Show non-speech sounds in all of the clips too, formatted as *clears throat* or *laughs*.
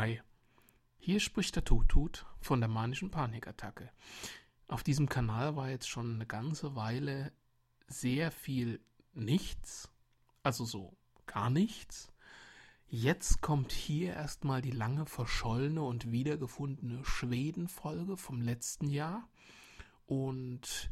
Hi, hier spricht der Tutut von der manischen Panikattacke. Auf diesem Kanal war jetzt schon eine ganze Weile sehr viel nichts, also so gar nichts. Jetzt kommt hier erstmal die lange verschollene und wiedergefundene Schweden-Folge vom letzten Jahr. Und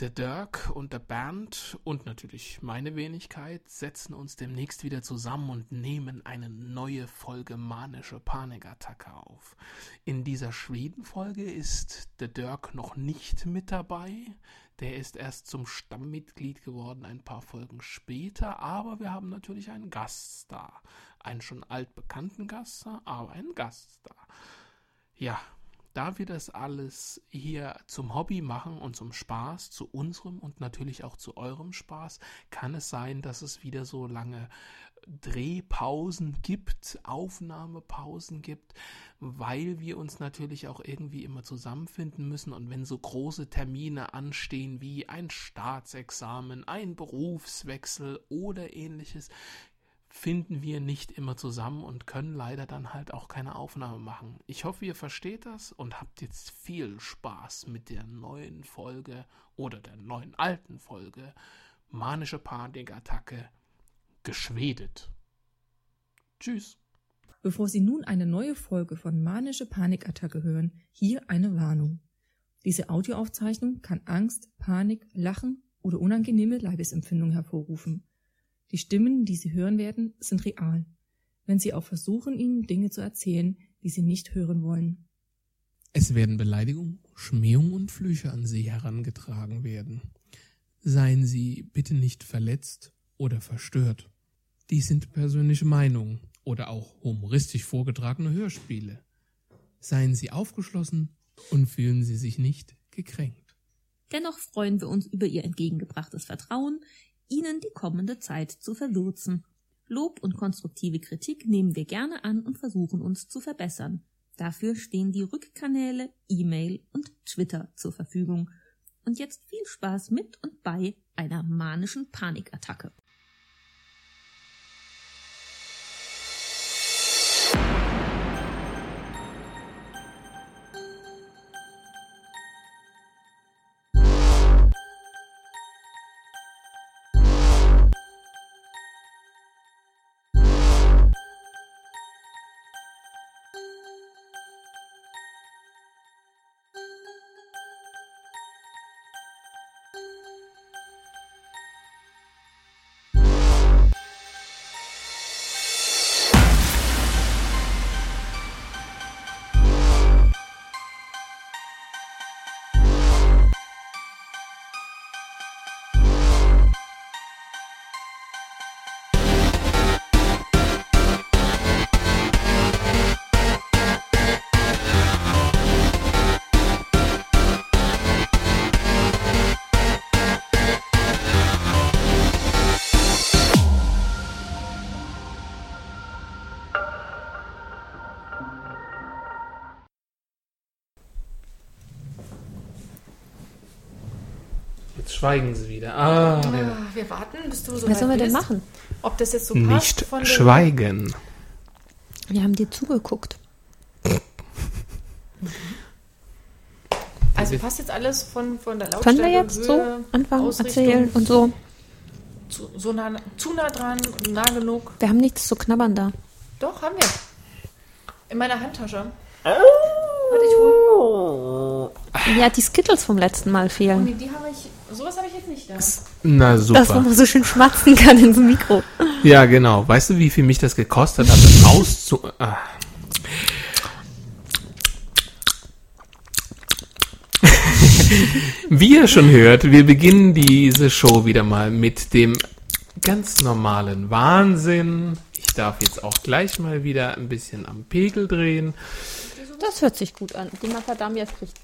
der Dirk und der Bernd und natürlich meine Wenigkeit setzen uns demnächst wieder zusammen und nehmen eine neue Folge manische Panikattacke auf. In dieser Schweden-Folge ist der Dirk noch nicht mit dabei. Der ist erst zum Stammmitglied geworden ein paar Folgen später, aber wir haben natürlich einen Gast da. Einen schon altbekannten Gast da, aber einen Gast da. Ja, da wir das alles hier zum Hobby machen und zum Spaß, zu unserem und natürlich auch zu eurem Spaß, kann es sein, dass es wieder so lange Drehpausen gibt, Aufnahmepausen gibt, weil wir uns natürlich auch irgendwie immer zusammenfinden müssen. Und wenn so große Termine anstehen wie ein Staatsexamen, ein Berufswechsel oder ähnliches, finden wir nicht immer zusammen und können leider dann halt auch keine Aufnahme machen. Ich hoffe, ihr versteht das und habt jetzt viel Spaß mit der neuen Folge oder der neuen alten Folge Manische Panikattacke geschwedet. Tschüss. Bevor Sie nun eine neue Folge von Manische Panikattacke hören, hier eine Warnung. Diese Audioaufzeichnung kann Angst, Panik, Lachen oder unangenehme Leibesempfindungen hervorrufen. Die Stimmen, die Sie hören werden, sind real, wenn Sie auch versuchen, Ihnen Dinge zu erzählen, die Sie nicht hören wollen. Es werden Beleidigungen, Schmähungen und Flüche an Sie herangetragen werden. Seien Sie bitte nicht verletzt oder verstört. Dies sind persönliche Meinungen oder auch humoristisch vorgetragene Hörspiele. Seien Sie aufgeschlossen und fühlen Sie sich nicht gekränkt. Dennoch freuen wir uns über Ihr entgegengebrachtes Vertrauen, Ihnen die kommende Zeit zu verwürzen. Lob und konstruktive Kritik nehmen wir gerne an und versuchen uns zu verbessern. Dafür stehen die Rückkanäle, E-Mail und Twitter zur Verfügung. Und jetzt viel Spaß mit und bei einer manischen Panikattacke. Schweigen Sie wieder. Ah, Ah, der- wir warten, bis du so Was sollen wir denn bist. machen? Ob das jetzt so passt nicht von den- schweigen. Wir haben dir zugeguckt. Also passt jetzt alles von, von der Lautstärke, Können wir jetzt so Höhe, anfangen, Ausrichtung erzählen und so? Zu, so nah, zu nah dran, nah genug. Wir haben nichts zu knabbern da. Doch, haben wir. In meiner Handtasche. Warte, ich hol. Ja, die Skittles vom letzten Mal Oh, fehlen. nee, die habe ich. Sowas habe ich jetzt nicht da. Na super. man so schön schmatzen kann ins Mikro. Ja, genau. Weißt du, wie viel mich das gekostet hat, das auszu... Ah. *laughs* Wie ihr schon hört, wir beginnen diese Show wieder mal mit dem ganz normalen Wahnsinn. Ich darf jetzt auch gleich mal wieder ein bisschen am Pegel drehen. Das hört sich gut an. Die Macadamia spricht.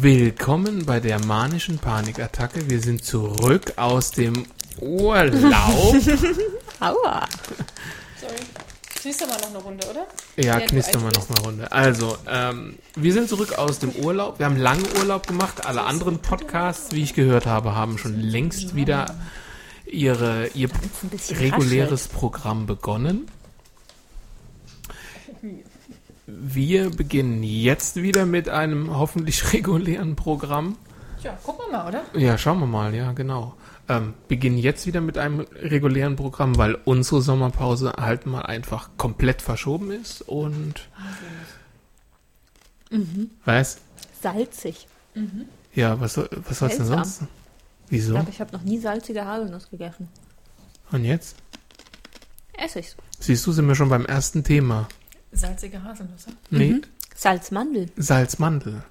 Willkommen bei der manischen Panikattacke. Wir sind zurück aus dem Urlaub. *laughs* Aua. Sorry. Du mal noch eine Runde, oder? Ja, du knistern wir noch mal Runde. Also, ähm, wir sind zurück aus dem Urlaub. Wir haben lange Urlaub gemacht. Alle anderen Podcasts, wie ich gehört habe, haben schon längst wieder ihre, ihr reguläres Programm begonnen. Wir beginnen jetzt wieder mit einem hoffentlich *laughs* regulären Programm. Tja, gucken wir mal, oder? Ja, schauen wir mal, ja, genau. Ähm, beginnen jetzt wieder mit einem regulären Programm, weil unsere Sommerpause halt mal einfach komplett verschoben ist und. Was? Salzig. Ja, was, soll- was soll's denn sonst? Ich Wieso? glaube, ich habe noch nie salzige Haselnuss gegessen. Und jetzt? Essigs. Siehst du, sind wir schon beim ersten Thema. Salzige Haselnüsse. Nee, Mhm. Salzmandel. Salzmandel.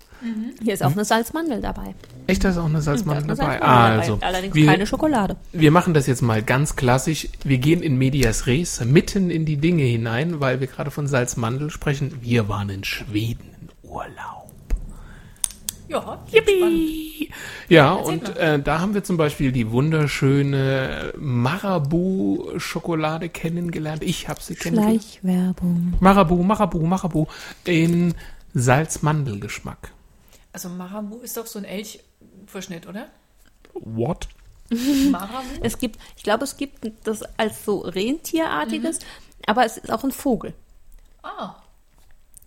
Hier ist auch eine Salzmandel dabei. Echt, da ist auch eine Salzmandel dabei. Salzmandel also, Allerdings wir, keine Schokolade. wir machen das jetzt mal ganz klassisch. Wir gehen in Medias Res, mitten in die Dinge hinein, weil wir gerade von Salzmandel sprechen. Wir waren in Schweden in Urlaub. Ja. Yippie! Ja, und äh, da haben wir zum Beispiel die wunderschöne Marabu-Schokolade kennengelernt. Ich habe sie kennengelernt. Schleichwerbung. Marabu, Marabu, Marabu in Salzmandelgeschmack. Also Marabu ist doch so ein Elchverschnitt, oder? What? Marabu? Es gibt, ich glaube, es gibt das als so Rentierartiges, aber es ist auch ein Vogel. Ah.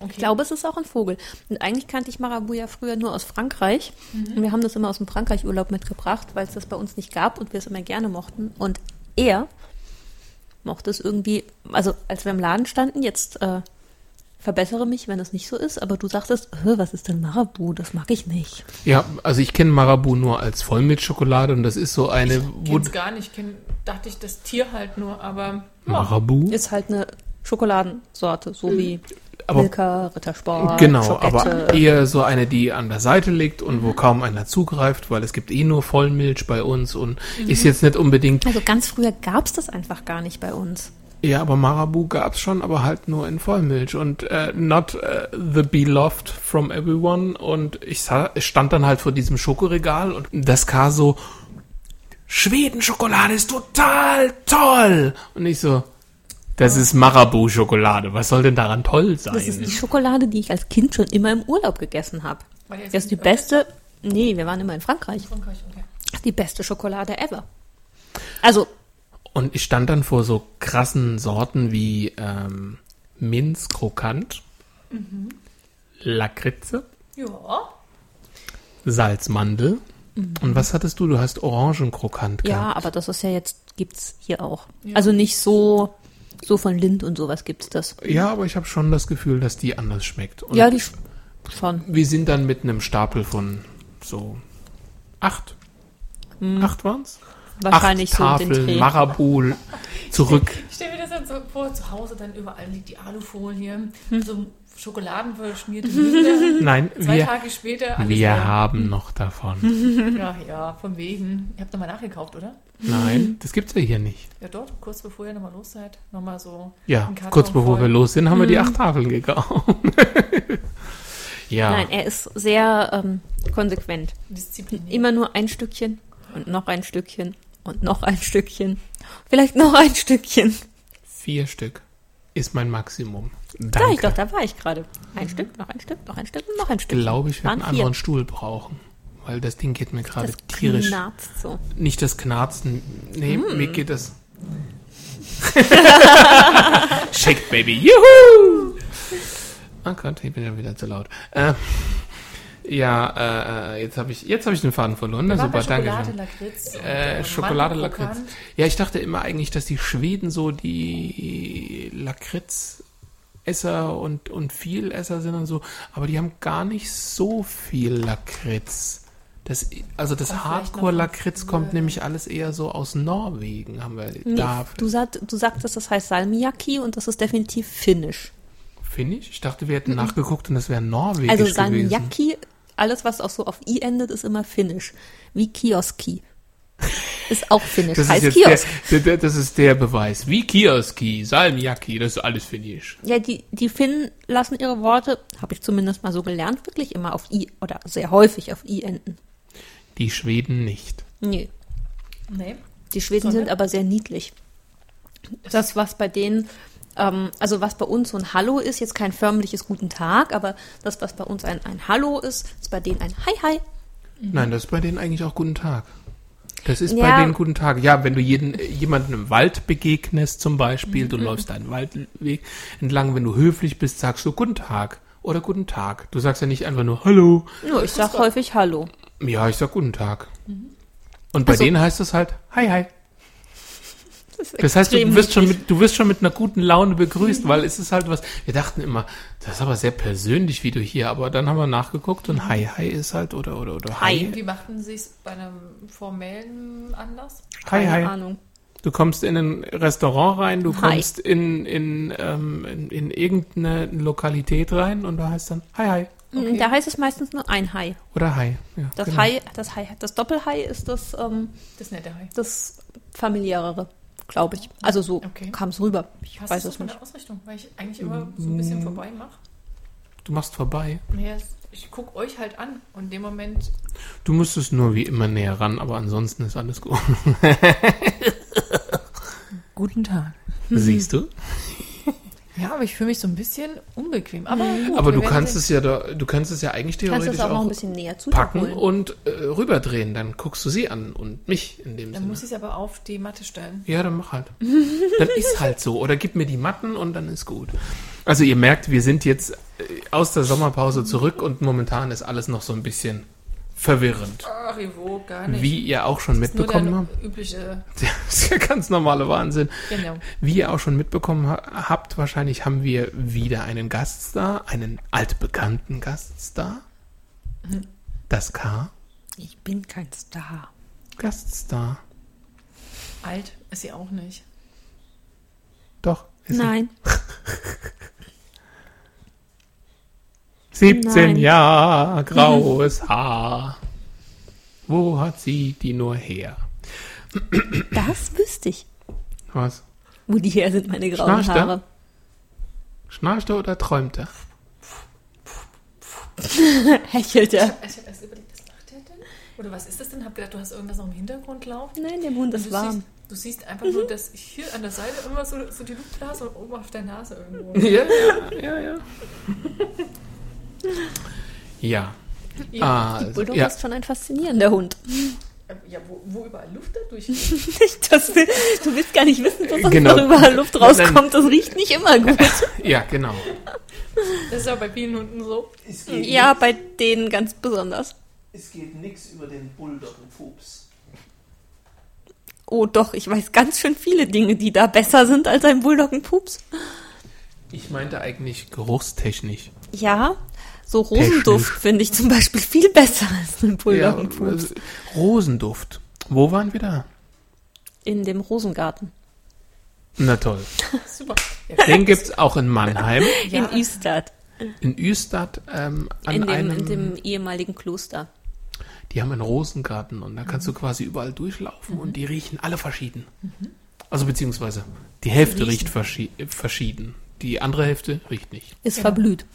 Okay. Ich glaube, es ist auch ein Vogel. Und eigentlich kannte ich Marabu ja früher nur aus Frankreich. Und wir haben das immer aus dem Frankreich-Urlaub mitgebracht, weil es das bei uns nicht gab und wir es immer gerne mochten. Und er mochte es irgendwie, also als wir im Laden standen, jetzt äh, verbessere mich, wenn es nicht so ist, aber du sagtest, "Hä, was ist denn Marabu? Das mag ich nicht. Ja, also ich kenne Marabu nur als Vollmilchschokolade und das ist so eine wo- Kenn's gar nicht. Kenn, dachte ich das Tier halt nur, aber ja. Marabu. Ist halt eine Schokoladensorte, so wie Aber Milka, Rittersport, genau, Schokette. aber eher so eine, die an der Seite liegt und wo kaum einer zugreift, weil es gibt eh nur Vollmilch bei uns und ist jetzt nicht unbedingt. Also ganz früher gab es das einfach gar nicht bei uns. Ja, aber Marabu gab's schon, aber halt nur in Vollmilch und äh, not äh, the beloved from everyone. Und ich sah, ich stand dann halt vor diesem Schokoregal und das kam so, Schweden-Schokolade ist total toll. Und ich so, das ist Marabu-Schokolade. Was soll denn daran toll sein? Das ist die Schokolade, die ich als Kind schon immer im Urlaub gegessen habe. Das ist die beste. Nee, wir waren immer in Frankreich. Frankreich, okay. Das ist die beste Schokolade ever. Also, Und ich stand dann vor so krassen Sorten wie ähm, Minz krokant, Lakritze, Ja. Salzmandel. Und was hattest du? Du hast Orangenkrokant ja, gehabt. aber das ist ja jetzt, gibt's hier auch. Ja. Also nicht so, so von Lind und sowas gibt's das. Ja, aber ich habe schon das Gefühl, dass die anders schmeckt. Und ja, die sch- schon. wir sind dann mit einem Stapel von so acht. Acht waren's? Hm, Wahrscheinlich acht so um den Tafeln Dreh. Marabou zurück. Ich stelle mir das dann so vor, zu Hause dann überall liegt die Alufolie, Hm. so schokoladenverschmierte Münder. *laughs* Nein, Zwei wir, Tage später alles wir leer. haben noch davon. Ja, ja, von wegen. Ihr habt nochmal nachgekauft, oder? Nein, das gibt's ja hier nicht. Ja, dort, kurz bevor ihr nochmal los seid. Nochmal so. Ja, kurz bevor voll. wir los sind, haben wir die acht Tafeln gekauft. *laughs* ja. Nein, er ist sehr ähm, konsequent. diszipliniert. Immer nur ein Stückchen und noch ein Stückchen und noch ein Stückchen. Vielleicht noch ein Stückchen. Vier Stück ist mein Maximum. Da ich Danke. doch, da war ich gerade. Ein Stück, noch ein Stück, noch ein Stück und noch ein Stück. Ich glaube, ich werde einen anderen Stuhl brauchen. Weil das Ding geht mir gerade Das tierisch. knarzt so. Nicht das Knarzen. Nee, Hm. mir geht das. *laughs* Shake Baby. Juhu! Oh Gott, ich bin ja wieder zu laut. Äh, ja, äh, jetzt habe ich, jetzt habe ich den Faden verloren. Na, bei super, danke Schokolade, schön. Lakritz. und, Äh, Schokolade, Lakritz. Ja, ich dachte immer eigentlich, dass die Schweden so die Lakritzesser und, und Vielesser sind und so, aber die haben gar nicht so viel Lakritz. Das, also das Hardcore-Lakritz kommt nämlich alles eher so aus Norwegen, haben wir Nee, da. du, sagt, du sagtest, das heißt Salmiakki und das ist definitiv finnisch. Finnisch? Ich dachte, wir hätten nachgeguckt und das wäre norwegisch Also. Salmiakki, alles was auch so auf i endet, ist immer finnisch. Wie Kioski. Ist auch finnisch. Das ist heißt Kiosk. der, der, das ist der Beweis. Wie Kioski, Salmiakki, das ist alles Finnisch. Ja, die, die Finnen lassen ihre Worte, habe ich zumindest mal so gelernt, wirklich immer auf i oder sehr häufig auf i enden. Die Schweden nicht. Nee. Nee. Die Schweden Sondern? sind aber sehr niedlich. Das, was bei denen, ähm, also was bei uns so ein Hallo ist, jetzt kein förmliches Guten Tag, aber das, was bei uns ein, ein Hallo ist, ist bei denen ein Hi Hi. Nein, das ist bei denen eigentlich auch guten Tag. Das ist Ja. bei denen guten Tag. Ja, wenn du jeden, jemanden im Wald begegnest zum Beispiel, Mhm. du läufst deinen Waldweg entlang, wenn du höflich bist, sagst du guten Tag oder guten Tag. Du sagst ja nicht einfach nur Hallo. Nur, ich sag häufig Hallo. Ja, ich sag guten Tag. Und bei Also- denen heißt es halt Hi, hi. Das, ist Das heißt, du wirst, schon mit, du wirst schon mit einer guten Laune begrüßt, weil es ist halt was. Wir dachten immer, das ist aber sehr persönlich, wie du hier, aber dann haben wir nachgeguckt und Hi, hi ist halt oder oder oder Hi. Hi. Wie machten Sie es bei einem formellen Anlass? Hi, Keine hi. Ahnung. Du kommst in ein Restaurant rein, du Hi. kommst in, in, ähm, in, in irgendeine Lokalität rein und da heißt dann Hi, hi Okay. Da heißt es meistens nur ein Hai. oder Hi. Ja, Das genau. Hai, das Hai, das Doppelhai ist das, ähm, Das nette Hai. das familiärere, glaube ich. Also so Okay. kam es rüber. Ich Was weiß ist das es von nicht. der Ausrichtung? Weil ich eigentlich immer so ein bisschen vorbei mache. Du machst vorbei. Naja, ich gucke euch halt an und in dem Moment Du müsstest nur wie immer näher ran, aber ansonsten ist alles gut. Guten Tag. Siehst du? *laughs* Ja, aber ich fühle mich so ein bisschen unbequem. Aber, gut, Aber du kannst sehen. es ja, da, du kannst es ja eigentlich Kannst du theoretisch es auch noch auch ein bisschen näher packen und äh, rüberdrehen. Dann guckst du sie an und mich in dem Dann Sinne. muss ich es aber auf die Matte stellen. Ja, dann mach halt. dann *laughs* ist halt so. Oder gib mir die Matten und dann ist gut. Also ihr merkt, wir sind jetzt äh, aus der Sommerpause zurück und momentan ist alles noch so ein bisschen verwirrend. Ach, Ivo, gar nicht. Wie ihr auch schon Das mitbekommen der habt. übliche, *laughs* Das ist ja ganz normaler Wahnsinn. genau. Wie ihr auch schon mitbekommen ha habt, wahrscheinlich haben wir wieder einen Gaststar, einen altbekannten Gaststar. Das K. Ich bin kein Star. Gaststar. Alt ist sie auch nicht. Doch. ist sie. Nein. *laughs* 17 Nein. Jahre, graues Haar. Wo hat sie die nur her? Das wüsste ich. Was? Wo die her sind, meine grauen Schnarcht? Haare. Schnarcht er oder träumt er? *laughs* Hechelt er. Ich habe erst überlegt, was macht der denn? Oder was ist das denn? Hab gedacht, du hast irgendwas noch im Hintergrund laufen. Nein, der Mund Und ist du warm. Siehst, du siehst einfach nur, dass hier an der Seite immer so, so die Luftblase und oben auf der Nase irgendwo. *laughs* Ja, ja, ja. Ja. Ja, Ah, Die also, Bulldog ja. ist schon ein faszinierender Hund. ja wo, wo überall Luft da durchgeht. *laughs* Das du willst gar nicht wissen, dass Genau. noch überall Luft rauskommt. Das riecht nicht immer gut. *laughs* ja, genau. Das ist ja bei vielen Hunden so. Ja, bei denen ganz besonders. es geht nichts über den Bulldoggenfups. Oh doch, ich weiß ganz schön viele Dinge, die da besser sind als ein Bulldoggenpups. Ich meinte eigentlich geruchstechnisch. Ja, so Rosenduft finde ich zum Beispiel viel besser als ein Ja, Bulldoggenpups. also, Rosenduft. Wo waren wir da? In dem Rosengarten. Na toll. *laughs* Super. Ja, Den gibt's auch in Mannheim, *laughs* Ja. In Üstad. in Üstad, ähm, an In dem, einem, in dem ehemaligen Kloster. die haben einen Rosengarten und da kannst Mhm. du quasi überall durchlaufen und die riechen alle verschieden. Also beziehungsweise die Hälfte riecht verschi verschieden. Die andere Hälfte riecht nicht. Ist Genau. verblüht.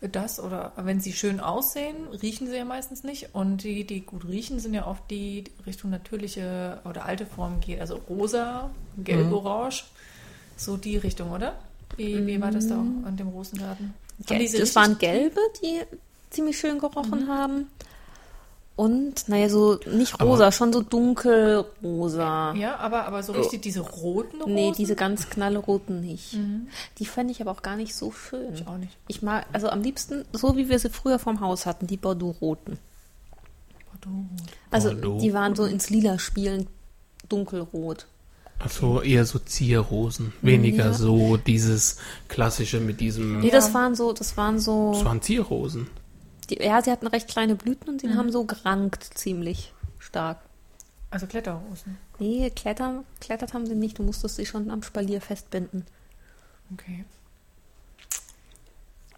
Das oder wenn sie schön aussehen, riechen sie ja meistens nicht. Und die, die gut riechen, sind ja oft die die Richtung natürliche oder alte Form geht. Also rosa, gelb, Mhm. orange. So die Richtung, oder? Wie, wie war das da an dem Rosengarten? Gel das waren gelbe, die ziemlich schön gerochen haben. Und, naja, so nicht Aber- rosa, schon so dunkelrosa. Ja, aber, aber so richtig diese roten Rosen? Nee, diese ganz knallroten nicht. Mhm. Die fand ich aber auch gar nicht so schön. Ich auch nicht. Ich mag, also am liebsten, so wie wir sie früher vom Haus hatten, die Bordeaux-roten. Bordeaux. Also Bordeaux. die waren so ins Lila spielend dunkelrot. Also eher so Zierrosen. Weniger Ja. so dieses klassische mit diesem. Nee, das waren so, das waren so, Das waren Zierrosen. Die, ja, sie hatten recht kleine Blüten und die Mhm. haben so gerankt ziemlich stark. Also Kletterrosen. Nee, klettern, klettert haben sie nicht, du musstest sie schon am Spalier festbinden. Okay.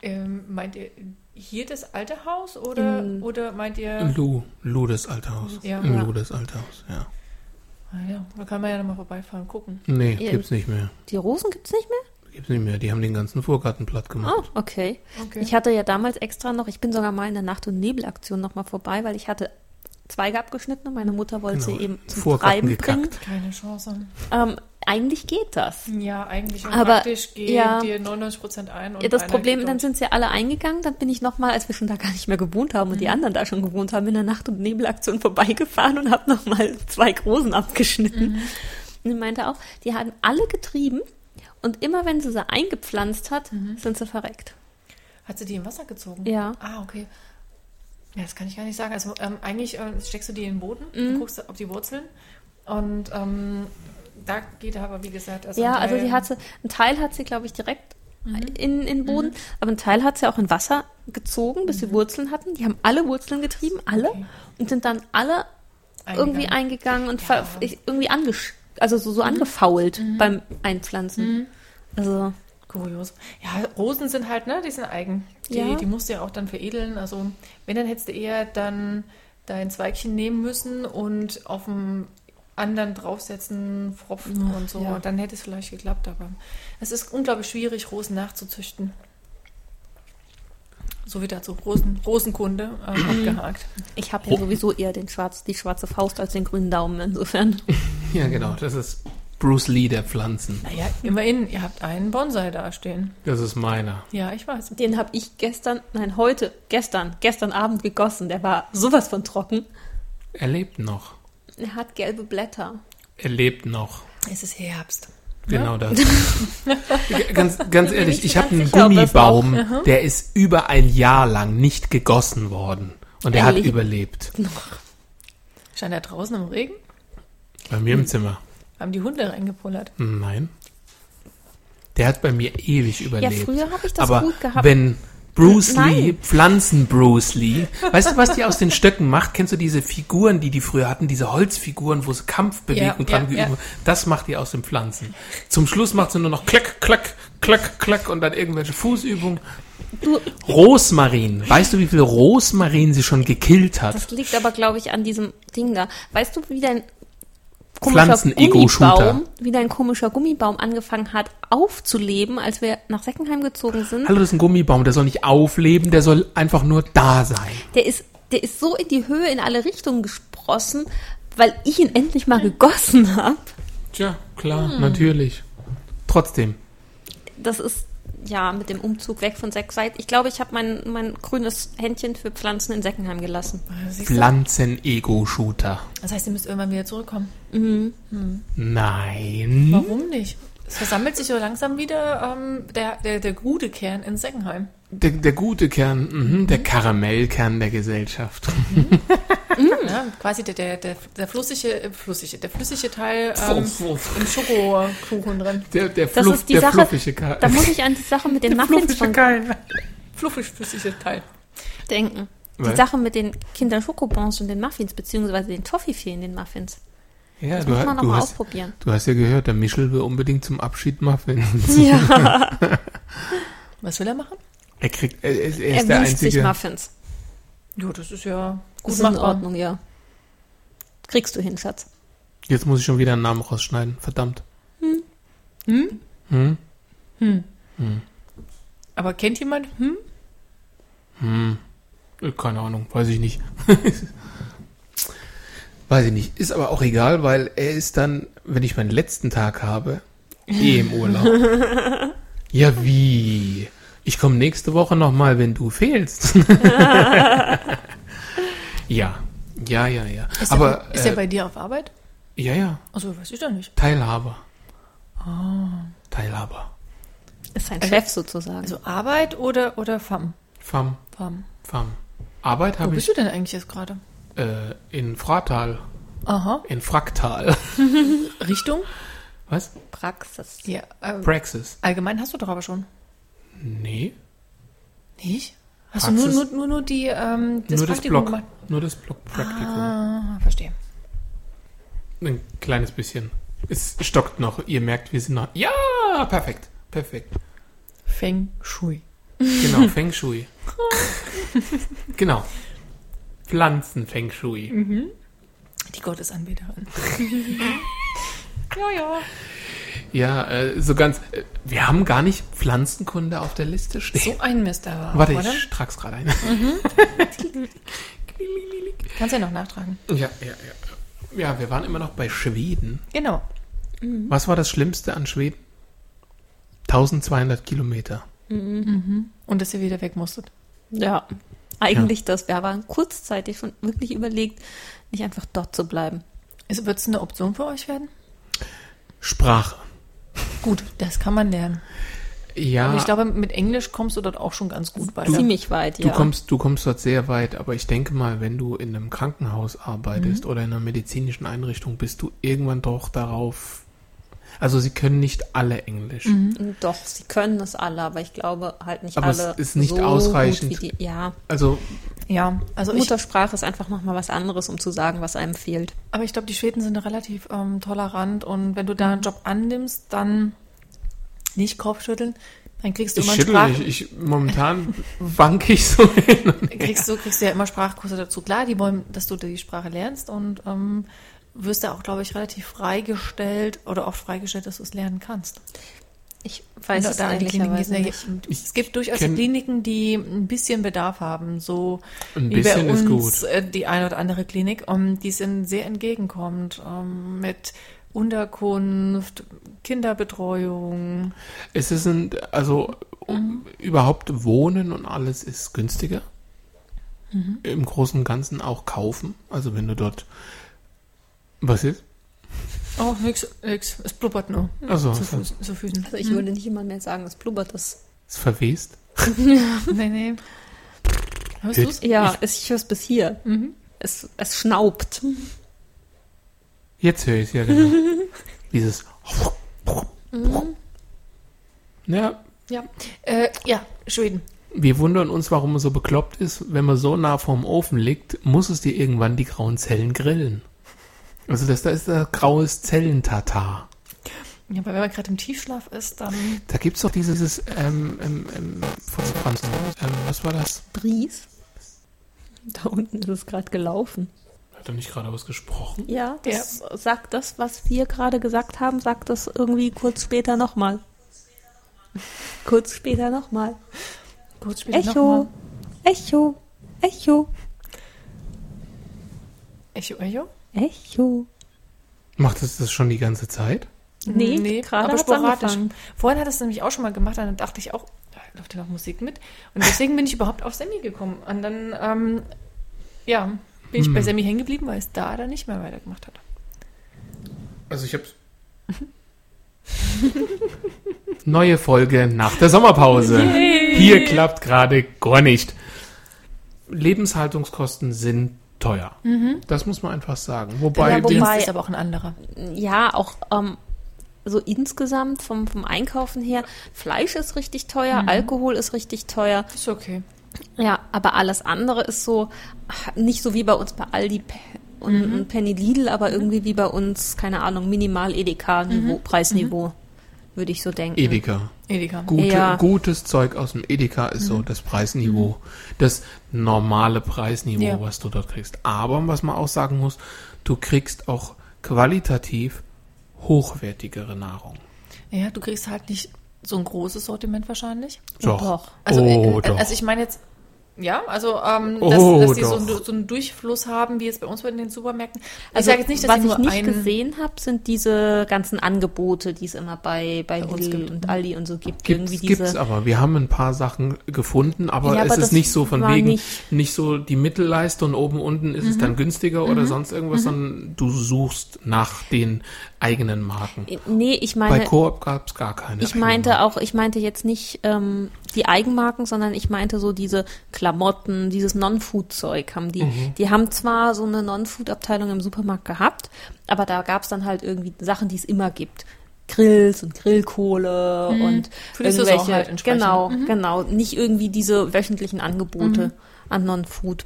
Ähm, meint ihr hier das alte Haus oder, In- oder meint ihr. Lu, Lu das alte Haus. Ja. Ja. Lu das alte Haus, ja. Ah ja, da kann man ja nochmal vorbeifahren, gucken. Nee, Ja. gibt's nicht mehr. Die Rosen gibt's nicht mehr? Gibt's nicht mehr. Die haben den ganzen Vorgarten platt gemacht. Oh, okay. Okay. Ich hatte ja damals extra noch, ich bin sogar mal in der Nacht- und Nebelaktion nochmal vorbei, weil ich hatte Zweige abgeschnitten und meine Mutter wollte Genau. sie eben zum Vorgarten Treiben gekackt. bringen. Keine Chance. Ähm, eigentlich geht das. Ja, eigentlich. Und Aber, praktisch geht ja. dir 99% ein. Und Ja, das Problem, dann sind sie alle eingegangen, dann bin ich nochmal, als wir schon da gar nicht mehr gewohnt haben und Mhm. die anderen da schon gewohnt haben, in der Nacht- und Nebelaktion vorbeigefahren und habe nochmal zwei Großen abgeschnitten. Mhm. Und er meinte auch, die hatten alle getrieben und immer wenn sie sie eingepflanzt hat, Mhm. sind sie verreckt. Hat sie die im Wasser gezogen? Ja. Ah, okay. Ja, das kann ich gar nicht sagen. Also ähm, eigentlich äh, steckst du die in den Boden, Mhm. guckst du, ob die Wurzeln und ähm, da geht aber, wie gesagt, also ja, also die hat sie, ein Teil hat sie, glaube ich, direkt Mhm. in, in den Boden, aber ein Teil hat sie auch in Wasser gezogen, bis sie Wurzeln hatten. Die haben alle Wurzeln getrieben, alle, Mhm. Okay. und sind dann alle irgendwie Eingegangen. und Ja. irgendwie angesch also so, so angefault beim Einpflanzen. Also Kurios. Ja, Rosen sind halt, ne, die sind eigen. Die, Ja. die musst du ja auch dann veredeln. Also, wenn, dann hättest du eher dann dein Zweigchen nehmen müssen und auf dem anderen draufsetzen, Pfropfen und so. ja. Dann hätte es vielleicht geklappt, aber es ist unglaublich schwierig, Rosen nachzuzüchten. So wie dazu Rosen, Rosenkunde äh, *clears throat* abgehakt. ich habe ja sowieso eher den schwarz, die schwarze Faust als den grünen Daumen insofern. *laughs* *laughs* Ja, genau. Das ist Bruce Lee der Pflanzen. Naja, immerhin, ihr habt einen Bonsai dastehen. Das ist meiner. Ja, ich weiß. Den habe ich gestern, nein heute, gestern, gestern Abend gegossen. Der war sowas von trocken. Er lebt noch. Er hat gelbe Blätter. Er lebt noch. Es ist Herbst. Genau das. *laughs* ganz, ganz ehrlich, ich habe einen Gummibaum, der ist über ein Jahr lang nicht gegossen worden. Und er Er hat lebt überlebt. Stand er draußen im Regen? Bei mir im Zimmer. Haben die Hunde reingepullert? Nein. Der hat bei mir ewig Ja, überlebt. früher habe ich das Aber gut gehabt. wenn Bruce Nein. Lee, Pflanzen Bruce Lee, weißt du, was die aus den Stöcken macht? Kennst du diese Figuren, die die früher hatten, diese Holzfiguren, wo sie Kampfbewegung Ja, dran ja, geübt ja. Das macht die aus den Pflanzen. Zum Schluss macht sie nur noch klack, klack, klack, klack und dann irgendwelche Fußübungen. Du, Rosmarin. Weißt du, wie viel Rosmarin sie schon gekillt hat? das liegt aber, glaube ich, an diesem Ding da. Weißt du, wie dein komischer. Gummibaum, wie dein komischer Gummibaum angefangen hat aufzuleben, als wir nach Seckenheim gezogen sind? Hallo, das ist ein Gummibaum, der soll nicht aufleben, der soll einfach nur da sein. Der ist, der ist so in die Höhe in alle Richtungen gesprossen, weil ich ihn endlich mal gegossen habe. Tja, klar, natürlich. Trotzdem. Das ist ja mit dem Umzug weg von Seckseid. Ich glaube, ich habe mein, mein grünes Händchen für Pflanzen in Seckenheim gelassen. Du? Pflanzen-Ego-Shooter. Das heißt, ihr müsst irgendwann wieder zurückkommen. Nein. Warum nicht? Es versammelt sich so langsam wieder ähm, der, der, der gute Kern in Seckenheim. Der, der gute Kern, mhm, der Karamellkern der Gesellschaft. *laughs* Ja, quasi der, der, der, der flüssige, äh, flüssige, der flüssige Teil ähm, im Schokokuchen drin. Der, der, Das Fluff, ist die der Sache, fluffige Kern. Da muss ich an die Sache mit den Muffins von Keil. Fluffig flüssige Teil. denken. Die? Sache mit den Kinder Schokobons und den Muffins, beziehungsweise den Toffifee in den Muffins. Ja, Das du, muss ha- man du, nochmal hast, ausprobieren. du hast ja gehört, der Michel will unbedingt zum Abschied Muffins. Ja, *laughs* Was will er machen? Er kriegt, er, er ist er der wünscht sich einzige. Muffins. Ja, das ist ja Das gut ist in. Ordnung, ja. Kriegst du hin, Schatz. Jetzt muss ich schon wieder einen Namen rausschneiden. Verdammt. Hm? Hm? Hm. Hm. Aber kennt jemand? Hm? Hm. Äh, Keine Ahnung, weiß ich nicht. *laughs* weiß ich nicht. Ist aber auch egal, weil er ist dann, wenn ich meinen letzten Tag habe, eh im Urlaub. *laughs* ja, wie? Ich komme nächste Woche nochmal, wenn du fehlst. *laughs* ja. Ja, ja, ja. Ist, aber er, ist äh, er bei dir auf Arbeit? ja, ja. Also weiß ich doch nicht. Teilhaber. Ah. Teilhaber. Ist sein Also- Chef sozusagen. Also Arbeit oder, oder FAM? Fam, FAM. Fam. Arbeit Wo habe bist ich du denn eigentlich jetzt gerade? äh, in Fratal, Aha. in Fraktal. *laughs* Richtung? Was? Praxis. Ja. Äh, Praxis. allgemein hast du doch aber schon. Nee, Nicht? Hast du nur, Praxis- nur, nur, nur die, ähm, das nur das Block. gemacht? Nur das Block Praktikum. Ah, verstehe. Ein kleines bisschen. Es stockt noch. Ihr merkt, wir sind noch. Ja, perfekt. Perfekt. Feng Shui. Genau, *laughs* Feng Shui. genau. Pflanzen Feng Shui. Die Gottesanbeterin. *laughs* ja, ja. Ja, äh, so ganz. Äh, wir haben gar nicht Pflanzenkunde auf der Liste stehen. So ein Mist aber. Warte, oder? ich trag's gerade ein. *laughs* Kannst ja noch nachtragen. Ja, ja, ja. Ja, wir waren immer noch bei Schweden. Genau. Was war das Schlimmste an Schweden? 1200 Kilometer. Und dass ihr wieder weg musstet. Ja, eigentlich das. Wir waren kurzzeitig schon wirklich überlegt, nicht einfach dort zu bleiben. Wird es eine Option für euch werden? Sprache. Gut, das kann man lernen. Ja, Aber ich glaube, mit Englisch kommst du dort auch schon ganz gut weiter. Ziemlich weit, du, ja. kommst, du kommst dort sehr weit, aber ich denke mal, wenn du in einem Krankenhaus arbeitest oder in einer medizinischen Einrichtung, bist du irgendwann doch darauf. Also sie können nicht alle Englisch. Doch, sie können es alle, aber ich glaube halt nicht Aber es alle. ist nicht so ausreichend. Gut wie die, ja, Also Ja, also ich, Muttersprache ist einfach nochmal was anderes, um zu sagen, was einem fehlt. aber ich glaube, die Schweden sind relativ ähm, tolerant und wenn du da einen Job annimmst, dann nicht Kopfschütteln, dann kriegst du ich immer einen schüttel Sprach nicht. Ich, momentan *laughs* wanke ich so hin. kriegst du kriegst du ja immer Sprachkurse dazu. Klar, die wollen, dass du die Sprache lernst und ähm, wirst da auch, glaube ich, relativ freigestellt oder auch freigestellt, dass du es lernen kannst. Ich weiß es ehrlicherweise nicht. Ich es gibt durchaus kenn- Kliniken, die ein bisschen Bedarf haben, so Ein wie bei bisschen ist uns gut. äh, die eine oder andere Klinik, um, die sind sehr entgegenkommend ähm, mit Unterkunft, Kinderbetreuung. Es ist ein, also um, überhaupt wohnen und alles ist günstiger. Im Großen und Ganzen auch kaufen. Also wenn du dort was ist? Oh, nix, nix, es blubbert nur. Also zu, es Füßen, zu Füßen. Also ich würde nicht immer mehr sagen, es blubbert das. ist verwest. *laughs* Nee, nee. Hörst du's? Ja, es, ich höre es bis hier. Mhm. Es, es schnaubt. Jetzt höre ich es ja genau. *laughs* Dieses ja, Äh, ja, Schweden. wir wundern uns, warum man so bekloppt ist. Wenn man so nah vorm Ofen liegt, muss es dir irgendwann die grauen Zellen grillen. Also das da ist der graues Zellentatar. Ja, aber wenn man gerade im Tiefschlaf ist, dann. Da gibt es doch dieses, ähm, ähm, ähm, von Franzen, ähm, was war das? Bries. Da unten ist es gerade gelaufen. Hat er nicht gerade was gesprochen? Ja, das sagt das, was wir gerade gesagt haben, sagt das irgendwie kurz später nochmal. Kurz später nochmal. Kurz später Echo, noch mal. Echo, Echo, Echo, Echo? Echo. Macht es das schon die ganze Zeit? Nee, gerade aber hat's sporadisch. angefangen. Vorhin hat es nämlich auch schon mal gemacht, dann dachte ich auch, da läuft ja noch Musik mit. Und deswegen bin ich überhaupt auf Sammy gekommen. Und dann, ähm, ja, bin ich bei Hm. Sammy hängen geblieben, weil es da dann nicht mehr weitergemacht hat. Also ich hab's. *laughs* Neue Folge nach der Sommerpause. Hier klappt gerade gar nicht. Lebenshaltungskosten sind teuer. Das muss man einfach sagen. Wobei, Ja, wobei- ist aber auch ein anderer. Ja, auch ähm, so insgesamt vom, vom Einkaufen her. Fleisch ist richtig teuer, Alkohol ist richtig teuer. Ist okay. Ja, aber alles andere ist so, nicht so wie bei uns bei Aldi und, und Penny Lidl, aber irgendwie wie bei uns, keine Ahnung, minimal Edeka-Niveau, Preisniveau, würde ich so denken. Edeka. Edeka. Gute, Ja. Gutes Zeug aus dem Edeka ist so das Preisniveau. Das normale Preisniveau, Ja. was du dort kriegst. Aber was man auch sagen muss, du kriegst auch qualitativ hochwertigere Nahrung. Ja, du kriegst halt nicht so ein großes Sortiment wahrscheinlich. Doch. Doch. Also, oh, äh, doch. also ich meine jetzt, ja, also ähm, Oh, dass, dass die so, so einen Durchfluss haben, wie jetzt bei uns in den Supermärkten. Ich Also, sage jetzt nicht, dass was ich nur nicht einen, gesehen habe, sind diese ganzen Angebote, die es immer bei, bei, Bei uns Lidl gibt. und Aldi und so gibt. Gibt's, irgendwie gibt's diese, aber. Wir haben ein paar Sachen gefunden, aber Ja, es aber ist nicht so von wegen, nicht- nicht, so die Mittelleiste und oben unten ist es dann günstiger oder sonst irgendwas, sondern du suchst nach den eigenen Marken. nee, ich Bei meine, Coop gab's gar keine. Ich meinte Marken. auch, ich meinte jetzt nicht ähm, die Eigenmarken, sondern ich meinte so diese Klamotten, dieses Non-Food-Zeug haben die. Mhm. Die haben zwar so eine Non-Food-Abteilung im Supermarkt gehabt, aber da gab es dann halt irgendwie Sachen, die es immer gibt. Grills und Grillkohle und die Saison irgendwelche, halt entsprechend. genau, Mhm. genau, nicht irgendwie diese wöchentlichen Angebote an Non-Food.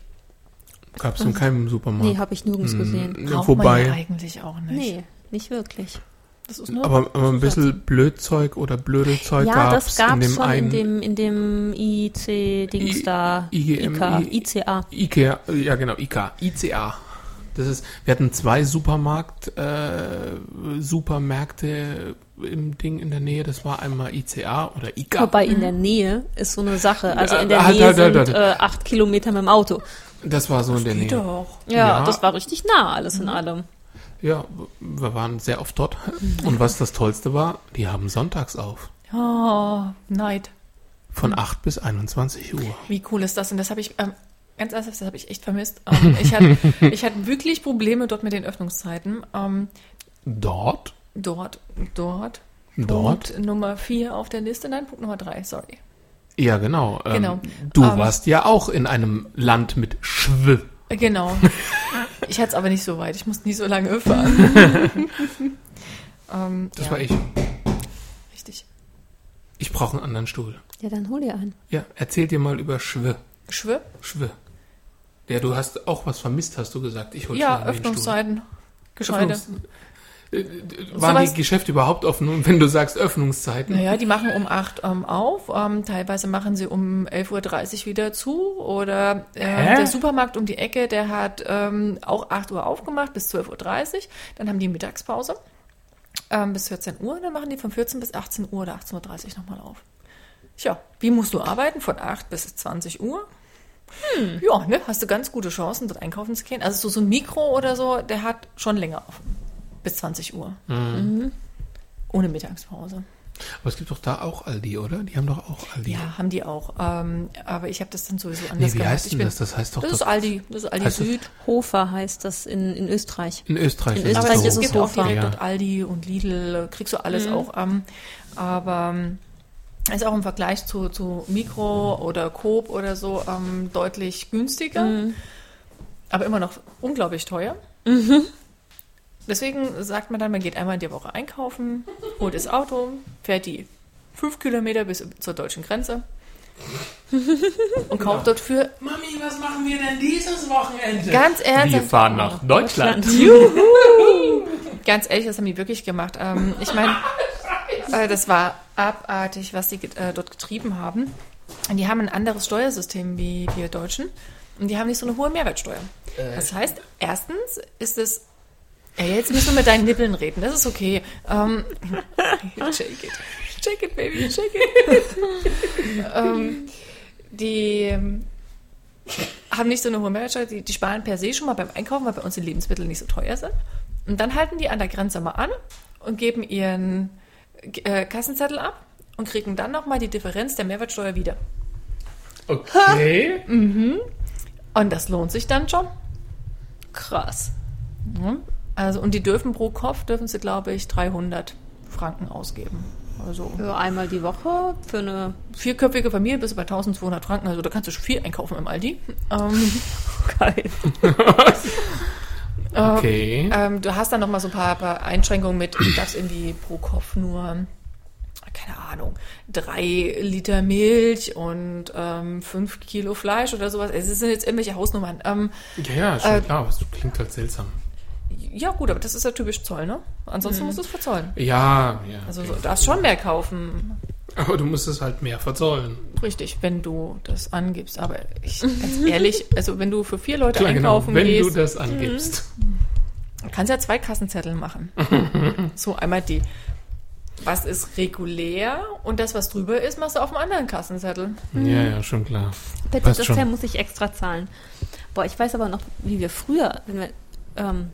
Gab's in keinem Supermarkt. Nee, habe ich nirgends gesehen. Mm, braucht Wobei, man ja eigentlich auch nicht. Nee, nicht wirklich. Das ist nur aber, aber ein bisschen Blödzeug oder Blödelzeug Ja, gab's das gab's in dem schon einen in dem, in dem IC-Dings da. IGM, IK, ICA. Ikea, ja genau, IK, ICA. Das ist, wir hatten zwei Supermarkt, äh, Supermärkte im Ding in der Nähe. Das war einmal ICA oder ICA. Wobei in der Nähe ist so eine Sache. Also in der Ja, halt, Nähe halt, halt, sind halt. äh, acht Kilometer mit dem Auto. Das war so in der Geht Nähe. doch. Ja, Ja. das war richtig nah, alles in allem. Ja, wir waren sehr oft dort. Und was das Tollste war, die haben sonntags auf. Oh, Neid. Von 8 bis 21 Uhr. Wie cool ist das? Und das habe ich, ähm, ganz ernsthaft, das habe ich echt vermisst. *laughs* Ähm, ich, hatte, ich hatte wirklich Probleme dort mit den Öffnungszeiten. Ähm, Dort? dort, dort. Dort? Punkt Nummer vier auf der Liste. Nein, Punkt Nummer drei, sorry. Ja, genau. Ähm, Genau. Du Aber- warst ja auch in einem Land mit Schw. Genau. *laughs* Ich hatte es aber nicht so weit. Ich musste nicht so lange fahren. *laughs* ähm, Das ja, war ich. Richtig. Ich brauche einen anderen Stuhl. Ja, dann hol dir einen. Ja, erzähl dir mal über Schw. Schwör? Schw. Ja, du hast auch was vermisst, hast du gesagt. Ich hol Ja. Öffnungszeiten. Gescheide. Öffnungs- Waren Sowas- die Geschäfte überhaupt offen? Und *laughs* wenn du sagst Öffnungszeiten, Naja, die machen um 8 ähm, auf. Ähm, teilweise machen sie um 11.30 Uhr wieder zu. Oder äh, der Supermarkt um die Ecke, der hat ähm, auch 8 Uhr aufgemacht bis 12.30 Uhr. Dann haben die Mittagspause ähm, bis 14 Uhr. Dann machen die von 14 bis 18 Uhr oder 18.30 Uhr nochmal auf. Tja, wie musst du arbeiten? Von 8 bis 20 Uhr? Hm. Ja, ne, hast du ganz gute Chancen, dort einkaufen zu gehen. Also so, so ein Mikro oder so, der hat schon länger auf. Bis 20 Uhr. Mhm. Ohne Mittagspause. aber es gibt doch da auch Aldi, oder? Die haben doch auch Aldi. Ja, haben die auch. Ähm, aber ich habe das dann sowieso nee, anders wie gemacht. heißt ich denn bin, das? Das heißt doch das ist Aldi. Das ist Aldi Heißt das- Süd. Hofer heißt das in, in Österreich. in Österreich. In ist Österreich Aber ist es gibt auch Hofer. direkt Ja. dort Aldi und Lidl. Kriegst du alles auch. Ähm, aber ähm, ist auch im Vergleich zu, zu Mikro oder Coop oder so ähm, deutlich günstiger. Aber immer noch unglaublich teuer. Deswegen sagt man dann, man geht einmal in die Woche einkaufen, holt das Auto, fährt die fünf Kilometer bis zur deutschen Grenze und kauft dort für Mami, was machen wir denn dieses Wochenende? ganz ernsthaft. fahren nach Deutschland. Ganz ehrlich, das haben die wirklich gemacht. Ähm, ich meine, *laughs* äh, das war abartig, was die äh, dort getrieben haben. Und die haben ein anderes Steuersystem wie wir Deutschen. Und die haben nicht so eine hohe Mehrwertsteuer. Das heißt, erstens ist es. Ja, jetzt müssen wir mit deinen Nippeln reden. Das ist okay. Ähm, *laughs* shake it. Shake it, baby. Shake it. *laughs* ähm, die ähm, haben nicht so eine hohe Mehrwertsteuer. Die, die sparen per se schon mal beim Einkaufen, weil bei uns die Lebensmittel nicht so teuer sind. Und dann halten die an der Grenze mal an und geben ihren äh, Kassenzettel ab und kriegen dann nochmal die Differenz der Mehrwertsteuer wieder. Okay. Und das lohnt sich dann schon. Krass. Mhm. Also, und die dürfen pro Kopf, dürfen sie, glaube ich, 300 Franken ausgeben. Also, Ja, einmal die Woche für eine. vierköpfige Familie bist du bei 1200 Franken. Also, da kannst du schon viel einkaufen im Aldi. Ähm, *laughs* Geil. *laughs* Okay. Ähm, du hast dann noch mal so ein paar, paar Einschränkungen mit, du darfst irgendwie pro Kopf nur, keine Ahnung, drei Liter Milch und ähm, fünf Kilo Fleisch oder sowas. Es sind jetzt irgendwelche Hausnummern. Ähm, ja, ja, schon äh, klar, aber es klingt halt seltsam. Ja gut, aber das ist ja typisch Zoll, ne? Ansonsten musst du es verzollen. Ja, ja. Also okay. du darfst schon mehr kaufen. aber du musst es halt mehr verzollen. Richtig, wenn du das angibst. Aber ich, ganz ehrlich, *laughs* also wenn du für vier Leute Klar, genau, einkaufen wenn gehst, du das angibst. kannst ja zwei Kassenzettel machen. *laughs* so einmal die. Was ist regulär und das, was drüber ist, machst du auf dem anderen Kassenzettel. Ja, ja, schon klar. Bitte, Passt das schon. Muss ich extra zahlen. Boah, ich weiß aber noch, wie wir früher, wenn wir ähm,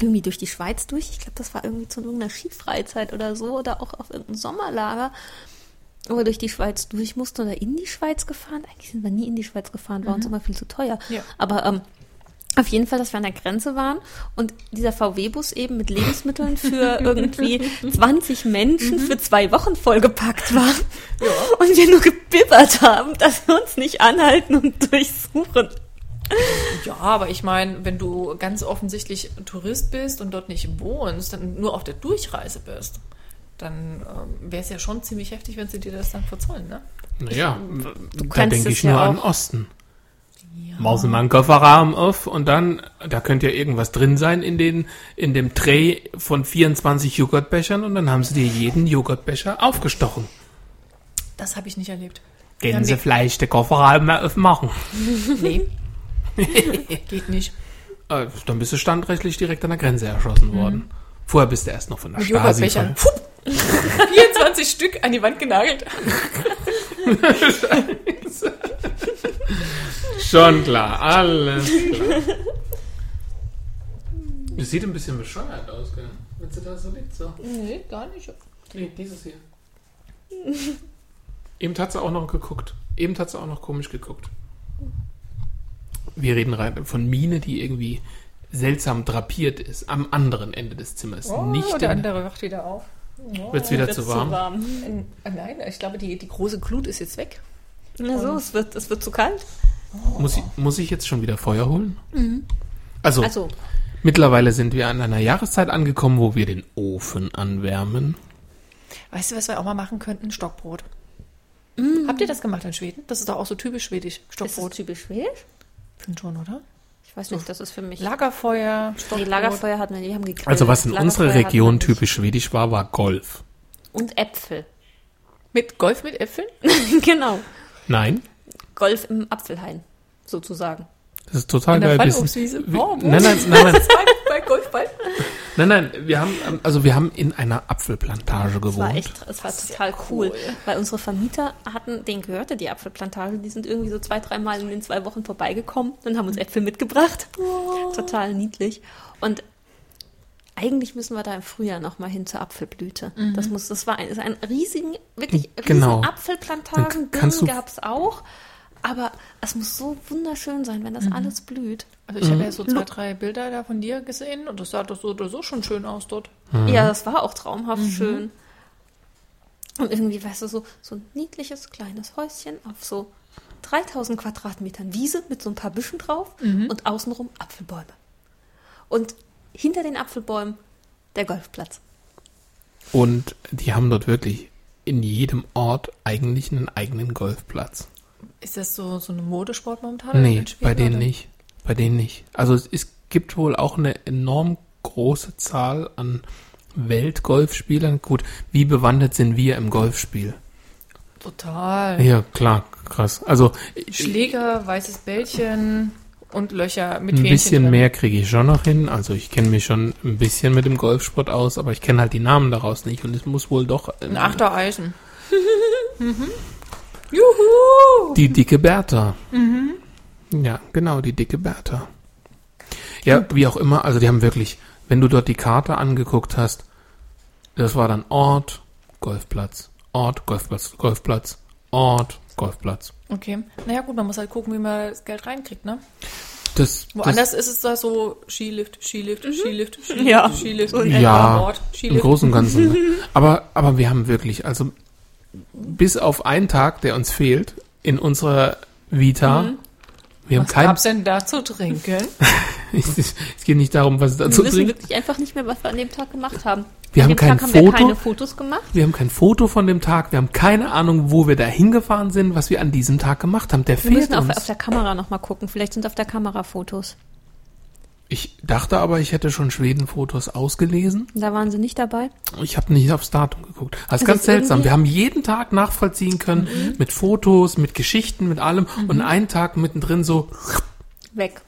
irgendwie durch die Schweiz durch, ich glaube, das war irgendwie zu irgendeiner Skifreizeit oder so, oder auch auf irgendein Sommerlager, wo wir durch die Schweiz durch mussten oder in die Schweiz gefahren. Eigentlich sind wir nie in die Schweiz gefahren, war uns immer viel zu teuer. Ja. Aber ähm, auf jeden Fall, dass wir an der Grenze waren und dieser VW-Bus eben mit Lebensmitteln für *laughs* irgendwie 20 Menschen für zwei Wochen vollgepackt war. Und wir nur gebibbert haben, dass wir uns nicht anhalten und durchsuchen. Ja, aber ich meine, wenn du ganz offensichtlich Tourist bist und dort nicht wohnst, dann nur auf der Durchreise bist, dann ähm, wäre es ja schon ziemlich heftig, wenn sie dir das dann verzollen, ne? Naja, da kannst denke ich nur ja an Osten. Machen Sie mal einen Kofferraum auf und dann, da könnte ja irgendwas drin sein in, den, in dem Tray von 24 Joghurtbechern und dann haben Sie dir jeden Joghurtbecher aufgestochen. Das habe ich nicht erlebt. Ja, vielleicht den Kofferraum mal aufmachen. Nee. *laughs* Geht nicht. Äh, dann bist du standrechtlich direkt an der Grenze erschossen worden. Vorher bist du erst noch von der Mit Stasi. Von, Puh. *laughs* 24 Stück an die Wand genagelt. *laughs* Schon klar, alles klar. Es sieht ein bisschen bescheuert aus, gell? Wenn sie da so liegt, so. Nee, gar nicht. Nee, dieses hier. Eben hat sie auch noch geguckt. Eben hat sie auch noch komisch geguckt. Wir reden rein von Mine, die irgendwie seltsam drapiert ist, am anderen Ende des Zimmers. Oh, Nicht der andere wacht wieder auf. wird's wieder zu warm. In, äh, nein, ich glaube, die, die große Glut ist jetzt weg. Na so, es wird, es wird zu kalt. Muss, ich, muss ich jetzt schon wieder Feuer holen? Also, Also, mittlerweile sind wir an einer Jahreszeit angekommen, wo wir den Ofen anwärmen. Weißt du, was wir auch mal machen könnten? Stockbrot. Habt ihr das gemacht in Schweden? Das ist doch auch so typisch schwedisch. ist das Stockbrot. typisch schwedisch? Finde schon, oder? Ich weiß nicht, das ist für mich. Lagerfeuer, Nee. Lagerfeuer hatten wir, die haben gegrillt. Also was in Lagerfeuer unserer Region typisch schwedisch war, war Golf. Und Äpfel. Mit Golf mit Äpfeln? *laughs* genau. Nein, Golf im Apfelhain, sozusagen. das ist total In der geil. Fallobstwiese? Oh, nein, nein, nein, nein, *laughs* Bei Golfball? Nein, nein, wir haben, ähm, also wir haben in einer Apfelplantage Es war gewohnt. echt, es war total cool, cool. weil unsere Vermieter hatten, denen gehörte die Apfelplantage, die sind irgendwie so zwei, dreimal in den zwei Wochen vorbeigekommen und haben uns Äpfel mitgebracht. Total niedlich. Und eigentlich müssen wir da im Frühjahr noch mal hin zur Apfelblüte. Das muss, das war ein, ist ein riesigen, wirklich Genau. riesen Apfelplantagen. Gab es auch. Aber es muss so wunderschön sein, wenn das alles blüht. Also ich habe ja so zwei, drei Bilder da von dir gesehen und das sah doch so oder so schon schön aus dort. Ja, das war auch traumhaft schön. Und irgendwie, weißt du, so, so ein niedliches kleines Häuschen auf so 3000 Quadratmetern Wiese mit so ein paar Büschen drauf und außenrum Apfelbäume. Und hinter den Apfelbäumen der Golfplatz. Und die haben dort wirklich in jedem Ort eigentlich einen eigenen Golfplatz. Ist das so, so eine Modesport momentan? Nee, bei denen oder? nicht. Bei denen nicht. Also es, es gibt wohl auch eine enorm große Zahl an Weltgolfspielern. Gut, wie bewandert sind wir im Golfspiel? Total. Ja, klar, krass. Also Schläger, weißes Bällchen und Löcher mit ein Fähnchen bisschen drin. mehr kriege ich schon noch hin. Also ich kenne mich schon ein bisschen mit dem Golfsport aus, aber ich kenne halt die Namen daraus nicht. Und es muss wohl doch äh, Ein Achter Eisen. mhm. *laughs* Juhu! die dicke Bertha. Ja, genau, die dicke Bertha. Ja, wie auch immer, also die haben wirklich, wenn du dort die Karte angeguckt hast, das war dann Ort, Golfplatz, Ort, Golfplatz, Golfplatz, Ort, Golfplatz. Okay. Naja gut, man muss halt gucken, wie man das Geld reinkriegt, ne? Das, Woanders ist es da so Skilift, Skilift, Skilift, Skilift, Ja. Skilift. Ja, Ort, Im Skilift. Großen und Ganzen. Ne? *laughs* Aber, aber wir haben wirklich, also bis auf einen Tag, der uns fehlt, in unserer Vita, wir haben Was kein, gab's denn da zu trinken? *laughs* es, geht nicht darum, was es Wir dazu wissen trinkt. wirklich einfach nicht mehr, was wir an dem Tag gemacht haben. Wir an haben dem kein Tag haben wir Foto. keine Fotos gemacht. Wir haben kein Foto von dem Tag, wir haben keine Ahnung, wo wir da hingefahren sind, was wir an diesem Tag gemacht haben. Der Wir fehlt müssen auf, uns. auf der Kamera nochmal gucken. Vielleicht sind auf der Kamera Fotos. Ich dachte aber, ich hätte schon Schweden-Fotos ausgelesen. Da waren sie nicht dabei. Ich habe nicht aufs Datum geguckt. Das ist Also ganz ist seltsam. Wir haben jeden Tag nachvollziehen können mit Fotos, mit Geschichten, mit allem und einen Tag mittendrin so Weg.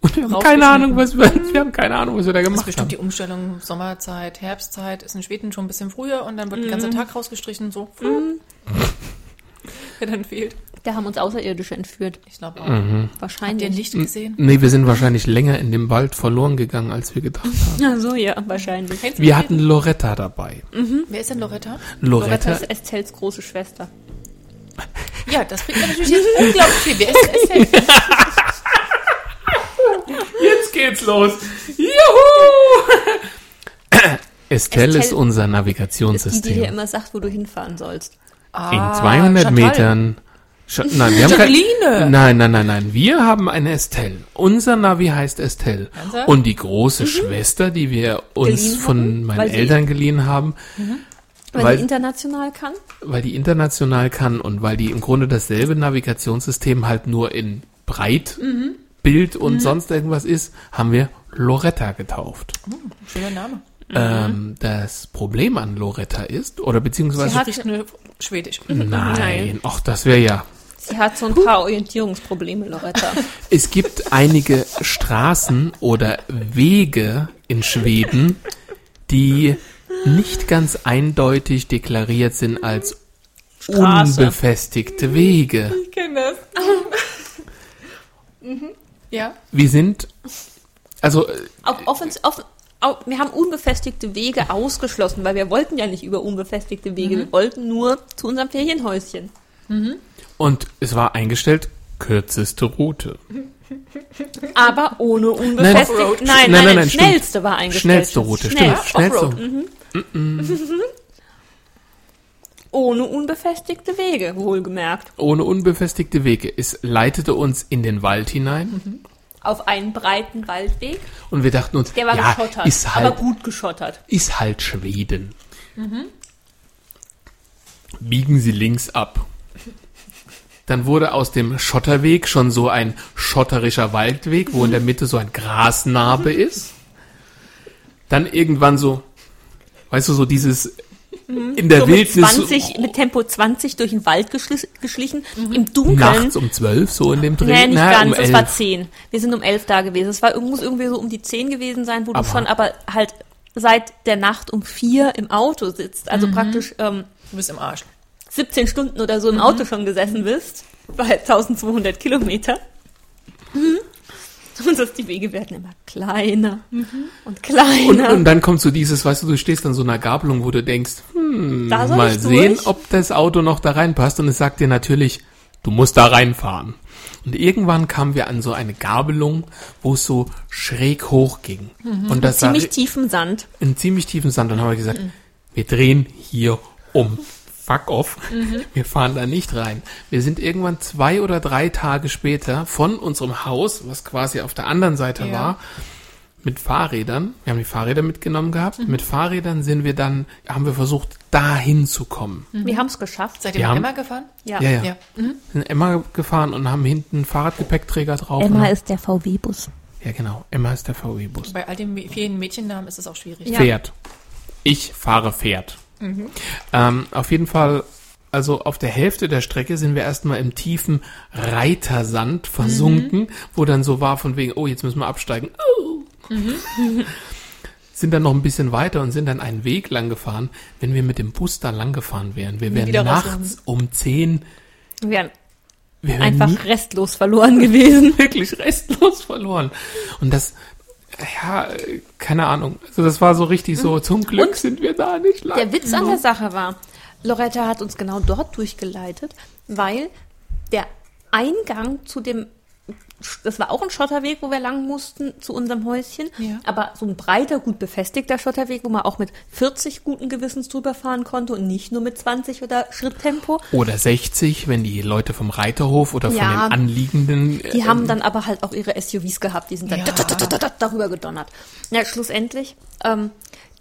und wir haben keine Ahnung, was wir, wir haben keine Ahnung, was wir da Das ist gemacht bestimmt haben. die Umstellung Sommerzeit, Herbstzeit, ist in Schweden schon ein bisschen früher und dann wird der ganze Tag rausgestrichen, so. *laughs* Wer dann fehlt. Da haben uns Außerirdische entführt. Ich glaube auch. Habt ihr ein Wahrscheinlich. Licht gesehen? Nee, wir sind wahrscheinlich länger in dem Wald verloren gegangen, als wir gedacht haben. *laughs* Ja, so, ja, wahrscheinlich. Wir hatten Loretta dabei. Wer ist denn Loretta? Loretta Loretta, ist Estelles große Schwester. *laughs* Ja, das bringt mir natürlich *laughs* jetzt unglaublich viel. Wer ist denn Estelle? Jetzt geht's los. Juhu! *coughs* Estelle ist Estelle unser Ist die, die dir Navigationssystem. immer sagt, wo du hinfahren sollst. In 200 Chantal. Metern. Sch nein, wir haben nein, nein, nein, nein. Wir haben eine Estelle. Unser Navi heißt Estelle. Ernsthaft? Und die große Schwester, die wir uns Geliehen von hatten, meinen Eltern geliehen haben, Weil, Weil- die international kann. weil die international kann und weil die im Grunde dasselbe Navigationssystem halt nur in Breit, Bild und sonst irgendwas ist, haben wir Loretta getauft. Schöner Name. Ähm, das Problem an Loretta ist, oder beziehungsweise Sie spricht nur Schwedisch. Nein, Nein. ach, das wäre ja. Sie hat so ein paar Orientierungsprobleme, Loretta. Es gibt einige Straßen oder Wege in Schweden, die nicht ganz eindeutig deklariert sind als Straße. unbefestigte Wege. Ich kenne das. Ja. Wir sind, also, Auch offens offen, au- wir haben unbefestigte Wege ausgeschlossen, weil wir wollten ja nicht über unbefestigte Wege. Wir wollten nur zu unserem Ferienhäuschen. Und es war eingestellt, kürzeste Route. Aber ohne unbefestigte. Nein, nein, Nein, nein, nein, nein, stimmt. schnellste war eingestellt. Schnellste Route, Schnell. stimmt. Schnellste. Offroad. Ohne unbefestigte Wege, wohlgemerkt. Ohne unbefestigte Wege. Es leitete uns in den Wald hinein Auf einen breiten Waldweg. und wir dachten uns, Der war ja, geschottert. ist halt, aber gut geschottert. ist halt Schweden. Biegen Sie links ab. Dann wurde aus dem Schotterweg schon so ein schotterischer Waldweg, wo in der Mitte so ein Grasnarbe ist. Dann irgendwann so, weißt du, so dieses in der so mit, Wildnis 20, mit Tempo 20 durch den Wald geschli- geschlichen. Im Dunkeln. nachts um zwölf, so in dem Dreh. Nee, nicht Na, ganz, um es war 11. 10. Wir sind um 11 da gewesen. Es war, muss irgendwie so um die 10 gewesen sein, wo Aber- du schon aber halt seit der Nacht um 4 im Auto sitzt. Mhm. Also praktisch ähm, Du bist im Arsch. 17 Stunden oder so im Auto schon gesessen bist. Bei 1200 Kilometer. Mhm. *laughs* Und das, die Wege werden immer kleiner und kleiner. Und, und dann kommt so dieses, weißt du, du stehst an so einer Gabelung, wo du denkst, hm, mal sehen, durch. ob das Auto noch da reinpasst. Und es sagt dir natürlich, du musst da reinfahren. Und irgendwann kamen wir an so eine Gabelung, wo es so schräg hoch ging. Und das war Ziemlich tiefen Sand. in ziemlich tiefen Sand. Und haben wir gesagt, wir drehen hier um. Fuck off. Wir fahren da nicht rein. Wir sind irgendwann zwei oder drei Tage später von unserem Haus, was quasi auf der anderen Seite Ja. war, mit Fahrrädern. Wir haben die Fahrräder mitgenommen gehabt. Mit Fahrrädern sind wir dann, haben wir versucht, dahin zu kommen. Wir haben es geschafft. Seid Wir ihr haben- mit Emma gefahren? Ja. Ja, ja. Ja. Sind Emma gefahren und haben hinten Fahrradgepäckträger drauf. Emma ist der VW-Bus. ja, genau. Emma ist der VW-Bus. Bei all den vielen Mädchennamen ist es auch schwierig. Ja. Pferd. Ich fahre Pferd. Ähm, auf jeden Fall, also auf der Hälfte der Strecke sind wir erstmal im tiefen Reitersand versunken, wo dann so war von wegen, oh, jetzt müssen wir absteigen. Oh. *laughs* sind dann noch ein bisschen weiter und sind dann einen Weg lang gefahren. Wenn wir mit dem Bus da lang gefahren wären, wir wären wieder nachts um 10, Wir wären wir wären einfach restlos verloren gewesen. *laughs* wirklich restlos verloren. Und das, ja, keine Ahnung. Also das war so richtig so, zum Glück Und sind wir da nicht lang. Der Witz an der Sache war, Loretta hat uns genau dort durchgeleitet, weil der Eingang zu dem, das war auch ein Schotterweg, wo wir lang mussten, zu unserem Häuschen, Ja. aber so ein breiter, gut befestigter Schotterweg, wo man auch mit 40 guten Gewissens drüber fahren konnte und nicht nur mit 20 oder Schritttempo. Oder 60, wenn die Leute vom Reiterhof oder von Ja. den anliegenden. Die äh, haben dann aber halt auch ihre SUVs gehabt, die sind dann Ja. darüber gedonnert. Ja, schlussendlich, ähm,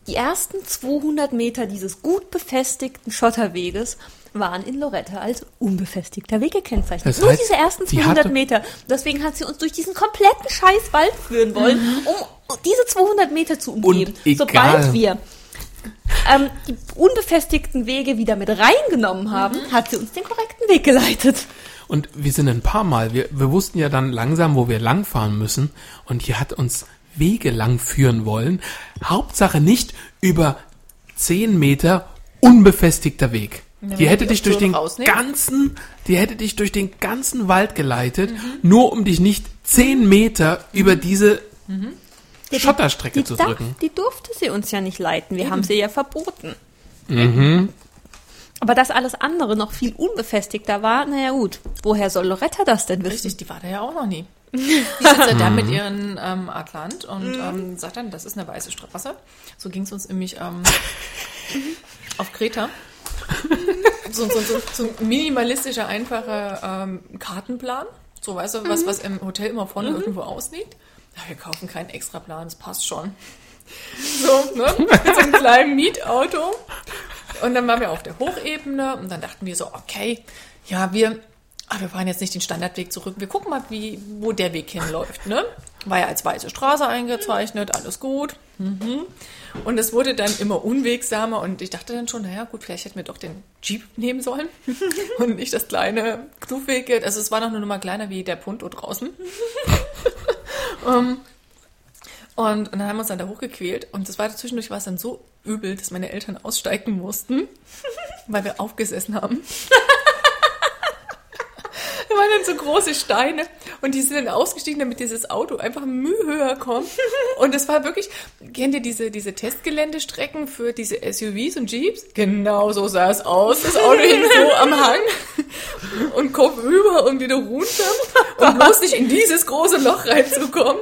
die ersten 200 Meter dieses gut befestigten Schotterweges waren in Loretta als unbefestigter Weg gekennzeichnet. Das Nur heißt, diese ersten sie 200 hatte- Meter. Deswegen hat sie uns durch diesen kompletten scheiß Wald führen wollen, um diese 200 Meter zu egal. Sobald wir ähm, die unbefestigten Wege wieder mit reingenommen haben, hat sie uns den korrekten Weg geleitet. Und wir sind ein paar Mal, wir, wir wussten ja dann langsam, wo wir langfahren müssen. Und hier hat uns Wege lang führen wollen. Hauptsache nicht über 10 Meter unbefestigter Weg. Wenn Die hätte die dich durch den rausnehmen? ganzen, die hätte dich durch den ganzen Wald geleitet, nur um dich nicht 10 Meter über diese die- Schotterstrecke die, zu darf- drücken. Die durfte sie uns ja nicht leiten. Wir haben sie ja verboten. Mhm. Aber dass alles andere noch viel unbefestigter war, naja gut, woher soll Loretta das denn wissen? Richtig, die war da ja auch noch nie. *laughs* Die sitzt ja da mit ihren ähm, Atlant und ähm, sagt dann, das ist eine weiße Straße. So ging es uns nämlich ähm, *laughs* auf Kreta. So, so, so, so ein minimalistischer, einfacher ähm, Kartenplan. So, weißt du, was, was im Hotel immer vorne irgendwo ausliegt. Ja, wir kaufen keinen extra Plan, das passt schon. *laughs* So, ne? Mit so einem kleinen Mietauto. Und dann waren wir auf der Hochebene und dann dachten wir so, okay, ja, wir, ah, wir fahren jetzt nicht den Standardweg zurück. Wir gucken mal, wie, wo der Weg hinläuft, ne? War ja als weiße Straße eingezeichnet, alles gut. Mhm. Und es wurde dann immer unwegsamer und ich dachte dann schon, naja, gut, vielleicht hätten wir doch den Jeep nehmen sollen *laughs* und nicht das kleine knuffige. Also es war noch eine Nummer kleiner wie der Punto draußen. um, *laughs* und, und dann haben wir uns dann da hochgequält und das war zwischendurch war es dann so übel, dass meine Eltern aussteigen mussten, *laughs* weil wir aufgesessen haben. Da waren dann so große Steine Und die sind dann ausgestiegen, damit dieses Auto einfach Mühe höher kommt. *laughs* Und es war wirklich, kennt ihr diese, diese Testgeländestrecken für diese SUVs und Jeeps? Genau so sah es aus. Das Auto hing so *laughs* am Hang und Kopf über und wieder runter. Und bloß nicht in dieses große Loch reinzukommen.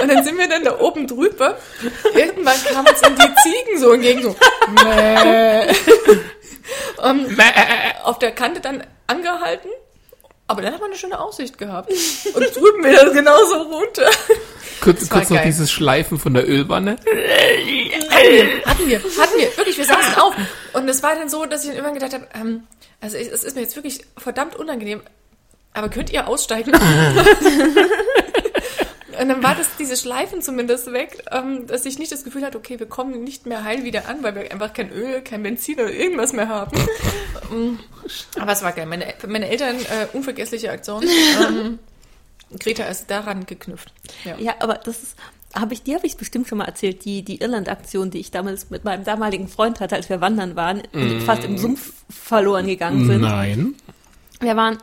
Und dann sind wir dann da oben drüber. Irgendwann kamen uns dann die Ziegen so entgegen, so. *laughs* Mäh. Und auf der Kante dann angehalten. Aber dann hat man eine schöne Aussicht gehabt. Und *laughs* drüben wieder genauso runter. Kurz, Das kurz noch dieses Schleifen von der Ölwanne. Hatten wir, hatten wir, hatten wir. Wirklich, wir saßen auf. Und es war dann so, dass ich dann irgendwann gedacht habe, ähm, also es ist mir jetzt wirklich verdammt unangenehm. Aber könnt ihr aussteigen? *laughs* Und dann war das diese Schleifen zumindest weg, ähm, dass ich nicht das Gefühl hatte, okay, wir kommen nicht mehr heil wieder an, weil wir einfach kein Öl, kein Benzin oder irgendwas mehr haben. Ähm, *laughs* Aber es war geil. Meine, meine Eltern, äh, unvergessliche Aktion. *laughs* Ähm, Greta ist daran geknüpft. Ja. Ja, aber das ist, habe ich, die habe ich bestimmt schon mal erzählt, die, die Irland-Aktion, die ich damals mit meinem damaligen Freund hatte, als wir wandern waren und fast im Sumpf verloren gegangen sind. Nein. Wir waren,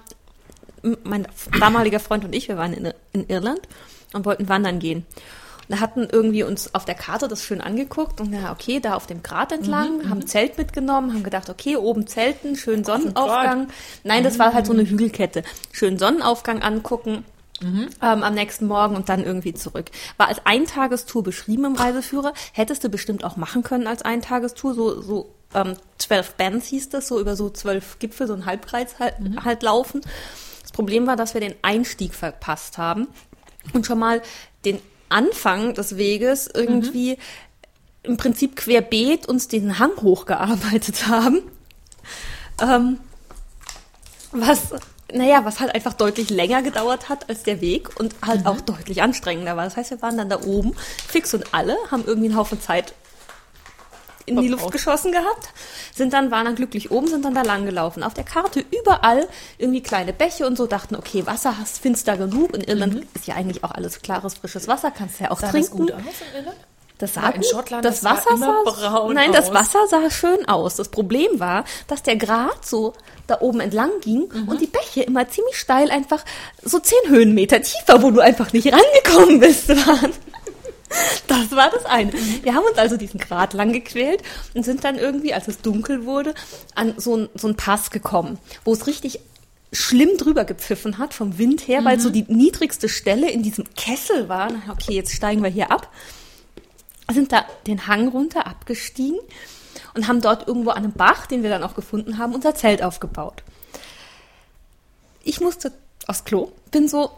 mein damaliger Freund und ich, wir waren in, in Irland und wollten wandern gehen. Und da hatten irgendwie uns auf der Karte das schön angeguckt und ja, okay, da auf dem Grat entlang, haben Zelt mitgenommen, haben gedacht, okay, oben Zelten, schön Sonnenaufgang. Nein, das war halt so eine Hügelkette. Schön Sonnenaufgang angucken. Ähm, am nächsten Morgen und dann irgendwie zurück. War als Eintagestour beschrieben im Reiseführer. Hättest du bestimmt auch machen können als Eintagestour. So, so ähm, zwölf Bands hieß das, so über so zwölf Gipfel, so ein Halbkreis halt, halt laufen. Das Problem war, dass wir den Einstieg verpasst haben und schon mal den Anfang des Weges irgendwie im Prinzip querbeet uns den Hang hochgearbeitet haben. Ähm, was, naja, was halt einfach deutlich länger gedauert hat als der Weg und halt auch deutlich anstrengender war. Das heißt, wir waren dann da oben, fix und alle, haben irgendwie einen Haufen Zeit in die Luft geschossen gehabt, sind dann, waren dann glücklich oben, sind dann da lang gelaufen. Auf der Karte überall irgendwie kleine Bäche und so, dachten, okay, Wasser hast, findest da genug. In Irland ist ja eigentlich auch alles klares, frisches Wasser, kannst du ja auch Sah das trinken. gut aus in Irland? Das sah Ja, in. Schottland, das das sah Wasser sah braun Nein, das aus. Wasser sah schön aus. Das Problem war, dass der Grat so da oben entlang ging Mhm. und die Bäche immer ziemlich steil einfach so zehn Höhenmeter tiefer, wo du einfach nicht rangekommen bist, *laughs* waren. Das war das eine. Mhm. Wir haben uns also diesen Grat lang gequält und sind dann irgendwie, als es dunkel wurde, an so, ein, so einen Pass gekommen, wo es richtig schlimm drüber gepfiffen hat vom Wind her, weil so die niedrigste Stelle in diesem Kessel war. Na, Okay, jetzt steigen wir hier ab sind da den Hang runter abgestiegen und haben dort irgendwo an einem Bach, den wir dann auch gefunden haben, unser Zelt aufgebaut. Ich musste aufs Klo, bin so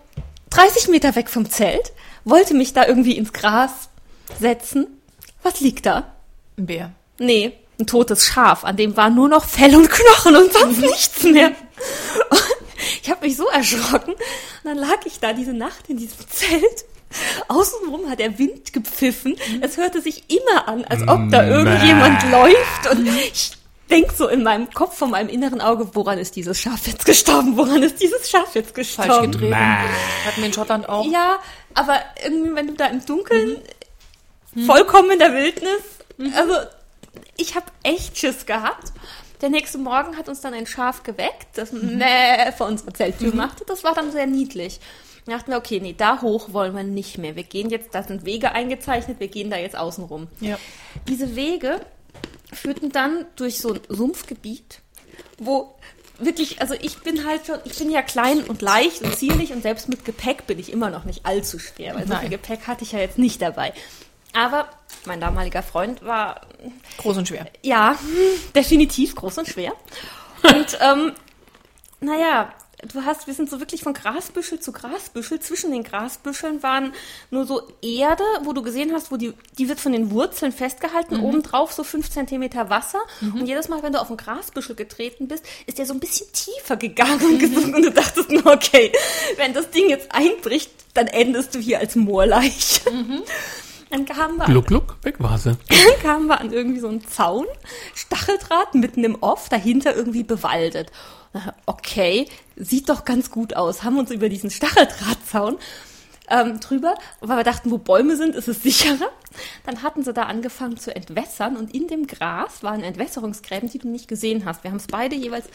30 Meter weg vom Zelt, wollte mich da irgendwie ins Gras setzen. Was liegt da? Ein Bär. Nee, ein totes Schaf, an dem war nur noch Fell und Knochen und sonst *laughs* nichts mehr. Und ich habe mich so erschrocken. Und dann lag ich da diese Nacht in diesem Zelt. Außenrum hat der Wind gepfiffen. Es hörte sich immer an, als ob da irgendjemand läuft. Und ich denk so in meinem Kopf, von meinem inneren Auge, woran ist dieses Schaf jetzt gestorben? Woran ist dieses Schaf jetzt Falsch gestorben? gedreht. Hatten wir in Schottland auch. Ja, aber irgendwie, wenn du da im Dunkeln, vollkommen in der Wildnis, also ich habe echt Schiss gehabt. Der nächste Morgen hat uns dann ein Schaf geweckt, das Mäh vor unserer Zelttür machte. Das war dann sehr niedlich. Da dachten wir, okay, nee, da hoch wollen wir nicht mehr. Wir gehen jetzt, da sind Wege eingezeichnet, wir gehen da jetzt außen rum. Ja. Diese Wege führten dann durch so ein Sumpfgebiet, wo wirklich, also ich bin halt schon, ich bin ja klein und leicht und zierlich und selbst mit Gepäck bin ich immer noch nicht allzu schwer, weil so viel Nein. Gepäck hatte ich ja jetzt nicht dabei. Aber mein damaliger Freund war, Groß und schwer. ja, *laughs* definitiv groß und schwer. Und ähm, naja, du hast, wir sind so wirklich von Grasbüschel zu Grasbüschel. Zwischen den Grasbüscheln waren nur so Erde, wo du gesehen hast, wo die, die wird von den Wurzeln festgehalten, obendrauf so fünf Zentimeter Wasser. Und jedes Mal, wenn du auf ein Grasbüschel getreten bist, ist der so ein bisschen tiefer gegangen und gesunken. Und du dachtest nur, okay, wenn das Ding jetzt einbricht, dann endest du hier als Moorleiche. Dann kamen wir Gluck, gluck, weg war sie. dann kamen wir an irgendwie so einen Zaun, Stacheldraht mitten im Off, dahinter irgendwie bewaldet. Okay, sieht doch ganz gut aus. Haben uns über diesen Stacheldrahtzaun ähm, drüber, weil wir dachten, wo Bäume sind, ist es sicherer. Dann hatten sie da angefangen zu entwässern und in dem Gras waren Entwässerungsgräben, die du nicht gesehen hast. Wir haben es beide jeweils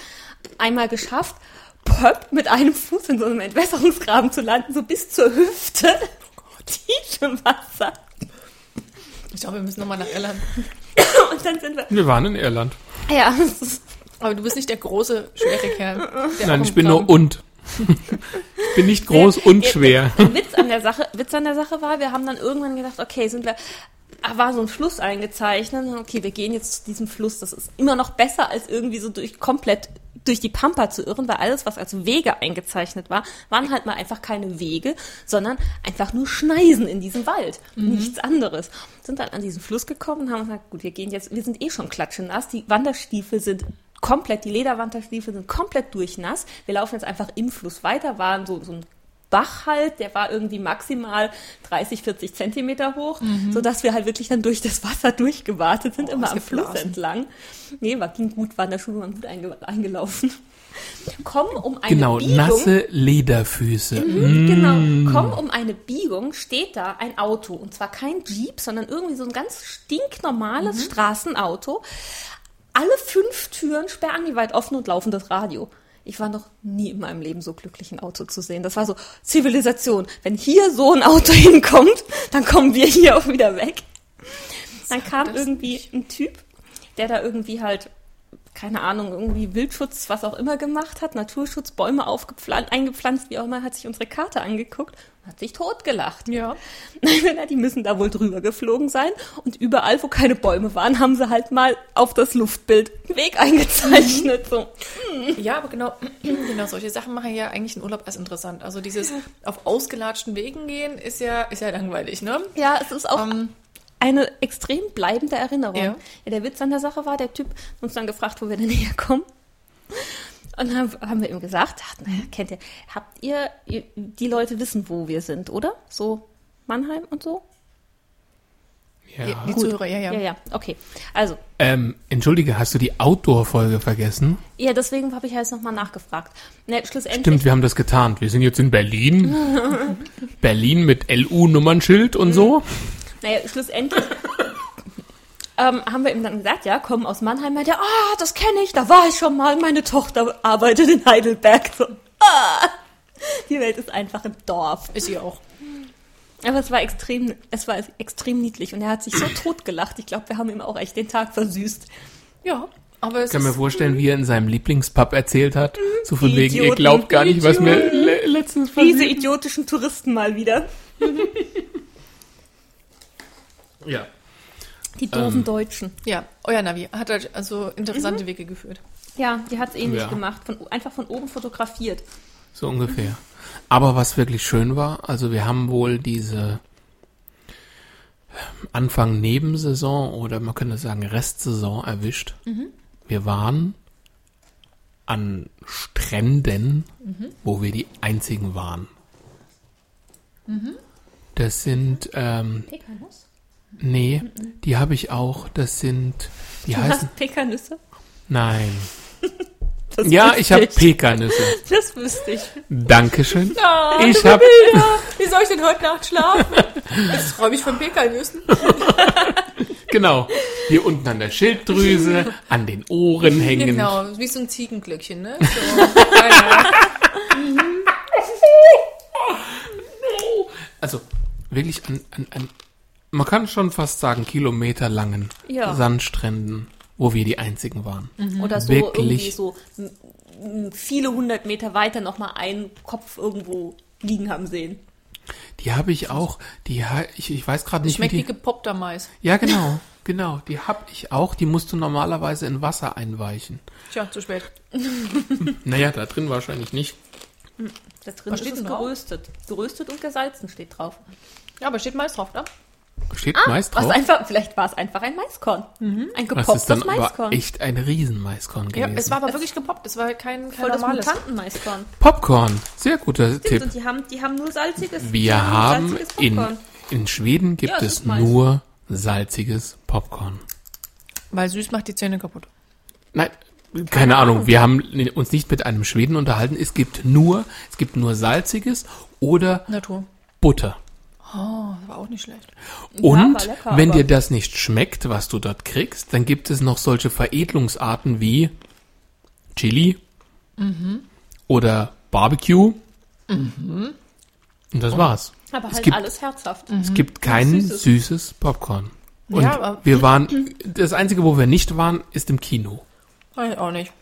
einmal geschafft. pöpp, mit einem Fuß in so einem Entwässerungsgraben zu landen, so bis zur Hüfte. *laughs* Tief im Wasser. Ich glaube, wir müssen nochmal nach Irland. Und dann sind wir. Wir waren in Irland. Ja, es ist Aber du bist nicht der große, schwere Kerl. Nein, ich bin nur und. *laughs* ich bin nicht groß und Der- schwer. Der Witz an der Sache, Witz an der Sache war, wir haben dann irgendwann gedacht, okay, sind wir, ah, war so ein Fluss eingezeichnet, okay, wir gehen jetzt zu diesem Fluss, das ist immer noch besser als irgendwie so durch komplett durch die Pampa zu irren, weil alles, was als Wege eingezeichnet war, waren halt mal einfach keine Wege, sondern einfach nur Schneisen in diesem Wald. Nichts anderes. Sind dann an diesen Fluss gekommen und haben gesagt, gut, wir gehen jetzt, wir sind eh schon klatschenass, die Wanderstiefel sind komplett, die Lederwanderstiefel sind komplett durchnass. Wir laufen jetzt einfach im Fluss weiter, waren so, so ein Bach halt, der war irgendwie maximal 30, 40 Zentimeter hoch, so dass wir halt wirklich dann durch das Wasser durchgewartet sind, immer ist am Fluss geblasen. entlang. Nee, war, ging gut, Wanderschuhe waren gut einge eingelaufen. *laughs* Kommen um eine Genau, Biegung. nasse Lederfüße. Mhm, Genau. Mm. Komm um eine Biegung, steht da ein Auto. Und zwar kein Jeep, sondern irgendwie so ein ganz stinknormales Mhm. Straßenauto. Alle fünf Türen sperrangelweit offen und laufendes Radio. Ich war noch nie in meinem Leben so glücklich, ein Auto zu sehen. Das war so Zivilisation. Wenn hier so ein Auto *laughs* hinkommt, dann kommen wir hier auch wieder weg. Dann kam irgendwie ein Typ, der da irgendwie halt, keine Ahnung, irgendwie Wildschutz, was auch immer gemacht hat, Naturschutz, Bäume aufgepflanzt, eingepflanzt, wie auch immer, hat sich unsere Karte angeguckt und hat sich totgelacht. Ja. *laughs* Die müssen da wohl drüber geflogen sein. Und überall, wo keine Bäume waren, haben sie halt mal auf das Luftbild einen Weg eingezeichnet. So. Ja, aber genau, *clears throat* genau solche Sachen machen ja eigentlich einen Urlaub als interessant. Also dieses auf ausgelatschten Wegen gehen ist ja, ist ja langweilig, ne? Ja, es ist auch Ähm, eine extrem bleibende Erinnerung. Ja. Ja. der Witz an der Sache war, der Typ hat uns dann gefragt, wo wir denn herkommen. Und dann haben, haben wir ihm gesagt, ach, naja, kennt ihr, habt ihr, die Leute wissen, wo wir sind, oder? So Mannheim und so? Ja. die Zuhörer, ja, ja. Ja, ja, okay. Also, Ähm, entschuldige, hast du die Outdoor-Folge vergessen? ja, deswegen habe ich ja jetzt nochmal nachgefragt. Ne, schlussendlich. Stimmt, wir haben das getarnt. Wir sind jetzt in Berlin. *laughs* Berlin mit LU-Nummernschild und so. Naja, schlussendlich *laughs* ähm, haben wir ihm dann gesagt, ja, kommen aus Mannheim. Meinte, er, ah, das kenne ich, da war ich schon mal. Meine Tochter arbeitet in Heidelberg. So, ah, die Welt ist einfach im Dorf. Ist sie auch. Aber es war extrem, es war extrem niedlich und er hat sich so totgelacht. Ich glaube, wir haben ihm auch echt den Tag versüßt. Ja, aber es Ich kann mir vorstellen, wie er in seinem Lieblingspub erzählt hat. So von wegen, ihr Idioten, glaubt gar nicht, was mir le letztens Diese passiert. idiotischen Touristen mal wieder. *laughs* Ja. Die doofen Ähm. Deutschen. ja, euer Navi hat euch also interessante Wege geführt. Ja, die hat es ähnlich Ja. gemacht. Von, einfach von oben fotografiert. So ungefähr. Aber was wirklich schön war, also wir haben wohl diese Anfang Nebensaison oder man könnte sagen Restsaison erwischt. Wir waren an Stränden, wo wir die einzigen waren. Das sind, ähm, Pekanüsse? Nee, die habe ich auch, das sind, wie Du heißen? hast Pekanüsse? Nein. *laughs* Das Ja, ich habe Pekanüsse. Das wüsste ich. Dankeschön. Ja, Ich habe wie soll ich denn heute Nacht schlafen? Jetzt *laughs* träume ich von Pekanüssen. *laughs* Genau. Hier unten an der Schilddrüse, an den Ohren hängend. Genau, wie so ein Ziegenglöckchen, ne? So, ja, ja. Also wirklich an, an, an, man kann schon fast sagen, kilometerlangen Ja. Sandstränden, wo wir die einzigen waren. Oder so Wirklich. irgendwie so viele hundert Meter weiter nochmal einen Kopf irgendwo liegen haben sehen. Die habe ich auch, die ich, ich weiß gerade nicht, Schmeckt wie die. gepoppter Mais. Ja, *laughs* genau, genau. Die habe ich auch. Die musst du normalerweise in Wasser einweichen. Tja, zu spät. *laughs* *laughs* Naja, da drin wahrscheinlich nicht. Da drin Was ist steht es geröstet. Geröstet und gesalzen steht drauf. Ja, aber steht Mais drauf, ne? Steht Ah, Mais was drauf. einfach, vielleicht war es einfach ein Maiskorn. Ein Das ist gepopptes dann aber Maiskorn. echt ein Riesenmaiskorn Ja, gewesen. es war aber wirklich gepoppt. Es war kein, kein Voll normales. Mutantenmaiskorn. Popcorn, sehr guter Tipp. Und die haben, die haben nur salziges. Wir nur haben salziges in, Popcorn. in Schweden gibt Ja, es nur salziges Popcorn. Weil süß macht die Zähne kaputt. Nein, keine, Ahnung. Wir haben uns nicht mit einem Schweden unterhalten. Es gibt nur, es gibt nur salziges oder Natur. Butter. Oh, war auch nicht schlecht. Und war lecker, wenn dir das nicht schmeckt, was du dort kriegst, dann gibt es noch solche Veredelungsarten wie Chili Mhm. oder Barbecue. Und das war's. Aber Es halt gibt- alles herzhaft. Es gibt kein Süßes. süßes Popcorn. Und Ja, aber- wir waren, das Einzige, wo wir nicht waren, ist im Kino. Ich auch nicht.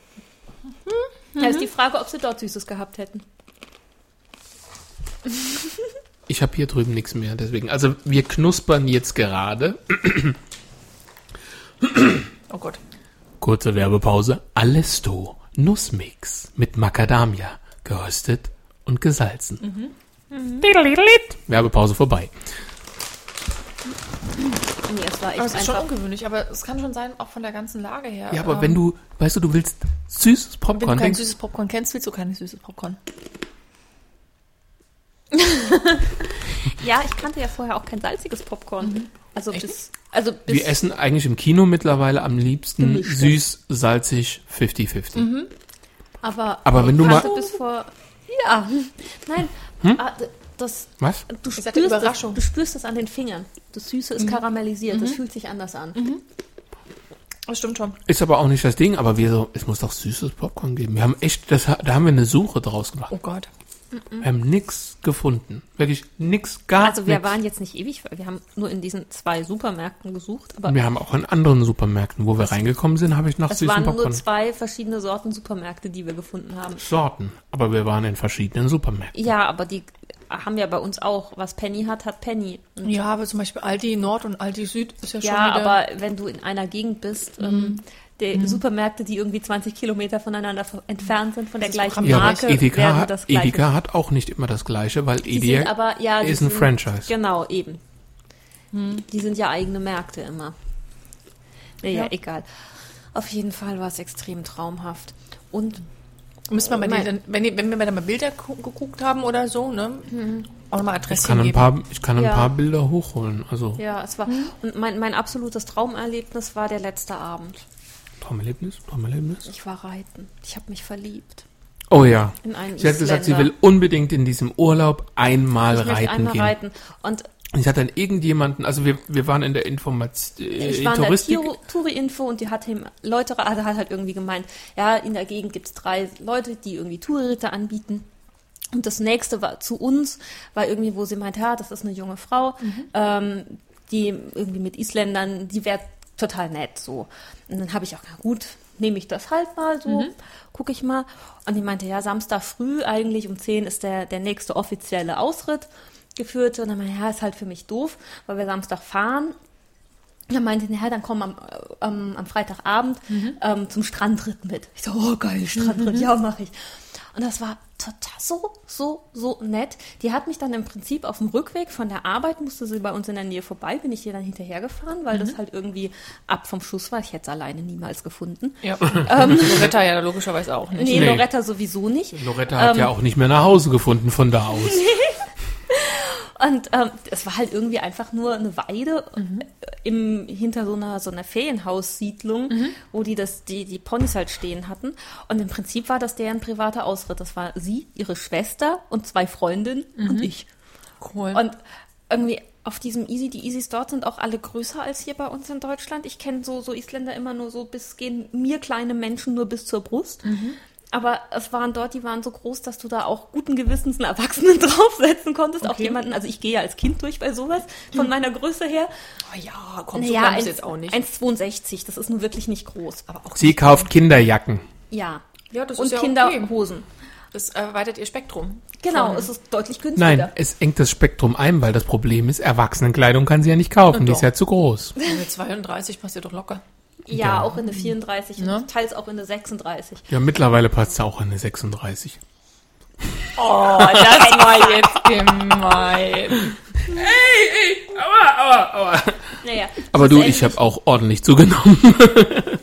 Da ist die Frage, ob sie dort Süßes gehabt hätten. *laughs* Ich habe hier drüben nichts mehr, deswegen. Also wir knuspern jetzt gerade. Oh Gott. Kurze Werbepause. Allesto Nussmix mit Macadamia. Geröstet und gesalzen. Diddelidilit. Werbepause vorbei. Nee, es war echt Aber es ist schon einfach. ungewöhnlich, aber es kann schon sein, auch von der ganzen Lage her. Ja, aber ähm, wenn du, weißt du, du willst süßes wenn Popcorn. du kein denkst, süßes Popcorn kennst, willst du kein süßes Popcorn. *laughs* Ja, ich kannte ja vorher auch kein salziges Popcorn. Also bis, also bis wir essen eigentlich im Kino mittlerweile am liebsten Gemischtes. süß, salzig, 50-50. aber, Aber wenn du mal- vor ja, nein, ah, d- das Was? du spürst, das, Überraschung. du spürst das an den Fingern. Das Süße ist karamellisiert, das fühlt sich anders an. Das stimmt schon. Ist aber auch nicht das Ding, aber wir so, es muss doch süßes Popcorn geben. Wir haben echt, das, da haben wir eine Suche draus gemacht. Oh Gott. Wir haben nix gefunden. Wirklich nix, gar Also wir nix. waren jetzt nicht ewig, weil wir haben nur in diesen zwei Supermärkten gesucht, aber wir haben auch in anderen Supermärkten, wo wir reingekommen sind, habe ich nach es süßen waren nur Popcorn. zwei verschiedene Sorten Supermärkte, die wir gefunden haben. Sorten. Aber wir waren in verschiedenen Supermärkten. Ja, aber die haben ja bei uns auch. Was Penny hat, hat Penny. Und Ja, aber zum Beispiel Aldi Nord und Aldi Süd ist ja schon ja, wieder... aber wenn du in einer Gegend bist, ähm, die Supermärkte, die irgendwie 20 Kilometer voneinander entfernt sind von der gleichen Programm. Ja, aber Marke, Edeka, werden hat, das gleiche. Edeka hat auch nicht immer das Gleiche, weil die sind Edeka aber, ja, ist ein sind, Franchise. Genau, eben. Die sind ja eigene Märkte immer. Naja, Ja. egal. Auf jeden Fall war es extrem traumhaft. Und Müssen wir bei Mein- dann- wenn, wenn wir dann mal Bilder gu- geguckt haben oder so, ne? Auch nochmal Ich Adressen kann ein geben. paar, ich kann ein Ja. paar Bilder hochholen. Also, ja, es war. Und mein, mein absolutes Traumerlebnis war der letzte Abend. Traumerlebnis, Traumerlebnis. Ich war reiten. Ich habe mich verliebt. Oh ja. In einen Sie hat gesagt, sie will unbedingt in diesem Urlaub einmal ich reiten einmal gehen. reiten. Und Ich hatte dann irgendjemanden, also wir, wir waren in der Information, äh, ich war in der Touristik. Touri-Info und die hat ihm Leute, also hat halt irgendwie gemeint, ja, in der Gegend gibt's drei Leute, die irgendwie Tourritte anbieten. Und das nächste war zu uns, war irgendwie, wo sie meint, ja, das ist eine junge Frau, ähm, die irgendwie mit Isländern, die wäre total nett so. Und dann habe ich auch, na gut, nehme ich das halt mal so, gucke ich mal. Und die meinte, ja, Samstag früh eigentlich um 10 ist der, der nächste offizielle Ausritt geführt. Und dann meinte ja, ist halt für mich doof, weil wir Samstag fahren. Und dann meinte sie, ja, dann komm am, äh, am, Freitagabend ähm, zum Strandritt mit. Ich so, oh geil, Strandritt, ja, mache ich. Und das war total so, so, so nett. Die hat mich dann im Prinzip auf dem Rückweg von der Arbeit, musste sie bei uns in der Nähe vorbei, bin ich ihr dann hinterhergefahren, weil das halt irgendwie ab vom Schuss war. Ich hätte es alleine niemals gefunden. Ja. Loretta ja logischerweise auch nicht. Nee, Nee. Loretta sowieso nicht. Loretta hat ja auch nicht mehr nach Hause gefunden von da aus. *laughs* Und ähm, es war halt irgendwie einfach nur eine Weide äh, im, hinter so einer, so einer Ferienhaussiedlung, wo die das, die, die Ponys halt stehen hatten. Und im Prinzip war das deren privater Ausritt. Das war sie, ihre Schwester und zwei Freundinnen und ich. Cool. Und irgendwie auf diesem Easy, die Easys dort sind auch alle größer als hier bei uns in Deutschland. Ich kenne so, so Isländer immer nur so bis, gehen mir kleine Menschen nur bis zur Brust. Aber es waren dort, die waren so groß, dass du da auch guten Gewissens einen Erwachsenen *laughs* draufsetzen konntest. Auch Okay. jemanden, also ich gehe ja als Kind durch bei sowas, von meiner Größe her. oh ja, komm, so Naja, klein ist jetzt auch nicht. 1,62, das ist nun wirklich nicht groß. aber auch Sie kauft Kinderjacken. Ja. Ja, das Und ist ja Kinderhosen. Das erweitert ihr Spektrum. Genau, Von- es ist deutlich günstiger. Nein, es engt das Spektrum ein, weil das Problem ist, Erwachsenenkleidung kann sie ja nicht kaufen, die ist ja zu groß. Mit 32 passt ihr doch locker. Ja, Ja. auch in der 34 Ne? und teils auch in der 36. Ja, mittlerweile passt sie auch in eine 36. Oh, *laughs* das war jetzt gemein. Aber, aber, aber. Naja, Aber du, ich habe auch ordentlich zugenommen. *laughs*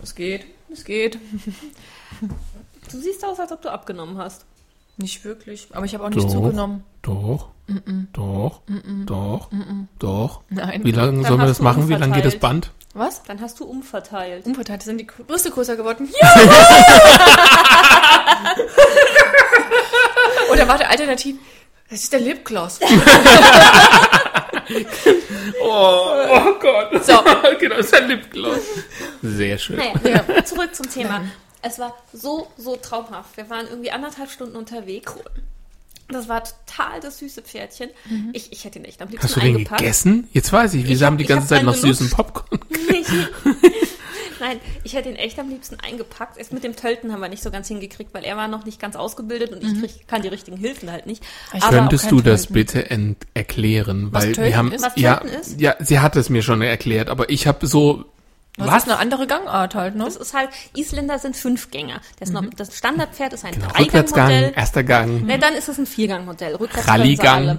Es geht, es geht. Du siehst aus, als ob du abgenommen hast. Nicht wirklich. Aber ich habe auch nicht Doch. zugenommen. Doch, doch, doch, doch. Nein. Wie lange sollen wir das machen? Wie lange geht das. Band? Was? Dann hast du umverteilt. Umverteilt sind die Brüste größer geworden. *laughs* Oder warte, alternativ. Das ist der Lipgloss. *laughs* Oh, oh Gott. So. *laughs* genau, das ist ein Lipgloss. Sehr schön. Naja, zurück zum Thema. Es war so, so traumhaft. Wir waren irgendwie anderthalb Stunden unterwegs. Das war total das süße Pferdchen. Ich, ich hätte ihn echt am liebsten Hast du den eingepackt. gegessen? Jetzt weiß ich, wir Ich haben hab- die ganze hab Zeit noch süßen. Popcorn. *laughs* Nein, ich hätte ihn echt am liebsten eingepackt. Erst mit dem Tölten haben wir nicht so ganz hingekriegt, weil er war noch nicht ganz ausgebildet und ich krieg, kann die richtigen Hilfen halt nicht. Ich Aber könnte- Könntest du kein das Tölten. bitte ent erklären? Weil Tölten wir haben, ist? Was ja, Tölten ist? ja, sie hat es mir schon erklärt, aber ich habe so, Das was? ist eine andere Gangart halt, ne? das ist halt, Isländer sind Fünfgänger. Das, Norm- das Standardpferd ist ein Genau, Rückwärtsgang, Dreigangmodell. erster Gang, Ne, dann ist es ein Viergangmodell. Rückwärts können sie Rallygang. alle.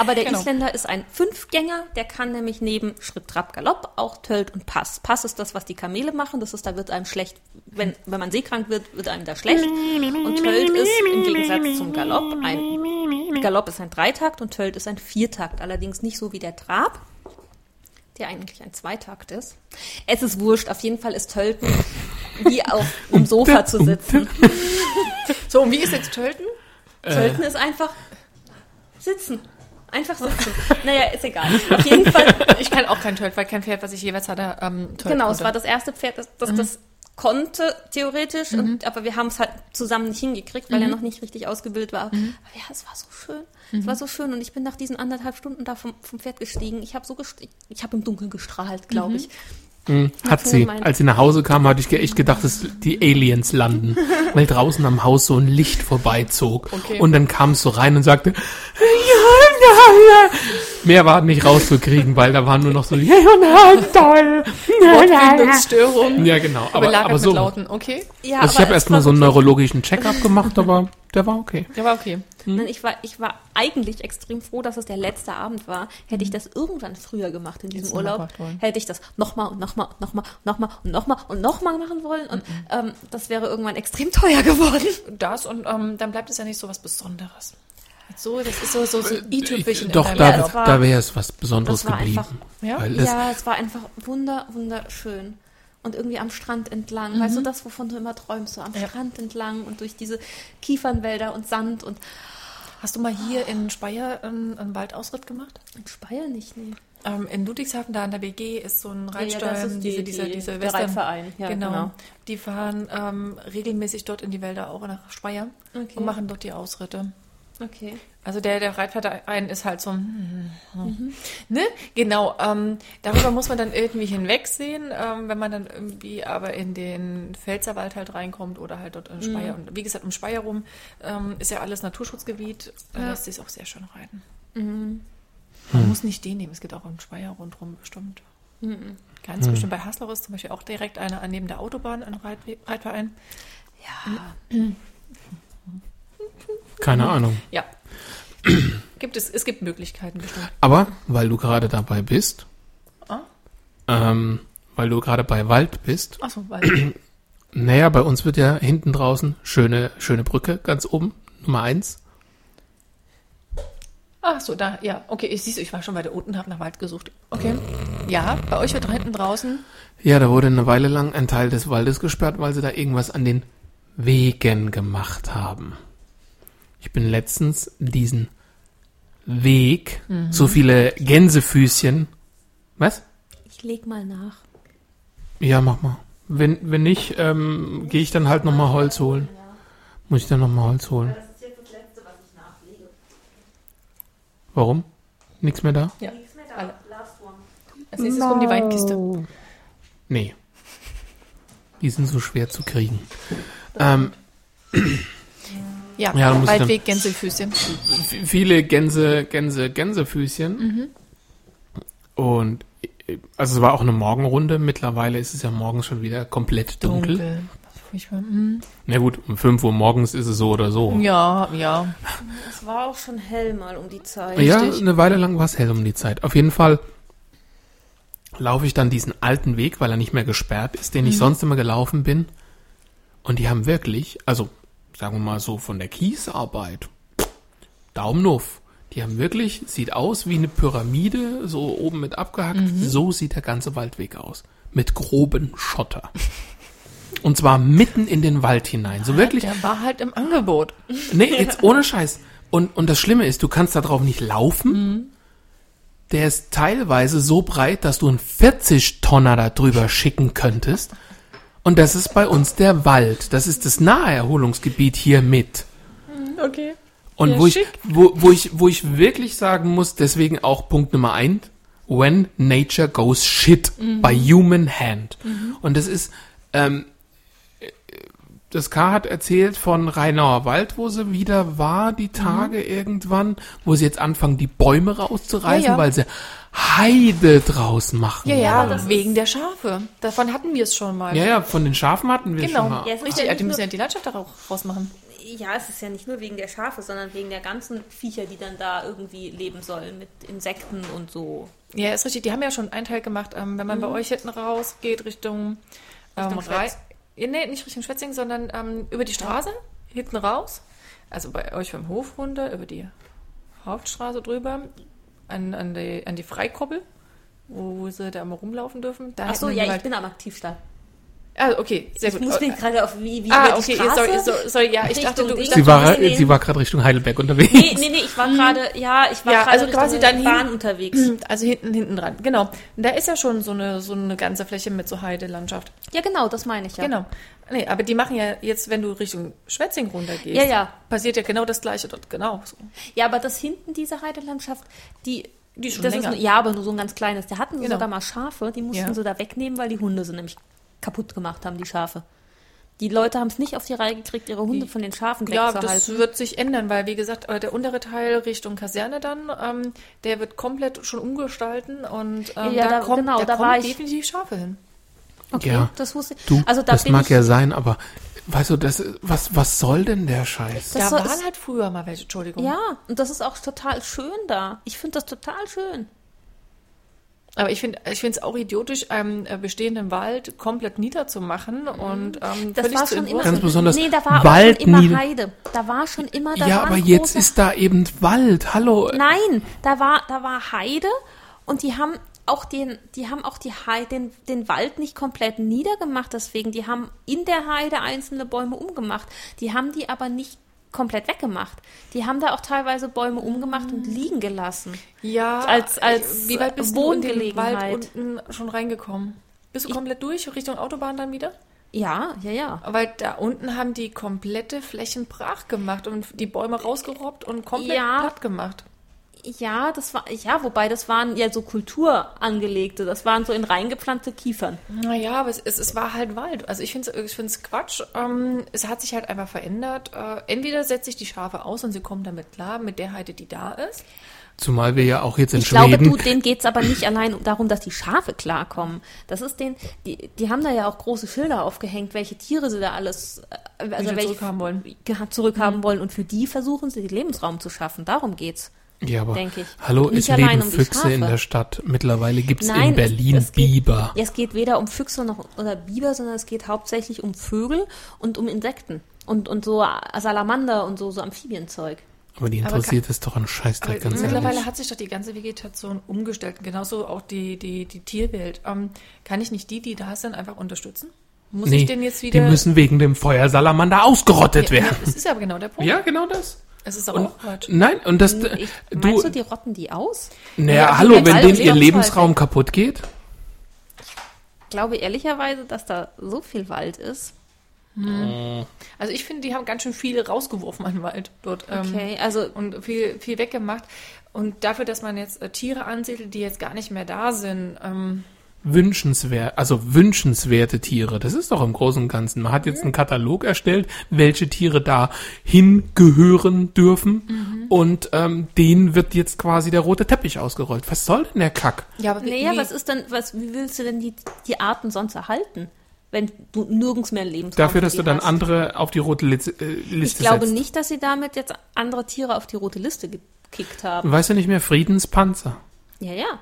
Aber der Genau. Isländer ist ein Fünfgänger, der kann nämlich neben Schritt, Trab, Galopp auch Tölt und Pass. Pass ist das, was die Kamele machen. Das ist, da wird einem schlecht, wenn, wenn man seekrank wird, wird einem da schlecht. Und Tölt ist im Gegensatz zum Galopp ein, Galopp ist ein Dreitakt und Tölt ist ein Viertakt. Allerdings nicht so wie der Trab, der eigentlich ein Zweitakt ist. Es ist wurscht. Auf jeden Fall ist Tölten wie auf einem Sofa zu sitzen. *laughs* So, und wie ist jetzt Tölten? Tölten ist einfach sitzen. Einfach sitzen. naja, ist egal. Auf jeden Fall, *laughs* Ich kann auch kein Tölt, weil kein Pferd, was ich jeweils hatte, ähm, Tölt genau, es konnte. war das erste Pferd, das das, das konnte, theoretisch, und, aber wir haben es halt zusammen nicht hingekriegt, weil er noch nicht richtig ausgebildet war. Aber ja, es war so schön. Es war so schön und ich bin nach diesen anderthalb Stunden da vom, vom Pferd gestiegen. Ich habe so gest ich habe im Dunkeln gestrahlt, glaube ich. Hm, hat sie. mein- Als sie nach Hause kam, hatte ich echt gedacht, dass die Aliens landen, *laughs* weil draußen am Haus so ein Licht vorbeizog. Okay. Und dann kam es so rein und sagte, ja, ja, ja. Mehr war nicht rauszukriegen, weil da waren nur noch so, ja, ja, toll. *laughs* Wortfindungsstörung. Ja, genau. Aber, aber so. Lauten, okay. Ja, Also ich habe erstmal so einen neurologischen Check-up gemacht, aber der war okay. Der war okay. Nein, ich war, ich war eigentlich extrem froh, dass es der letzte Abend war. Hätte ich das irgendwann früher gemacht in diesem Urlaub, hätte ich das nochmal und nochmal und nochmal und nochmal und nochmal und nochmal machen wollen. Und ähm, das wäre irgendwann extrem teuer geworden. Das und ähm, dann bleibt es ja nicht so was Besonderes. So, das ist so, so, so i-Tüpfelchen. in Doch, deinem da, Ja, es war- da wäre es was Besonderes das war geblieben. einfach- Ja? Weil das, ja, es war einfach wunder, wunderschön. Und irgendwie am Strand entlang. Weißt du, das, wovon du immer träumst, so am Ja. Strand entlang und durch diese Kiefernwälder und Sand und Hast du mal hier in Speyer ähm, einen Waldausritt gemacht? in Speyer nicht, nee. Ähm, in Ludwigshafen, da an der WG, ist so ein Reitstall, das ist die- diese, diese, die- diese der Western- Reitverein, ja, genau. genau. Die fahren ähm, regelmäßig dort in die Wälder, auch nach Speyer Okay. und machen dort die Ausritte. Okay. Also der, der Reitverein ist halt so, hm, hm, ne? Genau, ähm, darüber muss man dann irgendwie hinwegsehen, ähm, wenn man dann irgendwie aber in den Pfälzerwald halt reinkommt oder halt dort in Speyer. Und wie gesagt, um Speyer rum ähm, ist ja alles Naturschutzgebiet, da Ja. lässt sich auch sehr schön reiten. Man muss nicht den nehmen, es gibt auch im Speyer rundherum bestimmt. Ganz bestimmt. Bei Haslau ist zum Beispiel auch direkt einer neben der Autobahn ein Reitwe Reitverein. Ja. Keine Ahnung. Ja. gibt es, es gibt Möglichkeiten bestimmt. Aber, weil du gerade dabei bist, Ah. ähm, weil du gerade bei Wald bist, Achso, weil. *clears throat* naja, bei uns wird ja hinten draußen schöne, schöne Brücke, ganz oben, Nummer eins. Ach so, da, ja, okay, ich siehst ich war schon weiter unten, habe nach Wald gesucht. Okay. Ja, bei euch wird da hinten draußen. Ja, da wurde eine Weile lang ein Teil des Waldes gesperrt, weil sie da irgendwas an den Wegen gemacht haben. Ich bin letztens diesen Weg, so viele Gänsefüßchen. Was? Ich leg mal nach. Ja, mach mal. Wenn, wenn nicht, ähm, gehe ich dann halt nochmal Holz holen. Muss ich dann nochmal Holz holen. Das ist jetzt das Letzte, was ich nachlege. Warum? Nichts mehr da? Ja. Nichts mehr Alle. da. Last one. Als nächstes kommt die Weinkiste. Nee. Die sind so schwer zu kriegen. Ähm, *clears throat* Ja, Ja, Waldweg, Gänsefüßchen. viele Gänse, Gänse, Gänsefüßchen. Und äh, also es war auch eine Morgenrunde. Mittlerweile ist es ja morgens schon wieder komplett dunkel. Furchtbar. Mhm. Na gut, um 5 Uhr morgens ist es so oder so. Ja, ja. Es war auch schon hell mal um die Zeit. Ja, Richtig. eine Weile lang war es hell um die Zeit. Auf jeden Fall laufe ich dann diesen alten Weg, weil er nicht mehr gesperrt ist, den ich sonst immer gelaufen bin. Und die haben wirklich, also sagen wir mal so von der Kiesarbeit, Daumen auf. Die haben wirklich, sieht aus wie eine Pyramide, so oben mit abgehackt. So sieht der ganze Waldweg aus. Mit groben Schotter. Und zwar mitten in den Wald hinein. So wirklich, Der war halt im Angebot. Nee, jetzt ohne Scheiß. Und, und das Schlimme ist, du kannst da drauf nicht laufen. Der ist teilweise so breit, dass du einen 40-Tonner da drüber schicken könntest. Und das ist bei uns der Wald. Das ist das Naherholungsgebiet hier mit. Okay. Und Ja, wo, ich, wo, wo, ich, wo ich wirklich sagen muss, deswegen auch Punkt Nummer eins, when nature goes shit Mhm. by human hand. Und das ist, ähm, das K hat erzählt von Rheinauer Wald, wo sie wieder war, die Tage irgendwann, wo sie jetzt anfangen, die Bäume rauszureißen, Mhm. Ja, ja. weil sie Heide draus machen. Ja, ja, das wegen der Schafe. Davon hatten wir es schon mal. Ja, ja, von den Schafen hatten wir Genau. schon mal. Ja, es ist Richtig, ja ja, die nicht müssen nur- ja die Landschaft daraus rausmachen. Ja, es ist ja nicht nur wegen der Schafe, sondern wegen der ganzen Viecher, die dann da irgendwie leben sollen, mit Insekten und so. Ja, ist richtig. Die haben ja schon einen Teil gemacht. Ähm, wenn man bei euch hinten rausgeht Richtung, ähm, Richtung. Ja, nee, nicht Richtung Schwetzing, sondern ähm, über die Straße, hinten raus. Also bei euch vom Hof runter, über die Hauptstraße drüber, an, an, die, an die Freikoppel, wo sie da mal rumlaufen dürfen. Da Achso, hätten ja, die ich halt- bin am Aktivstall. Ah, okay, sehr Ich gut. muss mir gerade auf wie, wie ah, über die okay, Straße. sorry, sorry, sorry, ja, ich dachte, Richtung du, Ding. ich Sie dachte, war, nee, nee. sie war gerade Richtung Heidelberg unterwegs. Nee, nee, nee, ich war gerade, ja, ich war Ja, gerade also Richtung quasi dann hin- Bahn unterwegs. *clears throat* also hinten, hinten dran, genau. Und da ist ja schon so eine, so eine ganze Fläche mit so Heidelandschaft. Ja, genau, das meine ich ja. Genau. Nee, aber die machen ja jetzt, wenn du Richtung Schwetzing runtergehst, Ja, ja. passiert ja genau das gleiche dort, genau. So. Ja, aber das hinten, diese Heidelandschaft, die, Die schon das länger. ist, ja, aber nur so ein ganz kleines. Da hatten sie Genau. sogar mal Schafe, die mussten Ja. sie da wegnehmen, weil die Hunde sie nämlich kaputt gemacht haben, die Schafe. Die Leute haben es nicht auf die Reihe gekriegt, ihre Hunde von den Schafen Ja, wegzuhalten. das wird sich ändern, weil wie gesagt, äh, der untere Teil Richtung Kaserne dann, ähm, der wird komplett schon umgestalten und ähm, Ja, da, da- kommt, genau, da da kommen war ich- definitiv Schafe hin. okay, Ja. das wusste ich. Du, also da das bin mag ich, ja sein, aber weißt du, das, was, was soll denn der Scheiß? Das da soll- waren halt früher mal welche, Entschuldigung. Ja, und das ist auch total schön da. Ich finde das total schön. Aber ich finde ich finde es auch idiotisch, einen äh, bestehenden Wald komplett niederzumachen und ähm, Das war schon immer. Ganz besonders Nee, da war Wald schon immer Heide. Da war schon immer da ja, aber jetzt ist da eben Wald. Hallo. Nein, da war, da war Heide und die haben auch den, die haben auch die Heide, den, den Wald nicht komplett niedergemacht, deswegen, die haben in der Heide einzelne Bäume umgemacht. Die haben die aber nicht komplett weggemacht. Die haben da auch teilweise Bäume umgemacht und liegen gelassen. Ja, Als- als wie weit bist du in den Wohngelegenheit. Wald unten schon reingekommen? Bist du komplett durch Richtung Autobahn dann wieder? Ja, ja, ja. Weil da unten haben die komplette Flächen brach gemacht und die Bäume rausgerobbt und komplett Ja. platt gemacht. Ja, das war, ja, wobei das waren ja so Kulturangelegte, das waren so in reingepflanzte Kiefern. Naja, aber es, es, es war halt Wald. Also ich finde es ich find's Quatsch. Ähm, es hat sich halt einfach verändert. Äh, entweder setze ich die Schafe aus und sie kommen damit klar, mit der Heide, die da ist. Zumal wir ja auch jetzt in Ich glaube, Schweden. du, denen geht's aber nicht allein darum, dass die Schafe klarkommen. Das ist den, die, die haben da ja auch große Schilder aufgehängt, welche Tiere sie da alles, äh, also welche zurückhaben wollen. zurückhaben wollen. Und für die versuchen sie, den Lebensraum zu schaffen. Darum geht's. Ja, aber denke ich. hallo, Nicht es leben um die Füchse in der Stadt. Mittlerweile gibt es in Berlin es, es geht, Biber. Es geht weder um Füchse noch oder Biber, sondern es geht hauptsächlich um Vögel und um Insekten. Und, und so Salamander und so, so Amphibienzeug. Aber die Aber interessiert es doch ein Scheißdreck, Aber ganz mittlerweile ehrlich. hat sich doch die ganze Vegetation umgestellt. Genauso auch die, die, die Tierwelt. Ähm, kann ich nicht die, die da sind, einfach unterstützen? Muss Nee, ich denn jetzt die wieder. müssen wegen dem Feuersalamander ausgerottet ja, werden. das ist aber genau der *laughs* Punkt. Ja, genau das. Es ist aber auch Quatsch. Nein, und das, Ich, du, meinst du, die rotten die aus? naja, Ja, hallo, wenn denen ihr Lebensraum kaputt geht, Ich glaube ehrlicherweise, dass da so viel Wald ist. Also ich finde, die haben ganz schön viel rausgeworfen an Wald dort. ähm, Okay, also und viel, viel weggemacht. Und dafür, dass man jetzt äh, Tiere ansiedelt, die jetzt gar nicht mehr da sind, ähm, wünschenswert, also wünschenswerte Tiere, das ist doch im Großen und Ganzen. Man hat jetzt einen Katalog erstellt, welche Tiere da hingehören dürfen und ähm, denen wird jetzt quasi der rote Teppich ausgerollt. Was soll denn der Kack? ja, aber wie, naja, wie, was ist denn, was, wie willst du denn die, die Arten sonst erhalten, wenn du nirgends mehr Lebensraum Dafür, für dass du dann hast? andere auf die rote äh, Ich Liste glaube setzt. nicht, dass sie damit jetzt andere Tiere auf die rote Liste gekickt haben. Weißt du nicht mehr, Friedenspanzer. Ja, ja.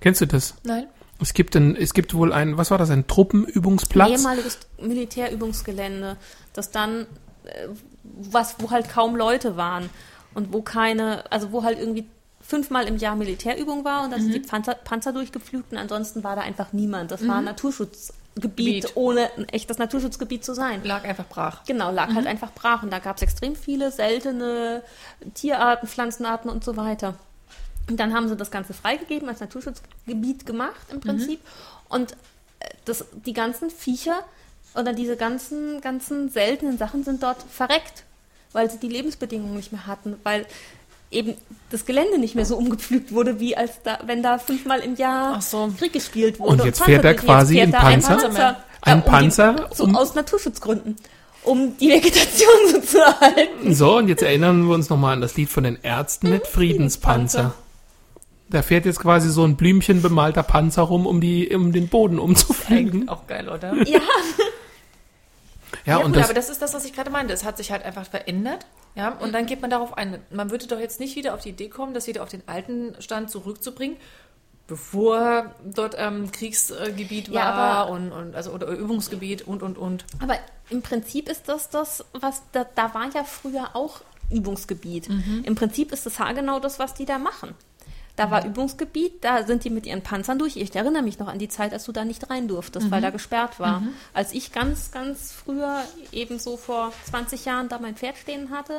Kennst du das? Nein. Es gibt ein, es gibt wohl ein, was war das, ein Truppenübungsplatz? ehemaliges Militärübungsgelände, das dann, äh, was, wo halt kaum Leute waren und wo keine, also wo halt irgendwie fünfmal im Jahr Militärübung war und dann sind die Panzer, Panzer durchgeflügt und ansonsten war da einfach niemand. Das war ein Naturschutzgebiet, Gebiet. ohne ein echtes Naturschutzgebiet zu sein. Lag einfach brach. Genau, lag halt einfach brach und da gab es extrem viele seltene Tierarten, Pflanzenarten und so weiter. Und dann haben sie das Ganze freigegeben, als Naturschutzgebiet gemacht im Prinzip. Und das, die ganzen Viecher oder diese ganzen, ganzen seltenen Sachen sind dort verreckt, weil sie die Lebensbedingungen nicht mehr hatten, weil eben das Gelände nicht mehr so umgepflügt wurde, wie als da, wenn da fünfmal im Jahr so. Krieg gespielt wurde. Und jetzt fährt er quasi fährt da Panzer? Ein Panzer, Ein äh, um Panzer, Die, so, um- aus Naturschutzgründen. Um die *laughs* Vegetation so zu erhalten. So, und jetzt erinnern wir uns nochmal an das Lied von den Ärzten mit *laughs* Friedenspanzer. Da fährt jetzt quasi so ein Blümchen bemalter Panzer rum, um, die, um den Boden umzufliegen. Auch geil, oder? *laughs* Ja, Ja, Ja, und gut, das, aber das ist das, was ich gerade meinte. Es hat sich halt einfach verändert. Ja, und dann geht man darauf ein. Man würde doch jetzt nicht wieder auf die Idee kommen, das wieder auf den alten Stand zurückzubringen, bevor dort ähm, Kriegsgebiet war Ja, aber- und, und also oder Übungsgebiet und und und. aber im Prinzip ist das das, was da, da war ja früher auch Übungsgebiet. Im Prinzip ist das haargenau das, was die da machen. Da war Übungsgebiet, da sind die mit ihren Panzern durch. Ich erinnere mich noch an die Zeit, als du da nicht rein durftest, weil da gesperrt war. Als ich ganz, ganz früher, eben so vor 20 Jahren, da mein Pferd stehen hatte,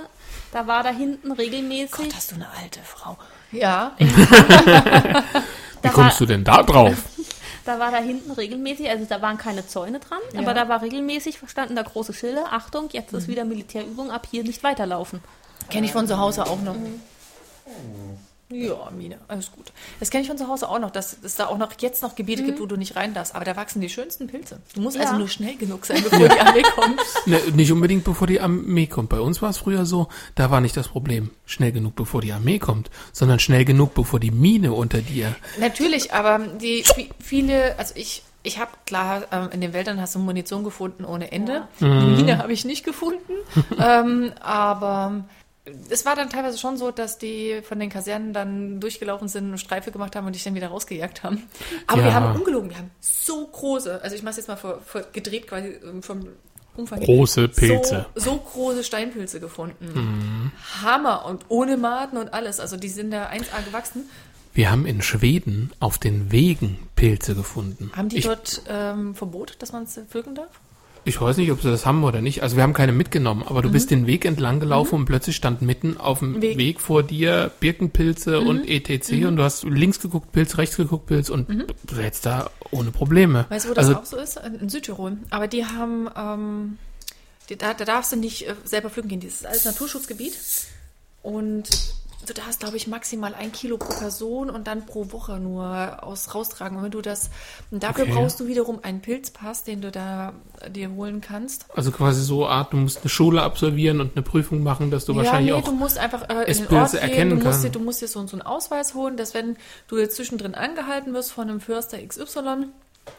da war da hinten regelmäßig. Gott, hast du eine alte Frau. Ja. *laughs* wie kommst du denn da drauf? *laughs* Da war da hinten regelmäßig, also da waren keine Zäune dran, Ja. aber da war regelmäßig verstanden da große Schilder. Achtung, jetzt ist wieder Militärübung, ab hier nicht weiterlaufen. Kenne ich von zu Hause auch noch. Ja, Mine, alles gut. Das kenne ich von zu Hause auch noch, dass es da auch noch jetzt noch Gebiete gibt, wo du nicht rein darfst. Aber da wachsen die schönsten Pilze. Du musst also Ja. nur schnell genug sein, bevor die Armee *laughs* kommt. Ne, nicht unbedingt bevor die Armee kommt. Bei uns war es früher so, da war nicht das Problem, schnell genug bevor die Armee kommt, sondern schnell genug bevor die Mine unter dir. Natürlich, aber die vi- viele, also ich, ich habe klar, ähm, in den Wäldern hast du Munition gefunden ohne Ende. Die Mine habe ich nicht gefunden. *laughs* ähm, aber es war dann teilweise schon so, dass die von den Kasernen dann durchgelaufen sind und Streife gemacht haben und dich dann wieder rausgejagt haben. Aber wir Ja. haben ungelogen, wir haben so große, also ich mache jetzt mal vor, vor, gedreht quasi ähm, vom Umfang. her, Große Pilze. So, so große Steinpilze gefunden. Hammer und ohne Maden und alles. Also die sind da 1A gewachsen. Wir haben in Schweden auf den Wegen Pilze gefunden. Haben die ich, dort ähm, Verbot, dass man es pflücken darf? Ich weiß nicht, ob sie das haben oder nicht. Also wir haben keine mitgenommen, aber du bist den Weg entlang gelaufen und plötzlich stand mitten auf dem Weg, Weg. vor dir Birkenpilze und etc. und du hast links geguckt, Pilz, rechts geguckt, Pilz und du hättest da ohne Probleme. Weißt du, wo das also, auch so ist? In Südtirol. Aber die haben, ähm, die, da, da darfst du nicht äh, selber pflücken gehen. Das ist alles Naturschutzgebiet. Und du darfst, glaube ich, maximal ein Kilo pro Person und dann pro Woche nur aus raustragen. Und wenn du das, und dafür Okay. brauchst du wiederum einen Pilzpass, den du da dir holen kannst. also quasi so Art, du musst eine Schule absolvieren und eine Prüfung machen, dass du wahrscheinlich ja, nee, auch du musst einfach äh, in es den Ort gehen, erkennen du musst, dir, du musst dir so, so einen Ausweis holen, dass wenn du jetzt zwischendrin angehalten wirst von einem Förster XY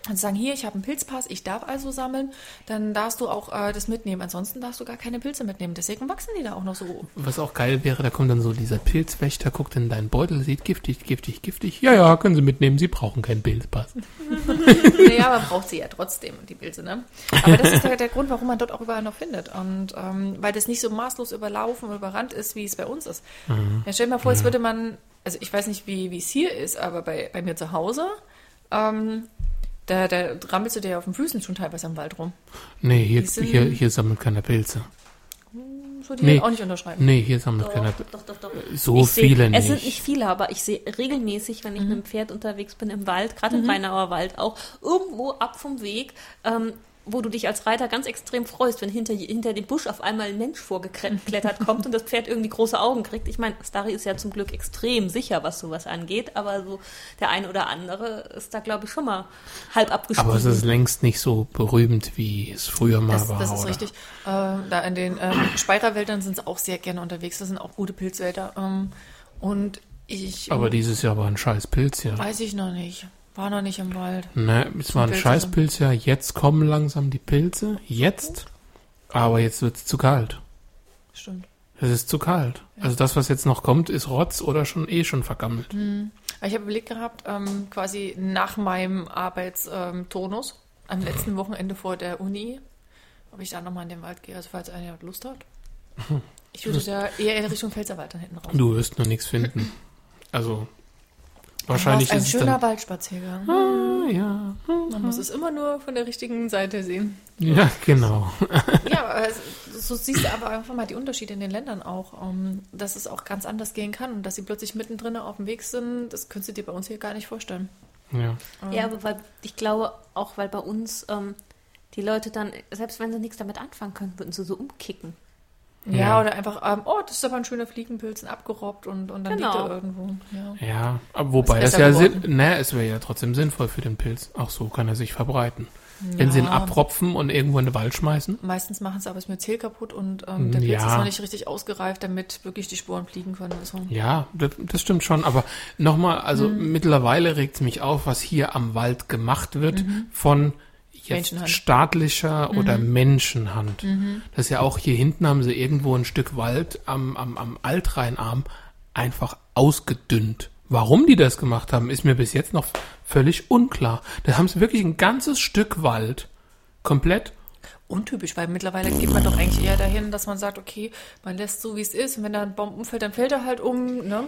und sagen, hier, ich habe einen Pilzpass, ich darf also sammeln, dann darfst du auch äh, das mitnehmen. Ansonsten darfst du gar keine Pilze mitnehmen. Deswegen wachsen die da auch noch so. Was auch geil wäre, da kommt dann so dieser Pilzwächter, guckt in deinen Beutel, sieht giftig, giftig, giftig. Ja, ja, können Sie mitnehmen, Sie brauchen keinen Pilzpass. *laughs* naja, man braucht sie ja trotzdem, die Pilze, ne? Aber das ist der, der Grund, warum man dort auch überall noch findet. Und ähm, weil das nicht so maßlos überlaufen und überrannt ist, wie es bei uns ist. Ja, stell dir mal vor, es würde man, also ich weiß nicht, wie wie es hier ist, aber bei, bei mir zu Hause, ähm, da, da rampelst du dir auf den Füßen schon teilweise im Wald rum. Nee, hier, sind- hier, hier sammelt keiner Pilze. So die Nee. auch nicht unterschreiben. Nee, hier sammelt Doch, keiner doch, doch, doch. So Ich seh- viele Es nicht. sind nicht viele, aber ich sehe regelmäßig, wenn ich mit dem Pferd unterwegs bin im Wald, gerade im Rheinauer Wald auch, irgendwo ab vom Weg, ähm, wo du dich als Reiter ganz extrem freust, wenn hinter, hinter dem Busch auf einmal ein Mensch vorgeklettert kommt und das Pferd irgendwie große Augen kriegt. Ich meine, Starry ist ja zum Glück extrem sicher, was sowas angeht, aber so der eine oder andere ist da, glaube ich, schon mal halb abgestiegen. Aber es ist längst nicht so berühmt, wie es früher mal Das, war. das ist oder? richtig. Ähm, da in den ähm, Speirerwäldern sind sie auch sehr gerne unterwegs. Das sind auch gute Pilzwälder. Ähm, und ich Aber dieses Jahr war ein scheiß Pilz, ja. weiß ich noch nicht. War noch nicht im Wald. Ne, es war ein Pilze scheiß sind- Pilz, ja. Jetzt kommen langsam die Pilze. Jetzt. Aber jetzt wird's zu kalt. Stimmt. Es ist zu kalt. Also das, was jetzt noch kommt, ist Rotz oder schon eh schon vergammelt. Aber Ich habe überlegt gehabt, ähm, quasi nach meinem Arbeitsturnus, am letzten Wochenende vor der Uni, ob ich da nochmal in den Wald gehe, also falls einer Lust hat. Ich würde da eher in Richtung Pfälzerwald dann hinten raus. Du wirst nur nichts finden. Also wahrscheinlich ein ist es schöner dann. Waldspaziergang. Ah, ja, Man muss es immer nur von der richtigen Seite sehen. ja, genau. *laughs* Ja, aber es- so siehst du aber einfach mal die Unterschiede in den Ländern auch, ähm, dass es auch ganz anders gehen kann und dass sie plötzlich mittendrin auf dem Weg sind, das könntest du dir bei uns hier gar nicht vorstellen. Ja. Ja, aber weil ich glaube auch, weil bei uns ähm, die Leute dann, selbst wenn sie nichts damit anfangen können, würden sie so umkicken. Ja, Ja. oder einfach, ähm, oh, das ist aber ein schöner Fliegenpilz, ein abgerobbt und, und dann Genau. liegt er irgendwo. Ja. Ja, aber wobei das ja. Sinn, ne, es wäre ja trotzdem sinnvoll für den Pilz. Auch so kann er sich verbreiten. Wenn sie ihn abropfen und irgendwo in den Wald schmeißen. Meistens machen sie aber das Myzel kaputt und ähm, der Pilz Ja. ist noch nicht richtig ausgereift, damit wirklich die Sporen fliegen können. Also, Ja, das, das stimmt schon. Aber nochmal, also Mhm. mittlerweile regt es mich auf, was hier am Wald gemacht wird von jetzt Mhm. Menschenhand. Mhm. staatlicher oder Menschenhand. Das ist ja auch hier hinten haben sie irgendwo ein Stück Wald am, am, am Altrheinarm einfach ausgedünnt. Warum die das gemacht haben, ist mir bis jetzt noch völlig unklar. Da haben sie wirklich ein ganzes Stück Wald komplett untypisch, weil mittlerweile geht man doch eigentlich eher dahin, dass man sagt, okay, man lässt so, wie es ist und wenn da ein Baum umfällt, dann fällt er halt um. Ne?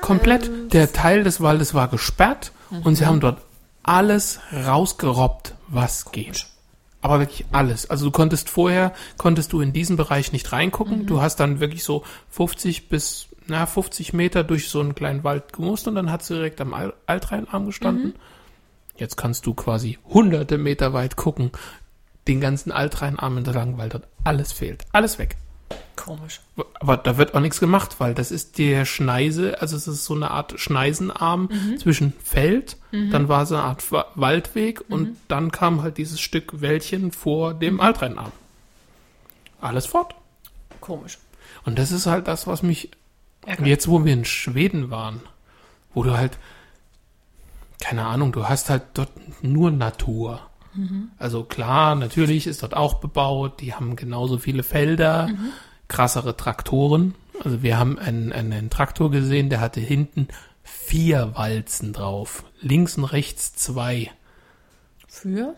Komplett. Ähm, Der Teil des Waldes war gesperrt und sie haben dort alles rausgerobbt, was geht. Aber wirklich alles. Also du konntest vorher, konntest du in diesen Bereich nicht reingucken. Du hast dann wirklich so 50 bis, na, 50 Meter durch so einen kleinen Wald gemusst und dann hat sie direkt am Al Altrheinarm gestanden. Jetzt kannst du quasi hunderte Meter weit gucken, den ganzen Altrheinarm entlang, weil dort alles fehlt. Alles weg. Komisch. Aber da wird auch nichts gemacht, weil das ist der Schneise, also es ist so eine Art Schneisenarm zwischen Feld, dann war so eine Art Wa- Waldweg und dann kam halt dieses Stück Wäldchen vor dem Altrheinarm. Alles fort. Komisch. Und das ist halt das, was mich Ärgert. jetzt, wo wir in Schweden waren, wo du halt, keine Ahnung, du hast halt dort nur Natur. Also klar, natürlich ist dort auch bebaut, die haben genauso viele Felder, krassere Traktoren. Also wir haben einen, einen, einen Traktor gesehen, der hatte hinten vier Walzen drauf, links und rechts zwei, Für?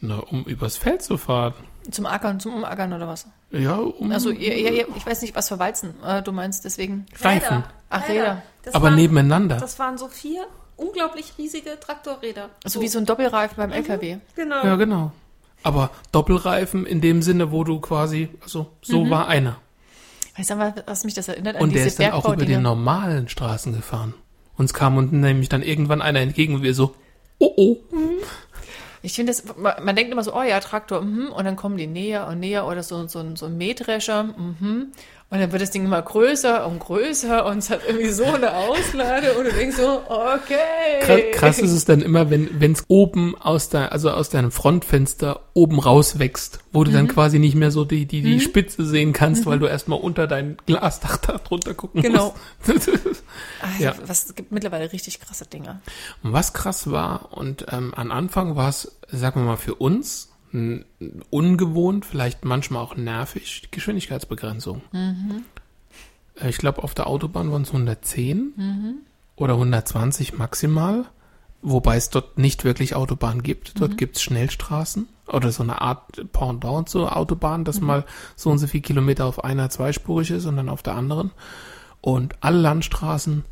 ne, um übers Feld zu fahren. Zum Ackern, zum Umackern oder was? Ja, um Also, ihr, ihr, ihr, ich weiß nicht, was für Walzen äh, du meinst, deswegen. Reifen, Ach, Räder. Das aber waren, nebeneinander. Das waren so vier unglaublich riesige Traktorräder. Also wie so ein Doppelreifen beim LKW. Genau. Ja, genau. Aber Doppelreifen in dem Sinne, wo du quasi, also so war einer. Weißt du, mal, was mich das erinnert an Und der diese ist dann auch über die normalen Straßen gefahren. Uns kam unten nämlich dann irgendwann einer entgegen und wir so, oh oh. Ich finde das, man, man denkt immer so, oh ja, Traktor, mhm, und dann kommen die näher und näher oder so, so, ein- so ein Mähdrescher, mhm. Und dann wird das Ding immer größer und größer und es hat irgendwie so eine Auslade und du denkst so, okay. Krass, krass ist es dann immer, wenn es oben aus der, also aus deinem Frontfenster oben rauswächst, wo du dann Mhm. quasi nicht mehr so die, die, die Spitze sehen kannst, weil du erstmal unter dein Glasdach da drunter gucken Genau. musst. *laughs* Also, Ja. was, es gibt mittlerweile richtig krasse Dinge. Und was krass war, und ähm, am Anfang war es, sagen wir mal, für uns ungewohnt, vielleicht manchmal auch nervig, die Geschwindigkeitsbegrenzung. Äh, Ich glaube, auf der Autobahn waren es 110 oder 120 maximal, wobei es dort nicht wirklich Autobahn gibt. Dort gibt es Schnellstraßen oder so eine Art Pendant zur Autobahn, dass mal so und so viel Kilometer auf einer zweispurig ist und dann auf der anderen. Und alle Landstraßen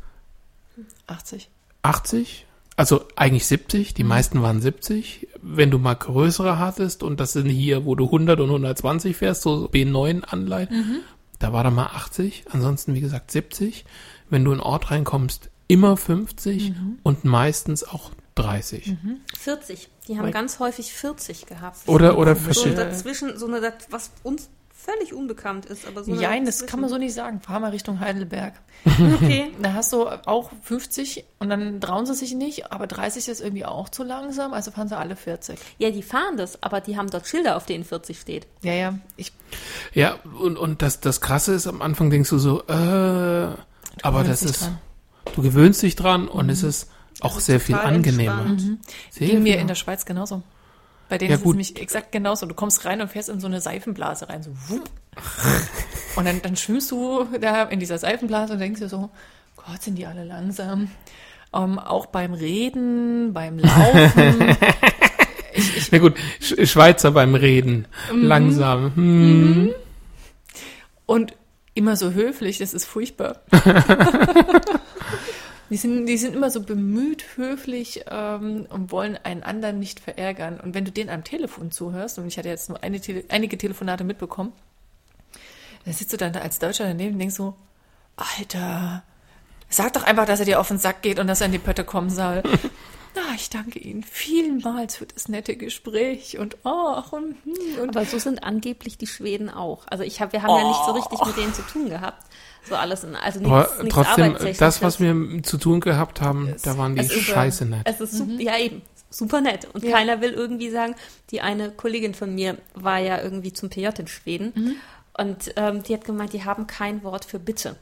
80. 80, also eigentlich 70, die meisten waren 70. Wenn du mal größere hattest und das sind hier, wo du 100 und 120 fährst, so B9 Anleihen, da war da mal 80, ansonsten wie gesagt 70. Wenn du in den Ort reinkommst, immer 50 und meistens auch 30. 40. Die haben Weil- ganz häufig 40 gehabt. Oder, oder so dazwischen, so eine, was uns völlig unbekannt ist, aber so Nein, das kann man so nicht sagen. Fahr mal Richtung Heidelberg. *laughs* Okay. Da hast du auch 50 und dann trauen sie sich nicht, aber 30 ist irgendwie auch zu langsam, also fahren sie alle 40. Ja, die fahren das, aber die haben dort Schilder, auf denen 40 steht. Ja, ja, ich Ja, und, und das, das Krasse ist, am Anfang denkst du so, äh, aber gewöhnst das ist, dran. du gewöhnst dich dran und es ist auch sehr viel angenehmer. entspannt. Sehr ging mir viel in der Schweiz genauso. Bei denen Ja, ist es nämlich exakt genauso. Du kommst rein und fährst in so eine Seifenblase rein, so wupp. Und dann, dann schwimmst du da in dieser Seifenblase und denkst dir so, Gott, sind die alle langsam. Ähm, auch beim Reden, beim Laufen. *laughs* Na gut, Sch Schweizer beim Reden. Mhm. Langsam. Hm. Und immer so höflich, das ist furchtbar. *laughs* die, sind, die sind immer so bemüht, höflich ähm, und wollen einen anderen nicht verärgern. Und wenn du denen am Telefon zuhörst, und ich hatte jetzt nur eine Tele einige Telefonate mitbekommen, dann sitzt du dann da als Deutscher daneben und denkst so, Alter, sag doch einfach, dass er dir auf den Sack geht und dass er in die Pötte kommen soll. *laughs* Na, ich danke Ihnen vielmals für das nette Gespräch und ach und, hm, und Aber so sind angeblich die Schweden auch. Also ich hab, wir haben ja nicht so richtig mit denen zu tun gehabt. So alles, in, also nichts, Aber nichts trotzdem, das, was wir zu tun gehabt haben, da waren die ist, scheiße nett. Es ist super, ja eben, super nett. Und keiner will irgendwie sagen, die eine Kollegin von mir war ja irgendwie zum PJ in Schweden und ähm, die hat gemeint, die haben kein Wort für Bitte.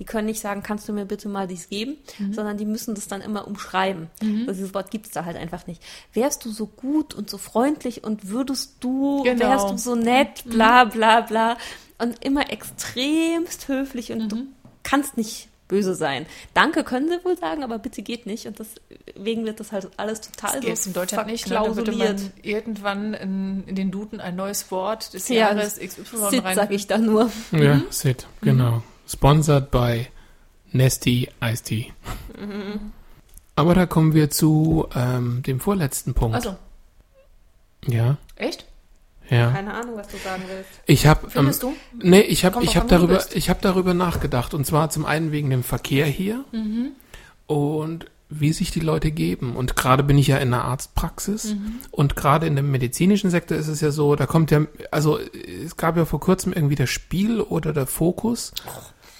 Die können nicht sagen, kannst du mir bitte mal dies geben, sondern die müssen das dann immer umschreiben. Also dieses Wort gibt es da halt einfach nicht. Wärst du so gut und so freundlich und würdest du, Genau. wärst du so nett, bla bla bla. Und immer extremst höflich und du kannst nicht böse sein. Danke können sie wohl sagen, aber bitte geht nicht. Und deswegen wird das halt alles total Das so in Deutschland nicht. Ne? Da würde verklausuliert. man irgendwann in, in den Duden ein neues Wort des Ja, Jahres XY Sid, rein. sag ich da nur. Ja, Sid, genau. Sponsored by Nesty Iced Tea. Aber da kommen wir zu ähm, dem vorletzten Punkt. Also, Ja, echt? Ja. Keine Ahnung, was du sagen willst. Ich habe ähm, du? Nee, ich habe ich drauf hab an, wo du darüber ich habe darüber nachgedacht und zwar zum einen wegen dem Verkehr hier Mhm. und wie sich die Leute geben und gerade bin ich ja in der Arztpraxis Mhm. und gerade in dem medizinischen Sektor ist es ja so, da kommt ja also es gab ja vor kurzem irgendwie der Spiel oder der Fokus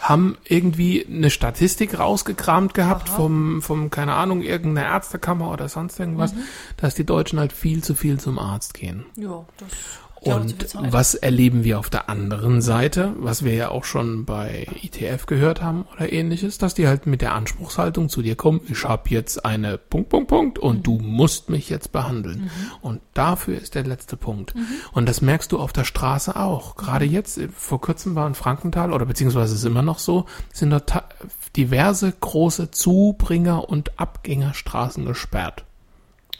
haben irgendwie eine Statistik rausgekramt gehabt vom, vom, keine Ahnung, irgendeiner Ärztekammer oder sonst irgendwas, Mhm. dass die Deutschen halt viel zu viel zum Arzt gehen. Ja, das Und was erleben wir auf der anderen Seite, was wir ja auch schon bei ITF gehört haben oder ähnliches, dass die halt mit der Anspruchshaltung zu dir kommen, ich habe jetzt eine Punkt, Punkt, Punkt und du musst mich jetzt behandeln. Und dafür ist der letzte Punkt. Und das merkst du auf der Straße auch. Gerade jetzt, äh, vor kurzem war in Frankenthal, oder beziehungsweise ist immer noch so, sind dort diverse große Zubringer- und Abgängerstraßen gesperrt.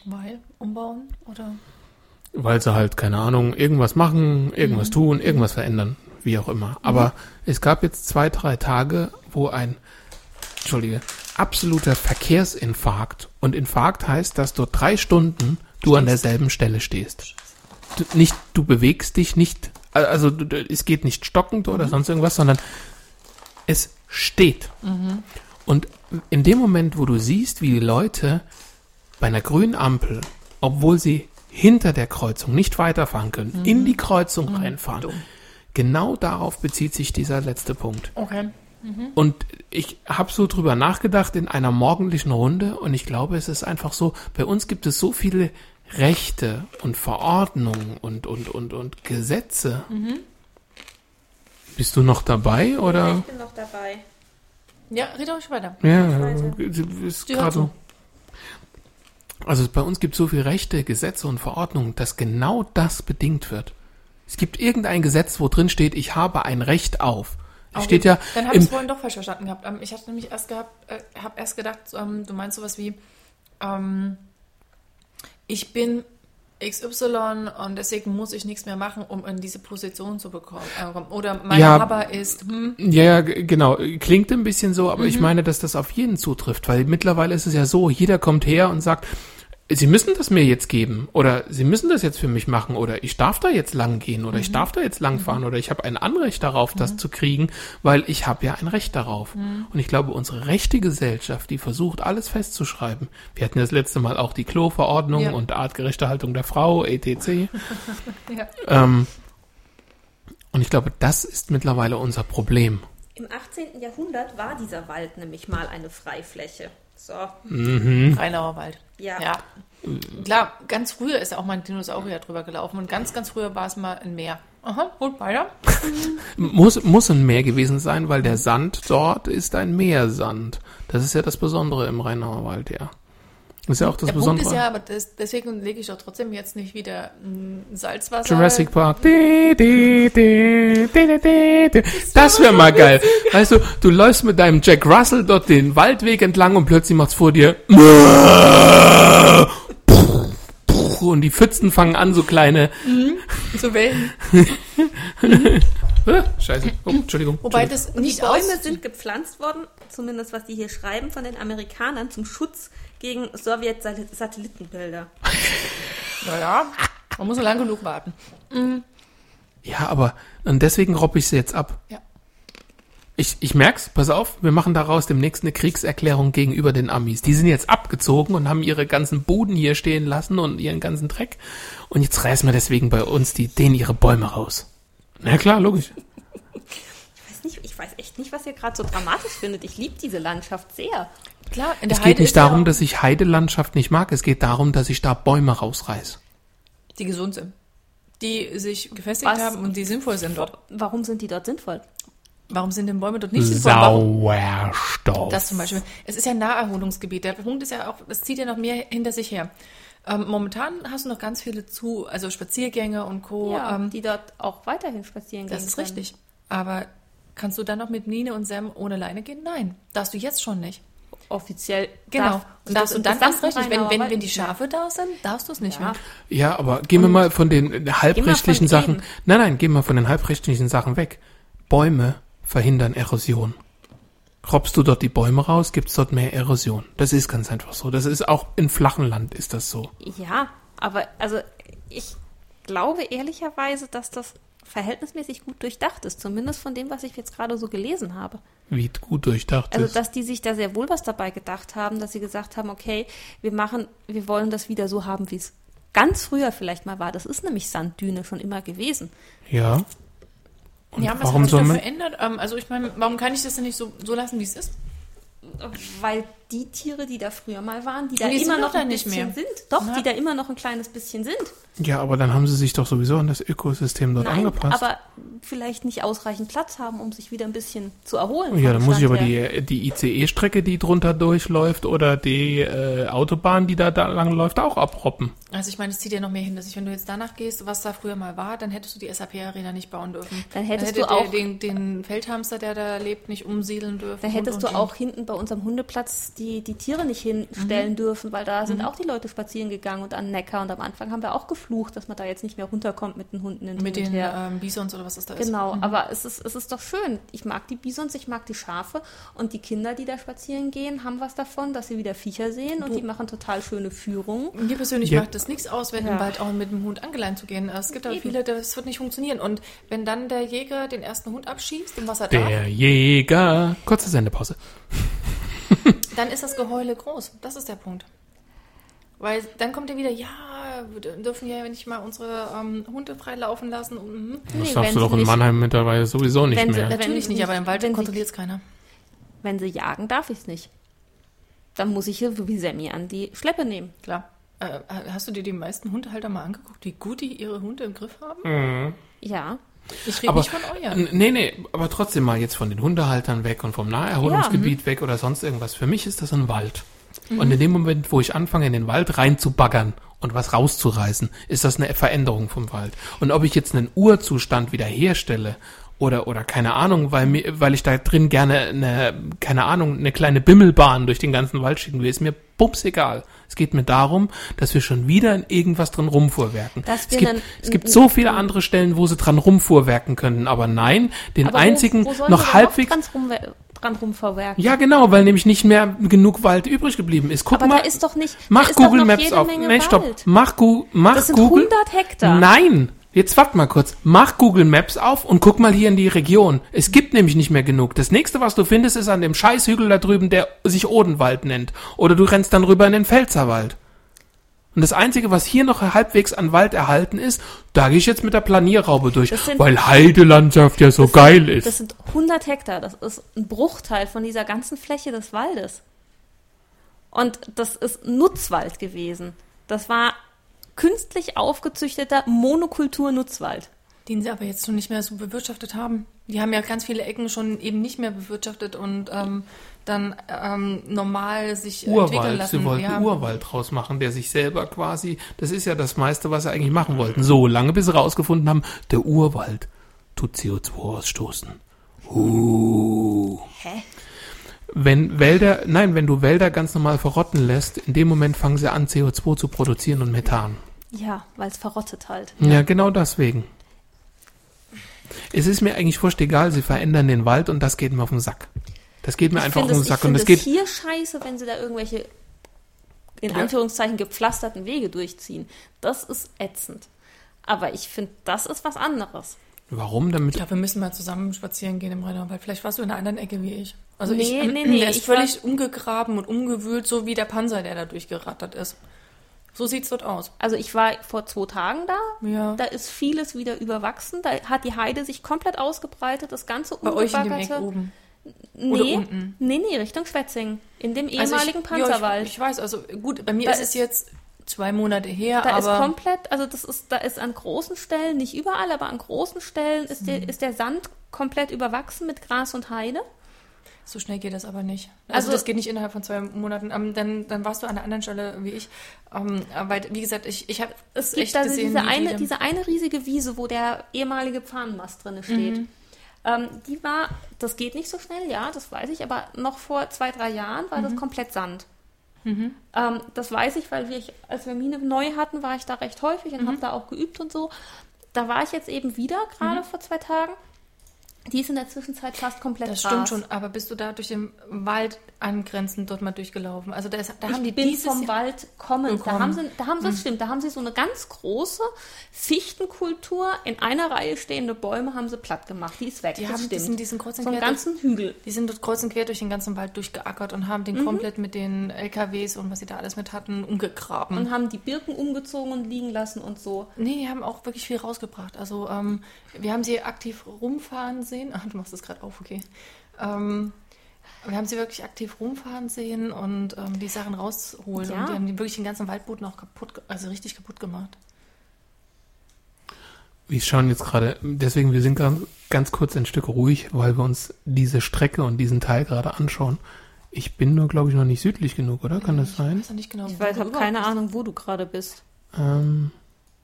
Weil umbauen oder? Weil sie halt, keine Ahnung, irgendwas machen, irgendwas tun, irgendwas verändern, wie auch immer. Aber es gab jetzt zwei, drei Tage, wo ein, Entschuldige, absoluter Verkehrsinfarkt. Und Infarkt heißt, dass du drei Stunden du an derselben Stelle stehst. Du, nicht, du bewegst dich nicht, also du, es geht nicht stockend oder sonst irgendwas, sondern es steht. Und in dem Moment, wo du siehst, wie die Leute bei einer grünen Ampel, obwohl sie hinter der Kreuzung nicht weiterfahren können, in die Kreuzung reinfahren, Dumm. genau darauf bezieht sich dieser letzte Punkt. Okay. Und ich habe so drüber nachgedacht in einer morgendlichen Runde und ich glaube, es ist einfach so, bei uns gibt es so viele Rechte und Verordnungen und, und, und, und Gesetze. Bist du noch dabei oder? bin noch dabei. Ja, red ruhig weiter. Ja, ist gerade so. Also bei uns gibt es so viele Rechte, Gesetze und Verordnungen, dass genau das bedingt wird. Es gibt irgendein Gesetz, wo drin steht, ich habe ein Recht auf. Okay, steht ja Dann habe ich es vorhin doch falsch verstanden gehabt. Ähm, Ich hatte nämlich erst gehabt, äh, habe erst gedacht, ähm, du meinst sowas wie, ähm, ich bin XY und deswegen muss ich nichts mehr machen, um in diese Position zu bekommen. Äh, oder mein Ja. Papa ist, hm, Ja, genau. Klingt ein bisschen so, aber Mhm. ich meine, dass das auf jeden zutrifft, weil mittlerweile ist es ja so, jeder kommt her und sagt, Sie müssen das mir jetzt geben oder Sie müssen das jetzt für mich machen oder ich darf da jetzt lang gehen oder ich Mhm. darf da jetzt lang fahren oder ich habe ein Anrecht darauf, das zu kriegen, weil ich habe ja ein Recht darauf. Mhm. Und ich glaube, unsere rechte Gesellschaft, die versucht, alles festzuschreiben. Wir hatten das letzte Mal auch die Klo-Verordnung Ja. und artgerechte Haltung der Frau, etc. *laughs* ja. ähm, und ich glaube, das ist mittlerweile unser Problem. Im 18. Jahrhundert war dieser Wald nämlich mal eine Freifläche. So, Rheinauer Wald. ja. Ja. Klar, ganz früher ist auch mal ein Dinosaurier drüber gelaufen und ganz, ganz früher war es mal ein Meer. Aha, gut, weiter. *laughs* Muss, muss ein Meer gewesen sein, weil der Sand dort ist ein Meersand. Das ist ja das Besondere im Rheinauer Wald, ja. Das ist ja auch das Der Punkt Besondere. ist ja, aber das, deswegen lege ich doch trotzdem jetzt nicht wieder Salzwasser. Jurassic Park. Das wäre mal geil. Weißt du, du läufst mit deinem Jack Russell dort den Waldweg entlang und plötzlich macht's vor dir. Und die Pfützen fangen an, so kleine. Zu Wellen. Ah, *laughs* Scheiße. Oh, Entschuldigung. Wobei das Die nicht Bäume aus... sind gepflanzt worden, zumindest was die hier schreiben, von den Amerikanern zum Schutz gegen Sowjet-Satellitenbilder. *laughs* Naja, man muss nur lang genug warten. Ja, aber und deswegen robb ich sie jetzt ab. Ja. Ich, ich merk's, pass auf, wir machen daraus demnächst eine Kriegserklärung gegenüber den Amis. Die sind jetzt abgezogen und haben ihre ganzen Buden hier stehen lassen und ihren ganzen Dreck. Und jetzt reißen wir deswegen bei uns die, denen ihre Bäume raus. Na klar, logisch. Ich weiß, nicht, ich weiß echt nicht, was ihr gerade so dramatisch findet. Ich liebe diese Landschaft sehr. Klar, in der Es Heide geht nicht ist ja darum, dass ich Heidelandschaft nicht mag. Es geht darum, dass ich da Bäume rausreiß. die gesund sind. Die sich gefestigt Was? haben und die sinnvoll sind dort. Warum sind die dort sinnvoll? Warum sind denn Bäume dort nicht sinnvoll? Sauerstoff. Das zum Beispiel. Es ist ja ein Naherholungsgebiet. Der Punkt ist ja auch, es zieht ja noch mehr hinter sich her. Ähm, momentan hast du noch ganz viele zu, also Spaziergänge und Co. ja, ähm, die dort auch weiterhin spazieren gehen das ist können. richtig. Aber kannst du dann noch mit Nine und Sam ohne Leine gehen? Nein, darfst du jetzt schon nicht. Offiziell Genau. darf- und, das, und dann erst richtig. Wenn, wenn, wenn die. Schafe da sind, darfst du es nicht Ja. mehr. Ja, aber gehen wir mal von den halbrechtlichen von Sachen. eben. Nein, nein, gehen wir von den halbrechtlichen Sachen weg. Bäume verhindern Erosion. Robbst du dort die Bäume raus, gibt's dort mehr Erosion. Das ist ganz einfach so. Das ist auch in flachen Land ist das so. Ja, aber also ich glaube ehrlicherweise, dass das verhältnismäßig gut durchdacht ist, zumindest von dem, was ich jetzt gerade so gelesen habe. Wie gut durchdacht Also, ist. dass die sich da sehr wohl was dabei gedacht haben, dass sie gesagt haben, okay, wir machen, wir wollen das wieder so haben, wie es ganz früher vielleicht mal war. Das ist nämlich Sanddüne schon immer gewesen. Ja. Und ja, was warum hat sich man. verändert? Ähm, also ich meine, warum kann ich das denn nicht so, so lassen, wie es ist? Weil die Tiere, die da früher mal waren, die da die immer noch ein nicht bisschen mehr. sind, doch, Na. die da immer noch ein kleines bisschen sind. Ja, aber dann haben sie sich doch sowieso an das Ökosystem dort Nein, angepasst. aber vielleicht nicht ausreichend Platz haben, um sich wieder ein bisschen zu erholen. ja, dann muss ich aber her. die, die ICE-Strecke, die drunter durchläuft, oder die äh, Autobahn, die da, da lang läuft, auch abroppen. Also ich meine, es zieht ja noch mehr hinter sich. Wenn du jetzt danach gehst, was da früher mal war, dann hättest du die SAP-Arena nicht bauen dürfen. Dann hättest hätte du auch- den, den Feldhamster, der da lebt, nicht umsiedeln dürfen. Da hättest und, du und, auch hinten bei unserem Hundeplatz die, die Tiere nicht hinstellen Mhm. dürfen, weil da sind auch die Leute spazieren gegangen und an Neckar. Und am Anfang haben wir auch geflucht, dass man da jetzt nicht mehr runterkommt mit den Hunden hin mit und den her. ähm, Bisons oder was das da ist. Genau, aber es ist, es ist doch schön. Ich mag die Bisons, ich mag die Schafe und die Kinder, die da spazieren gehen, haben was davon, dass sie wieder Viecher sehen und die machen total schöne Führungen. Mir persönlich Ja. macht das nichts aus, wenn Ja. im Wald auch mit dem Hund angeleint zu gehen. Es gibt Eben. viele, das wird nicht funktionieren. Und wenn dann der Jäger den ersten Hund abschießt, im Wasser darf, Der Jäger. Kurze Sendepause. *laughs* dann ist das Geheule groß. Das ist der Punkt. Weil dann kommt er wieder, ja, wir dürfen ja nicht mal unsere ähm, Hunde frei laufen lassen. Und, mhm. Das Nee, darfst du sie doch in nicht- Mannheim mittlerweile sowieso nicht wenn sie- mehr. wenn- Natürlich nicht, aber im Wald sie- kontrolliert es keiner. Wenn sie jagen, darf ich es nicht. Dann muss ich hier wie Sammy an die Schleppe nehmen. Klar. Äh, hast du dir die meisten Hundehalter mal angeguckt, wie gut die ihre Hunde im Griff haben? Mhm. Ja. Ich rede aber, nicht von euren. Nee, nee, aber trotzdem mal jetzt von den Hundehaltern weg und vom Naherholungsgebiet weg oder sonst irgendwas. Für mich ist das ein Wald. Und in dem Moment, wo ich anfange, in den Wald reinzubaggern und was rauszureißen, ist das eine Veränderung vom Wald. Und ob ich jetzt einen Urzustand wiederherstelle oder, oder keine Ahnung, weil, mir, weil ich da drin gerne eine, keine Ahnung, eine kleine Bimmelbahn durch den ganzen Wald schicken will, ist mir bums egal. Es geht mir darum, dass wir schon wieder in irgendwas dran rumfuhrwerken. Es gibt, einen- es gibt so viele andere Stellen, wo sie dran rumfuhrwerken können, aber nein, den Aber einzigen wo, wo noch halbwegs dran, rumverwerken? ja, genau, weil nämlich nicht mehr genug Wald übrig geblieben ist. Guck aber mal, da ist doch nicht. mach Google Maps auf. Nee, stopp. Mach, Gu mach Das sind Google. 100 Hektar. Nein, jetzt wart mal kurz. Mach Google Maps auf und guck mal hier in die Region. Es gibt nämlich nicht mehr genug. Das nächste, was du findest, ist an dem Scheißhügel da drüben, der sich Odenwald nennt. Oder du rennst dann rüber in den Pfälzerwald. Und das Einzige, was hier noch halbwegs an Wald erhalten ist, da gehe ich jetzt mit der Planierraube durch, sind- weil Heidelandschaft ja so geil ist. Das sind 100 Hektar. Das ist ein Bruchteil von dieser ganzen Fläche des Waldes. Und das ist Nutzwald gewesen. Das war künstlich aufgezüchteter Monokultur-Nutzwald. Den sie aber jetzt schon nicht mehr so bewirtschaftet haben. Die haben ja ganz viele Ecken schon eben nicht mehr bewirtschaftet und ähm, dann ähm, normal sich äh, entwickeln Urwald. lassen. Sie wollten ja. Urwald draus machen, der sich selber quasi, das ist ja das meiste, was sie eigentlich machen wollten. So lange, bis sie rausgefunden haben, der Urwald tut CO2 ausstoßen. Uh. Hä? Wenn Wälder, nein, wenn du Wälder ganz normal verrotten lässt, in dem Moment fangen sie an, CO2 zu produzieren und Methan. Ja, weil es verrottet halt. Ja, genau deswegen. Es ist mir eigentlich wurscht egal, sie verändern den Wald und das geht mir auf den Sack. Das geht mir Ich einfach auf den es, ich Sack und das es geht, hier scheiße, wenn sie da irgendwelche in Ja. Anführungszeichen gepflasterten Wege durchziehen. Das ist ätzend. Aber ich finde, das ist was anderes. Warum? Damit Ich glaube, wir müssen mal zusammen spazieren gehen im Rheinauwald. Vielleicht warst du in einer anderen Ecke wie ich. Also Nee, ich, nee, *clears throat* nee, der ist ich war- völlig umgegraben und umgewühlt, so wie der Panzer, der da durchgerattert ist. So sieht's dort aus. Also ich war vor zwei Tagen da. Ja. Da ist vieles wieder überwachsen. Da hat die Heide sich komplett ausgebreitet. Das ganze Bei euch in dem Eck oben. Nee, Oder unten? nee, nee, Richtung Schwetzing. In dem Also ehemaligen ich, Panzerwald. Ja, ich, ich weiß, also gut, bei mir Da ist es ist- jetzt zwei Monate her, Da ist aber komplett, also das ist, da ist an großen Stellen, nicht überall, aber an großen Stellen ist, Mhm. der, ist der Sand komplett überwachsen mit Gras und Heide. So schnell geht das aber nicht. Also, Also- das geht nicht innerhalb von zwei Monaten. Ähm, dann, dann warst du an einer anderen Stelle wie ich. Ähm, weil, wie gesagt, ich, ich habe Es echt gibt also gesehen, diese eine, die- diese eine riesige Wiese, wo der ehemalige Pfannenmast drin steht. Mhm. Ähm, die war, das geht nicht so schnell, ja, das weiß ich, aber noch vor zwei, drei Jahren war Mhm. das komplett Sand. Ähm, das weiß ich, weil wir, als wir Mine neu hatten, war ich da recht häufig und Mhm. habe da auch geübt und so. Da war ich jetzt eben wieder, gerade Mhm. vor zwei Tagen. Die ist in der Zwischenzeit fast komplett Das Gras. stimmt schon, aber bist du da durch den Wald angrenzend dort mal durchgelaufen? Also da, ist, da haben die ich bin dieses vom Jahr- Wald kommend. Da gekommen. haben sie, da haben sie, das stimmt, da haben sie so eine ganz große Fichtenkultur. In einer Reihe stehende Bäume haben sie platt gemacht. Die ist weg. Die haben stimmt. diesen, diesen so einen ganzen Hügel. die sind dort kreuz und quer durch den ganzen Wald durchgeackert und haben Mhm. den komplett mit den LKWs und was sie da alles mit hatten umgegraben. Und haben die Birken umgezogen und liegen lassen und so. Nee, die haben auch wirklich viel rausgebracht. Also ähm, wir haben sie aktiv rumfahren sehen. Ach, du machst das gerade auf, okay. Ähm, wir haben sie wirklich aktiv rumfahren sehen und ähm, die Sachen rausholen. Ja. Und die haben wirklich den ganzen Waldboden auch kaputt, ge- also richtig kaputt gemacht. Wir schauen jetzt gerade, deswegen, wir sind ganz, ganz kurz ein Stück ruhig, weil wir uns diese Strecke und diesen Teil gerade anschauen. Ich bin nur, glaube ich, noch nicht südlich genug, oder? Kann das Ich sein? weiß noch nicht genau. Ich wo habe du keine überhaupt Ahnung, wo du gerade bist. Ähm,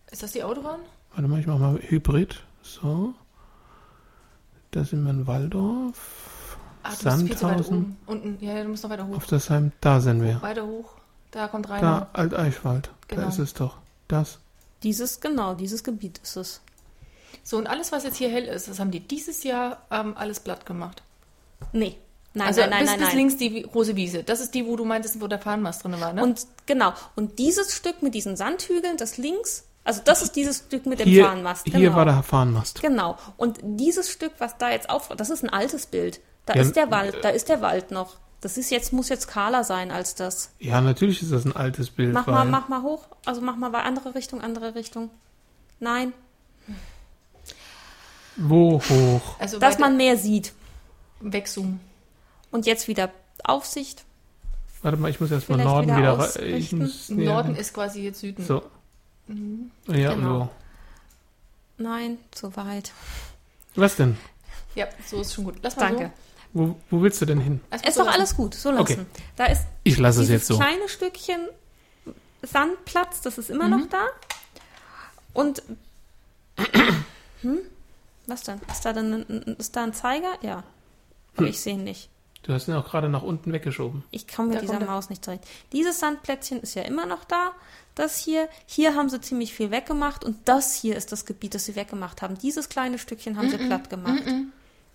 bist. Ist das die Autobahn? warte mal, ich mache mal Hybrid. So. Da sind wir in Waldorf. Ah, du bist viel zu weit Sandhausen. oben. Unten, ja, du musst noch weiter hoch. Auf das Heim, da sind wir. Weiter hoch. Da kommt rein. Da, Alt-Eichwald. Genau. Da ist es doch. Das. Dieses, genau, dieses Gebiet ist es. So, und alles, was jetzt hier hell ist, das haben die dieses Jahr ähm, alles platt gemacht. Nee. Nein, also nein, nein, bis, nein, bis nein. links die große Wiese. Das ist die, wo du meintest, wo der Fahnenmast drin war, ne? Und genau. Und dieses Stück mit diesen Sandhügeln, das links, also das ist dieses Stück mit dem Hier, Fahnenmast. Genau. hier war der Fahnenmast. Genau. Und dieses Stück, was da jetzt auf, das ist ein altes Bild. Da Ja, ist der Wald, da ist der Wald noch. Das ist jetzt, muss jetzt kahler sein als das. Ja, natürlich ist das ein altes Bild. Mach mal, mach mal hoch. Also mach mal bei andere Richtung, andere Richtung. Nein. Wo hoch? also Dass man mehr sieht. wegzoomen. Und jetzt wieder Aufsicht. Warte mal, ich muss erst mal Vielleicht Norden wieder wieder rein. Norden hin. ist quasi jetzt Süden. So. Ja, Genau. Nein, zu weit. so. Was denn? Ja, so ist schon gut. Lass mal Danke. Wo, wo willst du denn hin? Erst Ist so doch lassen. alles gut, so lassen. Okay. Da ist Ich lasse es dieses jetzt so. kleine Stückchen Sandplatz, das ist immer Mhm. noch da. Und *clears throat* hm? was denn? Ist da denn ein, ist da ein Zeiger? Ja. Aber Hm. ich sehe ihn nicht. Du hast ihn auch gerade nach unten weggeschoben. Ich komme mit Da dieser er. Maus nicht zurecht. Dieses Sandplätzchen ist ja immer noch da. Das hier, hier haben sie ziemlich viel weggemacht und das hier ist das Gebiet, das sie weggemacht haben. Dieses kleine Stückchen haben sie platt gemacht.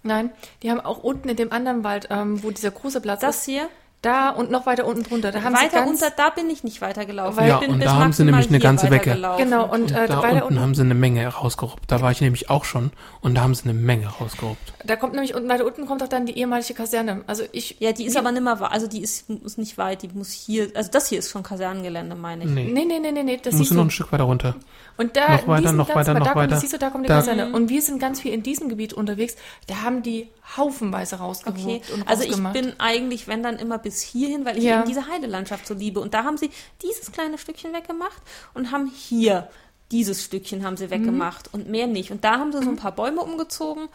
Nein, die haben auch unten in dem anderen Wald, ähm, wo dieser große Platz Das ist, hier, da und noch weiter unten drunter. Da haben sie weiter ganz, unter, da bin ich nicht weitergelaufen. Weil- ich Ja, bin und bis da haben sie nämlich eine ganze Wecke. Genau, und, Und äh, da weiter unten unten, haben sie eine Menge rausgeruppt. Da war ich nämlich auch schon. Und da haben sie eine Menge rausgeruppt. da kommt nämlich unten weiter unten kommt auch dann die ehemalige Kaserne. Also ich Ja, die ist wir- aber nimmer, wa- also die ist, ist nicht weit, die muss hier, also das hier ist schon Kasernengelände, meine ich. Nee. Nee, nee, nee, nee, nee, das du noch ein Stück weiter runter. Und da, Noch in weiter, diesem noch weiter, aber noch da kommt, weiter. siehst du, da kommt die Da- Kaserne. Und wir sind ganz viel in diesem Gebiet unterwegs. Da haben die haufenweise Okay, rausgeholt und also ich bin eigentlich, wenn dann immer bis hierhin, weil ich Ja. eben diese Heidelandschaft so liebe. Und da haben sie dieses kleine Stückchen weggemacht und haben hier dieses Stückchen haben sie weggemacht und mehr nicht. Und da haben sie so ein paar Bäume umgezogen.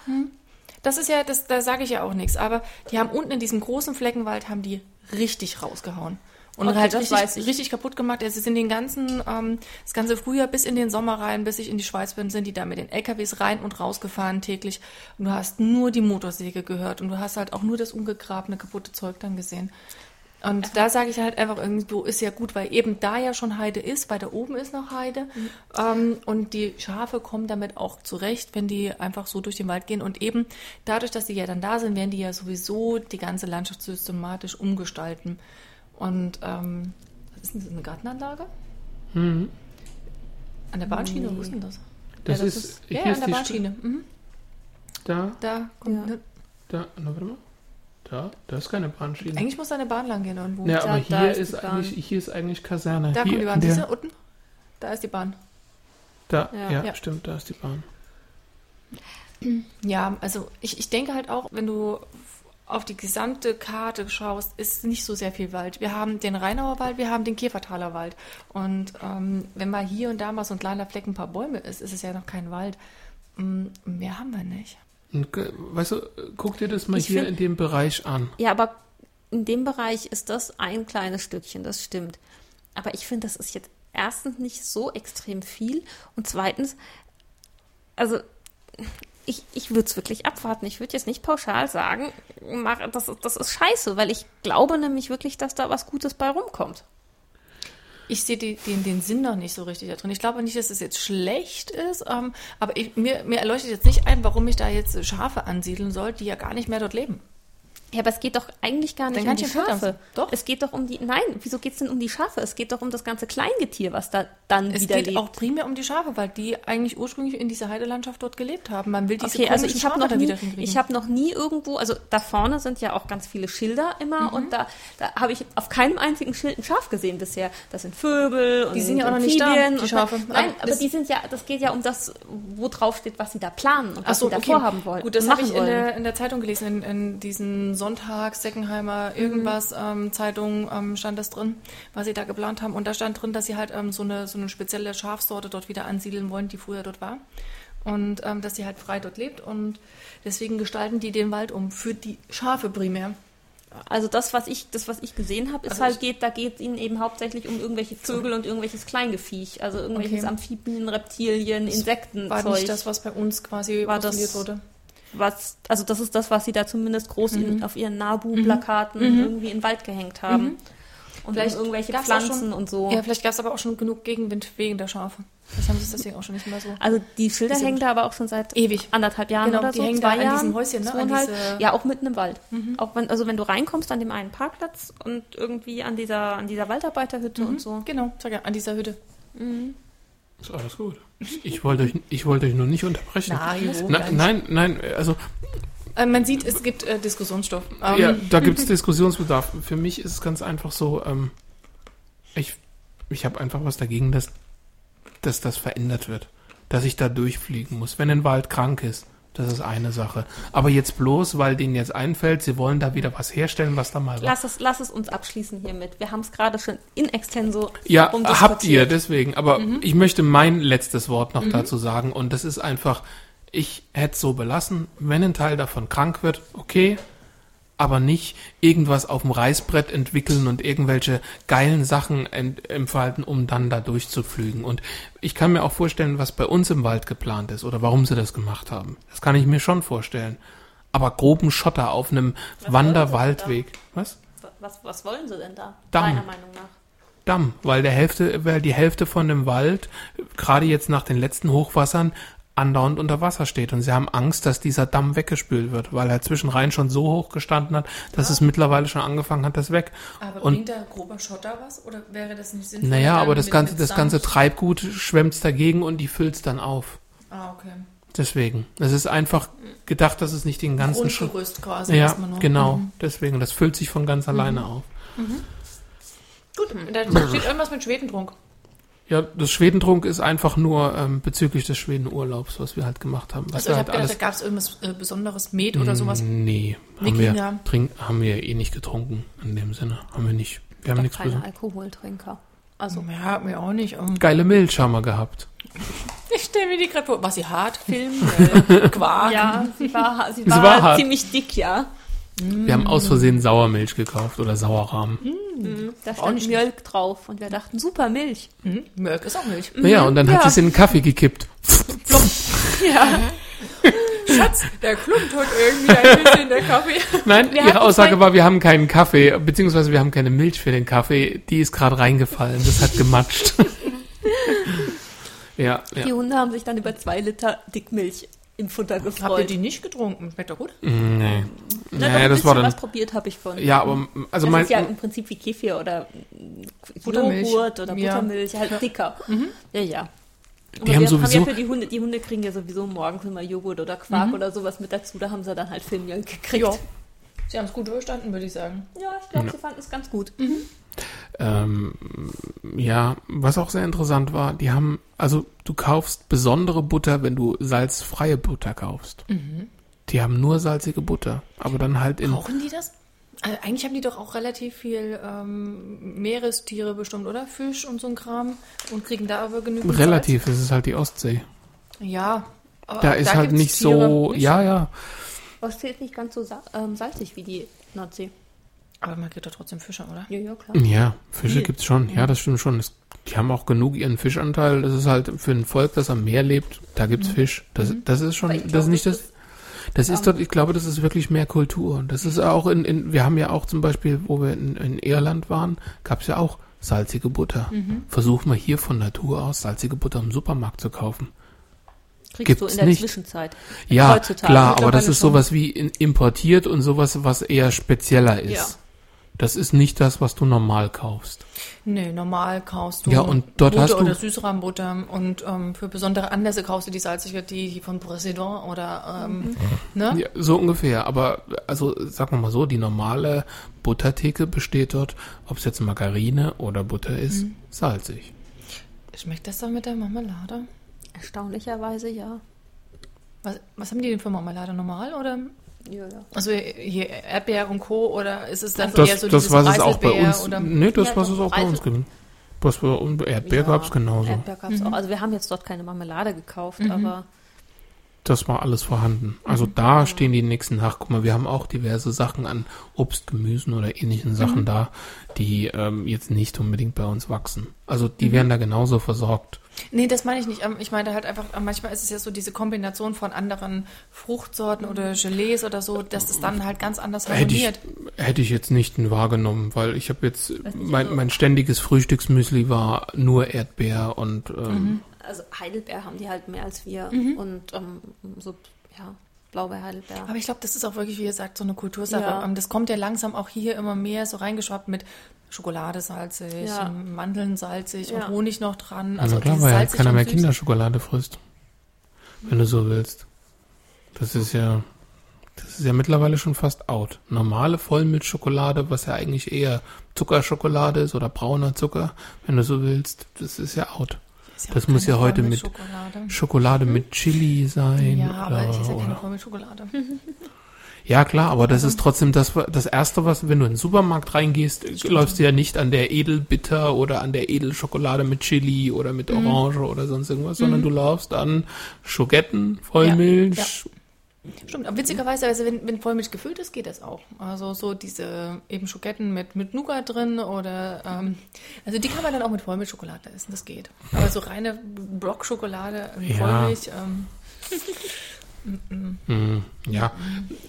Das ist ja, das, da sage ich ja auch nichts. Aber die haben unten in diesem großen Fleckenwald haben die richtig rausgehauen. Und Okay, halt richtig, richtig kaputt gemacht. Also sind den ganzen, ähm, das ganze Frühjahr bis in den Sommer rein, bis ich in die Schweiz bin, sind die da mit den LKWs rein und rausgefahren täglich. Und du hast nur die Motorsäge gehört und du hast halt auch nur das ungegrabene, kaputte Zeug dann gesehen. Und da sage ich halt einfach irgendwo ist ja gut, weil eben da ja schon Heide ist, weil da oben ist noch Heide. Ähm, und die Schafe kommen damit auch zurecht, wenn die einfach so durch den Wald gehen. Und eben dadurch, dass die ja dann da sind, werden die ja sowieso die ganze Landschaft systematisch umgestalten. Und ähm, was ist denn das, eine Gartenanlage? Mhm. An der Bahnschiene, wo ist denn das? Das, Ja, das ist, ist- hier Ja, an der Bahnschiene. Mhm. Da, Da kommt. Ja. da, na, warte mal. Da, da ist keine Bahnschiene. Eigentlich muss da eine Bahn lang gehen irgendwo. ja, aber da hier ist die ist, eigentlich, hier ist eigentlich Kaserne. Da hier kommt die Bahn. Siehst du, unten? Da ist die Bahn. Da, Ja. ja, Ja. stimmt, da ist die Bahn. Ja, also ich, ich denke halt auch, wenn du auf die gesamte Karte schaust, ist nicht so sehr viel Wald. Wir haben den Rheinauer Wald, wir haben den Käfertaler Wald. Und ähm, wenn mal hier und da mal so ein kleiner Fleck ein paar Bäume ist, ist es ja noch kein Wald. Mm, Mehr haben wir nicht. Weißt du, guck dir das mal Ich hier find- in dem Bereich an. Ja, aber in dem Bereich ist das ein kleines Stückchen, das stimmt. Aber ich finde, das ist jetzt erstens nicht so extrem viel und zweitens, also ich, ich würde es wirklich abwarten. Ich würde jetzt nicht pauschal sagen, mach, das, ist- das ist scheiße, weil ich glaube nämlich wirklich, dass da was Gutes bei rumkommt. Ich sehe den, den Sinn noch nicht so richtig da drin. Ich glaube nicht, dass es jetzt schlecht ist, ähm, aber ich, mir, mir erleuchtet jetzt nicht ein, warum ich da jetzt Schafe ansiedeln soll, die ja gar nicht mehr dort leben. Ja, aber es geht doch eigentlich gar nicht Dann um die Schafe. Doch. Es geht doch um die. Nein, wieso geht es denn um die Schafe? Es geht doch um das ganze Kleingetier, was da dann Es wieder geht lebt. auch primär um die Schafe, weil die eigentlich ursprünglich in dieser Heidelandschaft dort gelebt haben. Man will diese Okay, also ich habe Schafe noch da nie, wieder hinkriegen. ich habe noch nie irgendwo, also da vorne sind ja auch ganz viele Schilder immer und da, da habe ich auf keinem einzigen Schild ein Schaf gesehen bisher. Das sind Vögel und Die sind ja auch noch nicht da, die und- Schafe. Nein, Aber aber das- die sind ja, das geht ja um das, wo drauf steht, was sie da planen und was so, sie da okay. vorhaben wollen. Gut, das und habe ich in der, in der Zeitung gelesen, in, in diesen Sonntag, Seckenheimer, irgendwas ähm, Zeitung ähm, stand das drin, was sie da geplant haben. Und da stand drin, dass sie halt ähm, so, eine, so eine spezielle Schafsorte dort wieder ansiedeln wollen, die früher dort war. Und ähm, dass sie halt frei dort lebt. Und deswegen gestalten die den Wald um für die Schafe primär. Also das, was ich, das, was ich gesehen habe, ist Also halt geht, da geht ihnen eben hauptsächlich um irgendwelche Vögel und irgendwelches Kleingeviech, also irgendwelches Okay. Amphibien, Reptilien, Insekten. War nicht das, was bei uns quasi War das- wurde. Was, also das ist das, was sie da zumindest groß Mhm. in, auf ihren Nabu-Plakaten irgendwie in den Wald gehängt haben. Und Vielleicht irgendwelche Pflanzen schon- und so. Ja, vielleicht gab es aber auch schon genug Gegenwind wegen der Schafe. Vielleicht haben sie es deswegen auch schon nicht mehr so. Also die Schilder hängen da aber auch schon seit Ewig. anderthalb Jahren Genau, oder die so, hängen zwei da an Jahren, diesen Häuschen, ne, an diese- Mhm. ja, auch mitten im Wald. Auch wenn, also wenn du reinkommst an dem einen Parkplatz und irgendwie an dieser, an dieser Waldarbeiterhütte und so. Genau, sag ja, an dieser Hütte. Ist alles gut. Ich wollte euch, ich wollte euch nur nicht unterbrechen. Mario, Na, nein, nein, also Äh, man sieht, es gibt äh, Diskussionsstoff. Ähm, ja, da *laughs* gibt es Diskussionsbedarf. Für mich ist es ganz einfach so, ähm, ich, ich habe einfach was dagegen, dass, dass das verändert wird. Dass ich da durchfliegen muss. Wenn ein Wald krank ist, das ist eine Sache. Aber jetzt bloß, weil denen jetzt einfällt, sie wollen da wieder was herstellen, was da mal war. Lass es, lass es uns abschließen hiermit. Wir haben es gerade schon in extenso Ja, habt ihr, deswegen. Aber ich möchte mein letztes Wort noch dazu sagen. Und das ist einfach, ich hätte es so belassen. Wenn ein Teil davon krank wird, okay. Aber nicht irgendwas auf dem Reißbrett entwickeln und irgendwelche geilen Sachen ent entfalten, um dann da durchzuflügen. Und ich kann mir auch vorstellen, was bei uns im Wald geplant ist oder warum sie das gemacht haben. Das kann ich mir schon vorstellen. Aber groben Schotter auf einem Wanderwaldweg. Was? Was, was wollen sie denn da? Damm. Meiner Meinung nach. Damm, weil der Hälfte, weil die Hälfte von dem Wald, gerade jetzt nach den letzten Hochwassern, andauernd unter Wasser steht. Und sie haben Angst, dass dieser Damm weggespült wird, weil er zwischenrein schon so hoch gestanden hat, dass es mittlerweile schon angefangen hat, das weg. Aber Und- bringt da grober Schotter was? Oder wäre das nicht sinnvoll? Naja, dann aber das ganze, das ganze Treibgut schwemmt dagegen und die füllt dagegen auf. Ah, okay. Deswegen. Es ist einfach gedacht, dass es nicht den ganzen. Grundgerüst quasi Ja, genau. Mhm. Deswegen. Das füllt sich von ganz alleine auf. Gut, da steht irgendwas mit Schwedentrunk. Ja, das Schwedentrunk ist einfach nur ähm, bezüglich des Schwedenurlaubs, was wir halt gemacht haben. Was Also ich wir habe halt gedacht, da gab es irgendwas äh, Besonderes, Met oder sowas. Nee, Wir haben wir, trink, haben wir eh nicht getrunken in dem Sinne. Haben wir nicht. Wir haben nichts keine. Alkoholtrinker. Also Ja, mir auch nicht. Ähm, Geile Milch haben wir gehabt. *laughs* Ich stelle mir die gerade vor. War sie hart? Film. Äh, *laughs* Quark? ja, sie war, sie Sie war, war hart. ziemlich dick, ja. Wir haben aus Versehen Sauermilch gekauft oder Sauerrahmen. Da Auch stand nicht Milch drauf und wir dachten, super Milch. Hm? Milch ist auch Milch. Naja, und dann hat ja. sie es in den Kaffee gekippt. *laughs* Ja. *laughs* Schatz, der klumpt heute irgendwie ein bisschen der Kaffee. Nein, Wir ihre Aussage war, wir haben keinen Kaffee, beziehungsweise wir haben keine Milch für den Kaffee. Die ist gerade reingefallen. Das hat gematscht. *laughs* ja, Die ja. Hunde haben sich dann über zwei Liter Dickmilch im Futter Habt ihr gefreut. die nicht getrunken? Schmeckt doch gut. Nee. Na, Naja, das war dann. was probiert habe ich von. Ja, aber also das mein. ist ja im Prinzip wie Kefir oder Buttermilch. Joghurt oder Ja. Buttermilch, halt dicker. Ja, ja. Aber Die haben wir sowieso. haben ja für die Hunde, die Hunde kriegen ja sowieso morgens immer Joghurt oder Quark Mhm. oder sowas mit dazu. Da haben sie dann halt Filmjölk gekriegt. Ja. Sie haben es gut überstanden, würde ich sagen. Ja, ich glaube, sie fanden es ganz gut. Ähm, ja, was auch sehr interessant war, die haben, also du kaufst besondere Butter, wenn du salzfreie Butter kaufst. Die haben nur salzige Butter, aber dann halt in Brauchen die das? Also eigentlich haben die doch auch relativ viel ähm, Meerestiere bestimmt, oder? Fisch und so ein Kram. Und kriegen da aber genügend relativ, es ist halt die Ostsee. Salz. Ja. Aber Da ist halt gibt's nicht Tiere so, nicht ja, ja. Ostsee ist nicht ganz so ähm, salzig wie die Nordsee. Aber man kriegt doch trotzdem Fische, oder? Ja, ja, klar. Ja, Fische Viel. gibt's schon. Ja, das stimmt schon. Es, die haben auch genug ihren Fischanteil. Das ist halt für ein Volk, das am Meer lebt, da gibt's Fisch. Das, das ist schon, das ist glaube, nicht das das. Ist dort, ich glaube, das ist wirklich mehr Kultur. Das ist auch in, in wir haben ja auch zum Beispiel, wo wir in, in Irland waren, gab's ja auch salzige Butter. Versuch mal hier von Natur aus salzige Butter im Supermarkt zu kaufen. Kriegst Gibt's du in der nicht. Zwischenzeit. Ja, Heutzutage klar, aber das ist schon. sowas wie importiert und sowas, was eher spezieller ist. Ja. Das ist nicht das, was du normal kaufst. Nee, normal kaufst du Ja, und dort Butter hast du- oder Süßrahmbutter und ähm, für besondere Anlässe kaufst du die salzige, die, die von Präsident oder ähm, ne? Ja, so ungefähr. Aber also sagen wir mal so, die normale Buttertheke besteht dort, ob es jetzt Margarine oder Butter ist, Mhm. salzig. Schmeckt das dann mit der Marmelade? Erstaunlicherweise, ja. Was, was haben die denn für Marmelade? Normal oder? Also hier Erdbeer und Co. oder ist es dann Das, eher so das dieses was es auch bei uns. Oder? Nee, das Ja, was es auch bei uns gibt. Was bei uns Erdbeer ja, gab's genauso. Erdbeer gab's auch. Also wir haben jetzt dort keine Marmelade gekauft, Mhm. aber Das war alles vorhanden. Also Mhm. da stehen die nächsten nach. Guck mal, wir haben auch diverse Sachen an Obst, Gemüsen oder ähnlichen Mhm. Sachen da, die ähm, jetzt nicht unbedingt bei uns wachsen. Also die Mhm. werden da genauso versorgt. Nee, das meine ich nicht. Ähm, Ich meine halt einfach, äh, manchmal ist es ja so diese Kombination von anderen Fruchtsorten oder Gelees oder so, dass das dann halt ganz anders Hätte ich, harmoniert. hätte ich jetzt nicht wahrgenommen, weil ich habe jetzt, mein, mein ständiges Frühstücksmüsli war nur Erdbeer und ähm, Mhm. also Heidelbeer haben die halt mehr als wir und ähm, so, ja, Blaubeer-Heidelbeer. Aber ich glaube, das ist auch wirklich, wie ihr sagt, so eine Kultursache. Ja. Das kommt ja langsam auch hier immer mehr so reingeschwappt mit Schokolade salzig, Ja. Mandeln salzig Ja. und Honig noch dran. also Also klar, weil ja salzig keiner mehr. Kinderschokolade frisst. Wenn du so willst. Das ist ja, das ist ja mittlerweile schon fast out. Normale Vollmilchschokolade, was ja eigentlich eher Zuckerschokolade ist oder brauner Zucker, wenn du so willst, das ist ja out. Ja das muss ja heute mit Vollmilchschokolade. Schokolade mit Chili sein. Ja, aber oder, es ist ja keine. Vollmilchschokolade. Ja, klar, aber das ist trotzdem das, das Erste, was, wenn du in den Supermarkt reingehst, läufst du ja nicht an der Edelbitter oder an der Edelschokolade mit Chili oder mit Orange oder sonst irgendwas, sondern du laufst an Schogetten, Vollmilch. Stimmt, aber witzigerweise, also wenn, wenn Vollmilch gefüllt ist, geht das auch. Also so diese eben Schoketten mit, mit Nougat drin oder ähm, also die kann man dann auch mit Vollmilchschokolade essen, das geht. Aber so reine Blockschokolade, Ja. Vollmilch, ähm, Hm, *laughs* ja,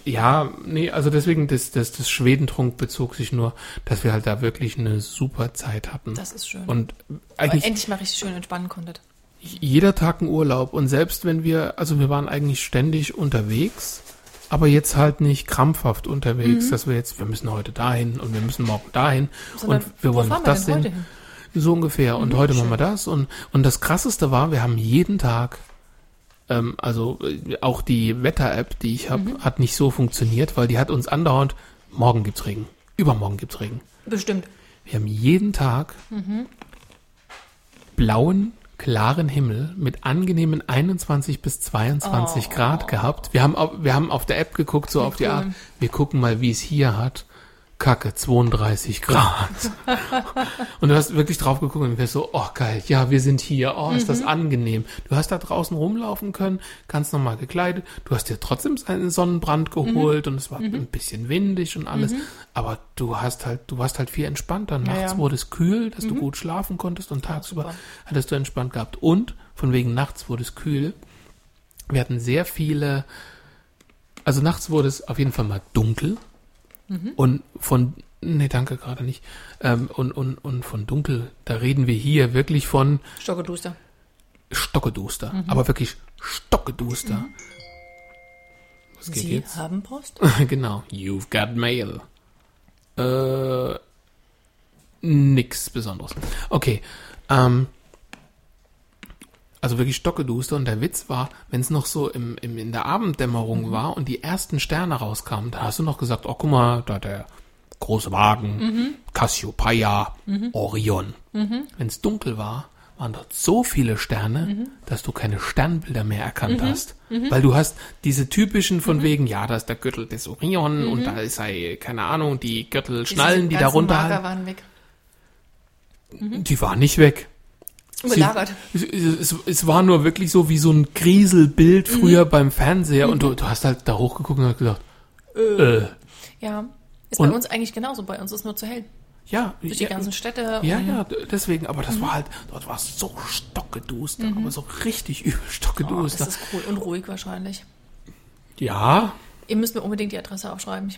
ja, nee, also deswegen, das, das, das Schwedentrunk bezog sich nur, dass wir halt da wirklich eine super Zeit hatten. das ist schön. und Aber eigentlich endlich mal richtig schön entspannen konntet. Jeder Tag ein Urlaub und selbst wenn wir, also wir waren eigentlich ständig unterwegs, aber jetzt halt nicht krampfhaft unterwegs, dass wir jetzt, wir müssen heute dahin und wir müssen morgen dahin Sondern, und wir wo wollen noch das denn hin? So ungefähr. Und heute machen wir das. Und, und das krasseste war, wir haben jeden Tag, ähm, also äh, auch die Wetter-App, die ich habe, hat nicht so funktioniert, weil die hat uns andauernd, morgen gibt's Regen, übermorgen gibt's Regen. Bestimmt. Wir haben jeden Tag blauen, klaren Himmel mit angenehmen 21 bis 22 Oh. Grad gehabt. Wir haben, au- wir haben auf der App geguckt, so Wie auf die cool. Art, wir gucken mal, wie es hier hat. Kacke, 32 Grad. und du hast wirklich drauf geguckt und wirst so, oh geil, ja, wir sind hier, oh, ist Mhm. das angenehm. Du hast da draußen rumlaufen können, ganz normal gekleidet, du hast dir trotzdem einen Sonnenbrand Mhm. geholt und es war ein bisschen windig und alles, aber du hast halt, du warst halt viel entspannter. Nachts ja. Mhm. wurde es kühl, dass du gut schlafen konntest und tagsüber hattest du entspannt gehabt. Und von wegen nachts wurde es kühl. Wir hatten sehr viele, also nachts wurde es auf jeden Fall mal dunkel. Und von, nee, danke gerade nicht. Ähm, und, und, und von dunkel, da reden wir hier wirklich von Stockeduster. Stockeduster. Aber wirklich Stockeduster. Was geht Sie jetzt? haben Post? *laughs* genau. You've got mail. Äh, nix Besonderes. Okay. Ähm, Also wirklich stockeduster. Und der Witz war, wenn es noch so im, im, in der Abenddämmerung war und die ersten Sterne rauskamen, da hast du noch gesagt, oh, guck mal, da der große Wagen, Cassiopeia, Orion. Wenn es dunkel war, waren dort so viele Sterne, dass du keine Sternbilder mehr erkannt hast. Weil du hast diese typischen von wegen, ja, da ist der Gürtel des Orion und da ist ei, keine Ahnung, die Gürtelschnallen, die da ganzen Marker runterhalten. waren weg. Die waren nicht weg. Überlagert. Es, es, es war nur wirklich so wie so ein Grieselbild früher beim Fernseher und du, du hast halt da hochgeguckt und hast gedacht, äh, Ja. Ist Und- bei uns eigentlich genauso. Bei uns ist nur zu hell. ja, Durch die ja, ganzen Städte. ja, ja, deswegen, aber das war halt, dort war es so stockeduster, aber so richtig *laughs* übel Oh, das stockeduster. ist cool und ruhig wahrscheinlich. ja, Ihr müsst mir unbedingt die Adresse aufschreiben. Ich,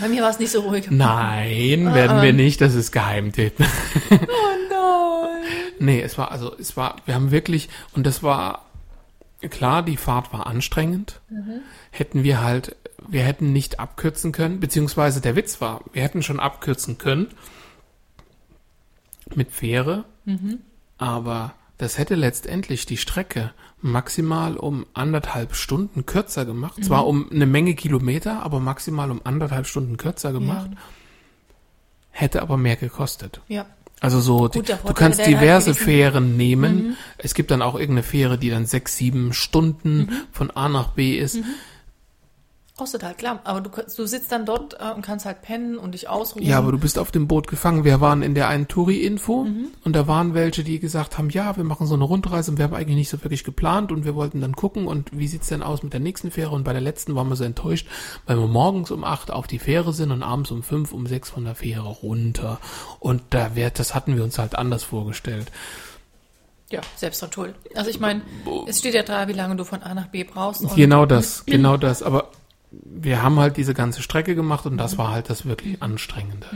bei mir war es nicht so ruhig. *laughs* nein, werden wir nicht, das ist Geheimtipp. Oh nein. Nee, es war, also, es war, wir haben wirklich, und das war, klar, die Fahrt war anstrengend. Hätten wir halt, wir hätten nicht abkürzen können, beziehungsweise der Witz war, wir hätten schon abkürzen können mit Fähre, aber das hätte letztendlich die Strecke maximal um anderthalb Stunden kürzer gemacht. Zwar um eine Menge Kilometer, aber maximal um anderthalb Stunden kürzer gemacht. Hätte aber mehr gekostet. Ja. Also so, Gut, die, du kannst diverse Fähren nehmen. Es gibt dann auch irgendeine Fähre, die dann sechs, sieben Stunden von A nach B ist. Kostet halt, klar. Aber du, du sitzt dann dort äh, und kannst halt pennen und dich ausruhen. Ja, aber du bist auf dem Boot gefangen. Wir waren in der einen Touri-Info Mhm. und da waren welche, die gesagt haben, ja, wir machen so eine Rundreise und wir haben eigentlich nicht so wirklich geplant und wir wollten dann gucken und wie sieht's denn aus mit der nächsten Fähre und bei der letzten waren wir so enttäuscht, weil wir morgens um acht auf die Fähre sind und abends um fünf, um sechs von der Fähre runter und da wär, das hatten wir uns halt anders vorgestellt. Ja, selbst schuld. Also ich meine, es steht ja da, wie lange du von A nach B brauchst. Genau das, genau das. Aber wir haben halt diese ganze Strecke gemacht und das war halt das wirklich Anstrengende.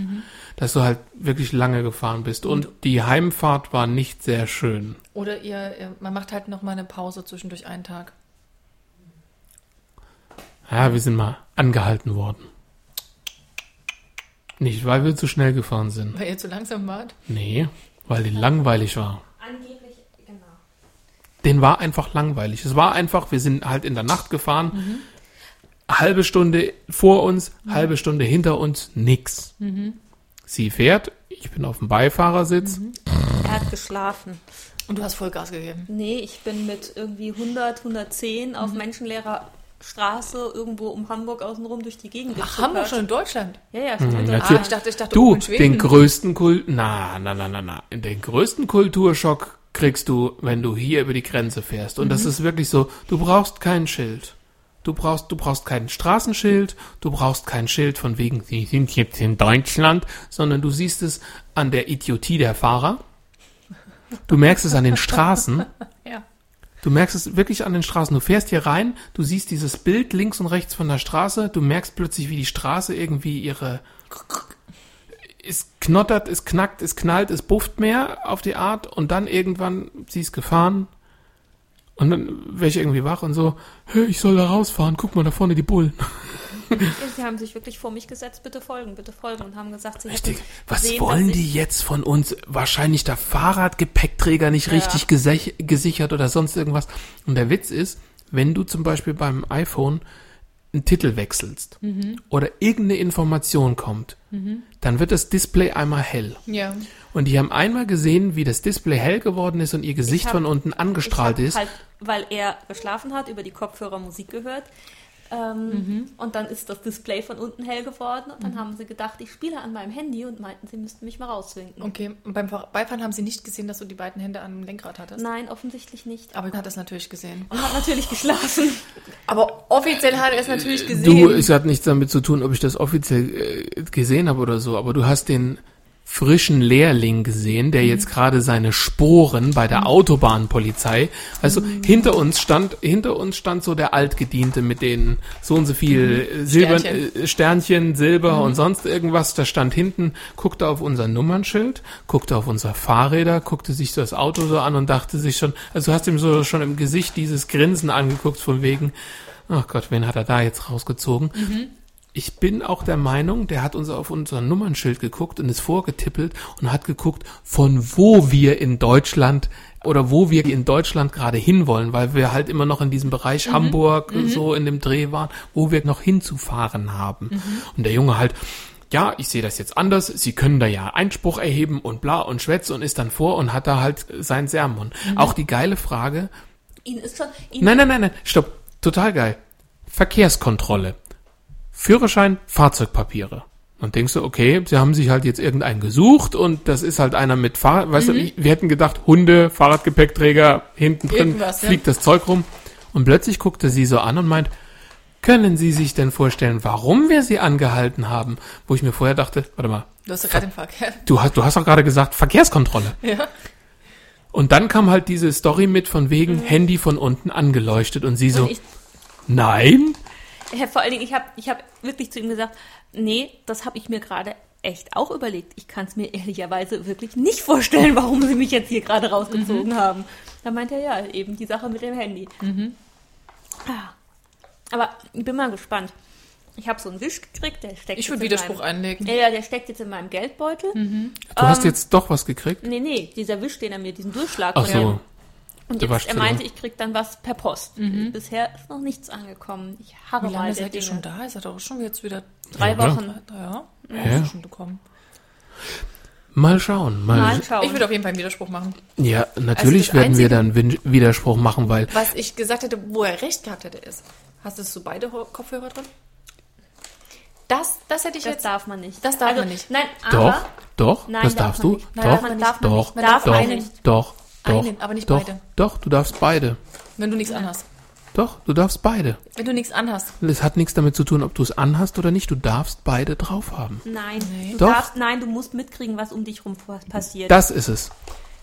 Dass du halt wirklich lange gefahren bist. Und die Heimfahrt war nicht sehr schön. Oder ihr, man macht halt noch mal eine Pause zwischendurch einen Tag. Ja, wir sind mal angehalten worden. Nicht, weil wir zu schnell gefahren sind. Weil ihr zu langsam wart. Nee, weil die langweilig war. Angeblich, genau. Den war einfach langweilig. Es war einfach, wir sind halt in der Nacht gefahren. Halbe Stunde vor uns, halbe Stunde hinter uns, nix. Sie fährt, ich bin auf dem Beifahrersitz. Er hat geschlafen. Und du hast Vollgas gegeben. Nee, ich bin mit irgendwie 100, 110 auf menschenleerer Straße irgendwo um Hamburg außenrum durch die Gegend Ach, Hamburg schon in Deutschland. Ja, ja, schon. Mhm, in natürlich. Ah, Deutschland. ich dachte, ich dachte, Du, den größten Kult, na, na, na, na, na, den größten Kulturschock kriegst du, wenn du hier über die Grenze fährst. Und das ist wirklich so, du brauchst kein Schild. Du brauchst, du brauchst kein Straßenschild, du brauchst kein Schild von wegen, sie sind jetzt in Deutschland, sondern du siehst es an der Idiotie der Fahrer. Du merkst es an den Straßen. *laughs* Ja. Du merkst es wirklich an den Straßen. Du fährst hier rein, du siehst dieses Bild links und rechts von der Straße, du merkst plötzlich, wie die Straße irgendwie ihre es knottert, es knackt, es knallt, es bufft mehr auf die Art und dann irgendwann, sie ist gefahren und dann wäre ich irgendwie wach und so, hey, ich soll da rausfahren, guck mal da vorne die Bullen. Sie haben sich wirklich vor mich gesetzt, bitte folgen, bitte folgen und haben gesagt, sie Richtig. Was gesehen, wollen die jetzt von uns? Wahrscheinlich der Fahrradgepäckträger nicht Ja. richtig gesichert oder sonst irgendwas. Und der Witz ist, wenn du zum Beispiel beim iPhone einen Titel wechselst Mhm. oder irgendeine Information kommt, dann wird das Display einmal hell. Ja. Und die haben einmal gesehen, wie das Display hell geworden ist und ihr Gesicht hab- von unten angestrahlt ist. Halt, weil er geschlafen hat, über die Kopfhörer Musik gehört. Ähm, Mhm. Und dann ist das Display von unten hell geworden und dann haben sie gedacht, ich spiele an meinem Handy und meinten, sie müssten mich mal rauswinken. Okay, und beim Beifahren haben sie nicht gesehen, dass du die beiden Hände am Lenkrad hattest. Nein, offensichtlich nicht. Aber er hat es natürlich gesehen. Und hat natürlich geschlafen. *laughs* Aber offiziell hat er es natürlich gesehen. Du, es hat nichts damit zu tun, ob ich das offiziell äh, gesehen habe oder so, aber du hast den frischen Lehrling gesehen, der jetzt gerade seine Sporen bei der Autobahnpolizei, also hinter uns stand, hinter uns stand so der Altgediente mit den so und so viel äh, Silber, Sternchen. äh, Sternchen, Silber und sonst irgendwas, da stand hinten, guckte auf unser Nummernschild, guckte auf unser Fahrräder, guckte sich das Auto so an und dachte sich schon, also du hast ihm so schon im Gesicht dieses Grinsen angeguckt von wegen, ach Gott, wen hat er da jetzt rausgezogen? Ich bin auch der Meinung, der hat uns auf unser Nummernschild geguckt und ist vorgetippelt und hat geguckt, von wo wir in Deutschland oder wo wir in Deutschland gerade hinwollen, weil wir halt immer noch in diesem Bereich Hamburg so in dem Dreh waren, wo wir noch hinzufahren haben. Und der Junge halt, ja, ich sehe das jetzt anders, Sie können da ja Einspruch erheben und bla und schwätzt und ist dann vor und hat da halt sein Sermon. Auch die geile Frage, Ihnen ist schon. Ihnen Nein, nein, nein, nein, stopp. Total geil. Verkehrskontrolle. Führerschein, Fahrzeugpapiere. Und denkst du, okay, sie haben sich halt jetzt irgendeinen gesucht und das ist halt einer mit Fahrrad, weißt du, ich- wir hätten gedacht, Hunde, Fahrradgepäckträger, hinten drin ja. fliegt das Zeug rum. Und plötzlich guckt er sie so an und meint, können Sie sich denn vorstellen, warum wir Sie angehalten haben? Wo ich mir vorher dachte, warte mal, Du hast ja gerade den Verkehr. du hast, du hast doch gerade gesagt, Verkehrskontrolle. Ja. Und dann kam halt diese Story mit von wegen Handy von unten angeleuchtet und sie so, und ich, nein? Ja, vor allen Dingen, ich habe ich hab wirklich zu ihm gesagt, nee, das habe ich mir gerade echt auch überlegt. Ich kann es mir ehrlicherweise wirklich nicht vorstellen, warum sie mich jetzt hier gerade rausgezogen haben. Da meint er, ja, eben die Sache mit dem Handy. Ah. Aber ich bin mal gespannt. Ich habe so einen Wisch gekriegt, der steckt Ich jetzt würde in Widerspruch meinem, einlegen. Ja, der steckt jetzt in meinem Geldbeutel. Du hast jetzt doch was gekriegt? Nee, nee, dieser Wisch, den er mir, diesen Durchschlag. Ach so. Und jetzt, er meinte, ich krieg dann was per Post. Bisher ist noch nichts angekommen. Ich harre Wie lange seid ihr schon da? Ist er doch schon jetzt wieder Drei Ja, Wochen. Ja, Ja. ja. schon gekommen. Mal schauen. Mal Mal schauen. Ich würde auf jeden Fall einen Widerspruch machen. ja, natürlich das werden wir Einzige- dann Win Widerspruch machen, weil Was ich gesagt hätte, wo er recht gehabt hätte, ist. Hast du so beide Kopfhörer drin? Das, das hätte ich Das jetzt. darf man nicht. Das darf also, man nicht. Nein, doch, aber doch, Nein, das darf darfst man du. nicht. Nein, doch, darf man nicht. darf man doch, nicht. Man darf darf doch, nicht. doch, doch, Einen, aber nicht doch, beide. doch, du darfst beide. Wenn du nichts anhast. Doch, du darfst beide. Wenn du nichts anhast. Es hat nichts damit zu tun, ob du es anhast oder nicht. Du darfst beide drauf haben. Nein, du Doch. darfst, nein, du musst mitkriegen, was um dich rum passiert. Das ist es.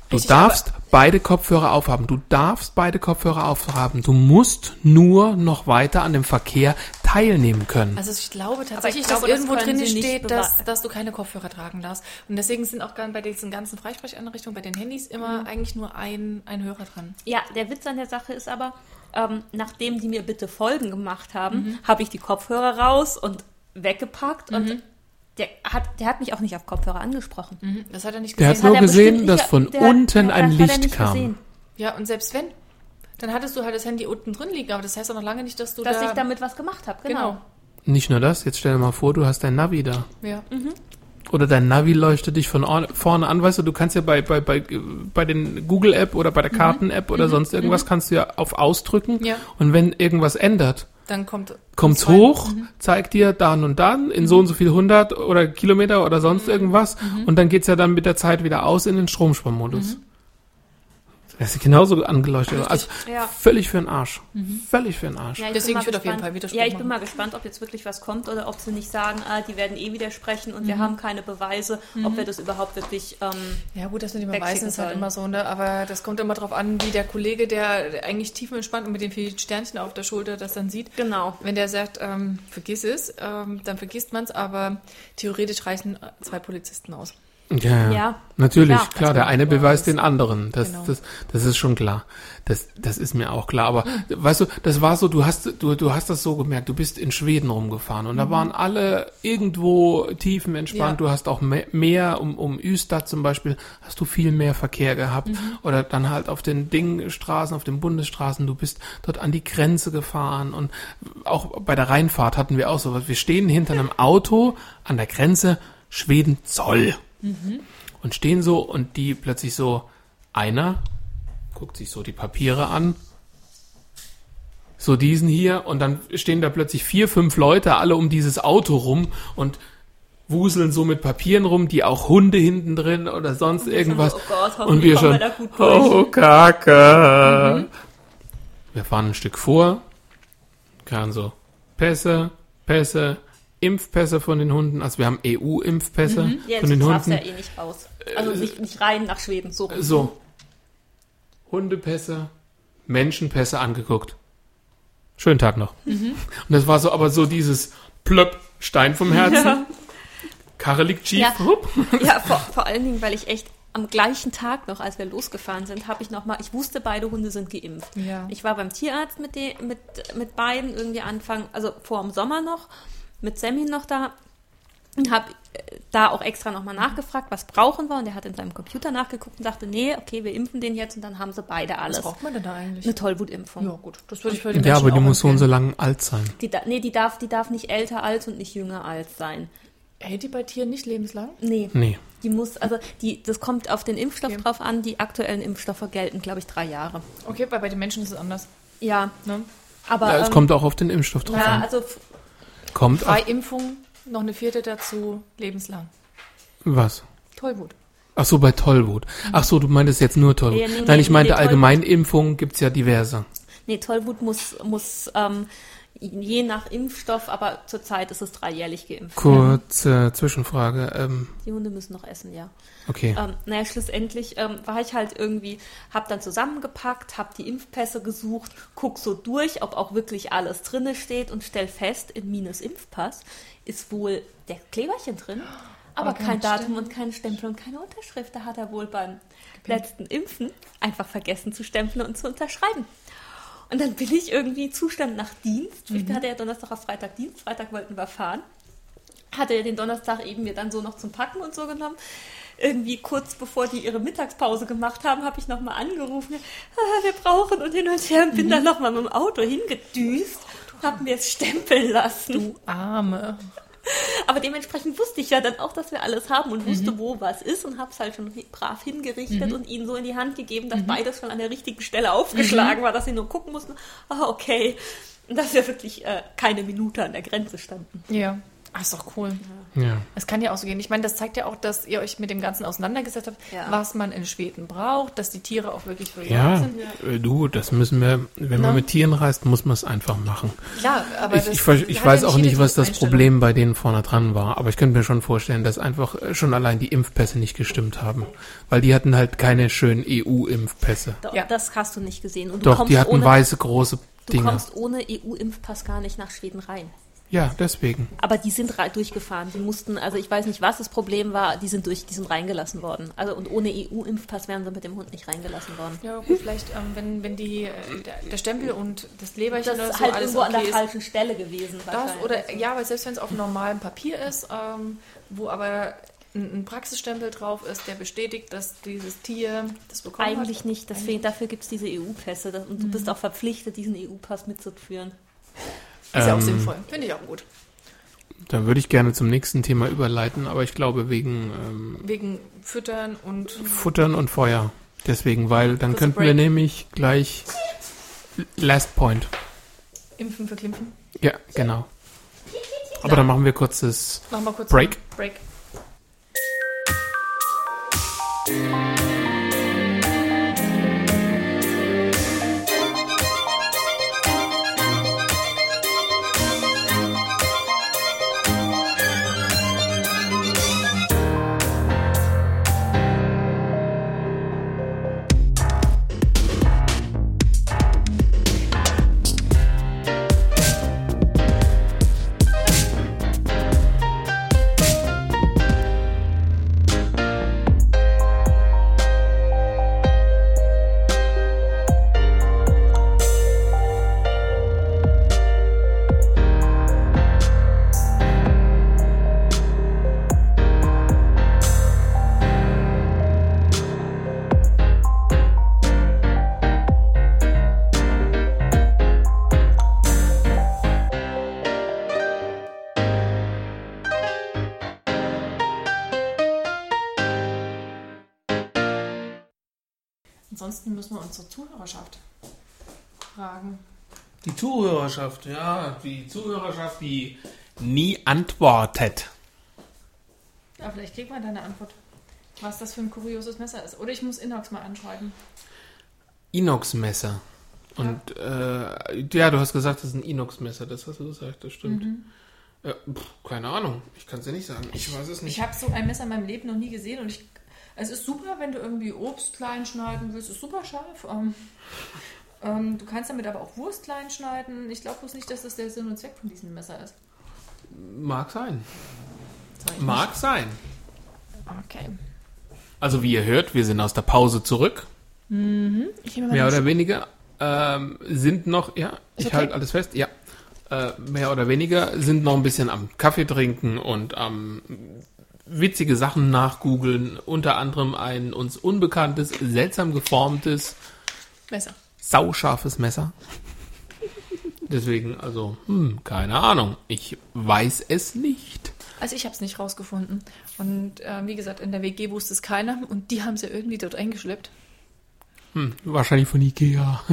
Du Richtig, darfst beide Kopfhörer aufhaben. Du darfst beide Kopfhörer aufhaben. Du musst nur noch weiter an dem Verkehr teilnehmen können. Also ich glaube tatsächlich, glaube, dass das irgendwo können drin steht, dass, dass du keine Kopfhörer tragen darfst. Und deswegen sind auch gar bei diesen ganzen Freisprechanrichtungen, bei den Handys immer eigentlich nur ein, ein Hörer dran. Ja, der Witz an der Sache ist aber, ähm, nachdem die mir bitte Folgen gemacht haben, Mhm. habe ich die Kopfhörer raus und weggepackt und der hat, der hat mich auch nicht auf Kopfhörer angesprochen. Mhm. Das hat er nicht Der gesehen. hat nur er gesehen, dass von der hat- unten der- ein hat er Licht kam. gesehen, ja, und selbst wenn, dann hattest du halt das Handy unten drin liegen, aber das heißt auch noch lange nicht, dass du dass da... ich damit was gemacht habe. Genau. Genau. Nicht nur das, jetzt stell dir mal vor, du hast dein Navi da. Ja. Oder dein Navi leuchtet dich von or- vorne an. Weißt du, du kannst ja bei, bei, bei, bei den Google-App oder bei der Karten-App oder sonst irgendwas kannst du ja auf Ausdrücken. Ja. Und wenn irgendwas ändert, Dann kommt... kommt's hoch, zeigt dir dann und dann in so und so viel 100 oder Kilometer oder sonst irgendwas. Und dann geht's ja dann mit der Zeit wieder aus in den Stromsparmodus. Das ist genauso angeleuchtet. Also Ja. völlig für den Arsch. Völlig für den Arsch. Ja, ich Deswegen, bin mal ich würde auf jeden gespannt- Fall Widerspruch Ja, ich bin mal gespannt, ob jetzt wirklich was kommt oder ob sie nicht sagen, ah, die werden eh widersprechen und wir Mhm. haben keine Beweise, ob wir das überhaupt wirklich. Ähm, Ja gut, das mit den wegschicken Beweisen ist halt immer so, ne? Aber das kommt immer drauf an, wie der Kollege, der eigentlich tiefenentspannt und mit den vielen Sternchen auf der Schulter das dann sieht. genau. Wenn der sagt, ähm, vergiss es, ähm, dann vergisst man es, aber theoretisch reichen zwei Polizisten aus. Ja, Ja, natürlich, klar. klar. Der eine beweist den anderen. Das, genau. das, das ist schon klar. Das, das ist mir auch klar. Aber weißt du, das war so, du hast, du, du hast das so gemerkt, du bist in Schweden rumgefahren und da waren alle irgendwo tiefenentspannt. Ja. Du hast auch me- mehr, um, um Ystad zum Beispiel, hast du viel mehr Verkehr gehabt. Oder dann halt auf den Dingstraßen, auf den Bundesstraßen, du bist dort an die Grenze gefahren und auch bei der Rheinfahrt hatten wir auch so, wir stehen hinter einem Auto an der Grenze Schweden-Zoll und stehen so und die plötzlich so, einer guckt sich so die Papiere an, so diesen hier und dann stehen da plötzlich vier, fünf Leute alle um dieses Auto rum und wuseln so mit Papieren rum, die auch Hunde hinten drin oder sonst irgendwas. Oh Gott, und wir schon, wir oh Kacke. Wir fahren ein Stück vor, kann so Pässe, Pässe, Impfpässe von den Hunden, also wir haben EU-Impfpässe Mhm. Ja, von den Hunden. ja eh nicht raus. Also nicht, nicht rein nach Schweden, so. rum. So. Hundepässe, Menschenpässe angeguckt. Schönen Tag noch. Mhm. Und das war so, aber so dieses Plöpp, Stein vom Herzen. Karre liegt schief. Ja. Ja, vor, vor allen Dingen, weil ich echt am gleichen Tag noch, als wir losgefahren sind, habe ich noch mal, ich wusste, beide Hunde sind geimpft. Ja. Ich war beim Tierarzt mit, de, mit, mit beiden irgendwie Anfang, also vor dem Sommer noch. Mit Sammy noch da und habe da auch extra nochmal nachgefragt, was brauchen wir. Und er hat in seinem Computer nachgeguckt und sagte, nee, okay, wir impfen den jetzt und dann haben sie beide alles. Was braucht man denn da eigentlich? Eine Tollwutimpfung. Ja, gut. Das würde ich für die Ja, aber die muss so und so lang alt sein. Die, da- nee, die darf, die darf nicht älter als und nicht jünger als sein. Hält die bei Tieren nicht lebenslang? Nee. Nee. Die muss, also die, das kommt auf den Impfstoff Okay. drauf an. Die aktuellen Impfstoffe gelten, glaube ich, drei Jahre. Okay, weil bei den Menschen ist es anders. Ja, Ne? aber Ja, es ähm, kommt auch auf den Impfstoff drauf ja, an. also Kommt Drei auf Impfungen, noch eine vierte dazu, lebenslang. was? Tollwut. Ach so, bei Tollwut. Ach so, du meintest jetzt nur Tollwut. Nee, nee, Nein, nee, ich meinte nee, Tollwut. Allgemeinimpfungen gibt's ja diverse. nee, Tollwut muss, muss ähm, je nach Impfstoff, aber zurzeit ist es dreijährlich geimpft. Kurze Zwischenfrage. Ähm, Die Hunde müssen noch essen, ja. okay. Ähm, naja, schlussendlich ähm, war ich halt irgendwie, hab dann zusammengepackt, hab die Impfpässe gesucht, guck so durch, ob auch wirklich alles drinne steht und stell fest, in Minus Impfpass ist wohl der Kleberchen drin, aber Aber kein kein Datum Stempel. und kein Stempel und keine Unterschrift. Da hat er wohl beim letzten Impfen einfach vergessen zu stempeln und zu unterschreiben. Und dann bin ich irgendwie Zustand nach Dienst. Ich hatte ja Donnerstag auf Freitag Dienst. Freitag wollten wir fahren. Hatte ja den Donnerstag eben mir dann so noch zum Packen und so genommen. Irgendwie kurz bevor die ihre Mittagspause gemacht haben, habe ich nochmal angerufen. Ah, wir brauchen und hin und her und bin dann nochmal mit dem Auto hingedüst und habe mir es stempeln lassen. Du Arme. Aber dementsprechend wusste ich ja dann auch, dass wir alles haben und wusste, wo was ist und habe es halt schon brav hingerichtet und ihnen so in die Hand gegeben, dass beides schon an der richtigen Stelle aufgeschlagen war, dass sie nur gucken mussten, ah, okay. Und dass wir wirklich äh, keine Minute an der Grenze standen. Ja. Ach, ist doch cool. ja. Es kann ja auch so gehen. Ich meine, das zeigt ja auch, dass ihr euch mit dem Ganzen auseinandergesetzt habt, Ja. was man in Schweden braucht, dass die Tiere auch wirklich für Ja, sind. äh, du, das müssen wir, wenn man Na? mit Tieren reist, muss man es einfach machen. Klar, aber Ich, das ich, ich hat weiß ja auch nicht, was das. Problem bei denen vorne dran war, aber ich könnte mir schon vorstellen, dass einfach äh, schon allein die Impfpässe nicht gestimmt haben. Weil die hatten halt keine schönen EU-Impfpässe. Ja. Das hast du nicht gesehen. Und du Doch, die hatten ohne, weiße große Du Dinger. kommst ohne EU-Impfpass gar nicht nach Schweden rein. Ja, deswegen. Aber die sind durchgefahren. Die mussten, also ich weiß nicht, was das Problem war, die sind durch, die sind reingelassen worden. Also und ohne EU-Impfpass wären sie mit dem Hund nicht reingelassen worden. Ja, gut, vielleicht, ähm, wenn, wenn die, äh, der, Stempel und das Leberchen Das oder ist so halt alles irgendwo an der okay ist. falschen Stelle gewesen. Das oder, ja, aber selbst wenn es auf normalem Papier ist, ähm, wo aber ein, ein Praxisstempel drauf ist, der bestätigt, dass dieses Tier das bekommen Eigentlich hat. nicht. Deswegen, dafür gibt es diese EU-Pässe. Und du Mhm. bist auch verpflichtet, diesen EU-Pass mitzuführen. Ist ja auch Ähm, sinnvoll. Finde ich auch gut. Dann würde ich gerne zum nächsten Thema überleiten, aber ich glaube wegen ähm, Wegen Füttern und Futtern und Feuer. Deswegen, weil dann könnten wir nämlich gleich Last Point. Impfen für Klimpfen. Ja, genau. Aber dann machen wir kurzes Machen wir kurz Break. Break. Müssen wir unsere Zuhörerschaft fragen. Die Zuhörerschaft, ja, die Zuhörerschaft, die nie antwortet. Ja, vielleicht kriegt man da eine Antwort, was das für ein kurioses Messer ist. Oder ich muss Inox mal anschreiben. Inox-Messer. Und äh, ja, du hast gesagt, das ist ein Inox-Messer, das hast du gesagt, das stimmt. Ja, pff, keine Ahnung, ich kann es dir nicht sagen. Ich weiß es nicht. Ich habe so ein Messer in meinem Leben noch nie gesehen und ich. Es ist super, wenn du irgendwie Obst klein schneiden willst. Es ist super scharf. Ähm, ähm, du kannst damit aber auch Wurst klein schneiden. Ich glaube bloß nicht, dass das der Sinn und Zweck von diesem Messer ist. Mag sein. Ich Mag sein. nicht. Okay. Also wie ihr hört, wir sind aus der Pause zurück. Ich nehme mal Mehr oder weniger. Ähm, sind noch, ja, ich okay? halte alles fest, ja. äh, mehr oder weniger, sind noch ein bisschen am Kaffee trinken und am witzige Sachen nachgoogeln, unter anderem ein uns unbekanntes, seltsam geformtes, Messer. sauscharfes Messer. Deswegen, also, hm, keine Ahnung. Ich weiß es nicht. Also ich habe es nicht rausgefunden. Und äh, wie gesagt, in der WG wusste es keiner und die haben sie irgendwie dort eingeschleppt. Hm, wahrscheinlich von Ikea. *laughs*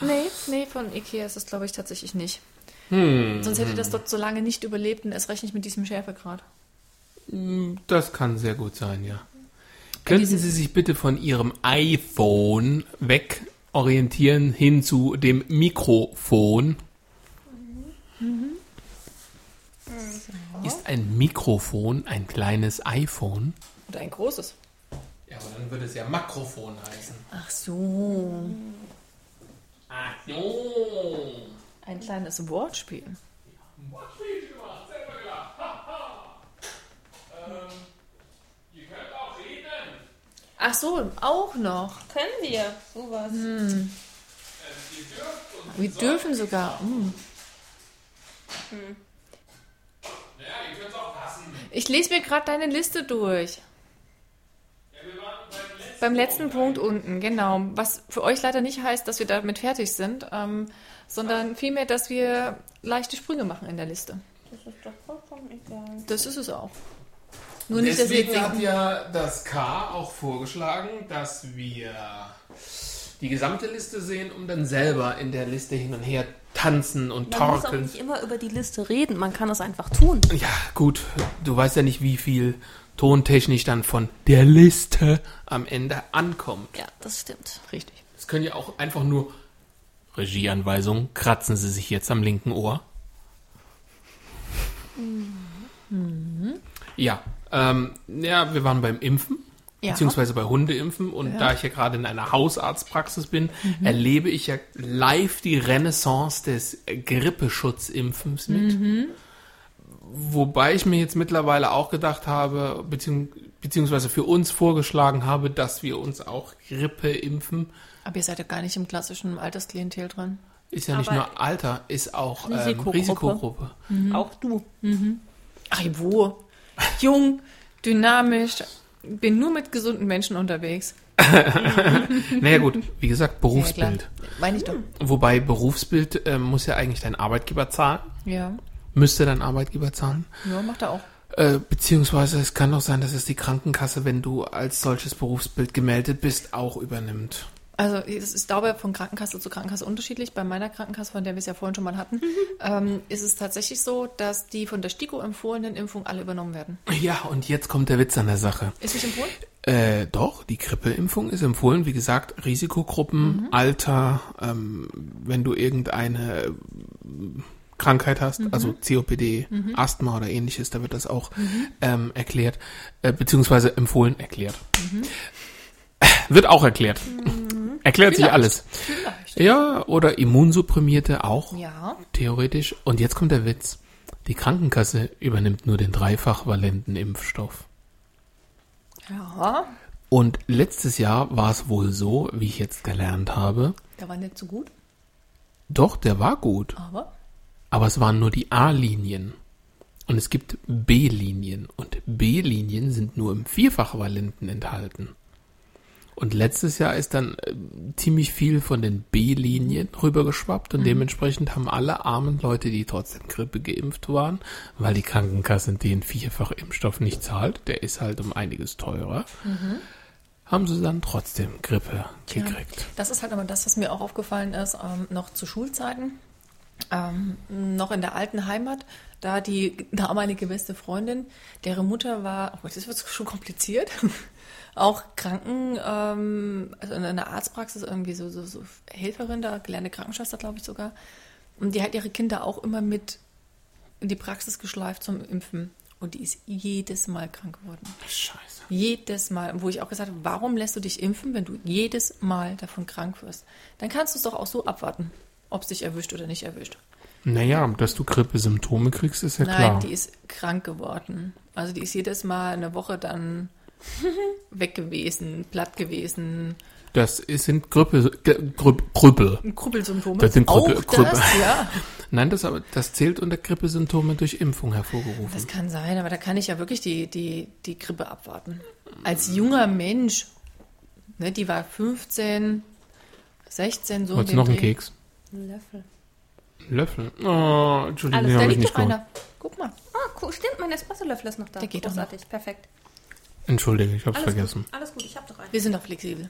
Nee, nee, von Ikea ist es glaube ich tatsächlich nicht. Hm, Sonst hätte das dort so lange nicht überlebt und erst recht nicht mit diesem Schärfegrad. Das kann sehr gut sein, ja. Könnten diese- Sie sich bitte von Ihrem iPhone weg orientieren hin zu dem Mikrofon? Ist ein Mikrofon ein kleines iPhone? Oder ein großes. Ja, aber dann würde es ja Makrofon heißen. Ach so. Ach so. Ein kleines Wortspiel. Ihr könnt auch reden. Ach so, auch noch. Können wir sowas? Wir dürfen sogar. Hm. Ja, ihr könnt auch passen. Ich lese mir gerade deine Liste durch. Ja, wir waren beim letzten Beim letzten Punkt unten, genau. Was für euch leider nicht heißt, dass wir damit fertig sind, ähm, sondern vielmehr, dass wir leichte Sprünge machen in der Liste. Das ist doch vollkommen egal. Das ist es auch. Nur nicht, dass Deswegen jetzt hat ja das K auch vorgeschlagen, dass wir die gesamte Liste sehen, um dann selber in der Liste hin und her tanzen und Man muss auch torkeln. nicht immer über die Liste reden, man kann es einfach tun. Ja, gut, du weißt ja nicht, wie viel tontechnisch dann von der Liste am Ende ankommt. Ja, das stimmt. richtig. Es können ja auch einfach nur Regieanweisungen, kratzen Sie sich jetzt am linken Ohr. Ja, ähm, ja, wir waren beim Impfen, Ja. beziehungsweise bei Hundeimpfen und Ja. da ich ja gerade in einer Hausarztpraxis bin, erlebe ich ja live die Renaissance des Grippeschutzimpfens mit. Wobei ich mir jetzt mittlerweile auch gedacht habe, beziehungs beziehungsweise für uns vorgeschlagen habe, dass wir uns auch Grippe impfen. Aber ihr seid ja gar nicht im klassischen Altersklientel dran. Ist ja nicht Aber- nur Alter, ist auch ähm, Risikogruppe. Risikogruppe. Auch du. Ach, wo? Jung, dynamisch, bin nur mit gesunden Menschen unterwegs. *laughs* Naja gut, wie gesagt, Ja, Berufsbild. klar. Meine ich doch. Wobei Berufsbild ähm, muss ja eigentlich dein Arbeitgeber zahlen. Ja. Müsste dein Arbeitgeber zahlen. Ja, macht er auch. Äh, beziehungsweise es kann doch sein, dass es die Krankenkasse, wenn du als solches Berufsbild gemeldet bist, auch übernimmt. Also es ist, ich, von Krankenkasse zu Krankenkasse unterschiedlich. Bei meiner Krankenkasse, von der wir es ja vorhin schon mal hatten, ähm, ist es tatsächlich so, dass die von der STIKO empfohlenen Impfungen alle übernommen werden. Ja, und jetzt kommt der Witz an der Sache. Ist nicht empfohlen? Äh, doch, die Grippeimpfung ist empfohlen. Wie gesagt, Risikogruppen, Alter, ähm, wenn du irgendeine Krankheit hast, also COPD, Asthma oder ähnliches, da wird das auch ähm, erklärt, äh, beziehungsweise empfohlen erklärt. Wird auch erklärt. Erklärt sich Vielleicht. alles. Vielleicht. Ja, oder Immunsupprimierte auch, Ja. theoretisch. Und jetzt kommt der Witz. Die Krankenkasse übernimmt nur den dreifach valenten Impfstoff. Ja. Und letztes Jahr war es wohl so, wie ich jetzt gelernt habe, Der war nicht so gut, doch, der war gut, aber aber es waren nur die A-Linien. Und es gibt B-Linien und B-Linien sind nur im Vierfachvalenten enthalten. Und letztes Jahr ist dann äh, ziemlich viel von den B-Linien rübergeschwappt und dementsprechend haben alle armen Leute, die trotzdem Grippe geimpft waren, weil die Krankenkasse den Vierfachimpfstoff nicht zahlt, der ist halt um einiges teurer, haben sie dann trotzdem Grippe Tja. gekriegt. das ist halt immer das, was mir auch aufgefallen ist, ähm, noch zu Schulzeiten. Ähm, noch in der alten Heimat, da die damalige beste Freundin, deren Mutter war, oh, das wird schon kompliziert, auch Kranken, ähm, also in einer Arztpraxis irgendwie so, so, so Helferin da, gelernte Krankenschwester, glaube ich sogar. Und die hat ihre Kinder auch immer mit in die Praxis geschleift zum Impfen. Und die ist jedes Mal krank geworden. Scheiße. Jedes Mal. Wo ich auch gesagt habe, warum lässt du dich impfen, wenn du jedes Mal davon krank wirst? Dann kannst du es doch auch so abwarten, ob es dich erwischt oder nicht erwischt. Naja, dass du Grippesymptome kriegst, ist ja Nein, klar. die ist krank geworden. Also die ist jedes Mal eine Woche dann *laughs* weg gewesen, platt gewesen. Das sind Grüpp, Grüppel. Krüppelsymptome. Das sind Krüppel- auch Krüppel. das, ja. *laughs* Nein, das, aber, das zählt unter Grippesymptome durch Impfung hervorgerufen. Das kann sein, aber da kann ich ja wirklich die, die, die Grippe abwarten. Als junger Mensch, ne, die war 15, 16, so. dem noch einen Dreh. Keks? Ein Löffel. Löffel. Oh, Entschuldigung, Alles, den Da liegt nicht doch einer. Guck mal. Ah, cool. Stimmt, mein Espresso-Löffel ist noch da. Der geht doch Großartig. Perfekt. Entschuldige, ich habe es Alles vergessen. Gut. Alles gut, ich hab doch einen. Wir sind doch flexibel.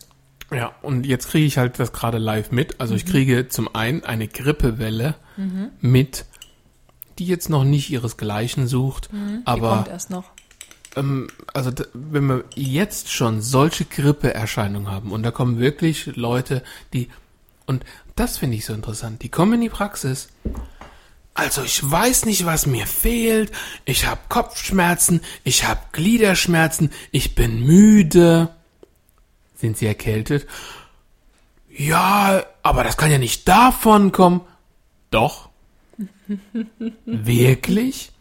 Ja, und jetzt kriege ich halt das gerade live mit. Also Mhm. ich kriege zum einen eine Grippewelle mit, die jetzt noch nicht ihresgleichen sucht, Mhm. Die aber kommt erst noch. ähm, also wenn wir jetzt schon solche Grippeerscheinungen haben und da kommen wirklich Leute, die und das finde ich so interessant, die kommen in die Praxis. Also ich weiß nicht, was mir fehlt. Ich habe Kopfschmerzen, ich habe Gliederschmerzen, ich bin müde. Sind Sie erkältet? Ja, aber das kann ja nicht davon kommen. Doch. *laughs* Wirklich?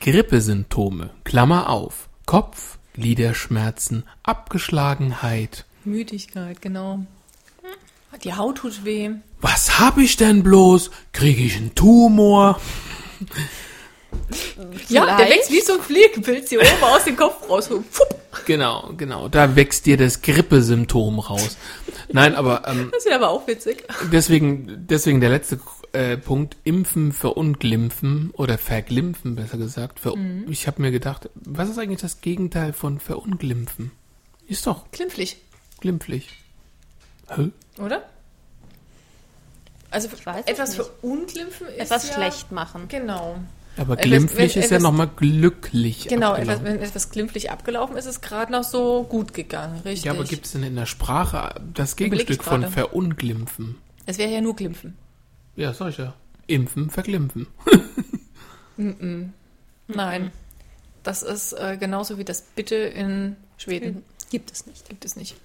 Grippesymptome, Klammer auf, Kopf, Gliederschmerzen, Abgeschlagenheit. Müdigkeit, genau. Die Haut tut weh. Was hab ich denn bloß? Kriege ich einen Tumor? Ja, der wächst wie so ein Pflegepilz hier oben aus dem Kopf raus. Fupp. Genau, genau, da wächst dir das Grippesymptom raus. Nein, aber ähm, Das ist aber auch witzig. deswegen, deswegen der letzte äh, Punkt, Impfen, Verunglimpfen oder Verglimpfen, besser gesagt. Ver Ich habe mir gedacht, was ist eigentlich das Gegenteil von Verunglimpfen? Ist doch Klimpflich, glimpflich. Hä? oder? Also etwas verunglimpfen ist Etwas ja, schlecht machen. Genau. Aber Etwas- glimpflich wenn ist ja nochmal glücklich. Genau, etwas, wenn etwas glimpflich abgelaufen ist, ist es gerade noch so gut gegangen, richtig. Ja, aber gibt es denn in der Sprache das Gegenstück von verunglimpfen? es wäre ja nur Glimpfen. Ja, ja. Impfen, verglimpfen. Nein. Das ist äh, genauso wie das Bitte in Schweden. Gibt es nicht. Gibt es nicht.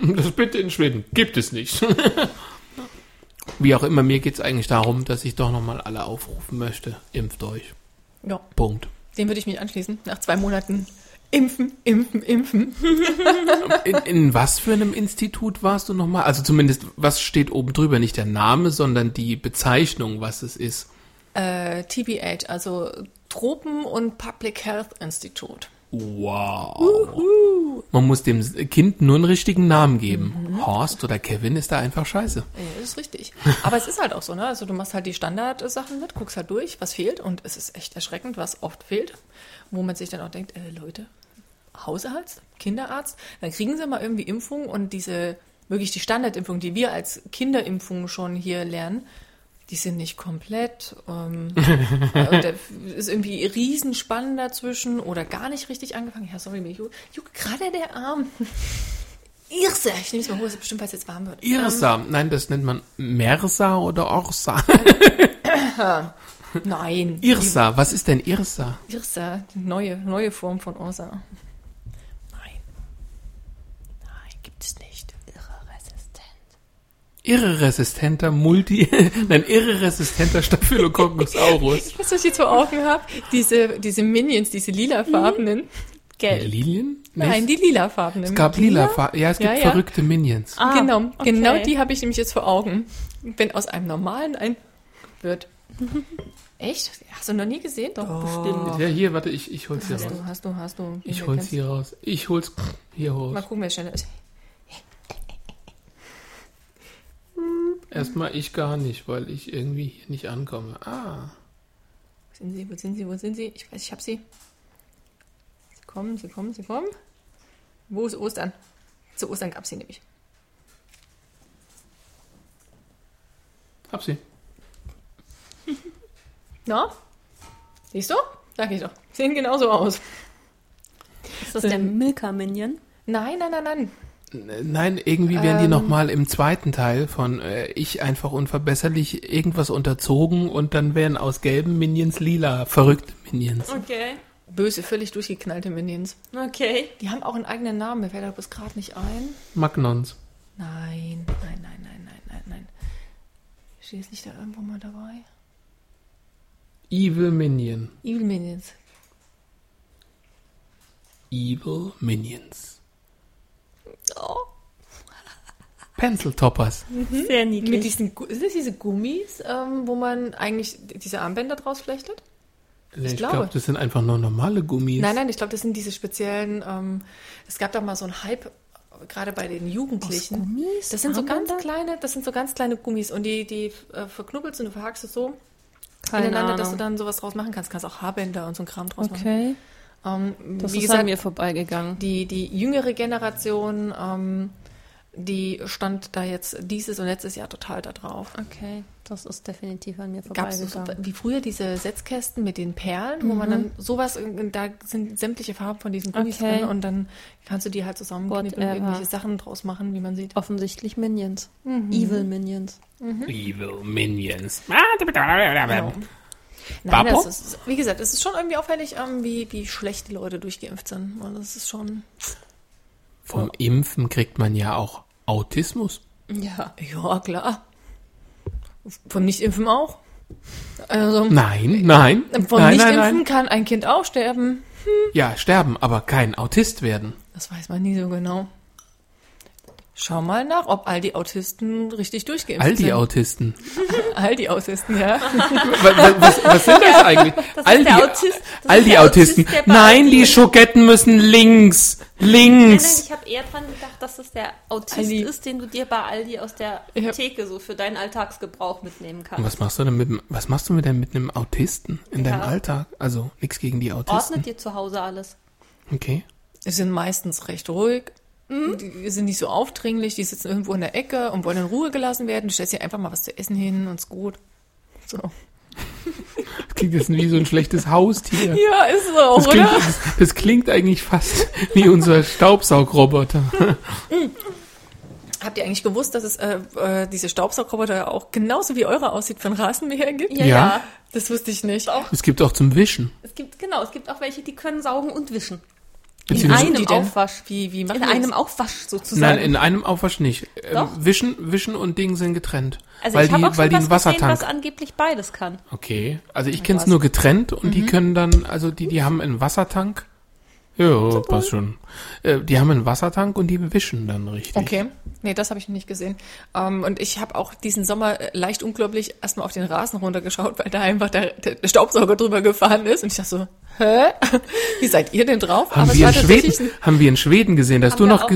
*laughs* Das bitte in Schweden gibt es nicht. *laughs* Wie auch immer, mir geht es eigentlich darum, dass ich doch nochmal alle aufrufen möchte. Impft euch. Ja, Punkt. dem würde ich mich anschließen. Nach zwei Monaten impfen, impfen, impfen. *laughs* In, in was für einem Institut warst du nochmal? Also zumindest, was steht oben drüber? Nicht der Name, sondern die Bezeichnung, was es ist. Äh, TBH, also Tropen- und Public Health Institute. Wow. Man muss dem Kind nur einen richtigen Namen geben. Mhm. Horst oder Kevin ist da einfach scheiße. Ja, das ist richtig. Aber es ist halt auch so, ne? Also du machst halt die Standardsachen mit, guckst halt durch, was fehlt und es ist echt erschreckend, was oft fehlt, wo man sich dann auch denkt, äh, Leute, Hausarzt, Kinderarzt, dann kriegen sie mal irgendwie Impfung und diese, wirklich die Standardimpfung, die wir als Kinderimpfung schon hier lernen, die sind nicht komplett. Ähm, *laughs* äh, da ist irgendwie Riesenspannen dazwischen oder gar nicht richtig angefangen. Ja, sorry, mir juckt gerade der Arm. *laughs* Irse, ich nehme es mal hoch, ist bestimmt, weil es jetzt warm wird. Irsa. Nein, das nennt man Mersa oder Orsa. Nein. Irsa. Was ist denn Irsa? Irsa, die neue, neue Form von Ursa. Nein. Nein, gibt es nicht. Irre-resistent. Irreresistenter Multi... *laughs* Nein, irreresistenter Staphylococcus *laughs* Ich weiß, was ich jetzt vor Augen habe. Diese, diese Minions, diese lilafarbenen. Gelb. Lilien? Nee, Nein, die lilafarbenen. Es gab lila, Fa- ja, es gibt Ja, ja. verrückte Minions. Ah, genau, okay. genau die habe ich nämlich jetzt vor Augen. Wenn aus einem normalen ein wird. *laughs* Echt? Hast du noch nie gesehen? Doch, bestimmt. Ja, hier, warte, ich, ich hol's hier Hast raus. du, hast du, hast du. Ich hol's hier raus. Ich hol's hier Mal raus. gucken, wer schneller ist. Erstmal ich gar nicht, weil ich irgendwie hier nicht ankomme. Ah. Wo sind sie? Wo sind sie? Wo sind sie? Ich weiß, ich hab sie. Sie kommen, sie kommen, sie kommen. Wo ist Ostern? Zu Ostern gab sie nämlich. Hab sie. *laughs* Na? Siehst du? Sag ich doch. Sehen genauso aus. Ist das der Milka-Minion? Nein, nein, nein, nein. Nein, irgendwie werden die Ähm. nochmal im zweiten Teil von äh, Ich einfach unverbesserlich irgendwas unterzogen und dann werden aus gelben Minions lila verrückte Minions. Okay. Böse, völlig durchgeknallte Minions. Okay. Die haben auch einen eigenen Namen. Mir fällt aber bis gerade nicht ein. Magnons. Nein, nein, nein, nein, nein, nein, nein. Steht jetzt nicht da irgendwo mal dabei? Evil Minion. Evil Minions. Evil Minions. Oh. Pencil Toppers. Sehr niedlich. Mit diesen, sind das diese Gummis, ähm, wo man eigentlich diese Armbänder draus flechtet? Ich, glaube. glaube, das sind einfach nur normale Gummis. Nein, nein, ich glaube, das sind diese speziellen, ähm, es gab doch mal so einen Hype, gerade bei den Jugendlichen. Gummis? Das sind so ganz Armbänder? kleine, das sind so ganz kleine Gummis und die, die äh, verknubbelst und du verhakst es so Keine ineinander, dass du Ahnung. dann sowas draus machen kannst. Kannst auch Haarbänder und so ein Kram draus Okay. machen. Ähm, Das wie ist gesagt, an mir vorbeigegangen. die, die jüngere Generation, ähm, die stand da jetzt dieses und letztes Jahr total da drauf. Okay, das ist definitiv an mir Gab es so, vorbeigegangen. wie früher diese Setzkästen mit den Perlen, wo man dann sowas, da sind sämtliche Farben von diesen Gummis Okay. drin und dann kannst du die halt zusammenknippen und irgendwelche Sachen draus machen, wie man sieht. Offensichtlich Minions. Evil Minions. Evil Minions. Genau. Nein, das ist, wie gesagt, es ist schon irgendwie auffällig, ähm, wie, wie schlecht die Leute durchgeimpft sind. Und das ist schon, Vom Impfen kriegt man ja auch Autismus. Ja. ja, klar. Vom Nichtimpfen auch. Also, Nein, nein. vom nein, Nichtimpfen nein, nein. kann ein Kind auch sterben. Ja, sterben, aber kein Autist werden. Das weiß man nie so genau. Schau mal nach, ob all die Autisten richtig durchgeimpft All die sind. Autisten. *laughs* all die Autisten, ja. *laughs* was, was, was sind das eigentlich? Das all ist die, der Autist- das all ist die der Autisten. Autist, Nein, die Schoketten müssen links. Nein, nein, Links. ich habe eher dran gedacht, dass das der Autist Aldi. ist, den du dir bei Aldi aus der Ja. Theke so für deinen Alltagsgebrauch mitnehmen kannst. Was machst du denn mit was machst du denn mit einem Autisten in deinem Ja. Alltag? Also nichts gegen die Autisten. Ordnet dir zu Hause alles. Okay. Die sind meistens recht ruhig. Mhm. Die sind nicht so aufdringlich, die sitzen irgendwo in der Ecke und wollen in Ruhe gelassen werden. Du stellst dir einfach mal was zu essen hin und ist gut. So. Das klingt jetzt wie so ein schlechtes Haustier. *laughs* Ja, ist so, Das klingt, das, das klingt eigentlich fast wie unser Staubsaugroboter. Habt ihr eigentlich gewusst, dass es äh, äh, diese Staubsaugroboter ja auch genauso wie eure aussieht einen Rasenmäher gibt? Ja, Ja. ja. Das wusste ich nicht. Es gibt auch zum Wischen. Es gibt, genau, es gibt auch welche, die können saugen und wischen. In einem? Aufwasch. Wie, wie machen In einem das? Aufwasch sozusagen. Nein, in einem Aufwasch nicht. Ähm, Doch. Wischen, Wischen und Ding sind getrennt. also weil ich habe die, auch weil schon die was einen gesehen, Wassertank. was angeblich beides kann. Okay, also ich kenne es nur getrennt und Mhm. die können dann, also die, die haben einen Wassertank. Ja, passt schon. Äh, die haben einen Wassertank und die wischen dann richtig. Okay, nee, das habe ich noch nicht gesehen. Ähm, und ich habe auch diesen Sommer äh, leicht unglaublich erstmal auf den Rasen runtergeschaut, weil da einfach der, der Staubsauger drüber gefahren ist. Und ich dachte so, hä? *laughs* Wie seid ihr denn drauf? Haben es wir, in Schweden, haben wir in Schweden gesehen, da hast du noch,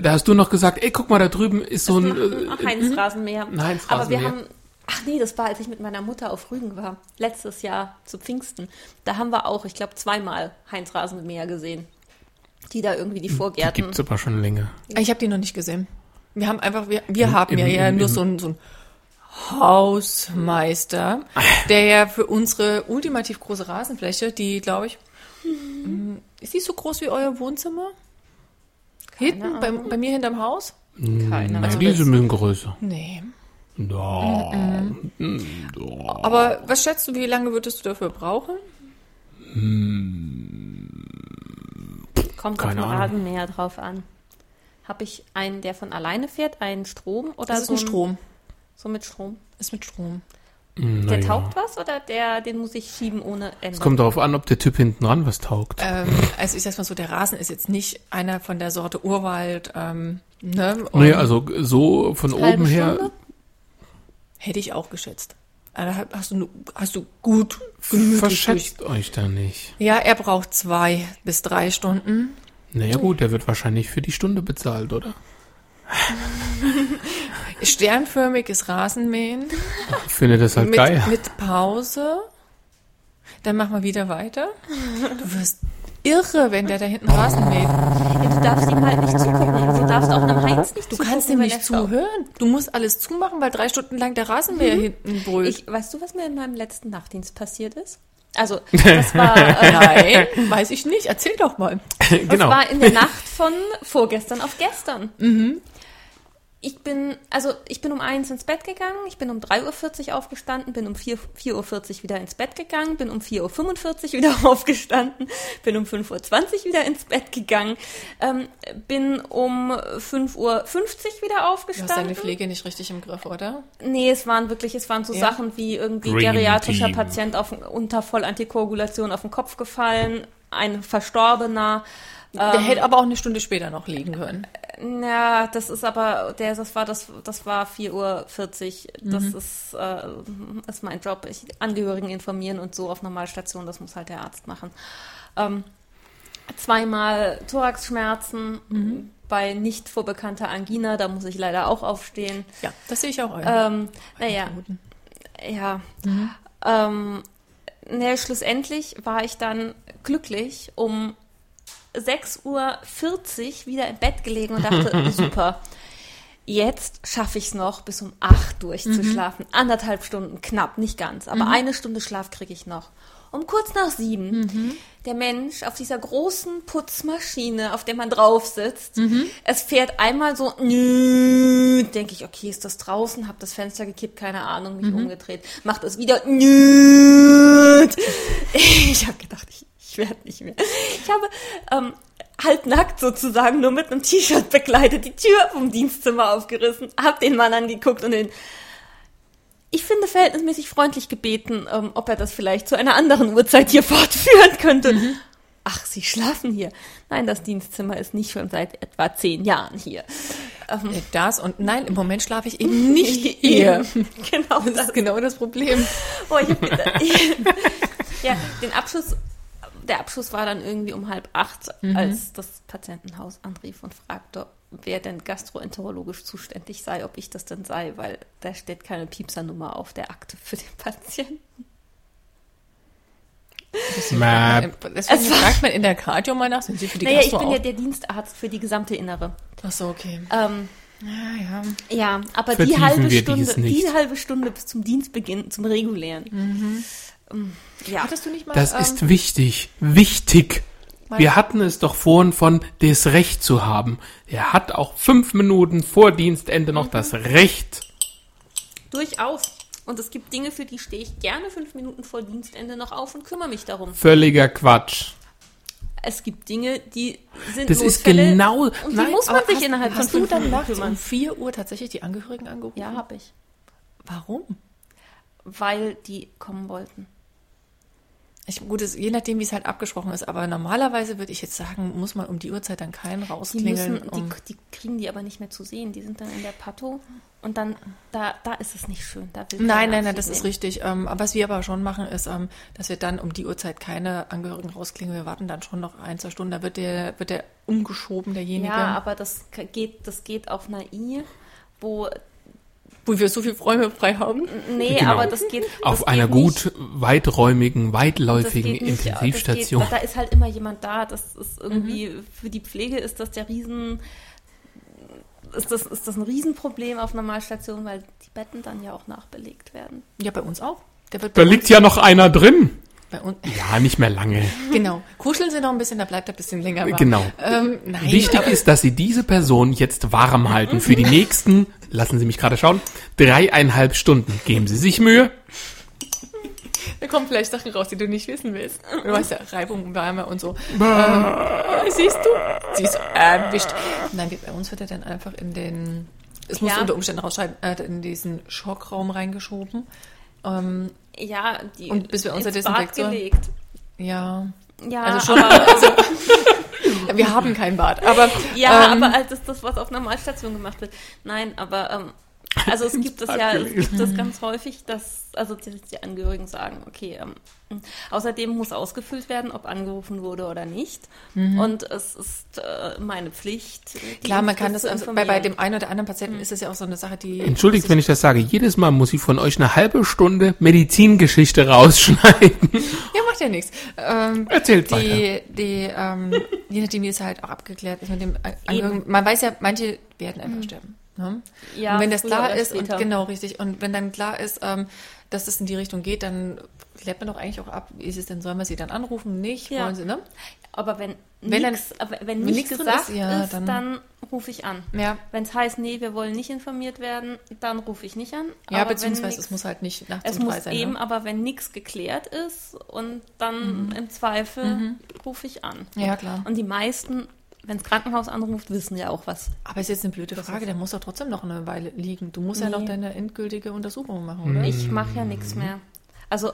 da hast du noch gesagt, ey, guck mal, da drüben ist so ein, äh, Ach, Heinz-Rasenmäher. Ein Heinz-Rasenmäher. Aber wir haben, ach nee, das war, als ich mit meiner Mutter auf Rügen war. Letztes Jahr zu Pfingsten. Da haben wir auch, ich glaube, zweimal Heinz-Rasenmäher gesehen. Die da irgendwie die die Vorgärten. gibt's aber schon länger. Ich habe die noch nicht gesehen. Wir haben einfach, wir, wir haben im- ja, ja im- nur im- so einen so einen Hausmeister, der ja für unsere ultimativ große Rasenfläche, die glaube ich, mm, ist die so groß wie euer Wohnzimmer? Hinten, bei, bei mir hinterm Haus? Keine Nein, Ahnung. die sind ein bisschen größer. Nee. Da. Aber was schätzt du, wie lange würdest du dafür brauchen? Kommt Keine auf den. Rasenmäher drauf an. Habe ich einen, der von alleine fährt, einen Strom oder Das ist so ein Strom. So mit Strom. Ist mit Strom. Der taugt was oder der, den muss ich schieben ohne Ende? Es kommt darauf an, ob der Typ hinten dran was taugt. Ähm, also ich sag's mal so, der Rasen ist jetzt nicht einer von der Sorte Urwald. Ähm, ne? Und Nee, also so von oben her. Hätte ich auch geschätzt. Also hast du, hast du gut gemütlich durch. Verschätzt euch da nicht. Ja, er braucht zwei bis drei Stunden. Naja gut, der wird wahrscheinlich für die Stunde bezahlt, oder? *laughs* Sternförmiges Rasenmähen Ich finde das halt mit, geil. mit Pause. Dann machen wir wieder weiter. Du wirst irre, wenn der da hinten Rasen mäht. Ja, du darfst ihm halt nicht zugucken. Du darfst auch einem Heinz nicht Du kannst ihm nicht zuhören. Du musst alles zumachen, weil drei Stunden lang der Rasenmäher hinten brüllt. Ich, weißt du, was mir in meinem letzten Nachtdienst passiert ist? Also, *laughs* das war, äh, Nein, weiß ich nicht. Erzähl doch mal. das genau. war in der Nacht von vorgestern auf gestern. Mhm. Ich bin, also ich bin um eins ins Bett gegangen, ich bin um 3.40 Uhr aufgestanden, bin um 4 4.40 Uhr wieder ins Bett gegangen, bin um 4.45 Uhr wieder *laughs* aufgestanden, bin um 5.20 Uhr wieder ins Bett gegangen, ähm, bin um 5.50 Uhr wieder Du hast aufgestanden. deine Pflege nicht richtig im Griff, oder? Nee, es waren wirklich, es waren so Ja. Sachen wie irgendwie Dream geriatrischer Team. Patient auf, unter Vollanticoagulation auf den Kopf gefallen, ein Verstorbener. Der hätte aber auch eine Stunde später noch liegen können. Ja, das ist aber, der, das war das, das war 4.40 Uhr. Das ist, äh, ist mein Job. Ich, Angehörigen informieren und so auf Normalstation, das muss halt der Arzt machen. Ähm, zweimal Thoraxschmerzen bei nicht vorbekannter Angina, da muss ich leider auch aufstehen. Ja, das sehe ich auch. Ähm, naja, ja. Ähm, ne, schlussendlich war ich dann glücklich um 6.40 Uhr wieder im Bett gelegen und dachte, *laughs* super. Jetzt schaffe ich es noch, bis um 8 durchzuschlafen. Anderthalb Stunden, knapp, nicht ganz, aber eine Stunde Schlaf kriege ich noch. Um kurz nach sieben, der Mensch auf dieser großen Putzmaschine, auf der man drauf sitzt, es fährt einmal so, nü, denke ich, okay, ist das draußen, hab das Fenster gekippt, keine Ahnung, mich umgedreht, macht es wieder, nü. *laughs* Ich habe gedacht, ich, ich werde nicht mehr. Ich habe ähm, halbnackt sozusagen, nur mit einem T-Shirt bekleidet, die Tür vom Dienstzimmer aufgerissen, hab den Mann angeguckt und den ich finde, verhältnismäßig freundlich gebeten, ähm, ob er das vielleicht zu einer anderen Uhrzeit hier fortführen könnte. Ach, Sie schlafen hier. Nein, das Dienstzimmer ist nicht schon seit etwa zehn Jahren hier. Ähm, Das und nein, im Moment schlafe ich *laughs* eben nicht hier. *laughs* genau Das ist genau das Problem. Oh, ich hab gedacht, *laughs* ja, den Abschluss, der Abschluss war dann irgendwie um halb acht, als das Patientenhaus anrief und fragte, wer denn gastroenterologisch zuständig sei, ob ich das denn sei, weil da steht keine Piepsernummer auf der Akte für den *laughs* Patienten. Deswegen fragt man in der Cardio mal nach, sind Sie für die naja, ich Gastro bin ja auch? der Dienstarzt für die gesamte Innere. Ach so, okay. Ähm, Ja, ja. ja, aber die halbe Stunde, die halbe Stunde bis zum Dienstbeginn, zum regulären. Ähm, Ja, Hattest du nicht mal... Das ähm, ist wichtig. Wichtig. Wir hatten es doch vorhin von das Recht zu haben. Er hat auch fünf Minuten vor Dienstende noch das Recht. durchaus. Und es gibt Dinge, für die stehe ich gerne fünf Minuten vor Dienstende noch auf und kümmere mich darum. Völliger Quatsch. Es gibt Dinge, die sind Das ist Notfälle genau. und die Nein, muss man sich hast, innerhalb von hast du fünf dann Minuten nachts um. 4 Uhr tatsächlich die Angehörigen angerufen? Ja, habe ich. Warum? Weil die kommen wollten. Ich, gut, es, je nachdem, wie es halt abgesprochen ist, aber normalerweise würde ich jetzt sagen, muss man um die Uhrzeit dann keinen Die, rausklingeln. müssen, um, die, die kriegen die aber nicht mehr zu sehen. Die sind dann in der Pato und dann, da, da ist es nicht schön. Nein, nein, nein, das ist nehmen. richtig. Ähm, aber was wir aber schon machen, ist, ähm, dass wir dann um die Uhrzeit keine Angehörigen rausklingeln. Wir warten dann schon noch ein, zwei Stunden. Da wird der, wird der umgeschoben, derjenige. Ja, aber das geht, das geht auf einer I, wo, wo wir so viel Räume frei haben. nee, Genau. aber das geht. Auf das einer geht nicht- gut weiträumigen, das weitläufigen geht nicht, Intensivstation. Das geht, da ist halt immer jemand da. Das ist irgendwie, für die Pflege ist das der Riesen, ist das, ist das ein Riesenproblem auf Normalstation, weil die Betten dann ja auch nachbelegt werden. Ja, bei uns auch. Der wird Da liegt ja noch einer drin. Bei uns, Ja, nicht mehr lange. *laughs* genau. Kuscheln Sie noch ein bisschen, da bleibt er ein bisschen länger warm. Genau. Ähm, nein, Wichtig ist, dass Sie diese Person jetzt warm halten für die *laughs* nächsten, lassen Sie mich gerade schauen, dreieinhalb Stunden. Geben Sie sich Mühe. Da kommen vielleicht Sachen raus, die du nicht wissen willst. Du weißt ja, Reibung, Wärme und so. Ähm, siehst du? Siehst du, erwischt. Nein, bei uns wird er dann einfach in den, es muss Ja. unter Umständen rausscheiden, äh, in diesen Schockraum reingeschoben. Ähm, Ja, die Und bis wir Bad Desinfektion- gelegt. ja, Ja, also schon, aber, also, *laughs* wir haben kein Bad, aber, ja, ähm, aber das ist das, was auf Normalstation gemacht wird. Nein, aber ähm, also es gibt es ja, es gibt es ganz häufig, dass also die, die Angehörigen sagen, okay, ähm, außerdem muss ausgefüllt werden, ob angerufen wurde oder nicht. Und es ist äh, meine Pflicht. die Mhm. Klar, man kann das also bei, bei dem einen oder anderen Patienten ist es ja auch so eine Sache, die. Entschuldigt, wenn ich das sage. Jedes Mal muss ich von euch eine halbe Stunde Medizingeschichte rausschneiden. *laughs* Ja, macht ja nichts. Ähm, Erzählt weiter. die, die, ähm, je nachdem, wie es halt auch abgeklärt ist mit dem An- Angehörigen. Man weiß ja, manche werden einfach sterben. Ne? Ja, und wenn das klar ist, und genau richtig, und wenn dann klar ist, ähm, dass es in die Richtung geht, dann klärt man doch eigentlich auch ab, wie ist es denn, sollen wir sie dann anrufen, nicht, Ja. wollen sie, ne? Aber wenn, Wenn nix, aber wenn wenn nichts drin gesagt ist, ja, ist, dann- dann, rufe ich an. Ja. Wenn es heißt, nee, wir wollen nicht informiert werden, dann rufe ich nicht an. Ja, Aber beziehungsweise nix- es muss halt nicht nachts es muss sein. eben, ne? aber wenn nichts geklärt ist und dann Mhm. im Zweifel rufe ich an. Ja, klar. Und die meisten, wenn das Krankenhaus anruft, wissen ja auch was. Aber ist jetzt eine blöde Frage, der muss doch trotzdem noch eine Weile liegen. Du musst ja Nee. noch deine endgültige Untersuchung machen, oder? Ich mache ja nichts mehr. Also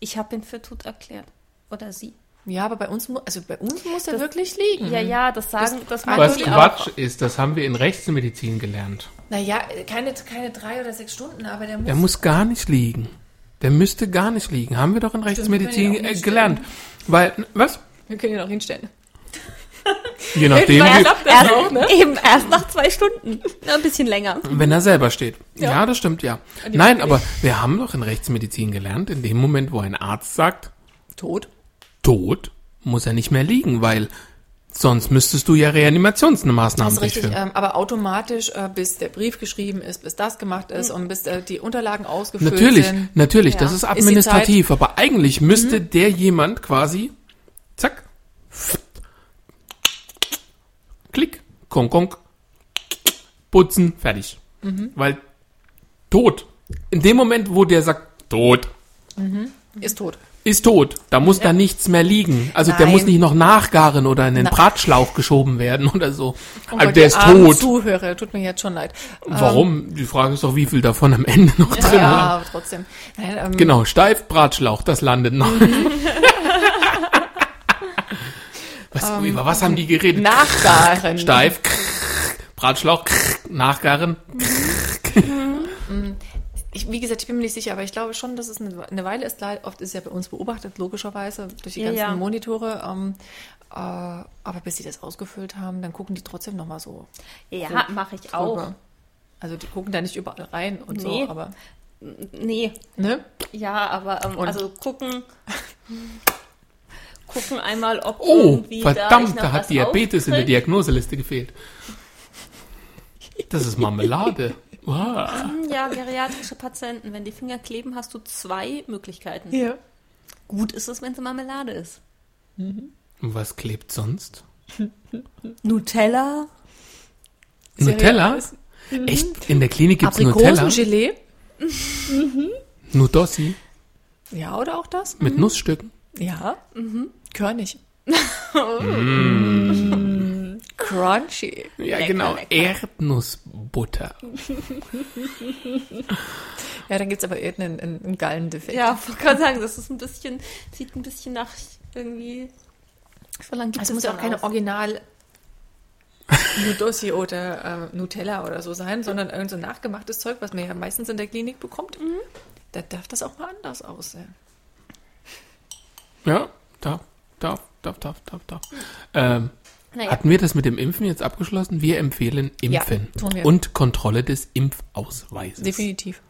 ich habe ihn für tot erklärt. Oder sie. Ja, aber bei uns, also bei uns muss er wirklich liegen. Ja, ja, das sagen, das, Was Was die Quatsch auch. ist, das haben wir in Rechtsmedizin gelernt. Naja, keine, keine drei oder sechs Stunden, aber der muss. Der muss gar nicht liegen. Der müsste gar nicht liegen. Haben wir doch in Rechtsmedizin ja äh, gelernt. Weil, was? wir können ihn auch hinstellen. Je nachdem, Erst, erst, Eben erst nach zwei Stunden. Na, ein bisschen länger. wenn er selber steht. Ja, das stimmt, ja. Nein, aber wir haben doch in Rechtsmedizin gelernt, in dem Moment, wo ein Arzt sagt, Tot. tot, muss er nicht mehr liegen, weil sonst müsstest du ja Reanimationsmaßnahmen Das ist richtig, ähm, aber automatisch, äh, bis der Brief geschrieben ist, bis das gemacht ist und bis äh, die Unterlagen ausgefüllt Natürlich, sind. natürlich, Ja. das ist administrativ, aber eigentlich müsste der jemand quasi, zack, klick, konk, konk, putzen, fertig. Weil tot. In dem Moment, wo der sagt, tot, Ist tot. ist tot. Da muss da nichts mehr liegen. Also der Nein. muss nicht noch nachgaren oder in den Na- Bratschlauch geschoben werden oder so. Oh also Gott, der ist tot. Zuhörer, tut mir jetzt schon leid. Warum? Die Frage ist doch, wie viel davon am Ende noch drin Ja, war. aber trotzdem. Nein, ähm, Genau, steif, Bratschlauch, das landet noch. *laughs* was, über was haben die geredet? Nachgaren. Steif, Bratschlauch, nachgaren. Ich, wie gesagt, ich bin mir nicht sicher, aber ich glaube schon, dass es eine, Weile ist. Oft ist es ja bei uns beobachtet, logischerweise, durch die Ja, ganzen ja. Monitore. Ähm, äh, aber bis sie das ausgefüllt haben, dann gucken die trotzdem nochmal so. Ja, mache ich auch. drüber. Also die gucken da nicht überall rein und Nee. so, aber. Nee, Ne? ja, aber ähm, also gucken, *laughs* gucken einmal, ob Oh, irgendwie da, verdammt, noch da hat Diabetes in der. Diagnoseliste gefehlt. Das ist Marmelade. *laughs* Wow. Ja, geriatrische Patienten, wenn die Finger kleben, hast du zwei Möglichkeiten. Ja. Gut ist es, wenn es Marmelade ist. Und was klebt sonst? *laughs* Nutella? Nutella? Echt? In der Klinik gibt's Nutella? Aprikosengelee? Nudossi Ja, oder auch das? mit Nussstücken? Ja. Mhm. Körnig. *laughs* Crunchy. Ja, genau. Erdnussbutter. *laughs* Ja, dann gibt's aber irgendeinen einen, einen Gallendefekt. Ja, ich wollte gerade sagen, das ist ein bisschen, sieht ein bisschen nach irgendwie. So lange gibt Es es muss ja auch keine aus. Original Nudossi oder äh, Nutella oder so sein, sondern irgend so nachgemachtes Zeug, was man ja meistens in der Klinik bekommt. Da darf das auch mal anders aussehen. Ja, darf, darf, darf, darf, darf, darf. Ähm, Naja. Hatten wir das mit dem Impfen jetzt abgeschlossen? Wir empfehlen Impfen Ja, tun wir. und Kontrolle des Impfausweises. Definitiv.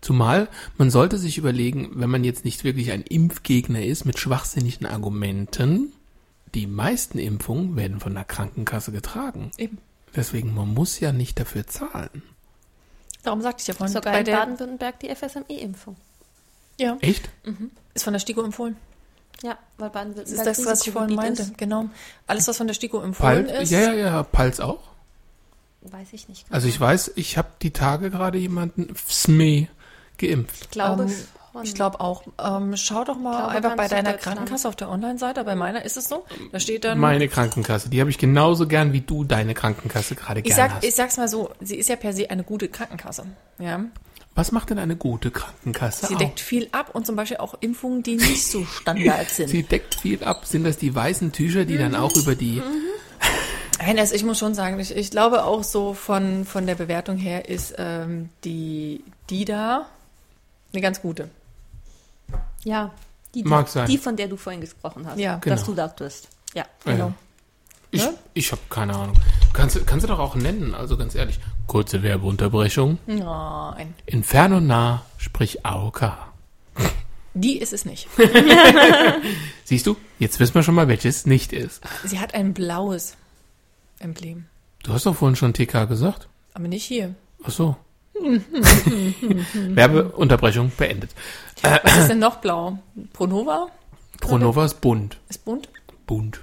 Zumal man sollte sich überlegen, wenn man jetzt nicht wirklich ein Impfgegner ist mit schwachsinnigen Argumenten, die meisten Impfungen werden von der Krankenkasse getragen. Eben. Deswegen, man muss ja nicht dafür zahlen. Darum sagte ich ja vorhin. Sogar bei in Baden-Württemberg die FSME-Impfung. ja, Echt? ist von der STIKO empfohlen. Ja, weil Das Baden-Württemberg ist das, was ich vorhin meinte. Genau. Alles, was von der STIKO empfohlen Pals, ist. ja, ja, ja, Pals auch. Ist. Weiß ich nicht. Also ich weiß, ich habe die Tage gerade jemanden FSME geimpft. Ich glaube, Ähm. Ich glaube auch. Ähm, schau doch mal glaube, einfach bei deiner. Krankenkasse auf der Online-Seite. Bei meiner ist es so. Da steht dann. Meine Krankenkasse, die habe ich genauso gern, wie du deine Krankenkasse gerade ich, gern sag, hast. ich sag's mal so, sie ist ja per se eine gute Krankenkasse. Ja. Was macht denn eine gute Krankenkasse Sie auf? deckt viel ab und zum Beispiel auch Impfungen, die nicht so Standard sind. Sie deckt viel ab. Sind das die weißen Tücher, die dann auch über die... Nein, also ich muss schon sagen, ich, ich glaube auch so von, von der Bewertung her ist ähm, die, die da eine ganz gute. ja, die, die, Mag sein. die, von der du vorhin gesprochen hast. Ja, Dass genau. du dachtest. Ja. Genau. Äh, ich Ne? ich habe keine Ahnung. Kannst, du- kannst du doch auch nennen, also ganz ehrlich. Kurze Werbeunterbrechung. Nein, Inferno nah, sprich AOK. die ist es nicht. *laughs* Siehst du, jetzt wissen wir schon mal, welches nicht ist. Sie hat ein blaues Emblem, Du hast doch vorhin schon TK gesagt. aber nicht hier. Ach so. *laughs* Werbeunterbrechung beendet. Was ist denn noch blau? Pronova Pronova ist bunt. ist bunt Bunt.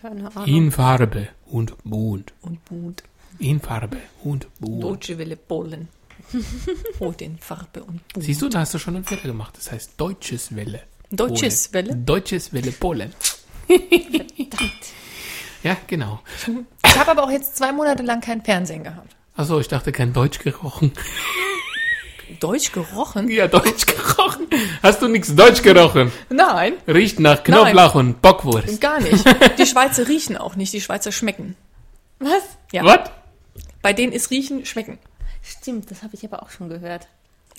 Keine Ahnung. In Farbe und bunt. und bunt. In Farbe und bunt. Deutsche Welle Polen. *laughs* Rot in Farbe und bunt. Siehst du, da hast du schon einen Fehler gemacht. Das heißt Deutsches Welle. Deutsches Polen. Welle? Deutsches Welle Polen. ja, genau. Ich habe aber auch jetzt zwei Monate lang kein Fernsehen gehabt. Achso, ich dachte kein Deutsch gerochen. Deutsch gerochen? Ja, Deutsch gerochen. Hast du nichts Deutsch gerochen? Nein, Riecht nach Knoblauch und Bockwurst. gar nicht. Die Schweizer riechen auch nicht, die Schweizer schmecken. Was? Ja. Was? Bei denen ist riechen, schmecken. Stimmt, das habe ich aber auch schon gehört.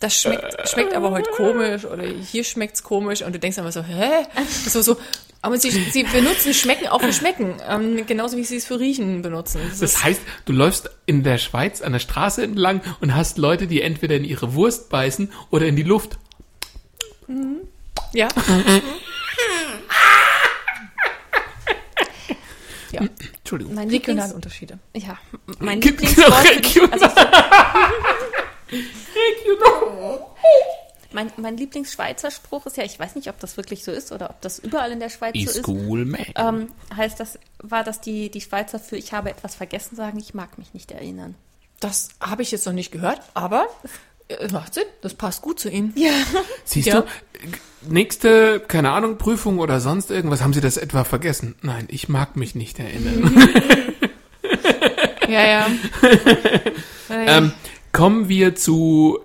Das schmeckt, schmeckt aber heute komisch oder hier schmeckt's komisch und du denkst immer so, hä? So, so. Aber sie, sie benutzen Schmecken auch für Schmecken. Ähm, genauso wie sie es für Riechen benutzen. Das Das heißt, du läufst in der Schweiz an der Straße entlang und hast Leute, die entweder in ihre Wurst beißen oder in die Luft. ja. *laughs* ja. Entschuldigung. Mein Regionale Lieblings Unterschiede. ja, mein Gibt Lieblingswort noch für die, Region- also Regional. mein, mein Lieblingsschweizer Spruch ist ja, ich weiß nicht, ob das wirklich so ist oder ob das überall in der Schweiz so Ist ist. cool, man. Ähm, heißt das, war das die, die Schweizer für ich habe etwas vergessen sagen, ich mag mich nicht erinnern. Das habe ich jetzt noch nicht gehört, aber macht Sinn. Das passt gut zu ihnen. Ja. Siehst Ja. du, nächste, keine Ahnung, Prüfung oder sonst irgendwas, haben Sie das etwa vergessen? Nein, ich mag mich nicht erinnern. *laughs* *laughs* Ja, ja. ähm, kommen wir zu,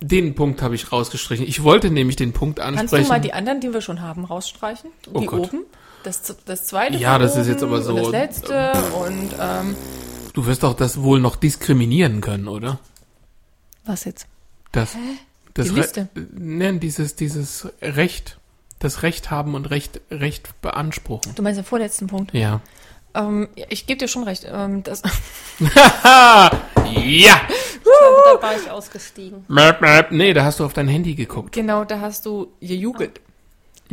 den Punkt habe ich rausgestrichen. Ich wollte nämlich den Punkt Kannst ansprechen. du mal die anderen, die wir schon haben, rausstreichen? Oh die Gott. oben. Das, das zweite. Ja, das ist oben jetzt aber so- Und das letzte und ähm, du wirst doch das wohl noch diskriminieren können, oder? was jetzt? Das, das Die Liste? Nein, dieses, dieses Recht. Das Recht haben und Recht, Recht beanspruchen. Du meinst den vorletzten Punkt? Ja. Ähm, ich gebe dir schon recht. Ähm, das, Haha! *laughs* ja! Da war ich ausgestiegen. Mäp, mäp. Nee, da hast du auf dein Handy geguckt. genau, da hast du gejugelt.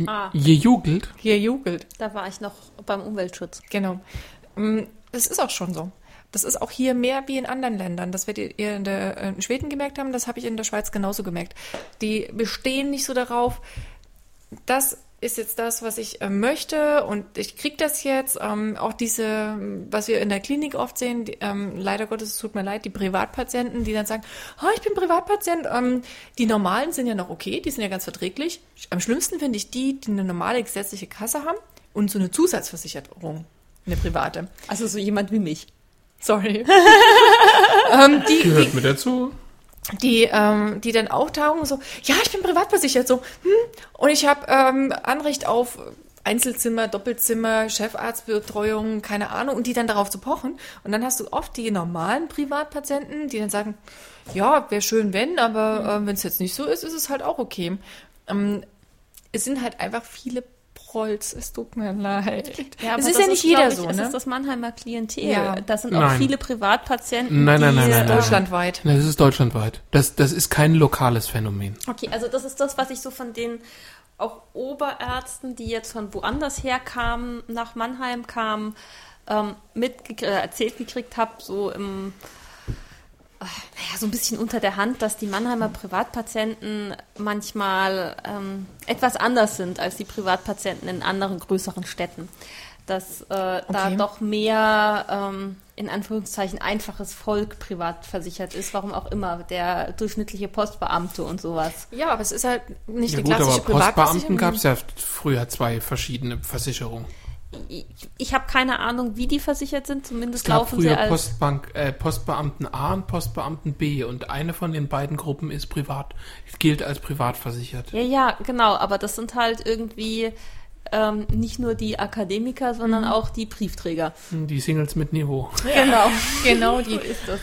Ah, Gejugelt? Gejugelt. da war ich noch beim Umweltschutz. Genau. Ähm, Das ist auch schon so. Das ist auch hier mehr wie in anderen Ländern. Das werdet ihr in, der, äh, in Schweden gemerkt haben, das habe ich in der Schweiz genauso gemerkt. Die bestehen nicht so darauf, das ist jetzt das, was ich äh, möchte und ich krieg das jetzt. Ähm, auch diese, was wir in der Klinik oft sehen, die, ähm, leider Gottes, es tut mir leid, die Privatpatienten, die dann sagen, oh, ich bin Privatpatient. Ähm, die normalen sind ja noch okay, die sind ja ganz verträglich. Am schlimmsten finde ich die, die eine normale gesetzliche Kasse haben und so eine Zusatzversicherung, eine private. Also so jemand wie mich. Sorry. *laughs* ähm, die, die, Gehört mit dazu. die, ähm, die dann auch taugen, so, ja, ich bin privatversichert, so, hm, und ich habe ähm, Anrecht auf Einzelzimmer, Doppelzimmer, Chefarztbetreuung, keine Ahnung, und die dann darauf zu pochen. Und dann hast du oft die normalen Privatpatienten, die dann sagen, ja, wäre schön, wenn, aber ähm, wenn es jetzt nicht so ist, ist es halt auch okay. Ähm, es sind halt einfach viele Prolls, es tut mir leid. Ja, es ist das ja nicht jeder glaub ich, so, Es ne? ist das Mannheimer Klientel. Ja. Da sind auch Nein. viele Privatpatienten. Nein, nein, die, nein, nein, nein. Deutschlandweit. Das ist deutschlandweit. Das, das ist kein lokales Phänomen. Okay, also das ist das, was ich so von den auch Oberärzten, die jetzt von woanders herkamen, nach Mannheim kamen, ähm, mitgekriegt, äh, erzählt gekriegt habe, so im naja, so ein bisschen unter der Hand, dass die Mannheimer Privatpatienten manchmal ähm, etwas anders sind als die Privatpatienten in anderen größeren Städten. Dass äh, da Okay. doch mehr ähm, in Anführungszeichen einfaches Volk privat versichert ist, warum auch immer, der durchschnittliche Postbeamte und sowas. Ja, aber es ist halt nicht Ja die gut, aber klassische Postbeamten Privatversicherung. gab es ja früher zwei verschiedene Versicherungen. Ich, ich habe keine Ahnung, wie die versichert sind, Es zumindest gab laufen sie früher als Postbank, äh, Postbeamten A und Postbeamten B und eine von den beiden Gruppen ist privat, gilt als privat versichert. Ja, ja, genau, aber das sind halt irgendwie ähm, nicht nur die Akademiker, sondern auch die Briefträger. Die Singles mit Niveau. Genau. *laughs* Genau, die ist das.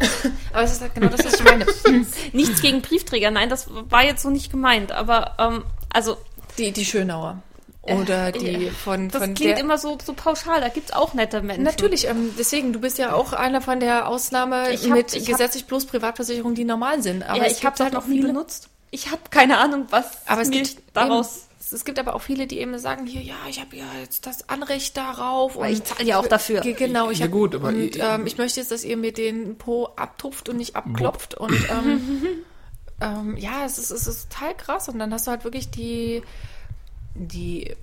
*laughs* Aber es ist halt genau das, was ich meine. *laughs* Nichts gegen Briefträger, nein, das war jetzt so nicht gemeint, aber ähm, also Die, die Schönauer. Oder Äh, die ja. von, das von klingt der. immer so, so pauschal, da gibt's auch nette Menschen. Natürlich, ähm, deswegen, du bist ja auch einer von der Ausnahme Ich hab- mit ich hab- gesetzlich bloß Privatversicherungen, die normal sind. Aber ja, ich habe halt noch auch nie benutzt. Ich habe keine Ahnung, was Aber es mir gibt daraus... Eben, es gibt aber auch viele, die eben sagen, hier, ja, ich habe ja jetzt das Anrecht darauf. Weil ich zahle ja auch dafür. Ge- Genau, ich Ja hab, gut, aber und, ich- ähm, ich möchte jetzt, dass ihr mir den Po abtupft und nicht abklopft. Und ähm, *laughs* ähm, ja, es ist, es ist total krass. Und dann hast du halt wirklich die, die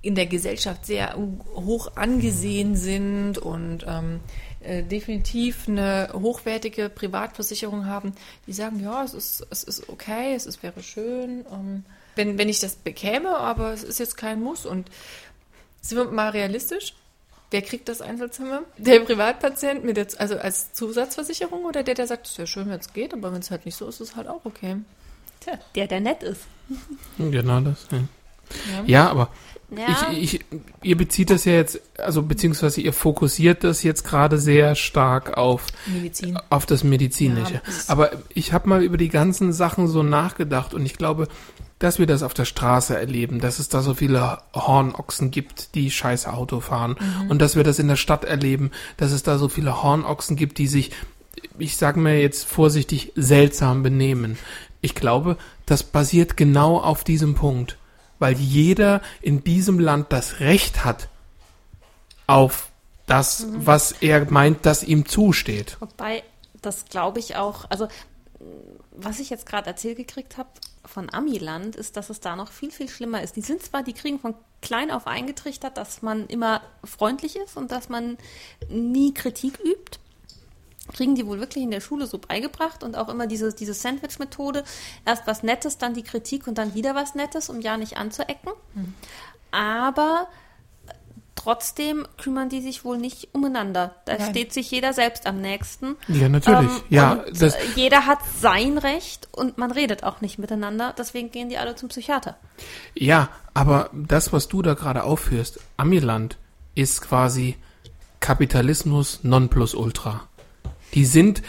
in der Gesellschaft sehr hoch angesehen sind und ähm, äh, definitiv eine hochwertige Privatversicherung haben, die sagen, ja, es ist, es ist okay, es ist, wäre schön, ähm, wenn, wenn ich das bekäme, aber es ist jetzt kein Muss. Und sind wir mal realistisch? Wer kriegt das Einzelzimmer? Der Privatpatient mit der, also als Zusatzversicherung oder der, der sagt, es wäre schön, wenn es geht, aber wenn es halt nicht so ist, ist es halt auch okay. Tja, der, der nett ist. Genau das. Ja, Ja. ja aber Ja, Ich, ich, ihr bezieht das ja jetzt, also beziehungsweise ihr fokussiert das jetzt gerade sehr stark auf, Medizin. auf das Medizinische. Ja, das Aber ich habe mal über die ganzen Sachen so nachgedacht und ich glaube, dass wir das auf der Straße erleben, dass es da so viele Hornochsen gibt, die scheiße Auto fahren und dass wir das in der Stadt erleben, dass es da so viele Hornochsen gibt, die sich, ich sage mir jetzt vorsichtig, seltsam benehmen. Ich glaube, das basiert genau auf diesem Punkt, weil jeder in diesem Land das Recht hat auf das, was er meint, das ihm zusteht. Wobei, das glaube ich auch, also was ich jetzt gerade erzählt gekriegt habe von Amiland, ist, dass es da noch viel, viel schlimmer ist. Die sind zwar, die kriegen von klein auf eingetrichtert, dass man immer freundlich ist und dass man nie Kritik übt. Kriegen die wohl wirklich in der Schule so beigebracht und auch immer diese, diese Sandwich-Methode. Erst was Nettes, dann die Kritik und dann wieder was Nettes, um ja nicht anzuecken. Aber trotzdem kümmern die sich wohl nicht umeinander. Da Nein. steht sich jeder selbst am nächsten. Ja, natürlich. Ähm, ja, und das, äh, jeder hat sein Recht und man redet auch nicht miteinander. Deswegen gehen die alle zum Psychiater. ja, aber das, was du da gerade aufführst, Amiland, ist quasi Kapitalismus non plus ultra. Die sind,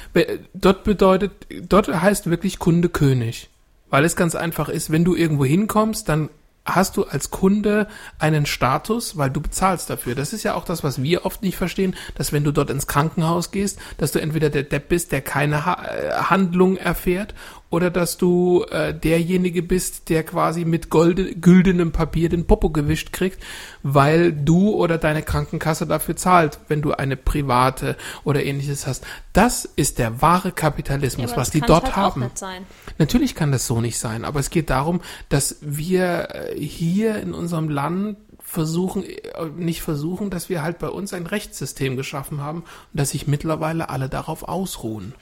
dort bedeutet, dort heißt wirklich Kunde König. Weil es ganz einfach ist, wenn du irgendwo hinkommst, dann hast du als Kunde einen Status, weil du bezahlst dafür. Das ist ja auch das, was wir oft nicht verstehen, dass wenn du dort ins Krankenhaus gehst, dass du entweder der Depp bist, der keine ha äh, Handlung erfährt, oder dass du äh, derjenige bist, der quasi mit golde, güldenem Papier den Popo gewischt kriegt, weil du oder deine Krankenkasse dafür zahlt, wenn du eine private oder ähnliches hast. Das ist der wahre Kapitalismus, aber was die dort halt haben. Natürlich kann das so nicht sein, aber es geht darum, dass wir äh, hier in unserem Land versuchen, äh, nicht versuchen, dass wir halt bei uns ein Rechtssystem geschaffen haben und dass sich mittlerweile alle darauf ausruhen.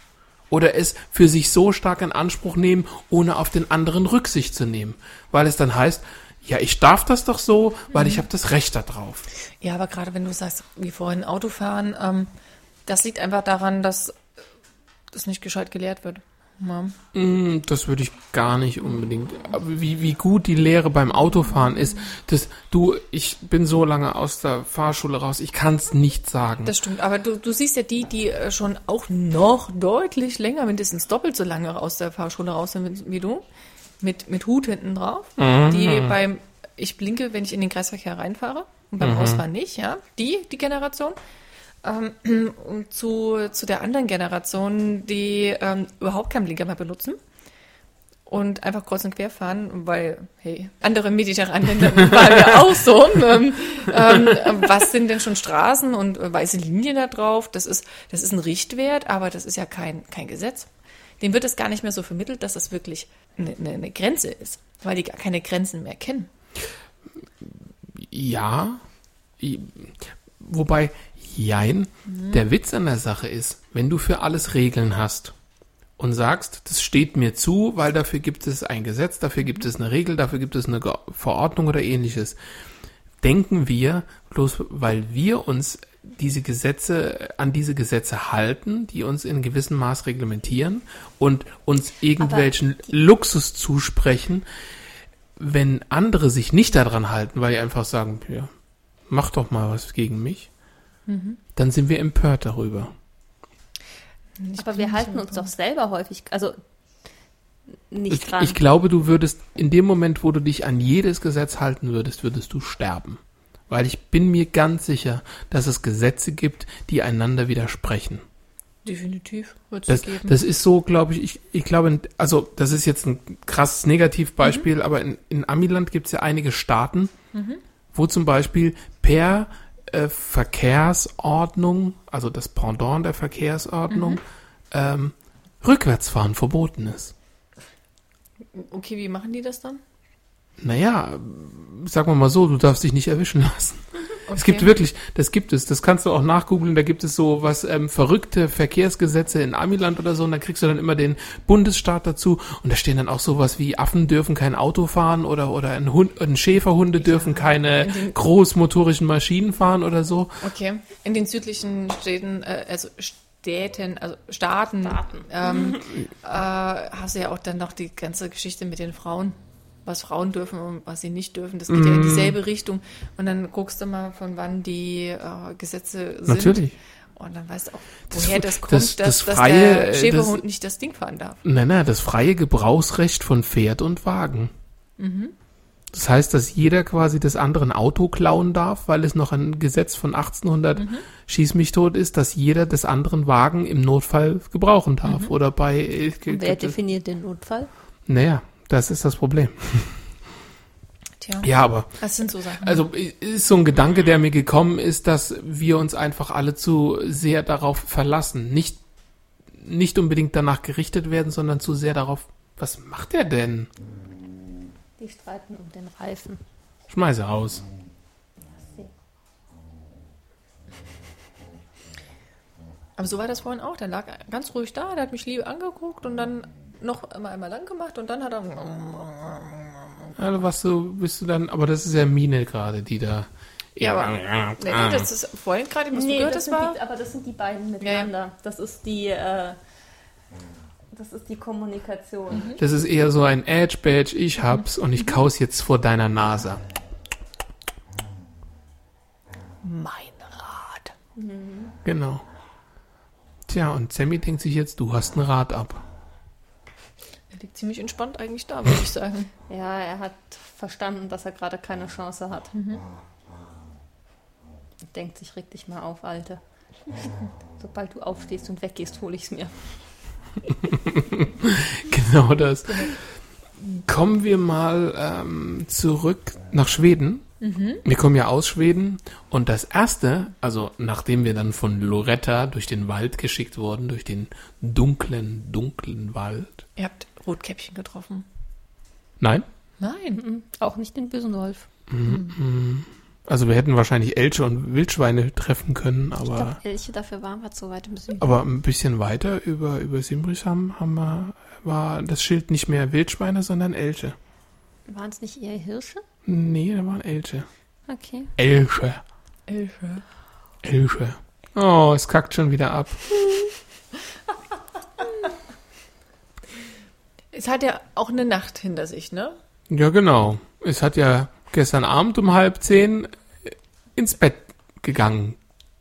Oder es für sich so stark in Anspruch nehmen, ohne auf den anderen Rücksicht zu nehmen. Weil es dann heißt, ja, ich darf das doch so, weil ich habe das Recht darauf. Ja, aber gerade wenn du sagst, wie vorhin Autofahren, ähm, das liegt einfach daran, dass das nicht gescheit gelehrt wird. Ja. Mm, Das würde ich gar nicht unbedingt. Aber wie, wie gut die Lehre beim Autofahren ist, das, du, ich bin so lange aus der Fahrschule raus, ich kann es nicht sagen. Das stimmt, aber du, du siehst ja die, die äh, schon auch noch deutlich länger, mindestens doppelt so lange aus der Fahrschule raus sind wie du, mit, mit Hut hinten drauf, die beim, ich blinke, wenn ich in den Kreisverkehr reinfahre und beim Ausfahren nicht, ja, die, die Generation. Ähm, *clears throat* zu, zu der anderen Generation, die ähm, überhaupt keinen Blinker mehr benutzen und einfach kreuz und quer fahren, weil, hey, andere mediterrane *laughs* Länder waren ja auch so. Ähm, ähm, was sind denn schon Straßen und weiße Linien da drauf? Das ist, das ist ein Richtwert, aber das ist ja kein, kein Gesetz. Dem wird es gar nicht mehr so vermittelt, dass das wirklich eine, eine, eine Grenze ist, weil die gar keine Grenzen mehr kennen. Ja, wobei, jein, der Witz an der Sache ist, wenn du für alles Regeln hast und sagst, das steht mir zu, weil dafür gibt es ein Gesetz, dafür gibt es eine Regel, dafür gibt es eine Verordnung oder ähnliches, denken wir, bloß weil wir uns diese Gesetze, an diese Gesetze halten, die uns in gewissem Maß reglementieren und uns irgendwelchen Luxus zusprechen, wenn andere sich nicht daran halten, weil die einfach sagen, ja, mach doch mal was gegen mich, dann sind wir empört darüber. Aber wir halten uns doch selber häufig, also nicht Ich, dran. ich glaube, du würdest in dem Moment, wo du dich an jedes Gesetz halten würdest, würdest du sterben. Weil ich bin mir ganz sicher, dass es Gesetze gibt, die einander widersprechen. Definitiv wird es geben. das ist so, glaube ich, ich, ich glaube, also das ist jetzt ein krasses Negativbeispiel, aber in, in Amiland gibt es ja einige Staaten, wo zum Beispiel per äh, Verkehrsordnung, also das Pendant der Verkehrsordnung, ähm, Rückwärtsfahren verboten ist. okay, wie machen die das dann? Naja, sagen wir mal so, du darfst dich nicht erwischen lassen. *laughs* Es gibt wirklich, das gibt es, das kannst du auch nachgoogeln, da gibt es so was ähm, verrückte Verkehrsgesetze in Amiland oder so und da kriegst du dann immer den Bundesstaat dazu und da stehen dann auch sowas wie Affen dürfen kein Auto fahren oder oder ein Hund, ein Schäferhunde dürfen keine in den- großmotorischen Maschinen fahren oder so. Okay. In den südlichen Städten, äh, also Städten, also Staaten, Staaten. Ähm, *laughs* äh, hast du ja auch dann noch die ganze Geschichte mit den Frauen. Was Frauen dürfen und was sie nicht dürfen. Das geht ja in dieselbe Richtung. Und dann guckst du mal, von wann die äh, Gesetze sind. Natürlich. Und dann weißt du auch, Das- woher das kommt, das- dass, das dass freie, der äh, Schäferhund das- nicht das Ding fahren darf. Nein, nein, das freie Gebrauchsrecht von Pferd und Wagen. Das heißt, dass jeder quasi des anderen Auto klauen darf, weil es noch ein Gesetz von 1800 schieß mich tot ist, dass jeder des anderen Wagen im Notfall gebrauchen darf. Oder bei, äh, Und wer definiert den Notfall? naja, das ist das Problem. Tja, Ja, aber das sind so Sachen. also ist so ein Gedanke, der mir gekommen ist, dass wir uns einfach alle zu sehr darauf verlassen. Nicht, nicht unbedingt danach gerichtet werden, sondern zu sehr darauf, was macht er denn? Die streiten um den Reifen. Schmeiße raus. Aber so war das vorhin auch. Der lag ganz ruhig da, der hat mich lieb angeguckt und dann noch einmal, einmal lang gemacht und dann hat er. Also was du bist du dann, aber das ist ja Mine gerade, die da. Ja, aber- Nee, nee, das ist vorhin gerade, was du Nee, gehört, das das sind war. die, aber das sind die beiden miteinander. Das ist die, äh, das ist die Kommunikation. Das ist eher so ein Edge Badge, ich hab's und ich kaus jetzt vor deiner Nase. Mein Rad. Genau. Tja, und Sammy denkt sich jetzt, du hast ein Rad ab. Er liegt ziemlich entspannt eigentlich da, würde ich sagen. Ja, er hat verstanden, dass er gerade keine Chance hat. Denkt sich, reg dich mal auf, Alte. *laughs* Sobald du aufstehst und weggehst, hole ich's mir. *laughs* Genau das. Kommen wir mal ähm, zurück nach Schweden. Wir kommen ja aus Schweden und das erste, also nachdem wir dann von Loretta durch den Wald geschickt wurden, durch den dunklen, dunklen Wald. Ihr habt Rotkäppchen getroffen. Nein? Nein. Mhm. Auch nicht den bösen Wolf. Also wir hätten wahrscheinlich Elche und Wildschweine treffen können, Ich aber, glaube, Elche, dafür waren wir zu weit im Süden. aber ein bisschen weiter über, über Simrishamn haben wir, war das Schild nicht mehr Wildschweine, sondern Elche. Waren es nicht eher Hirsche? Nee, da waren Elche. Okay. Elche. Elche. Elche. Oh, es kackt schon wieder ab. *laughs* Es hat ja auch eine Nacht hinter sich, ne? Ja, genau. Es hat ja gestern Abend um halb zehn ins Bett gegangen,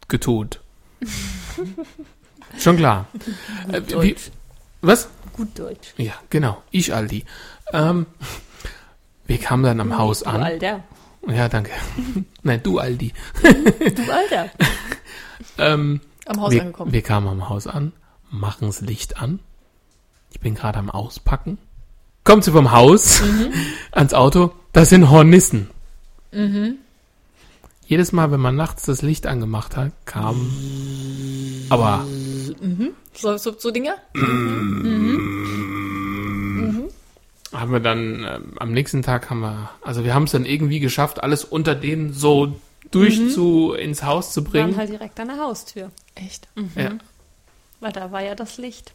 getut. *laughs* Schon klar. Äh, wie, was? Gut Deutsch. Ja, genau. Ich, Aldi. Ähm, wir kamen dann am Haus Du an. Alter. Ja, danke. *laughs* Nein, du, Aldi. Du Alter. *laughs* Am Ähm, Haus wir, angekommen. wir kamen am Haus an, machen das Licht an. Ich bin gerade am Auspacken. Kommt sie vom Haus ans Auto. Das sind Hornissen. Jedes Mal, wenn man nachts das Licht angemacht hat, kam. Aber So, so, so Dinger? haben wir dann ähm, am nächsten Tag haben wir, also wir haben es dann irgendwie geschafft, alles unter denen so durch zu ins Haus zu Waren bringen. halt direkt an der Haustür. Echt? Ja, Weil da war ja das Licht.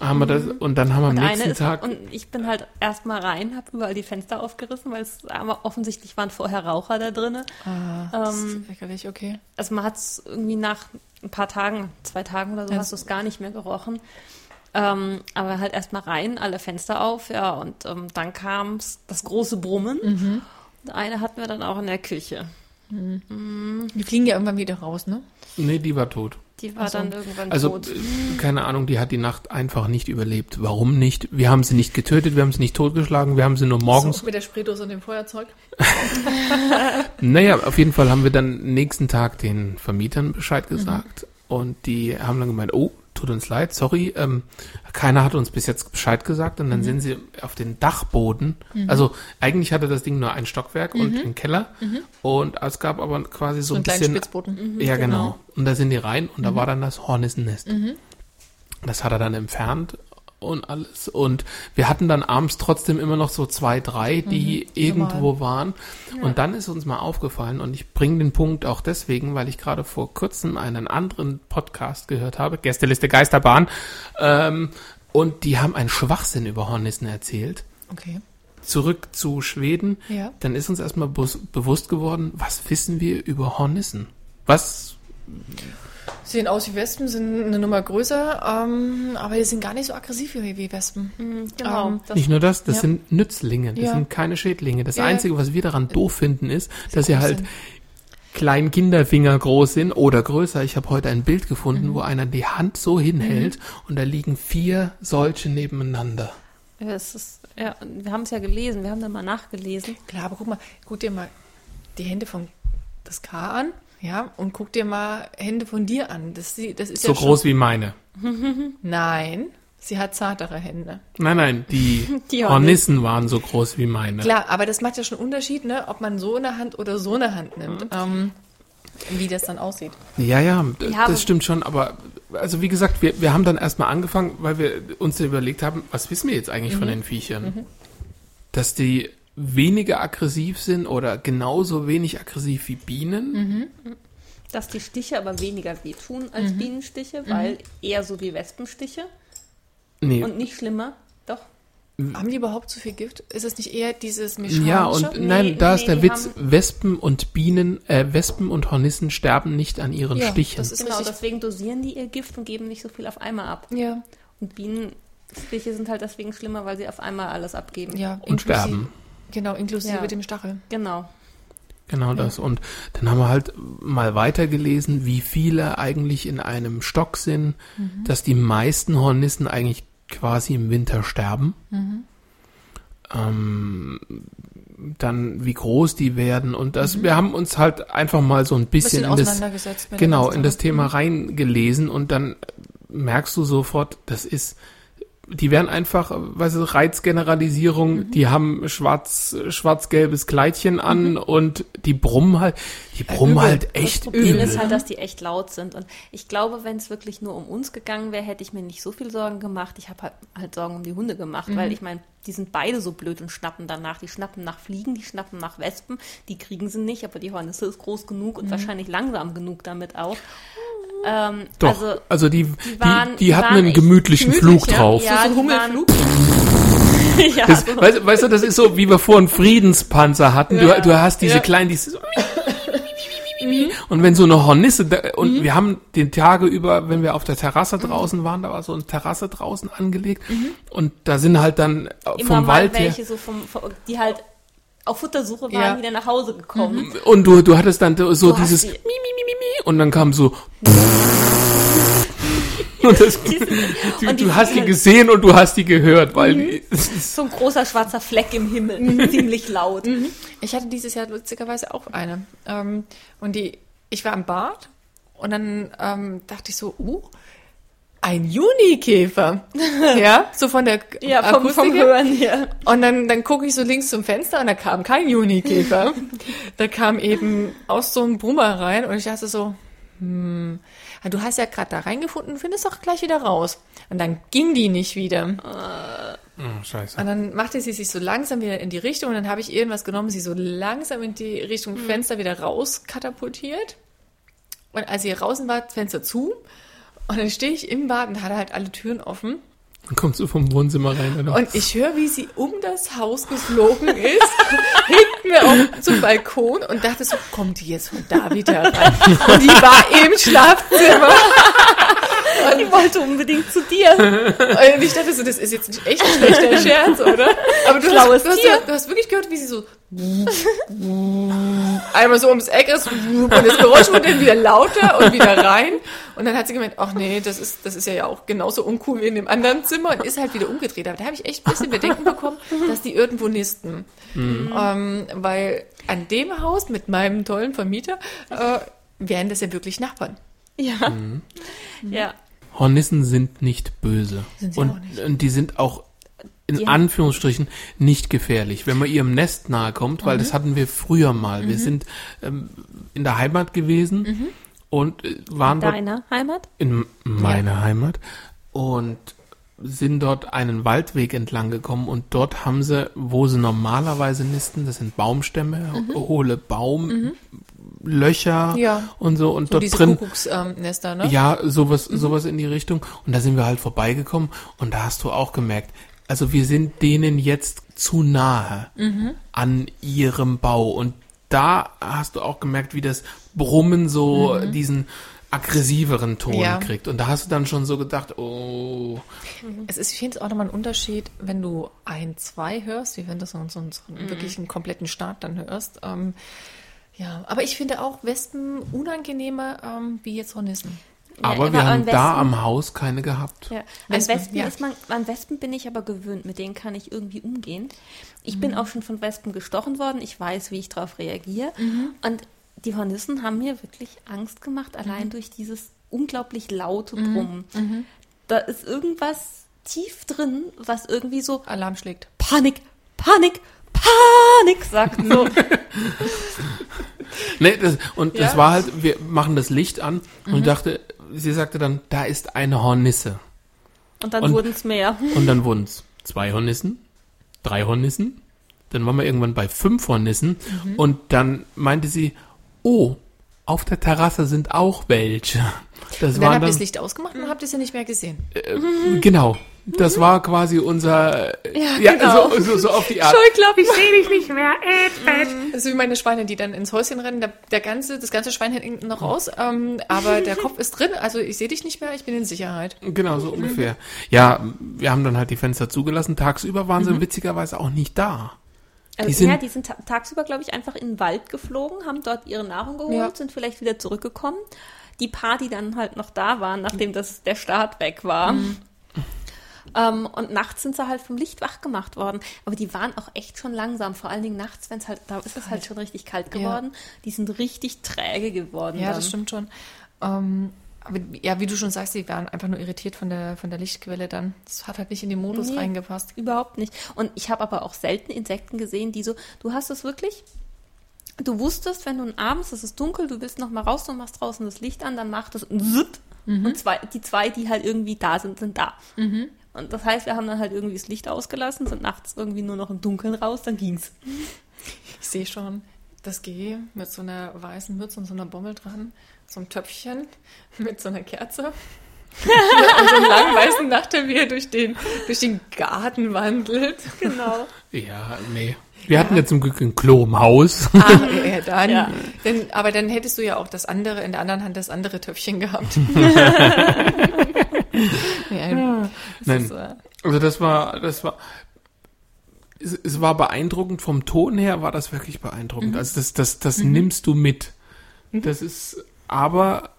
Haben wir das und dann haben wir am Und eine nächsten ist, Tag. und ich bin halt erstmal rein, habe überall die Fenster aufgerissen, weil es aber offensichtlich waren vorher Raucher da drinnen. Ah, das Ähm, ist ärgerlich, okay. Also man hat es irgendwie nach ein paar Tagen, zwei Tagen oder so, Ja, hast du es gar nicht mehr gerochen. Ähm, aber halt erstmal rein, alle Fenster auf, ja, und ähm, dann kam das große Brummen. Und eine hatten wir dann auch in der Küche. Die fliegen ja irgendwann wieder raus, ne? nee, die war tot. Die war Ach so. dann irgendwann Also, tot. äh, keine Ahnung, die hat die Nacht einfach nicht überlebt. Warum nicht? Wir haben sie nicht getötet, wir haben sie nicht totgeschlagen, wir haben sie nur morgens. So, mit der Spraydose und dem Feuerzeug. *laughs* Naja, auf jeden Fall haben wir dann nächsten Tag den Vermietern Bescheid gesagt. Und die haben dann gemeint, oh, tut uns leid, sorry, ähm, keiner hat uns bis jetzt Bescheid gesagt. Und dann sind sie auf den Dachboden. Also eigentlich hatte das Ding nur ein Stockwerk und einen Keller. Und es gab aber quasi so, So ein bisschen Spitzboden. Ja, genau. Und da sind die rein und da war dann das Hornissennest. Das hat er dann entfernt und alles. Und wir hatten dann abends trotzdem immer noch so zwei, drei, die irgendwo waren. Und dann ist uns mal aufgefallen, und ich bringe den Punkt auch deswegen, weil ich gerade vor kurzem einen anderen Podcast gehört habe, Gästeliste Geisterbahn, ähm, und die haben einen Schwachsinn über Hornissen erzählt. Okay. Zurück zu Schweden, Ja. dann ist uns erstmal bewusst geworden, was wissen wir über Hornissen? Was Sehen aus wie Wespen, sind eine Nummer größer, ähm, aber die sind gar nicht so aggressiv wie, wie Wespen. Genau. Ähm, Nicht nur das, das ja. sind Nützlinge, das Ja. sind keine Schädlinge. Das Ja. Einzige, was wir daran doof finden, ist, dass sie halt sind. kleinen Kinderfinger groß sind oder größer. Ich habe heute ein Bild Mhm. gefunden, wo einer die Hand so hinhält und da liegen vier solche nebeneinander. ja, es ist, ja, wir haben es ja gelesen, wir haben da mal nachgelesen. Klar, aber guck mal, guck dir mal die Hände von das K an, ja, und guck dir mal Hände von dir an. Das, sie- das ist So ja groß wie meine. Schon, *laughs* nein, sie hat zartere Hände. Nein, nein, die, *laughs* Die Hornissen waren so groß wie meine. Klar, aber das macht ja schon Unterschied, ne, ob man so eine Hand oder so eine Hand nimmt, ähm, wie das dann aussieht. Ja, ja, Ja, das stimmt schon, aber also wie gesagt, wir, wir haben dann erstmal angefangen, weil wir uns überlegt haben, was wissen wir jetzt eigentlich Mhm. von den Viechern? Dass die weniger aggressiv sind oder genauso wenig aggressiv wie Bienen. Dass die Stiche aber weniger wehtun als Bienenstiche, weil eher so wie Wespenstiche Nee, und nicht schlimmer. Doch. Haben die überhaupt so viel Gift? Ist es nicht eher dieses mechanische? ja, und Nee, nein, da ist nee, der die Witz, Wespen und Bienen, äh, Wespen und Hornissen sterben nicht an ihren Ja, Stichen. das ist Genau, richtig. deswegen dosieren die ihr Gift und geben nicht so viel auf einmal ab. Ja, Und Bienenstiche sind halt deswegen schlimmer, weil sie auf einmal alles abgeben. ja. und sterben. Genau, inklusive Ja. dem Stachel. Genau. Genau das. Und dann haben wir halt mal weitergelesen, wie viele eigentlich in einem Stock sind, Mhm. dass die meisten Hornissen eigentlich quasi im Winter sterben. Mhm. Ähm, dann wie groß die werden und Mhm. das, wir haben uns halt einfach mal so ein bisschen, Bisschen in das, genau, in das. Thema reingelesen und dann merkst du sofort, das ist, die werden einfach, weißt du, Reizgeneralisierung, Mhm. die haben schwarz, schwarz-gelbes Kleidchen an und die brummen halt, die brummen übel. halt echt Das Problem übel. ist halt, dass die echt laut sind. Und ich glaube, wenn es wirklich nur um uns gegangen wäre, hätte ich mir nicht so viel Sorgen gemacht. Ich habe halt, halt Sorgen um die Hunde gemacht, weil ich meine, die sind beide so blöd und schnappen danach. Die schnappen nach Fliegen, die schnappen nach Wespen. Die kriegen sie nicht, aber die Hornisse ist groß genug und wahrscheinlich langsam genug damit auch. Ähm, Doch, Also, also, die, die, waren- die, die hatten waren einen gemütlichen gemütlich, Flug ja. drauf. Ja, so, so die Hummelflug. *laughs* ja, Das, weißt, weißt du, das ist so, wie wir vorhin Friedenspanzer hatten. Du, du hast diese Ja. kleinen, die so *laughs* und wenn so eine Hornisse, da, und wir haben den Tage über, wenn wir auf der Terrasse draußen waren, da war so eine Terrasse draußen angelegt und da sind halt dann äh, immer vom mal Wald her welche, so vom, vom, die halt auf Futtersuche waren, Ja. wieder nach Hause gekommen. und du, du hattest dann so Du dieses die- mi, mi, mi, mi, mi, und dann kam so *laughs* und das, *laughs* du, und die du hast die gesehen und du hast die gehört, weil die, *laughs* So ein großer schwarzer Fleck im Himmel, ziemlich laut. Ich hatte dieses Jahr witzigerweise auch eine. Ähm, und die, ich war im Bad und dann ähm, dachte ich so, uh, ein Junikäfer. *laughs* ja, so von der Ja, vom, vom her. Hören her. Und dann, dann gucke ich so links zum Fenster und da kam kein Junikäfer. *laughs* da kam eben aus so einem Brummer rein und ich dachte so, hm, ja, du hast ja gerade da reingefunden, findest doch gleich wieder raus. Und dann ging die nicht wieder. oh, scheiße. Und dann machte sie sich so langsam wieder in die Richtung und dann habe ich irgendwas genommen, sie so langsam in die Richtung Fenster wieder raus katapultiert. Und als sie draußen war, Fenster zu. Und dann stehe ich im Bad und hatte halt alle Türen offen. Dann kommst du vom Wohnzimmer rein. Oder? Und ich höre, wie sie um das Haus geflogen ist, *laughs* hinten mir auf zum Balkon und dachte so, kommt die jetzt von da wieder rein? Und die war im Schlafzimmer. Die wollte unbedingt zu dir. Und *laughs* ich dachte so, das ist jetzt nicht echt ein schlechter *laughs* Scherz, oder? Aber du Schlaues hast, du, hast, Tier. du hast wirklich gehört, wie sie so einmal so ums Eck ist und das Geräusch wurde dann wieder lauter und wieder rein. Und dann hat sie gemeint, ach nee, das ist, das ist ja auch genauso uncool wie in dem anderen Zimmer und ist halt wieder umgedreht. Aber da habe ich echt ein bisschen Bedenken bekommen, dass die irgendwo nisten. Ähm, weil an dem Haus mit meinem tollen Vermieter äh, wären das ja wirklich Nachbarn. Ja. Ja. Hornissen sind nicht böse. Sind sie und, auch nicht. und die sind auch in Die- Anführungsstrichen nicht gefährlich, wenn man ihrem Nest nahe kommt, weil Mhm. das hatten wir früher mal. Wir sind ähm, in der Heimat gewesen Mhm. und äh, waren dort Deine Heimat? in meiner Heimat und sind dort einen Waldweg entlang gekommen und dort haben sie, wo sie normalerweise nisten, das sind Baumstämme, hohle Baumlöcher Ja. und so und So dort drin Kuckucksnester, ne? ja, sowas, sowas in die Richtung. Und da sind wir halt vorbeigekommen und da hast du auch gemerkt, also wir sind denen jetzt zu nahe an ihrem Bau. Und da hast du auch gemerkt, wie das Brummen so diesen aggressiveren Ton Ja. kriegt. Und da hast du dann schon so gedacht, oh, Es ist, ich finde es auch nochmal ein Unterschied, wenn du ein, zwei hörst, wie wenn du so, so, so einen wirklich einen kompletten Start dann hörst. Ähm, ja, aber ich finde auch Wespen unangenehmer ähm, wie jetzt Hornissen. aber Ja, wir aber haben an da Wespen- am Haus keine gehabt. Ja, an Wespen, Wespen, ja. ist man, an Wespen bin ich aber gewöhnt, mit denen kann ich irgendwie umgehen. Ich bin auch schon von Wespen gestochen worden, ich weiß, wie ich darauf reagiere. Und die Hornissen haben mir wirklich Angst gemacht, allein durch dieses unglaublich laute Brummen. Da ist irgendwas tief drin, was irgendwie so Alarm schlägt. Panik, Panik, Panik sagt. So. *laughs* Nee, das, und das Ja. war halt, wir machen das Licht an und dachte, sie sagte dann, da ist eine Hornisse. Und dann wurden es mehr. Und dann wurden es zwei Hornissen, drei Hornissen, dann waren wir irgendwann bei fünf Hornissen und dann meinte sie, oh, auf der Terrasse sind auch welche. Das Und dann habt ihr das Licht ausgemacht und habt ihr sie nicht mehr gesehen. genau, das war quasi unser, ja, genau. so, so, so auf die Art. Scheuklappen. Das ist wie meine Schweine, die dann ins Häuschen rennen. Der, der ganze, das ganze Schwein hängt noch raus, ähm, aber der Kopf ist drin. Also ich sehe dich nicht mehr, ich bin in Sicherheit. Genau, so ungefähr. Ja, wir haben dann halt die Fenster zugelassen. Tagsüber waren sie witzigerweise auch nicht da. Also, Die sind- ja, die sind ta tagsüber, glaube ich, einfach in den Wald geflogen, haben dort ihre Nahrung geholt, Ja. sind vielleicht wieder zurückgekommen. Die paar, die dann halt noch da waren, nachdem das, der Start weg war. Ähm, und nachts sind sie halt vom Licht wach gemacht worden. Aber die waren auch echt schon langsam. Vor allen Dingen nachts, wenn es halt, da ist es halt schon richtig kalt Ja. geworden. Die sind richtig träge geworden. Ja, dann. das stimmt schon. Ähm, aber ja, wie du schon sagst, die waren einfach nur irritiert von der, von der Lichtquelle dann. Das hat halt nicht in den Modus Nee. reingepasst. Überhaupt nicht. Und ich habe aber auch selten Insekten gesehen, die so, du hast es wirklich, du wusstest, wenn du abends, es ist dunkel, du willst noch mal raus und machst draußen das Licht an, dann macht es ein Zut. Und zwei, die zwei, die halt irgendwie da sind, sind da. Und das heißt, wir haben dann halt irgendwie das Licht ausgelassen, sind nachts irgendwie nur noch im Dunkeln raus, dann ging's. Ich sehe schon das G mit so einer weißen Mütze und so einer Bommel dran, so einem Töpfchen mit so einer Kerze. *laughs* und so einem langen weißen wie er durch den, durch den Garten wandelt. Genau. Ja, nee. Wir hatten ja zum Glück ein Klo im Haus. Ah, ja, *laughs* dann. Ja. Denn, aber dann hättest du ja auch das andere, in der anderen Hand das andere Töpfchen gehabt. *laughs* *laughs* ja, das Nein. ist, äh, Also das war, das war, es, es war beeindruckend. Vom Ton her war das wirklich beeindruckend. Mhm. Also das, das, das nimmst du mit. Das ist aber,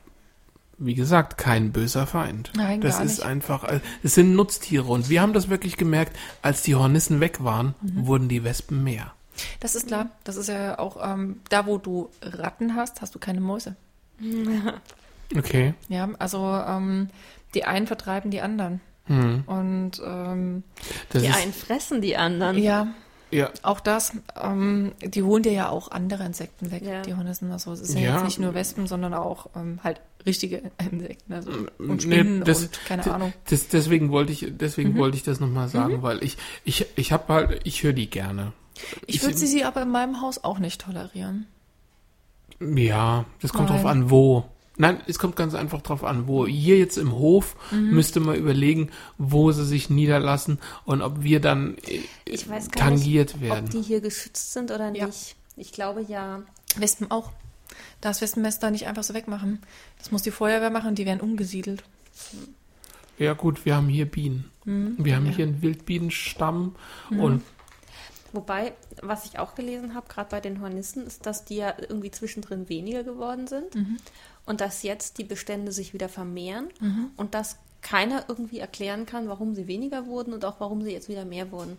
wie gesagt, kein böser Feind. Nein, das gar ist nicht. einfach, äh, es sind Nutztiere und wir haben das wirklich gemerkt, als die Hornissen weg waren, Mhm. wurden die Wespen mehr. Das ist klar. Das ist ja auch, ähm, da wo du Ratten hast, hast du keine Mäuse. Okay. Ja, also ähm, die einen vertreiben die anderen. Hm. Und ähm, Das Die ist, einen fressen die anderen. ja, ja, auch das. Ähm, die holen dir ja auch andere Insekten weg, Ja. die Hornissen. Also es ist ja, Ja. jetzt nicht nur Wespen, sondern auch ähm, halt richtige Insekten. Also und Nee, Spinnen das- und keine d- Ahnung. Das, deswegen wollte ich, deswegen Mhm. wollte ich das nochmal sagen, weil ich, ich, ich habe halt, ich höre die gerne. Ich würde sie, sie aber in meinem Haus auch nicht tolerieren. Ja, das kommt Nein. drauf an, wo. Nein, es kommt ganz einfach drauf an, wo. Hier jetzt im Hof Mhm. müsste man überlegen, wo sie sich niederlassen und ob wir dann äh, Ich weiß gar nicht, tangiert ob werden. die hier geschützt sind oder Ja. nicht. Ich glaube ja. Wespen auch. Das Wespennest da nicht einfach so wegmachen. Das muss die Feuerwehr machen, die werden umgesiedelt. Ja gut, wir haben hier Bienen. Mhm. Wir haben Ja. hier einen Wildbienenstamm und Wobei, was ich auch gelesen habe, gerade bei den Hornissen, ist, dass die ja irgendwie zwischendrin weniger geworden sind und dass jetzt die Bestände sich wieder vermehren und dass keiner irgendwie erklären kann, warum sie weniger wurden und auch warum sie jetzt wieder mehr wurden.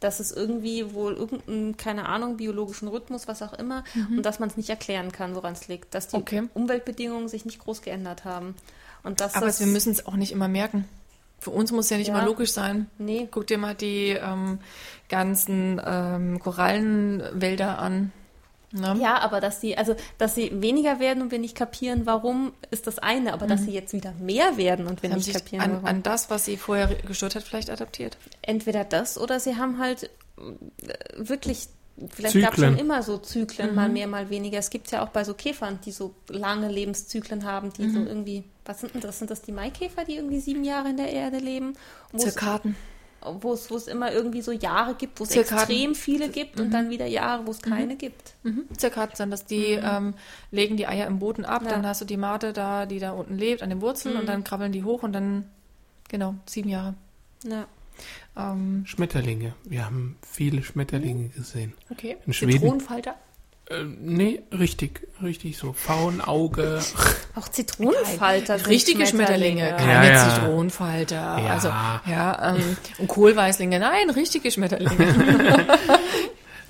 Dass es irgendwie wohl irgendeinen, keine Ahnung, biologischen Rhythmus, was auch immer, und dass man es nicht erklären kann, woran es liegt. Dass die Okay. Umweltbedingungen sich nicht groß geändert haben. Und dass Aber das, wir müssen es auch nicht immer merken. Für uns muss ja nicht Ja. immer logisch sein. Nee, Guck dir mal die ähm, ganzen ähm, Korallenwälder an. Ne? Ja, aber dass sie, also dass sie weniger werden und wir nicht kapieren, warum, ist das eine, aber dass sie jetzt wieder mehr werden und wir haben nicht kapieren, an, warum. an das, was sie vorher gestört hat, vielleicht adaptiert. Entweder das oder sie haben halt äh, wirklich, vielleicht gab es schon immer so Zyklen, mal mehr, mal weniger. Es gibt ja auch bei so Käfern, die so lange Lebenszyklen haben, die so irgendwie, was sind denn das? Sind das die Maikäfer, die irgendwie sieben Jahre in der Erde leben? Zirkaden. Wo es, wo es immer irgendwie so Jahre gibt, wo es Zirkaden. extrem viele gibt und dann wieder Jahre, wo es keine gibt. Mhm. Zirkaden sind das, die ähm, legen die Eier im Boden ab, Ja. dann hast du die Mate da, die da unten lebt, an den Wurzeln und dann krabbeln die hoch und dann, genau, sieben Jahre. Ja. Ähm, Schmetterlinge. Wir haben viele Schmetterlinge gesehen. okay. In Schweden. Zitronenfalter. Äh, nee, richtig, richtig so. Faunauge. Auch Zitronenfalter sind Richtige Schmetterlinge, keine Ja, ja. Zitronenfalter. Ja. Also, ja, ähm, und Kohlweißlinge, nein, richtige Schmetterlinge. *laughs*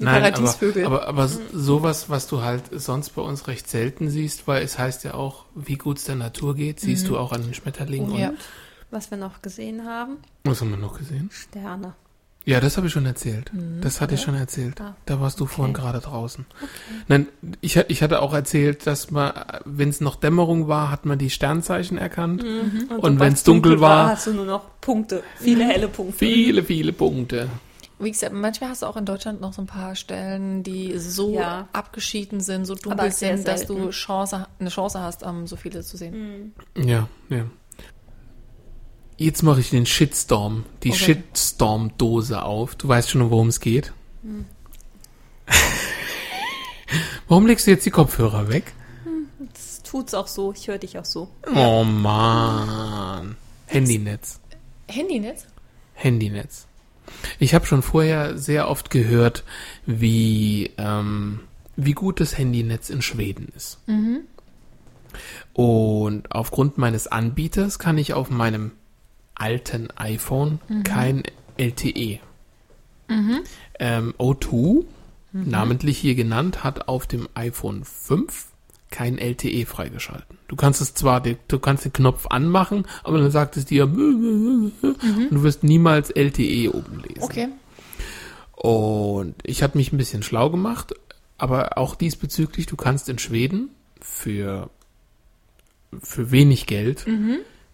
Nein, *laughs* Paradiesvögel. aber, aber, aber sowas, was du halt sonst bei uns recht selten siehst, weil es heißt ja auch, wie gut es der Natur geht, siehst du auch an den Schmetterlingen. Ja. Und, Was wir noch gesehen haben, was haben wir noch gesehen? Sterne. Ja, das habe ich schon erzählt. das hatte ich schon erzählt. Ah, Da warst du vorhin gerade draußen. Nein, ich, ich hatte auch erzählt, dass man, wenn es noch Dämmerung war, hat man die Sternzeichen erkannt. Und, sobald wenn es dunkel war, hast du nur noch Punkte, viele helle Punkte. viele, viele Punkte. Wie gesagt, manchmal hast du auch in Deutschland noch so ein paar Stellen, die so Ja. abgeschieden sind, so dunkel sind, dass du. Chance, eine Chance hast, ähm, so viele zu sehen. Ja, ja. Jetzt mache ich den Shitstorm, die Okay. Shitstorm-Dose auf. Du weißt schon, worum es geht. Warum legst du jetzt die Kopfhörer weg? Das tut's auch so, ich höre dich auch so. Oh man. Handynetz. Handynetz? Handynetz. Ich habe schon vorher sehr oft gehört, wie, ähm, wie gut das Handynetz in Schweden ist. Und aufgrund meines Anbieters kann ich auf meinem alten iPhone kein LTE. Ähm, O2, namentlich hier genannt, hat auf dem iPhone 5 kein LTE freigeschalten. Du kannst es zwar, du kannst den Knopf anmachen, aber dann sagt es dir, und du wirst niemals LTE oben lesen. Okay. Und ich habe mich ein bisschen schlau gemacht, aber auch diesbezüglich, du kannst in Schweden für, für wenig Geld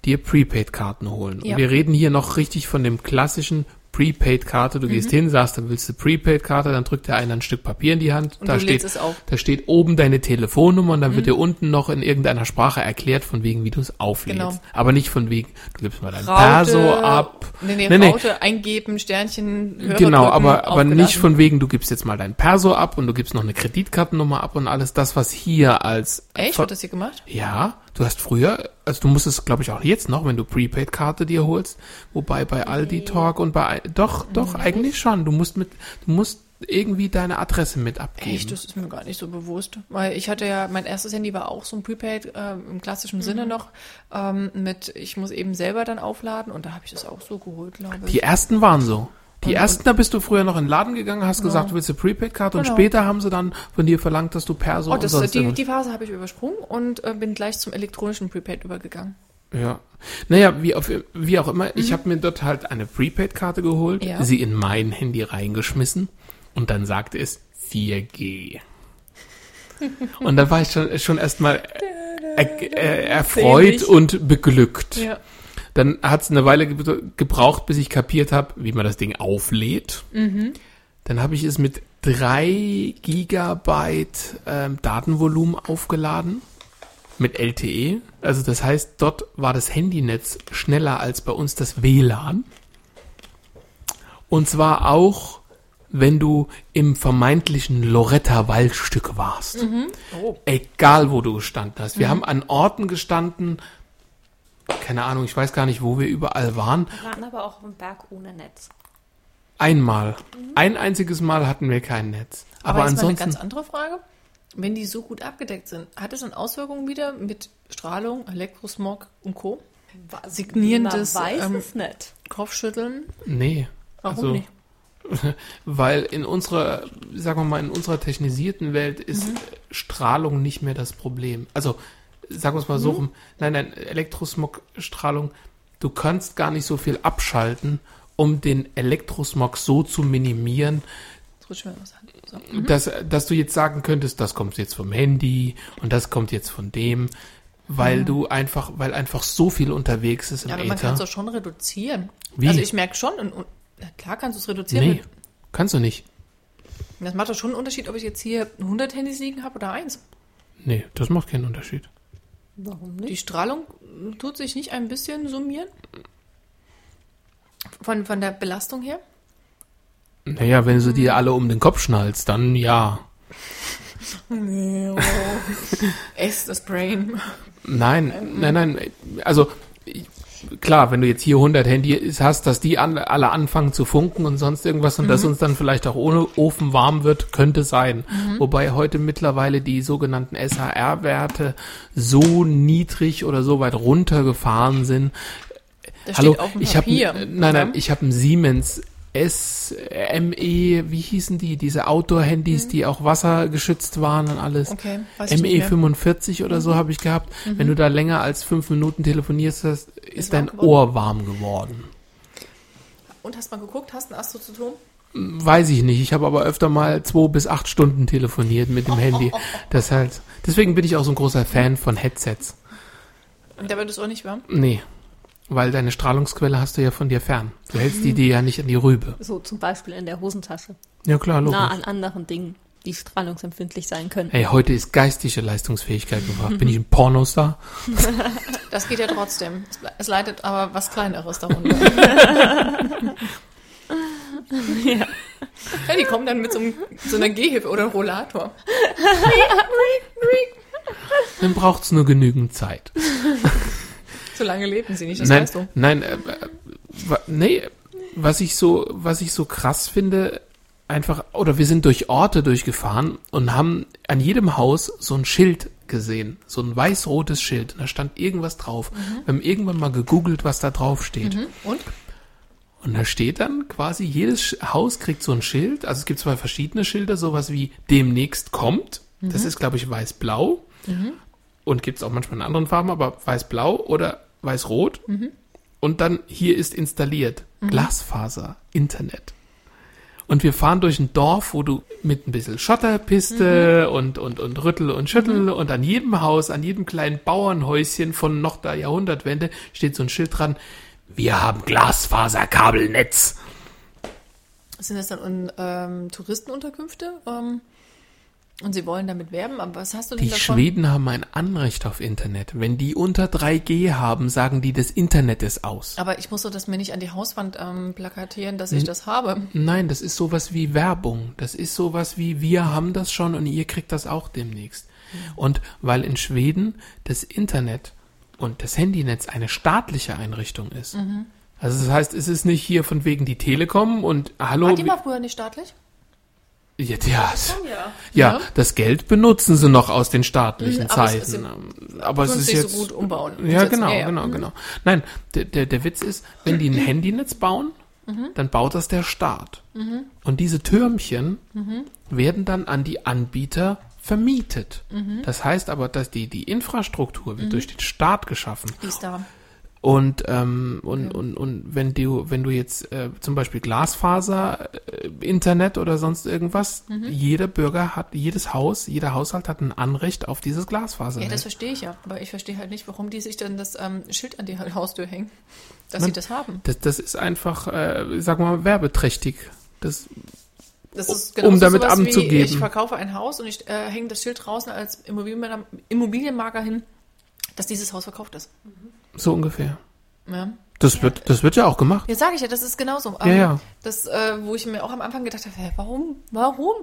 dir Prepaid-Karten holen. Ja. Und wir reden hier noch richtig von dem klassischen Prepaid-Karte. Du gehst hin, sagst, dann willst du Prepaid-Karte, dann drückt dir einer ein Stück Papier in die Hand. Und da steht, da steht oben deine Telefonnummer und dann Mhm. wird dir unten noch in irgendeiner Sprache erklärt, von wegen, wie du es auflädst. Genau. Aber nicht von wegen, du gibst mal dein Raute, Perso ab. Nee, nee, Nee, nee. Raute eingeben, Sternchen, Hörer Genau, drücken, aber, aber nicht von wegen, du gibst jetzt mal dein Perso ab und du gibst noch eine Kreditkartennummer ab und alles das, was hier als... Echt? Wird das hier gemacht? Ja, du hast früher, also du musst es, glaube ich, auch jetzt noch, wenn du Prepaid-Karte dir holst, wobei bei Aldi Talk und bei, doch, doch, eigentlich schon. Du musst mit, du musst irgendwie deine Adresse mit abgeben. Echt, das ist mir gar nicht so bewusst. Weil ich hatte ja, mein erstes Handy war auch so ein Prepaid ähm, im klassischen Sinne noch ähm, mit, ich muss eben selber dann aufladen und da habe ich das auch so geholt, glaube ich. Die ersten waren so. Die Und- ersten, da bist du früher noch in den Laden gegangen, hast gesagt, du willst eine Prepaid-Karte und Genau. später haben sie dann von dir verlangt, dass du Perso oh, und das, die, irgendwas- die Phase habe ich übersprungen und äh, bin gleich zum elektronischen Prepaid übergegangen. Ja. Naja, wie, auf, wie auch immer, ich habe mir dort halt eine Prepaid-Karte geholt, Mhm. Ja. sie in mein Handy reingeschmissen und dann sagte es 4G. und da war ich schon, schon erstmal er, äh, erfreut und beglückt. Ja. Dann hat es eine Weile ge gebraucht, bis ich kapiert habe, wie man das Ding auflädt. Mhm. Dann habe ich es mit 3 Gigabyte ähm, Datenvolumen aufgeladen mit LTE. Also das heißt, dort war das Handynetz schneller als bei uns das WLAN. Und zwar auch, wenn du im vermeintlichen Loretta-Waldstück warst. Oh. Egal, wo du gestanden hast. Wir haben an Orten gestanden, keine Ahnung, ich weiß gar nicht, wo wir überall waren. Wir waren aber auch im Berg ohne Netz. Einmal. Ein einziges Mal hatten wir kein Netz. Aber, Aber, jetzt mal eine ansonsten. ganz andere Frage. Wenn die so gut abgedeckt sind, hat es dann Auswirkungen wieder mit Strahlung, Elektrosmog und Co.? Signierendes Man weiß ähm, es nicht. Kopfschütteln? Nee. Warum also, nicht? *laughs* Weil in unserer, sagen wir mal, in unserer technisierten Welt ist Mhm. Strahlung nicht mehr das Problem. Also, sagen wir es mal Mhm. so rum. Nein, nein, Elektrosmog-Strahlung, du kannst gar nicht so viel abschalten, um den Elektrosmog so zu minimieren. So. dass, dass du jetzt sagen könntest, das kommt jetzt vom Handy und das kommt jetzt von dem, weil du einfach, weil einfach so viel unterwegs ist im Ja, aber man kann es Äther. doch schon reduzieren. Wie? Also ich merke schon, und, und, klar kannst du es reduzieren. Nee, kannst du nicht. Das macht doch schon einen Unterschied, ob ich jetzt hier 100 Handys liegen habe oder eins. Nee, das macht keinen Unterschied. Warum Die nicht? Strahlung tut sich nicht ein bisschen summieren? Von, von der Belastung her? Naja, wenn du dir alle um den Kopf schnallst, dann ja. Ess *laughs* das Brain. Nein, nein, nein. Also ich- klar, wenn du jetzt hier 100 Handys hast, dass die an, alle anfangen zu funken und sonst irgendwas und dass uns dann vielleicht auch ohne Ofen warm wird, könnte sein. Wobei heute mittlerweile die sogenannten SHR-Werte so niedrig oder so weit runtergefahren sind. Das Hallo, ich habe nein, nein, ich habe einen Siemens SME, wie hießen die, diese Outdoor-Handys, die auch wassergeschützt waren und alles. Mhm. Okay, weiß ich nicht mehr. ME45 oder so habe ich gehabt. Wenn du da länger als fünf Minuten telefonierst, hast, ist warm dein geworden? Ohr warm geworden. Und hast mal geguckt, hast du ein Astrozytom? Weiß ich nicht. Ich habe aber öfter mal zwei bis acht Stunden telefoniert mit dem Handy. *laughs* Das halt. Deswegen bin ich auch so ein großer Fan von Headsets. Und da wird es auch nicht warm. Nee. Weil deine Strahlungsquelle hast du ja von dir fern. Du hältst die dir ja nicht an die Rübe. So zum Beispiel in der Hosentasche. Ja klar, logisch. Nah an anderen Dingen, die strahlungsempfindlich sein können. Hey, heute ist geistige Leistungsfähigkeit gefragt. Bin ich ein *laughs* Pornostar? *laughs* Das geht ja trotzdem. Es, es leidet aber was Kleineres darunter. *laughs* Ja. Ja, die kommen dann mit so, einem, so einer Gehhilfe oder einem Rollator. Dann braucht's nur genügend Zeit. So lange leben sie nicht, das nein, weißt du. nein, äh, äh, nee, was ich so, was ich so krass finde, einfach, oder wir sind durch Orte durchgefahren und haben an jedem Haus so ein Schild gesehen, so ein weiß-rotes Schild, und da stand irgendwas drauf. Wir haben irgendwann mal gegoogelt, was da drauf steht. Mhm. Und? Und da steht dann quasi, jedes Haus kriegt so ein Schild. Also es gibt zwei verschiedene Schilder, sowas wie demnächst kommt. Das ist, glaube ich, weiß-blau. Und gibt es auch manchmal in anderen Farben, aber weiß-blau oder weiß-rot. Und dann hier ist installiert Glasfaser, Internet. Und wir fahren durch ein Dorf, wo du mit ein bisschen Schotterpiste und, und, und Rüttel und Schüttel und an jedem Haus, an jedem kleinen Bauernhäuschen von noch der Jahrhundertwende steht so ein Schild dran. Wir haben Glasfaserkabelnetz. Sind das dann ähm, Touristenunterkünfte? Ähm, und sie wollen damit werben, aber was hast du denn Die davon? Schweden haben ein Anrecht auf Internet. Wenn die unter 3G haben, sagen die, das Internet ist aus. Aber ich muss doch das mir nicht an die Hauswand ähm, plakatieren, dass ich das habe. Nein, das ist sowas wie Werbung. Das ist sowas wie, wir haben das schon und ihr kriegt das auch demnächst. Und weil in Schweden das Internet und das Handynetz eine staatliche Einrichtung ist. Also das heißt, es ist nicht hier von wegen die Telekom und hallo. War die mal früher nicht staatlich? Ja, ja, Ja. ja, das Geld benutzen sie noch aus den staatlichen Mhm, aber es ist Zeiten. im- aber es ist jetzt so gut umbauen. Ja, genau, Ja, ja. genau, genau. Nein, der, der, der Witz ist, wenn die ein *clears throat* Handynetz bauen, dann baut das der Staat. Und diese Türmchen werden dann an die Anbieter vermietet. Das heißt aber, dass die, die Infrastruktur wird durch den Staat geschaffen. Die ist da. Und, ähm, und, und, und wenn du, wenn du jetzt äh, zum Beispiel Glasfaser, äh, Internet oder sonst irgendwas, jeder Bürger hat, jedes Haus, jeder Haushalt hat ein Anrecht auf dieses Glasfaser. Ja, das verstehe ich ja. Aber ich verstehe halt nicht, warum die sich dann das ähm, Schild an die Haustür hängen. Dass sie das haben. Das, das ist einfach, äh, sag mal, werbeträchtig. Das, Das ist Um damit sowas wie, anzugeben. Ich verkaufe ein Haus und ich äh, hänge das Schild draußen als Immobilienmakler, Immobilienmakler hin, dass dieses Haus verkauft ist. So ungefähr. Ja. Das wird, das wird ja auch gemacht. Jetzt sage ich ja, das ist genauso. Ja, ja. Das, äh, wo ich mir auch am Anfang gedacht habe, warum, warum?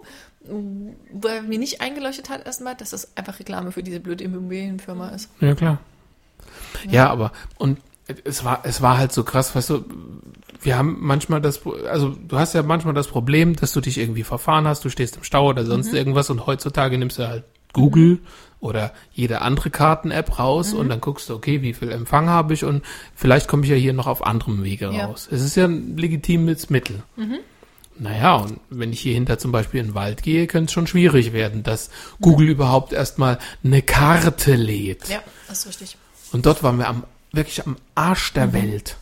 Weil mir nicht eingeleuchtet hat erstmal, dass das einfach Reklame für diese blöde Immobilienfirma ist. Ja, klar. Ja, aber, und es war, es war halt so krass, weißt du, wir haben manchmal das, also du hast ja manchmal das Problem, dass du dich irgendwie verfahren hast, du stehst im Stau oder sonst irgendwas und heutzutage nimmst du halt Google oder jede andere Karten-App raus und dann guckst du, okay, wie viel Empfang habe ich und vielleicht komme ich ja hier noch auf anderem Wege Ja. raus. Es ist ja ein legitimes Mittel. Naja, und wenn ich hier hinter zum Beispiel in den Wald gehe, könnte es schon schwierig werden, dass Google überhaupt erstmal eine Karte lädt. Ja, das ist richtig. Und dort waren wir am, wirklich am Arsch der Welt.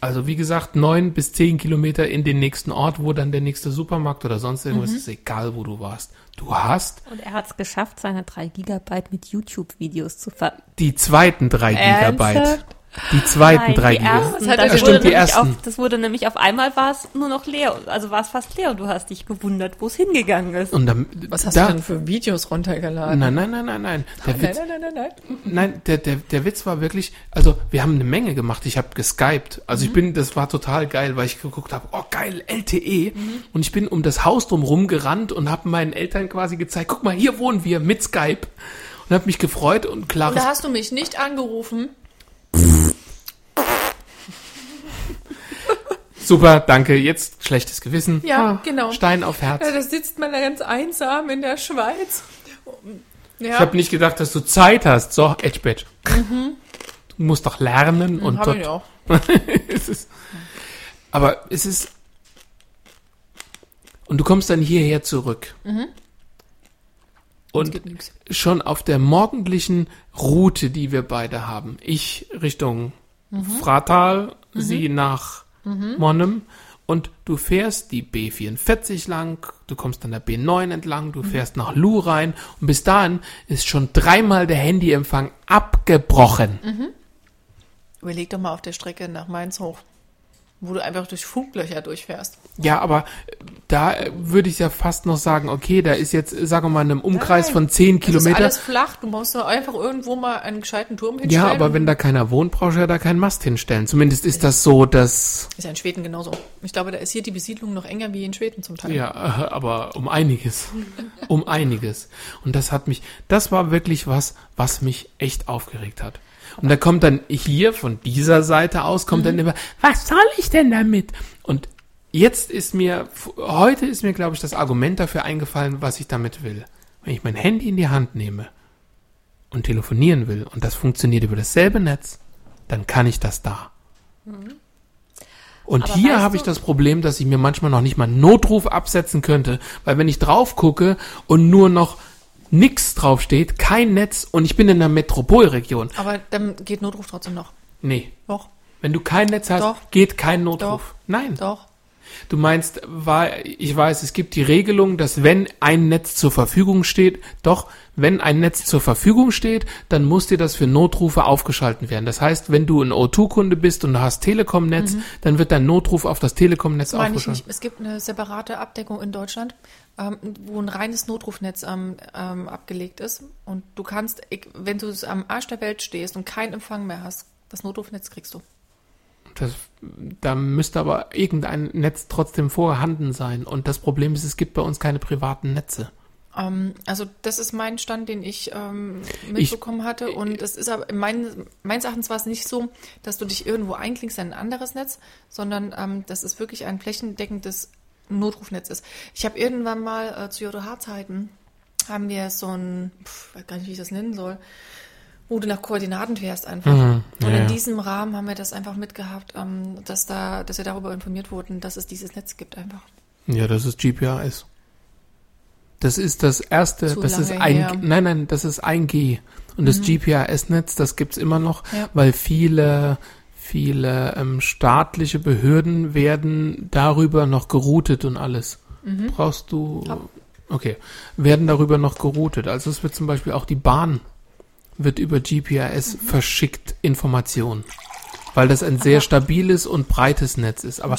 Also wie gesagt, neun bis zehn Kilometer in den nächsten Ort, wo dann der nächste Supermarkt oder sonst irgendwas ist, egal wo du warst. Du hast Und er hat es geschafft, seine drei Gigabyte mit YouTube-Videos zu ver... die zweiten drei Gigabyte. Ernsthaft? Die zweiten Nein, drei die Gigabyte. ersten. hat Das, wurde stimmt, die nämlich ersten. Auf, das wurde nämlich auf einmal war es nur noch leer. Also war es fast leer und du hast dich gewundert, wo es hingegangen ist. Und dann, Was hast da, du denn für Videos runtergeladen? Nein, nein, nein, nein, nein. Der nein, Witz, nein, nein, nein, nein. Nein, der, der, der Witz war wirklich, also wir haben eine Menge gemacht. Ich habe geskypt. Also ich bin, das war total geil, weil ich geguckt habe, oh geil, LTE. Und ich bin um das Haus drumherum gerannt und habe meinen Eltern quasi gezeigt, guck mal, hier wohnen wir mit Skype. Und habe mich gefreut und Und klares da hast du mich nicht angerufen. Super, danke. Jetzt schlechtes Gewissen. Ja, Ah, genau. Stein auf Herz. Ja, da sitzt man da ganz einsam in der Schweiz. Ja, Ich habe nicht gedacht, dass du Zeit hast. So, Edgebett. Du musst doch lernen und hab dort ich auch. *laughs* es ist, aber es ist. Und du kommst dann hierher zurück. Und schon auf der morgendlichen Route, die wir beide haben, ich Richtung Fratal, sie nach Monnem, und du fährst die B44 lang, du kommst an der B9 entlang, du fährst nach Lu rein und bis dahin ist schon dreimal der Handyempfang abgebrochen. Überleg doch mal auf der Strecke nach Mainz hoch, wo du einfach durch Funklöcher durchfährst. Ja, aber äh, da äh, würde ich ja fast noch sagen, okay, da ist jetzt, äh, sagen wir mal, in einem Umkreis Nein, von 10 Das ist Kilometer. alles flach. Du musst nur einfach irgendwo mal einen gescheiten Turm hinstellen. Ja, aber wenn da keiner wohnt, brauchst du ja da keinen Mast hinstellen. Zumindest ist das so, dass, Ist ja in Schweden genauso. Ich glaube, da ist hier die Besiedlung noch enger wie in Schweden zum Teil. ja, aber um einiges. Um einiges. Und das hat mich, das war wirklich was, was mich echt aufgeregt hat. Und da kommt dann hier von dieser Seite aus, kommt dann immer, was soll ich denn damit? Und jetzt ist mir, heute ist mir, glaube ich, das Argument dafür eingefallen, was ich damit will. Wenn ich mein Handy in die Hand nehme und telefonieren will und das funktioniert über dasselbe Netz, dann kann ich das da. Und Aber hier habe ich das Problem, dass ich mir manchmal noch nicht mal einen Notruf absetzen könnte, weil wenn ich drauf gucke und nur noch nix draufsteht, kein Netz und ich bin in einer Metropolregion. Aber dann geht Notruf trotzdem noch. Nee, Doch, wenn du kein Netz hast, Doch. geht kein Notruf. Nein. doch. Du meinst, ich weiß, es gibt die Regelung, dass wenn ein Netz zur Verfügung steht, doch, wenn ein Netz zur Verfügung steht, dann muss dir das für Notrufe aufgeschalten werden. Das heißt, wenn du ein O2-Kunde bist und du hast Telekom-Netz, dann wird dein Notruf auf das Telekom-Netz aufgeschaltet. Es gibt eine separate Abdeckung in Deutschland, ähm, wo ein reines Notrufnetz ähm, ähm, abgelegt ist. Und du kannst, wenn du am Arsch der Welt stehst und keinen Empfang mehr hast, das Notrufnetz kriegst du. Das, da müsste aber irgendein Netz trotzdem vorhanden sein. Und das Problem ist, es gibt bei uns keine privaten Netze. Ähm, also das ist mein Stand, den ich ähm, mitbekommen hatte. Und es ist aber mein, meines Erachtens war es nicht so, dass du dich irgendwo einklingst in ein anderes Netz, sondern ähm, dass es wirklich ein flächendeckendes Notrufnetz ist. Ich habe irgendwann mal äh, zu JOH-Zeiten haben wir so ein, pf, weiß gar nicht, wie ich das nennen soll, wo du nach Koordinaten fährst einfach. Mhm, Und ja, in ja. diesem Rahmen haben wir das einfach mitgehabt, ähm, dass da, dass wir darüber informiert wurden, dass es dieses Netz gibt einfach. Ja, das ist GPRS. Das ist das erste, Zu das ist ein, her. Mhm. nein, nein, das ist 1G. Und das GPRS-Netz, das gibt's immer noch, Ja. weil viele, viele ähm, staatliche Behörden werden darüber noch geroutet und alles. Brauchst du, Mhm. Okay, werden darüber noch geroutet. Also es wird zum Beispiel auch die Bahn wird über GPRS Mhm. verschickt Informationen. Weil das ein sehr stabiles und breites Netz ist. Aber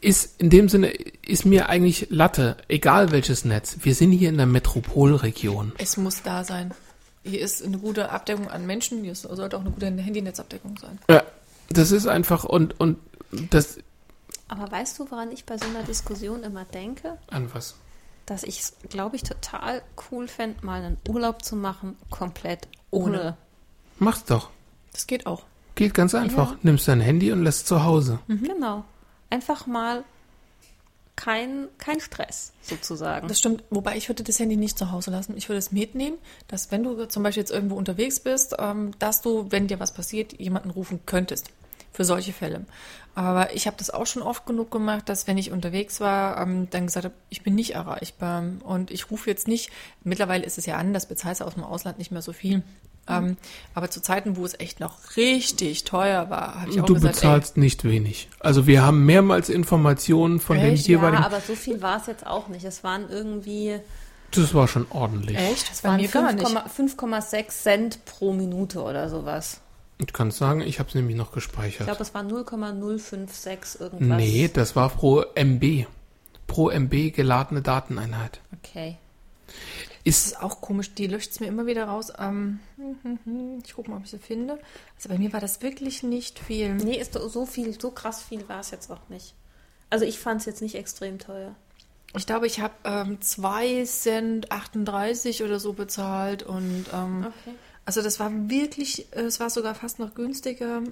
ist in dem Sinne, ist mir eigentlich Latte, egal welches Netz. Wir sind hier in der Metropolregion. Es muss da sein. Hier ist eine gute Abdeckung an Menschen, hier sollte auch eine gute Handynetzabdeckung sein. Ja, das ist einfach und, und das, Aber weißt du, woran ich bei so einer Diskussion immer denke? an was? Dass ich es, glaube ich, total cool fände, mal einen Urlaub zu machen, komplett ohne. Ohne. Mach's doch. Das geht auch. Geht ganz einfach. Ja. Nimmst dein Handy und lässt zu Hause. Genau. Einfach mal kein, kein Stress, sozusagen. Das stimmt, wobei ich würde das Handy nicht zu Hause lassen. Ich würde es mitnehmen, dass wenn du zum Beispiel jetzt irgendwo unterwegs bist, ähm, dass du, wenn dir was passiert, jemanden rufen könntest. Für solche Fälle. Aber ich habe das auch schon oft genug gemacht, dass wenn ich unterwegs war, ähm, dann gesagt habe, ich bin nicht erreichbar und ich rufe jetzt nicht, mittlerweile ist es ja anders, bezahlst du aus dem Ausland nicht mehr so viel. Ähm, aber zu Zeiten, wo es echt noch richtig teuer war, habe ich auch Du gesagt, bezahlst nicht wenig. Also wir haben mehrmals Informationen von den Echt? jeweiligen. Ja, aber so viel war es jetzt auch nicht. Es waren irgendwie das war schon ordentlich. ey, echt? Das es war waren mir gar nicht. 5,- 5,6 Cent pro Minute oder sowas. Ich kann sagen, ich habe es nämlich noch Ich gespeichert. glaube, es war 0,056 irgendwas. Nee, das war pro MB. Pro MB geladene Dateneinheit. Okay. Das Ist ist auch komisch, die löscht es mir immer wieder raus. Ähm, *laughs* ich gucke mal, ob ich sie finde. Also bei mir war das wirklich nicht viel. Nee, ist so viel, so krass viel war es jetzt auch nicht. Also ich fand es jetzt nicht extrem teuer. Ich glaube, ich habe ähm, 2 Cent 38 oder so bezahlt und ähm, Okay. Also das war wirklich, äh, es war sogar fast noch günstiger.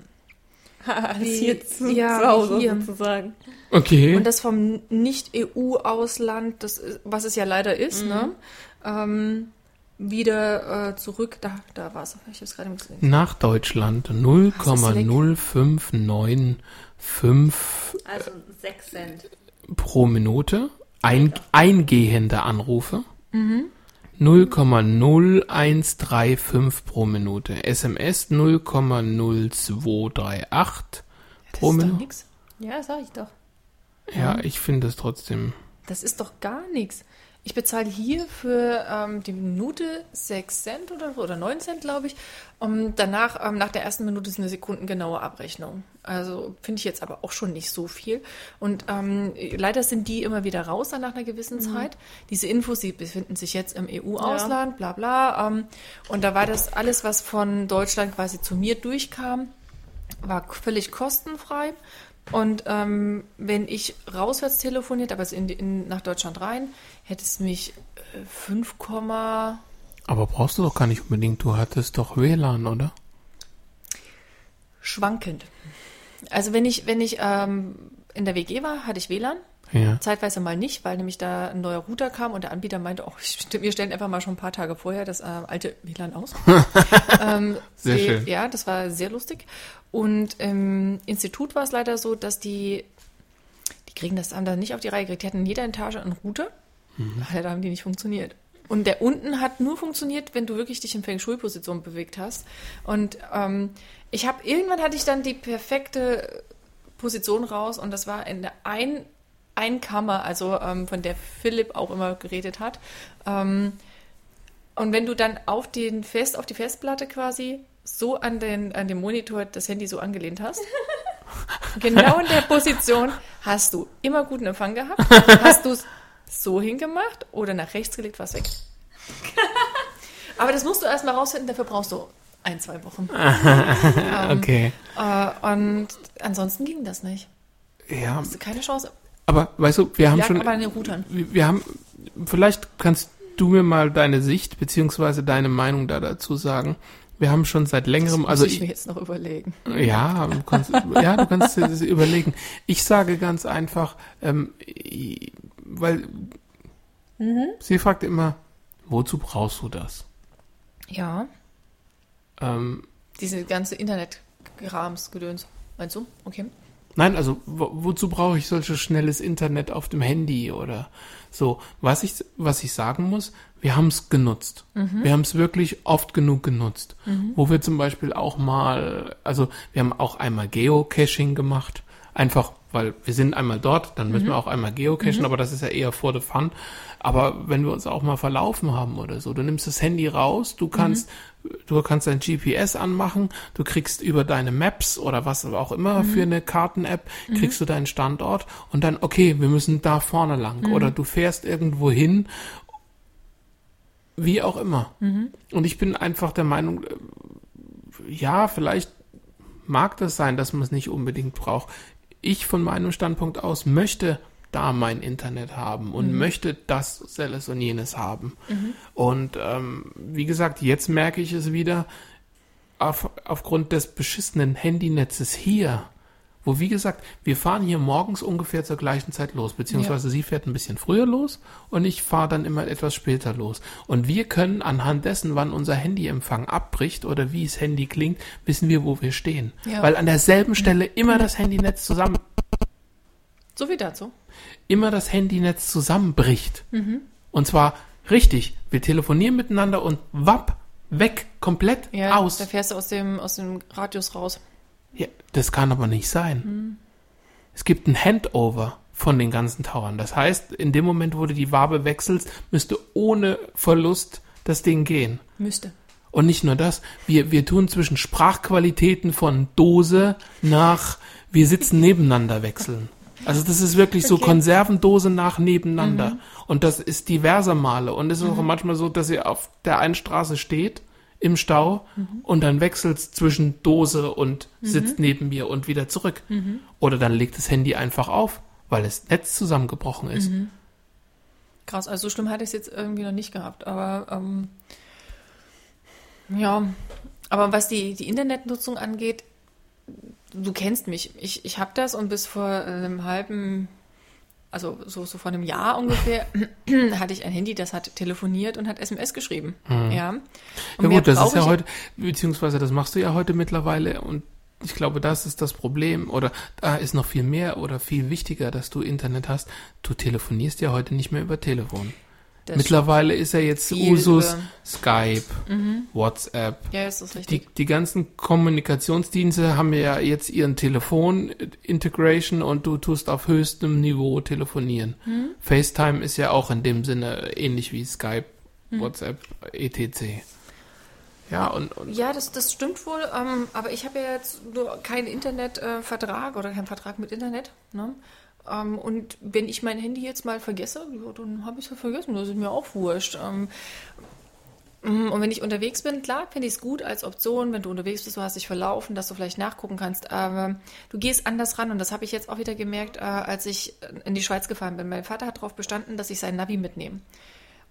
*laughs* Wie- hier zu, ja, zu Hause hier. sozusagen. okay. Und das vom Nicht-EU-Ausland, das was es ja leider ist, ne? Ähm, wieder äh, zurück, da, da war es. Ich habe es gerade gesehen. Nach Deutschland 0,0595 Also 6 Cent. pro Minute. Ein, eingehende Anrufe. 0,0135 pro Minute. SMS 0,0238 Das pro ist doch Minute. nix. Ja, sag ich doch. Ja, ich finde es trotzdem. Das ist doch gar nichts. Ich bezahle hier für ähm, die Minute 6 Cent oder oder 9 Cent, glaube ich. Und danach, ähm, nach der ersten Minute ist eine sekundengenaue Abrechnung. Also finde ich jetzt aber auch schon nicht so viel. Und ähm, leider sind die immer wieder raus dann nach einer gewissen Zeit. Diese Infos, die befinden sich jetzt im EU-Ausland, bla bla. Ähm, und da war das alles, was von Deutschland quasi zu mir durchkam, war völlig kostenfrei. Und ähm, wenn ich rauswärts telefoniert, aber in, in, nach Deutschland rein, hätte es mich äh, 5, Aber brauchst du doch gar nicht unbedingt. Du hattest doch WLAN, oder? schwankend. Also wenn ich, wenn ich ähm, in der WG war, hatte ich WLAN. Ja. Zeitweise mal nicht, weil nämlich da ein neuer Router kam und der Anbieter meinte, oh, *laughs* wir stellen einfach mal schon ein paar Tage vorher das äh, alte WLAN aus. *laughs* ähm, Sehr sehr- schön. Ja, das war sehr lustig. Und im Institut war es leider so, dass die, die kriegen das haben da nicht auf die Reihe gekriegt. Die hatten in jeder Etage einen Router. Leider haben die nicht funktioniert. Und der unten hat nur funktioniert, wenn du wirklich dich in Feng Shui-Position bewegt hast. Und ähm, ich habe irgendwann hatte ich dann die perfekte Position raus und das war in der ein Einkammer, also ähm, von der Philipp auch immer geredet hat. Ähm, und wenn du dann auf den Fest, auf die Festplatte quasi so an den, an den Monitor das Handy so angelehnt hast, *laughs* genau in der Position hast du immer guten Empfang gehabt. *laughs* Hast du so hingemacht oder nach rechts gelegt, war es weg. *laughs* Aber das musst du erstmal rausfinden, dafür brauchst du ein, zwei Wochen. *laughs* Ähm, Okay. Äh, und ansonsten ging das nicht. Ja, Hast du keine Chance. aber weißt du, wir haben Lag schon. aber an den Routern. wir wir haben, vielleicht kannst du mir mal deine Sicht beziehungsweise deine Meinung da dazu sagen. Wir haben schon seit längerem, also Muss ich ich, mir jetzt noch überlegen. ja, du kannst, ja, du kannst dir das überlegen. Ich sage ganz einfach, ähm, weil sie fragt immer, wozu brauchst du das? Ja, Ähm, diese ganze Internet-Grams-Gedöns. Meinst du? Okay. Nein, also wo, wozu brauche ich solches schnelles Internet auf dem Handy oder so? Was ich, was ich sagen muss, wir haben es genutzt. Wir haben es wirklich oft genug genutzt. Wo wir zum Beispiel auch mal, also wir haben auch einmal Geocaching gemacht. Einfach, weil wir sind einmal dort, dann müssen wir auch einmal geocachen, aber das ist ja eher for the fun. Aber wenn wir uns auch mal verlaufen haben oder so, du nimmst das Handy raus, du kannst, du kannst dein GPS anmachen, du kriegst über deine Maps oder was auch immer für eine Karten-App, kriegst du deinen Standort und dann, okay, wir müssen da vorne lang. Oder du fährst irgendwo hin, wie auch immer. Und ich bin einfach der Meinung, äh, ja, vielleicht mag das sein, dass man es nicht unbedingt braucht. Ich von meinem Standpunkt aus möchte da mein Internet haben und möchte das, selles und jenes haben. Und ähm, wie gesagt, jetzt merke ich es wieder auf, aufgrund des beschissenen Handynetzes hier, wo wie gesagt, wir fahren hier morgens ungefähr zur gleichen Zeit los, beziehungsweise sie fährt ein bisschen früher los und ich fahre dann immer etwas später los. Und wir können anhand dessen, wann unser Handyempfang abbricht oder wie das Handy klingt, wissen wir, wo wir stehen. Ja. Weil an derselben Stelle immer das Handynetz zusammen So viel dazu. immer das Handynetz zusammenbricht. Und zwar richtig. Wir telefonieren miteinander und wapp, Weg, komplett Ja, aus. da fährst du aus dem, aus dem Radius raus. Ja, das kann aber nicht sein. Hm. Es gibt ein Handover von den ganzen Towern. Das heißt, in dem Moment, wo du die Wabe wechselst, müsste ohne Verlust das Ding gehen. Müsste. Und nicht nur das, wir, wir tun zwischen Sprachqualitäten von Dose nach wir sitzen nebeneinander wechseln. Also das ist wirklich so Okay. Konservendose nach nebeneinander. Und das ist diverse Male. Und es ist auch manchmal so, dass ihr auf der einen Straße steht im Stau und dann wechselt zwischen Dose und sitzt neben mir und wieder zurück. Oder dann legt das Handy einfach auf, weil das Netz zusammengebrochen ist. Krass, also so schlimm hatte ich es jetzt irgendwie noch nicht gehabt. Aber ähm, ja, aber was die, die Internetnutzung angeht, du kennst mich. Ich, ich habe das und bis vor einem halben, also so, so vor einem Jahr ungefähr, *clears throat* hatte ich ein Handy, das hat telefoniert und hat SMS geschrieben. Ja, und Ja gut, das ist ja heute, beziehungsweise das machst du ja heute mittlerweile und ich glaube, das ist das Problem oder da ist noch viel mehr oder viel wichtiger, dass du Internet hast. Du telefonierst ja heute nicht mehr über Telefon. Das mittlerweile ist ja jetzt Usus über- Mhm. Skype, WhatsApp. Ja, ist das richtig. Die, die ganzen Kommunikationsdienste haben ja jetzt ihren Telefon-Integration und du tust auf höchstem Niveau telefonieren. Mhm. FaceTime ist ja auch in dem Sinne ähnlich wie Skype, Mhm. WhatsApp, etc. Ja, und, und Ja, das, das stimmt wohl, ähm, aber ich habe ja jetzt nur keinen Internetvertrag äh, oder keinen Vertrag mit Internet. Ne? Ähm, und wenn ich mein Handy jetzt mal vergesse, ja, dann habe ich es ja vergessen, das ist mir auch wurscht. Ähm, mm, und wenn ich unterwegs bin, klar, finde ich es gut als Option, wenn du unterwegs bist, du hast dich verlaufen, dass du vielleicht nachgucken kannst. Aber du gehst anders ran und das habe ich jetzt auch wieder gemerkt, äh, als ich in die Schweiz gefahren bin. Mein Vater hat darauf bestanden, dass ich sein Navi mitnehme.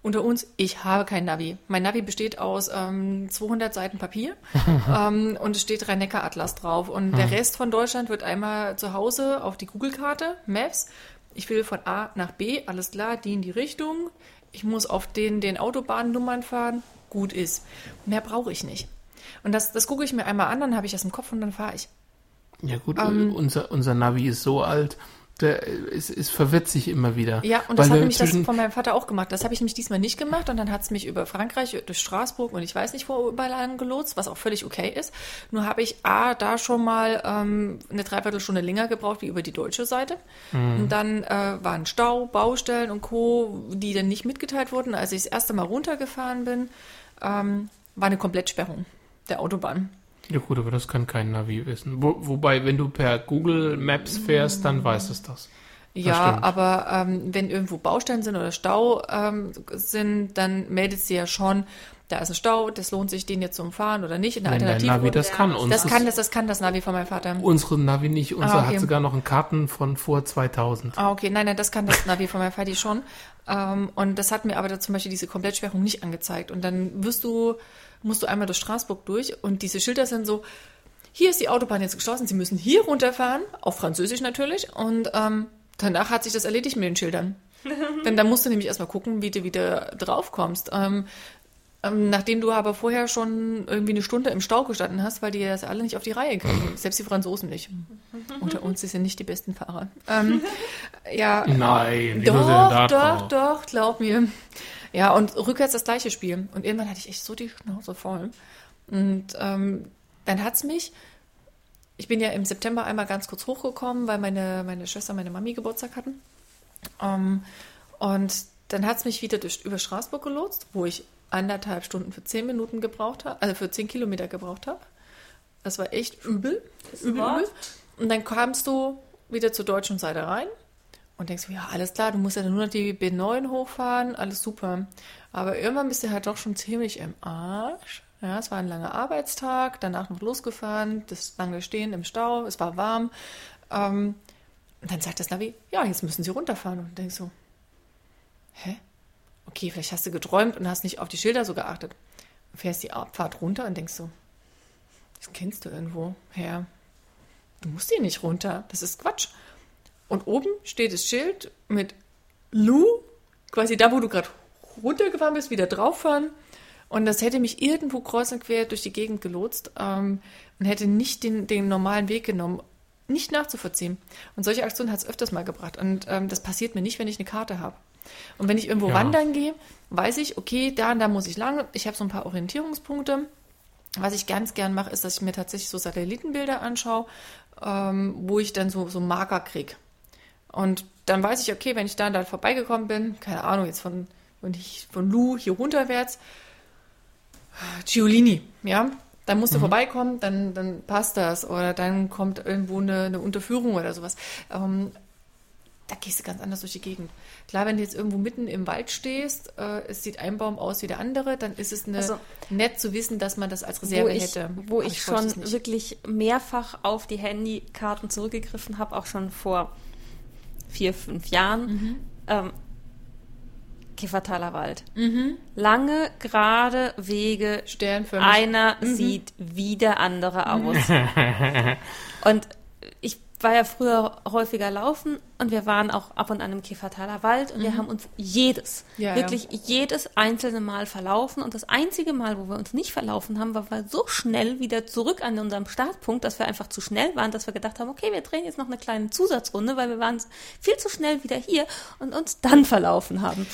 Unter uns, ich habe kein Navi. Mein Navi besteht aus ähm, 200 Seiten Papier *laughs* ähm, und es steht Rhein-Neckar-Atlas drauf. Und der Rest von Deutschland wird einmal zu Hause auf die Google-Karte, Maps. Ich will von A nach B, alles klar, die in die Richtung. Ich muss auf den, den Autobahnnummern fahren. Gut ist. Mehr brauche ich nicht. Und das, das gucke ich mir einmal an, dann habe ich das im Kopf und dann fahre ich. Ja gut, Ähm, unser, unser Navi ist so alt, der ist, ist verwirrt sich immer wieder. Ja, und das hat nämlich das von meinem Vater auch gemacht. Das habe ich nämlich diesmal nicht gemacht und dann hat es mich über Frankreich, durch Straßburg und ich weiß nicht wo überall lang gelotst, was auch völlig okay ist. Nur habe ich A, da schon mal ähm, eine Dreiviertelstunde länger gebraucht wie über die deutsche Seite. Mhm. Und dann äh, waren Stau, Baustellen und Co., die dann nicht mitgeteilt wurden. Als ich das erste Mal runtergefahren bin, ähm, war eine Komplettsperrung der Autobahn. Ja gut, aber das kann kein Navi wissen. Wo, wobei, wenn du per Google Maps fährst, dann weiß es das. Ja, stimmt. aber ähm, wenn irgendwo Baustellen sind oder Stau ähm, sind, dann meldet sie ja schon, da ist ein Stau, das lohnt sich, den jetzt zu umfahren oder nicht. In der Alternative. Navi das kann. Uns das kann das, das kann das Navi von meinem Vater. Unsere Navi nicht. Unsere Ah, okay. hat sogar noch einen Karten von vor 2000. Ah, okay, nein, nein, das kann das *laughs* Navi von meinem Vati schon. Ähm, und das hat mir aber da zum Beispiel diese Komplettsperrung nicht angezeigt. Und dann wirst du, musst du einmal durch Straßburg durch und diese Schilder sind so, hier ist die Autobahn jetzt geschlossen, Sie müssen hier runterfahren, auf Französisch natürlich. Und ähm, danach hat sich das erledigt mit den Schildern. *laughs* Denn da musst du nämlich erstmal gucken, wie du wieder drauf kommst. Ähm, ähm, nachdem du aber vorher schon irgendwie eine Stunde im Stau gestanden hast, weil die das alle nicht auf die Reihe kriegen. *laughs* Selbst die Franzosen nicht. Unter uns die sind nicht die besten Fahrer. Ähm, *laughs* ja, Nein, doch, doch, drauf? doch, glaub mir. Ja, und rückwärts das gleiche Spiel. Und irgendwann hatte ich echt so die Schnauze voll. Und ähm, dann hat's mich, ich bin ja im September einmal ganz kurz hochgekommen, weil meine, meine Schwester, meine Mami Geburtstag hatten. Ähm, und dann hat's mich wieder durch, über Straßburg gelotst, wo ich anderthalb Stunden für zehn Minuten gebraucht habe, also für zehn Kilometer gebraucht habe. Das war echt übel, übel, übel. Und dann kamst du wieder zur deutschen Seite rein und denkst, ja, alles klar, du musst ja nur noch die B9 hochfahren, alles super. Aber irgendwann bist du halt doch schon ziemlich im Arsch. Ja, es war ein langer Arbeitstag, danach noch losgefahren, das lange Stehen im Stau, es war warm. Ähm, und dann sagt das Navi, ja, jetzt müssen sie runterfahren. Und denkst so, hä? Okay, vielleicht hast du geträumt und hast nicht auf die Schilder so geachtet. Und fährst die Abfahrt runter und denkst so, das kennst du irgendwo her. Du musst hier nicht runter, das ist Quatsch. Und oben steht das Schild mit Lu, quasi da, wo du gerade runtergefahren bist, wieder drauffahren. Und das hätte mich irgendwo kreuz und quer durch die Gegend gelotst ähm, und hätte nicht den, den normalen Weg genommen, nicht nachzuvollziehen. Und solche Aktionen hat es öfters mal gebracht. Und ähm, das passiert mir nicht, wenn ich eine Karte habe. Und wenn ich irgendwo Ja. wandern gehe, weiß ich, okay, da und da muss ich lang. Ich habe so ein paar Orientierungspunkte. Was ich ganz gern mache, ist, dass ich mir tatsächlich so Satellitenbilder anschaue, ähm, wo ich dann so, so Marker kriege. Und dann weiß ich, okay, wenn ich da und da vorbeigekommen bin, keine Ahnung, jetzt von, von, ich- von Lu hier runterwärts, Giolini, ja, dann musst du vorbeikommen, dann, dann passt das. Oder dann kommt irgendwo eine, eine Unterführung oder sowas. Ähm, da gehst du ganz anders durch die Gegend. Klar, wenn du jetzt irgendwo mitten im Wald stehst, äh, es sieht ein Baum aus wie der andere, dann ist es eine, Also- nett zu wissen, dass man das als wo Reserve ich, hätte. wo ich wollte schon wirklich mehrfach auf die Handykarten zurückgegriffen habe, auch schon vor vier, fünf Jahren. Mhm. Ähm, Kiffertaler Wald. Lange, gerade Wege. Sternförmig. Einer Mhm. sieht wie der andere aus. *laughs* und ich war ja früher häufiger laufen und wir waren auch ab und an im Kiffertaler Wald und wir haben uns jedes, Mhm. Ja, ja. wirklich jedes einzelne Mal verlaufen und das einzige Mal, wo wir uns nicht verlaufen haben, war wir so schnell wieder zurück an unserem Startpunkt, dass wir einfach zu schnell waren, dass wir gedacht haben, okay, wir drehen jetzt noch eine kleine Zusatzrunde, weil wir waren viel zu schnell wieder hier und uns dann verlaufen haben.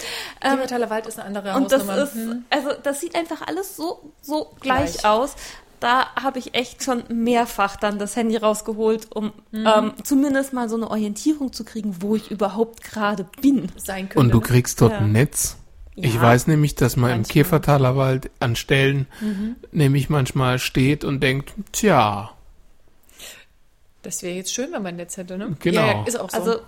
Ähm, Kiefertaler Wald ist eine andere und das Hausnummer. ist, Hm. also das sieht einfach alles so, so gleich, Gleich. aus. Da habe ich echt schon mehrfach dann das Handy rausgeholt, um Mhm. ähm, zumindest mal so eine Orientierung zu kriegen, wo ich überhaupt gerade bin. sein könnte. Und du kriegst dort Ja. ein Netz. Ich Ja. weiß nämlich, dass man im Manchmal. Käfertaler Wald an Stellen Mhm. nämlich manchmal steht und denkt, tja, das wäre jetzt schön, wenn man ein Netz hätte, ne? Genau. Ja, ist auch so. Also,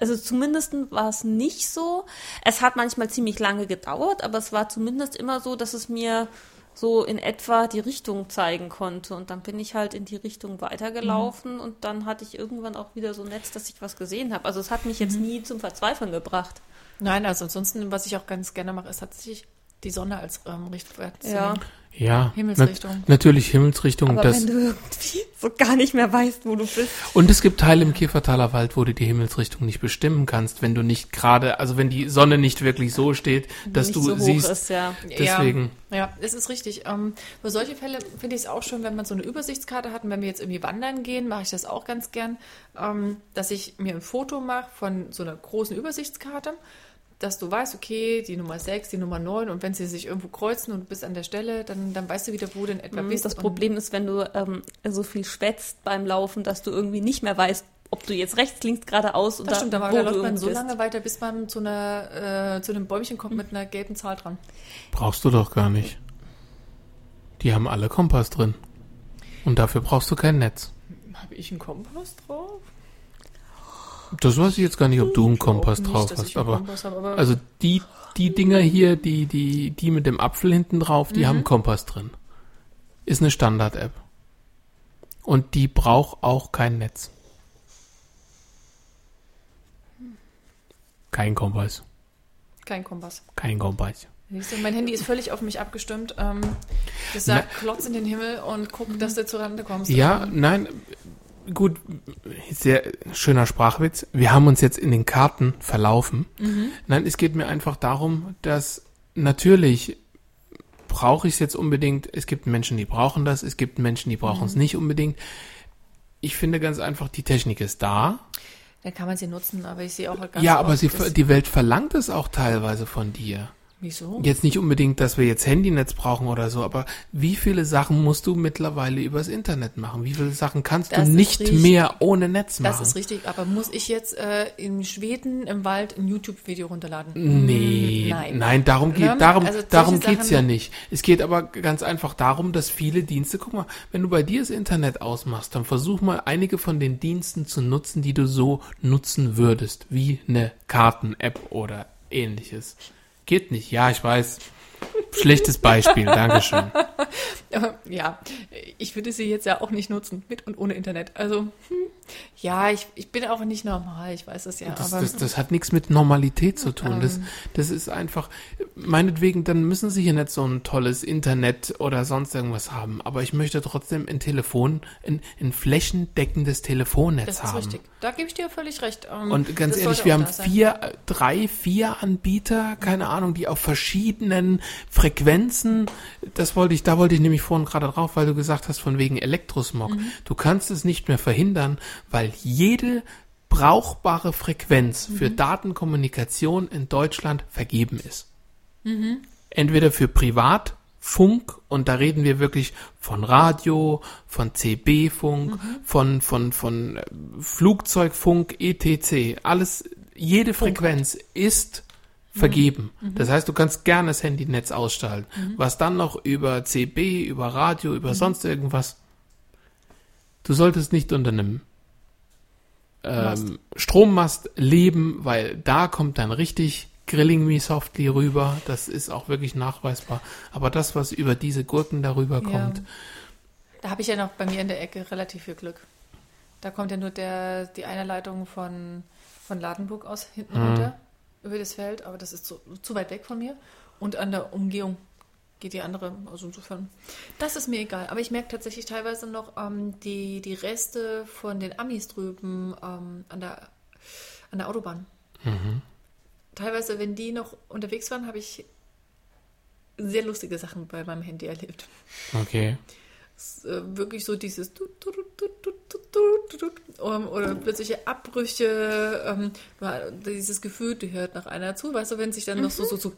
also zumindest war es nicht so. Es hat manchmal ziemlich lange gedauert, aber es war zumindest immer so, dass es mir so in etwa die Richtung zeigen konnte. Und dann bin ich halt in die Richtung weitergelaufen und dann hatte ich irgendwann auch wieder so ein Netz, dass ich was gesehen habe. Also es hat mich jetzt nie zum Verzweifeln gebracht. Nein, also ansonsten, was ich auch ganz gerne mache, ist tatsächlich die Sonne als ähm, Richtwert Ja. ja. Himmelsrichtung. nat- natürlich Himmelsrichtung. Aber das, wenn du irgendwie so gar nicht mehr weißt, wo du bist. und es gibt Teile im Käfertaler Wald, wo du die Himmelsrichtung nicht bestimmen kannst, wenn du nicht gerade, also wenn die Sonne nicht wirklich so steht, dass nicht du so hoch siehst. ist, ja. Deswegen. Ja, ja, es ist richtig. Ähm, für solche Fälle finde ich es auch schön, wenn man so eine Übersichtskarte hat. Und wenn wir jetzt irgendwie wandern gehen, mache ich das auch ganz gern, ähm, dass ich mir ein Foto mache von so einer großen Übersichtskarte, dass du weißt, okay, die Nummer 6, die Nummer 9 und wenn sie sich irgendwo kreuzen und du bist an der Stelle, dann, dann weißt du wieder, wo du in etwa Mhm, bist. Das Problem ist, wenn du ähm, so viel schwätzt beim Laufen, dass du irgendwie nicht mehr weißt, ob du jetzt rechts, links, geradeaus oder das stimmt, aber wo da läuft man so bist. lange weiter, bis man zu, einer, äh, zu einem Bäumchen kommt mit einer gelben Zahl dran. Brauchst du doch gar nicht. Die haben alle Kompass drin. Und dafür brauchst du kein Netz. Habe ich einen Kompass drauf? Das weiß ich jetzt gar nicht, ob du einen Kompass nicht, drauf dass hast, einen aber Kompass habe, aber also die die Dinger hier, die die die mit dem Apfel hinten drauf, die Mhm. haben Kompass drin. Ist eine Standard App. Und die braucht auch kein Netz. Kein Kompass, kein Kompass. kein Kompass. Du, mein Handy ist völlig auf mich abgestimmt. Ähm, das sagt, klotz in den Himmel und guck, dass du zurande kommst. Ja, Ähm, nein, gut, sehr schöner Sprachwitz. Wir haben uns jetzt in den Karten verlaufen. Mhm. Nein, es geht mir einfach darum, dass natürlich brauche ich es jetzt unbedingt. Es gibt Menschen, die brauchen das. Es gibt Menschen, die brauchen Mhm. es nicht unbedingt. Ich finde ganz einfach, die Technik ist da. Dann kann man sie nutzen, aber ich sehe auch halt ganz ja, aber sie, die Welt verlangt es auch teilweise von dir. Wieso? Jetzt nicht unbedingt, dass wir jetzt Handynetz brauchen oder so, aber wie viele Sachen musst du mittlerweile übers Internet machen? Wie viele Sachen kannst Das du nicht richtig. mehr ohne Netz machen? Das ist richtig, aber muss ich jetzt äh, in Schweden im Wald ein YouTube-Video runterladen? Nee, Nein. nein, darum geht, Ne? darum, Also darum geht's Sachen- ja nicht. Es geht aber ganz einfach darum, dass viele Dienste, guck mal, wenn du bei dir das Internet ausmachst, dann versuch mal einige von den Diensten zu nutzen, die du so nutzen würdest, wie eine Karten-App oder ähnliches. Geht nicht, ja, ich weiß. Schlechtes Beispiel, Dankeschön. *laughs* Ja, ich würde sie jetzt ja auch nicht nutzen, mit und ohne Internet. Also, hm, ja, ich, ich bin auch nicht normal, ich weiß es ja, Das, aber das, das hat nichts mit Normalität zu tun. Das, Ähm. das ist einfach, meinetwegen, dann müssen sie hier nicht so ein tolles Internet oder sonst irgendwas haben. Aber ich möchte trotzdem ein Telefon, ein, ein flächendeckendes Telefonnetz das ist haben. richtig. Da gebe ich dir völlig recht. Ähm, Und ganz das ehrlich, wir haben sein. vier, drei, vier Anbieter, keine Ahnung, die auf verschiedenen Frequenzen, das wollte ich, da wollte ich nämlich vorhin gerade drauf, weil du gesagt hast, von wegen Elektrosmog. Mhm. Du kannst es nicht mehr verhindern, weil jede brauchbare Frequenz für Datenkommunikation in Deutschland vergeben ist. Entweder für Privat, Funk, und da reden wir wirklich von Radio, von CB-Funk, von, von, von äh, Flugzeugfunk, etc. Alles, jede Frequenz ist vergeben. Das heißt, du kannst gerne das Handynetz ausschalten. Was dann noch über CB, über Radio, über sonst irgendwas. Du solltest nicht unter einem ähm, Strommast leben, weil da kommt dann richtig Grilling Me Softly rüber. Das ist auch wirklich nachweisbar. Aber das, was über diese Gurken darüber kommt, Da habe ich ja noch bei mir in der Ecke relativ viel Glück. Da kommt ja nur der, die eine Leitung von, von Ladenburg aus hinten Mhm. runter über das Feld, aber das ist zu, zu weit weg von mir. Und an der Umgehung geht die andere. Also insofern, das ist mir egal. Aber ich merke tatsächlich teilweise noch ähm, die, die Reste von den Amis drüben ähm, an, der, an der Autobahn. Teilweise, wenn die noch unterwegs waren, habe ich sehr lustige Sachen bei meinem Handy erlebt. okay. Es, äh, wirklich so dieses oder plötzliche Abbrüche, ähm, dieses Gefühl, die hört nach einer zu, weißt du, wenn sich dann noch so, so, so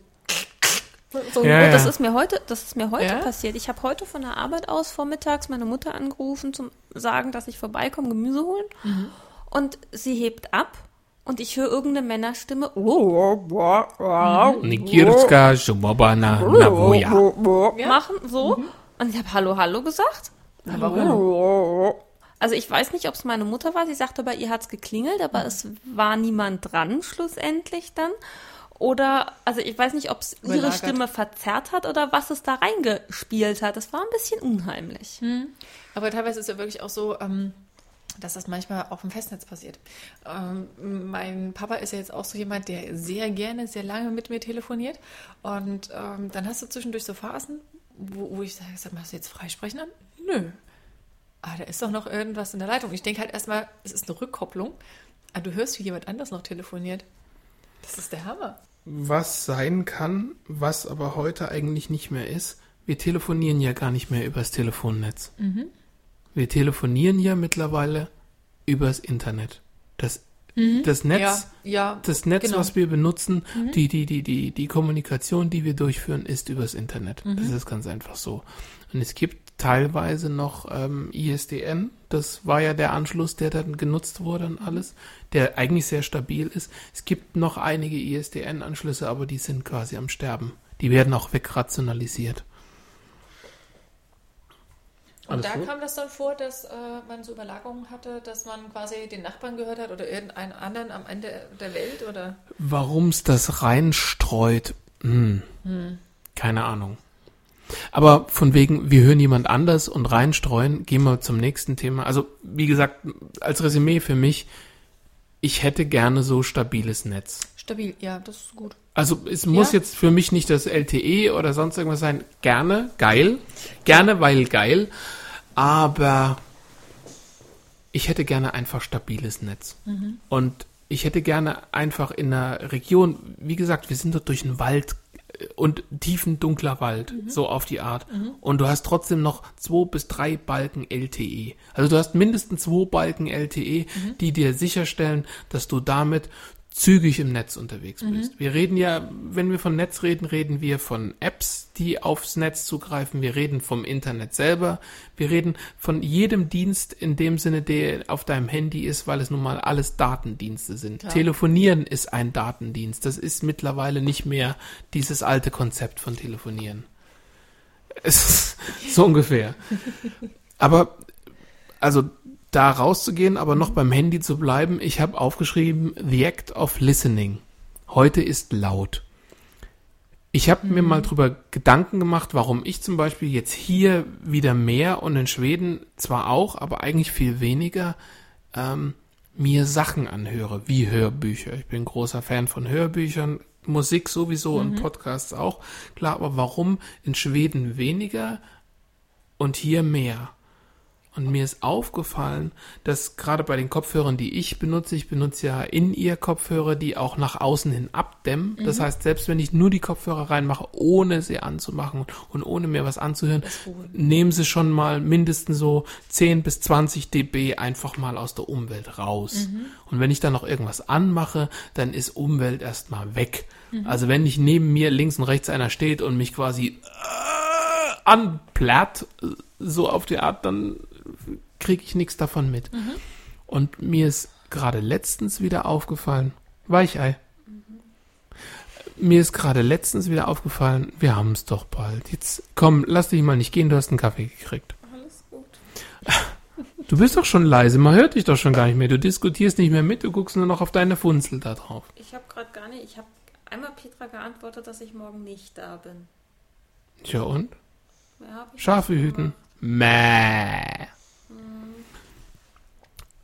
So, Ja, und das ja. ist mir heute, das ist mir heute Ja? passiert. Ich habe heute von der Arbeit aus vormittags meine Mutter angerufen zum sagen, dass ich vorbeikomme, Gemüse holen. Und sie hebt ab und ich höre irgendeine Männerstimme Nikirska, machen so. Und ich habe Hallo, Hallo gesagt. Also ich weiß nicht, ob es meine Mutter war. Sie sagte, bei ihr hat es geklingelt, aber es war niemand dran schlussendlich dann. Oder, also ich weiß nicht, ob es ihre Überlagert. Stimme verzerrt hat oder was es da reingespielt hat. Das war ein bisschen unheimlich. Aber teilweise ist ja wirklich auch so, ähm, dass das manchmal auf dem Festnetz passiert. Ähm, mein Papa ist ja jetzt auch so jemand, der sehr gerne, sehr lange mit mir telefoniert. Und ähm, dann hast du zwischendurch so Phasen, wo, wo ich sage, sag mal, hast du jetzt freisprechen an? Nö. Ah, da ist doch noch irgendwas in der Leitung. Ich denke halt erstmal, es ist eine Rückkopplung. Aber du hörst, wie jemand anders noch telefoniert. Das ist der Hammer. Was sein kann, was aber heute eigentlich nicht mehr ist, wir telefonieren ja gar nicht mehr übers Telefonnetz. Wir telefonieren ja mittlerweile übers Internet. Das, das Netz, Ja, ja. das Netz, genau. was wir benutzen, die, die, die, die, die Kommunikation, die wir durchführen, ist übers Internet. Das ist ganz einfach so. Und es gibt teilweise noch ähm, ISDN. Das war ja der Anschluss, der dann genutzt wurde und alles, der eigentlich sehr stabil ist. Es gibt noch einige ISDN-Anschlüsse, aber die sind quasi am Sterben. Die werden auch wegrationalisiert. Und Alles da gut? kam das dann vor, dass äh, man so Überlagerungen hatte, dass man quasi den Nachbarn gehört hat oder irgendeinen anderen am Ende der Welt oder Warum es das reinstreut, hm, keine Ahnung. Aber von wegen, wir hören jemand anders und reinstreuen, gehen wir zum nächsten Thema. Also, wie gesagt, als Resümee für mich, ich hätte gerne so stabiles Netz. stabil. Ja, das ist gut. Also es muss Ja. jetzt für mich nicht das LTE oder sonst irgendwas sein. Gerne, geil. Gerne, weil geil. Aber ich hätte gerne einfach stabiles Netz. Und ich hätte gerne einfach in einer Region, wie gesagt, wir sind dort durch einen Wald und tiefen dunkler Wald, so auf die Art. Und du hast trotzdem noch zwei bis drei Balken LTE. Also du hast mindestens zwei Balken LTE, die dir sicherstellen, dass du damit zügig im Netz unterwegs bist. Wir reden ja, wenn wir von Netz reden, reden wir von Apps, die aufs Netz zugreifen. Wir reden vom Internet selber. Wir reden von jedem Dienst in dem Sinne, der auf deinem Handy ist, weil es nun mal alles Datendienste sind. Ja. Telefonieren ist ein Datendienst. Das ist mittlerweile nicht mehr dieses alte Konzept von Telefonieren. *laughs* So ungefähr. Aber, also da rauszugehen, aber noch beim Handy zu bleiben, ich habe aufgeschrieben, The Act of Listening. Heute ist laut. Ich habe mir mal drüber Gedanken gemacht, warum ich zum Beispiel jetzt hier wieder mehr und in Schweden zwar auch, aber eigentlich viel weniger ähm, mir Sachen anhöre, wie Hörbücher. Ich bin großer Fan von Hörbüchern, Musik sowieso und Podcasts auch. Klar, aber warum in Schweden weniger und hier mehr? Und mir ist aufgefallen, dass gerade bei den Kopfhörern, die ich benutze, ich benutze ja In-Ear-Kopfhörer, die auch nach außen hin abdämmen. Das heißt, selbst wenn ich nur die Kopfhörer reinmache, ohne sie anzumachen und ohne mir was anzuhören, nehmen sie schon mal mindestens so 10 bis 20 dB einfach mal aus der Umwelt raus. Und wenn ich dann noch irgendwas anmache, dann ist Umwelt erstmal weg. Also wenn nicht neben mir links und rechts einer steht und mich quasi äh, anplärt, so auf die Art, dann kriege ich nichts davon mit. Und mir ist gerade letztens wieder aufgefallen, Weichei. Mir ist gerade letztens wieder aufgefallen, wir haben es doch bald. Jetzt komm, lass dich mal nicht gehen, du hast einen Kaffee gekriegt. Alles gut. Du bist doch schon leise, man hört dich doch schon gar nicht mehr. Du diskutierst nicht mehr mit, du guckst nur noch auf deine Funzel da drauf. Ich habe gerade gar nicht, ich habe einmal Petra geantwortet, dass ich morgen nicht da bin. Tja und? Ich Schafe hüten. Mäh.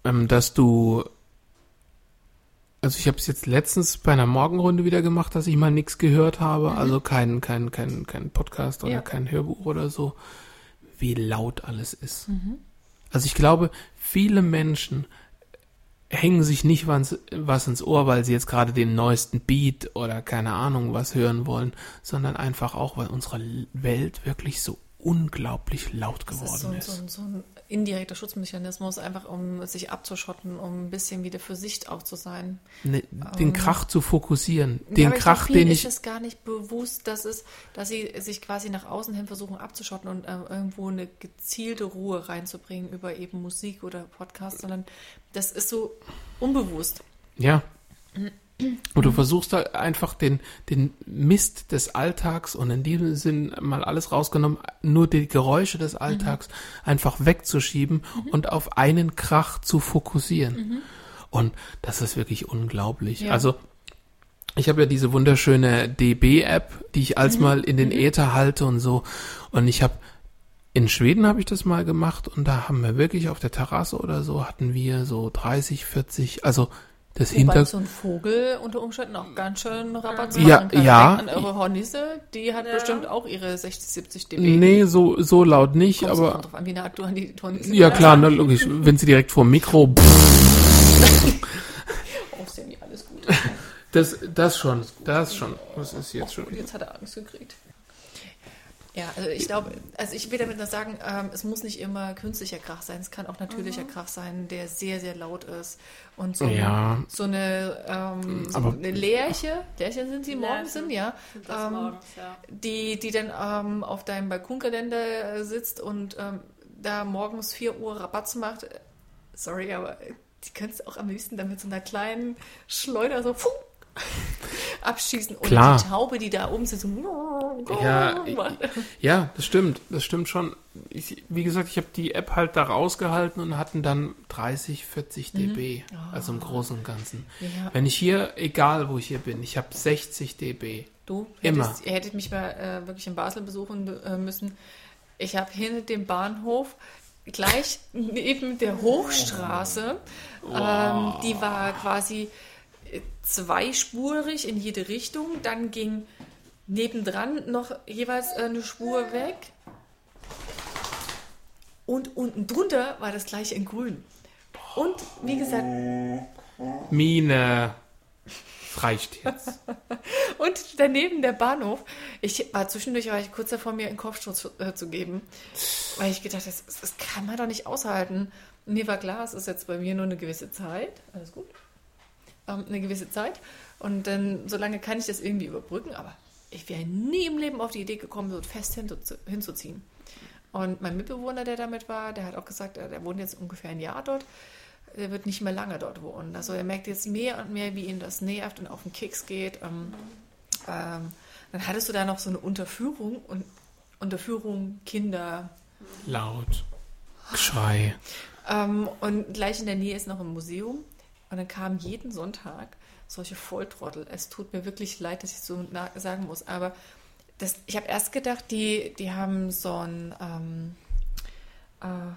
Ähm, dass du. Also ich habe es jetzt letztens bei einer Morgenrunde wieder gemacht, dass ich mal nichts gehört habe, also kein, kein, kein, kein Podcast oder Ja. kein Hörbuch oder so, wie laut alles ist. Also ich glaube, viele Menschen hängen sich nicht was, was ins Ohr, weil sie jetzt gerade den neuesten Beat oder keine Ahnung was hören wollen, sondern einfach auch, weil unsere Welt wirklich so unglaublich laut Das ist geworden so, ist. so, so ein indirekter Schutzmechanismus, einfach um sich abzuschotten, um ein bisschen wieder für sich auch zu sein. Ne, den Krach zu fokussieren. Den aber Krach, ich glaub, den ich. ist es gar nicht bewusst, dass, es, dass sie sich quasi nach außen hin versuchen abzuschotten und äh, irgendwo eine gezielte Ruhe reinzubringen über eben Musik oder Podcast, sondern das ist so unbewusst. Ja. Und du versuchst da einfach den, den Mist des Alltags und in diesem Sinn mal alles rausgenommen, nur die Geräusche des Alltags einfach wegzuschieben und auf einen Krach zu fokussieren. Und das ist wirklich unglaublich. Ja. Also, ich habe ja diese wunderschöne DB-App, die ich als mal in den Äther halte und so. Und ich habe in Schweden habe ich das mal gemacht und da haben wir wirklich auf der Terrasse oder so hatten wir so 30, 40, also das Wobei Hinter so ein Vogel unter Umständen auch ganz schön Rabatz Ja, machen kann. ja. Denkt an eure Hornisse, die hat Ja. bestimmt auch ihre 60, 70 dB. Nee, so so laut nicht, Kommt aber drauf an, wie nah du an die Hornisse ja klar, ne, logisch, wenn sie direkt vor dem Mikro *laughs* Oh, Sammy, alles gut. *laughs* das das schon, das schon. Was ist jetzt schon? Jetzt hat er Angst gekriegt. Ja, also ich glaube, also ich will damit nur sagen, ähm, es muss nicht immer künstlicher Krach sein. Es kann auch natürlicher Krach sein, der sehr, sehr laut ist. Und so, Ja. so eine, ähm, so eine Lerche, Lerchen sind sie morgens sind, ja, Sind ähm, morgens, ja. die, die dann ähm, auf deinem Balkonkalender äh, sitzt und ähm, da morgens 4 Uhr Rabatz macht. Sorry, aber die könntest du auch am liebsten dann mit so einer kleinen Schleuder so puh, *laughs* abschießen. Und Klar. die Taube, die da oben sitzt, so *laughs* Ja. Ja, das stimmt, das stimmt schon. Ich, wie gesagt, ich habe die App halt da rausgehalten und hatten dann 30, 40 dB, also im Großen und Ganzen. Ja. Wenn ich hier, egal wo ich hier bin, ich habe 60 dB. Du Immer. hättest, ihr hättet mich mal äh, wirklich in Basel besuchen äh, müssen. Ich habe hinter dem Bahnhof gleich *laughs* neben der Hochstraße, ähm, die war quasi zweispurig in jede Richtung. Dann ging nebendran noch jeweils äh, eine Spur weg. Und unten drunter war das gleiche in grün. Und wie gesagt, Mine. Reicht jetzt. *laughs* Und daneben der Bahnhof. Ich war zwischendurch war ich kurz davor, mir einen Kopfsturz äh, zu geben, weil ich gedacht, das, das kann man doch nicht aushalten. Mir war klar, es ist jetzt bei mir nur eine gewisse Zeit. Alles gut. Ähm, eine gewisse Zeit. Und dann, solange kann ich das irgendwie überbrücken, aber ich wäre nie im Leben auf die Idee gekommen, so fest hinzu- hinzuziehen. Und mein Mitbewohner, der damit war, der hat auch gesagt, äh, der wohnt jetzt ungefähr ein Jahr dort. Der wird nicht mehr lange dort wohnen. Also er merkt jetzt mehr und mehr, wie ihn das nervt und auf den Keks geht. Ähm, ähm, dann hattest du da noch so eine Unterführung und Unterführung Kinder. Laut. Geschrei. Ähm, und gleich in der Nähe ist noch ein Museum. Und dann kamen jeden Sonntag solche Volltrottel. Es tut mir wirklich leid, dass ich so sagen muss. Aber das, ich habe erst gedacht, die, die haben so ein, ähm, äh,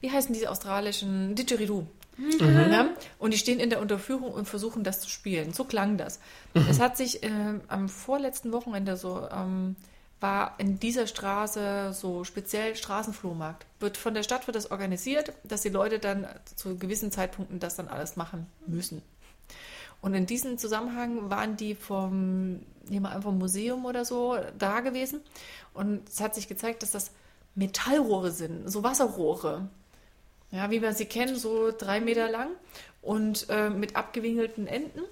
wie heißen diese australischen Didgeridoo? Ja? Und die stehen in der Unterführung und versuchen das zu spielen. So klang das. Es hat sich ähm, am vorletzten Wochenende so ähm, war in dieser Straße so speziell Straßenflohmarkt. Wird von der Stadt wird das organisiert, dass die Leute dann zu gewissen Zeitpunkten das dann alles machen müssen. Und in diesem Zusammenhang waren die vom, nehmen wir einfach Museum oder so, da gewesen. Und es hat sich gezeigt, dass das Metallrohre sind, so Wasserrohre. Ja, wie wir sie kennen, so drei Meter lang und äh, mit abgewinkelten Enden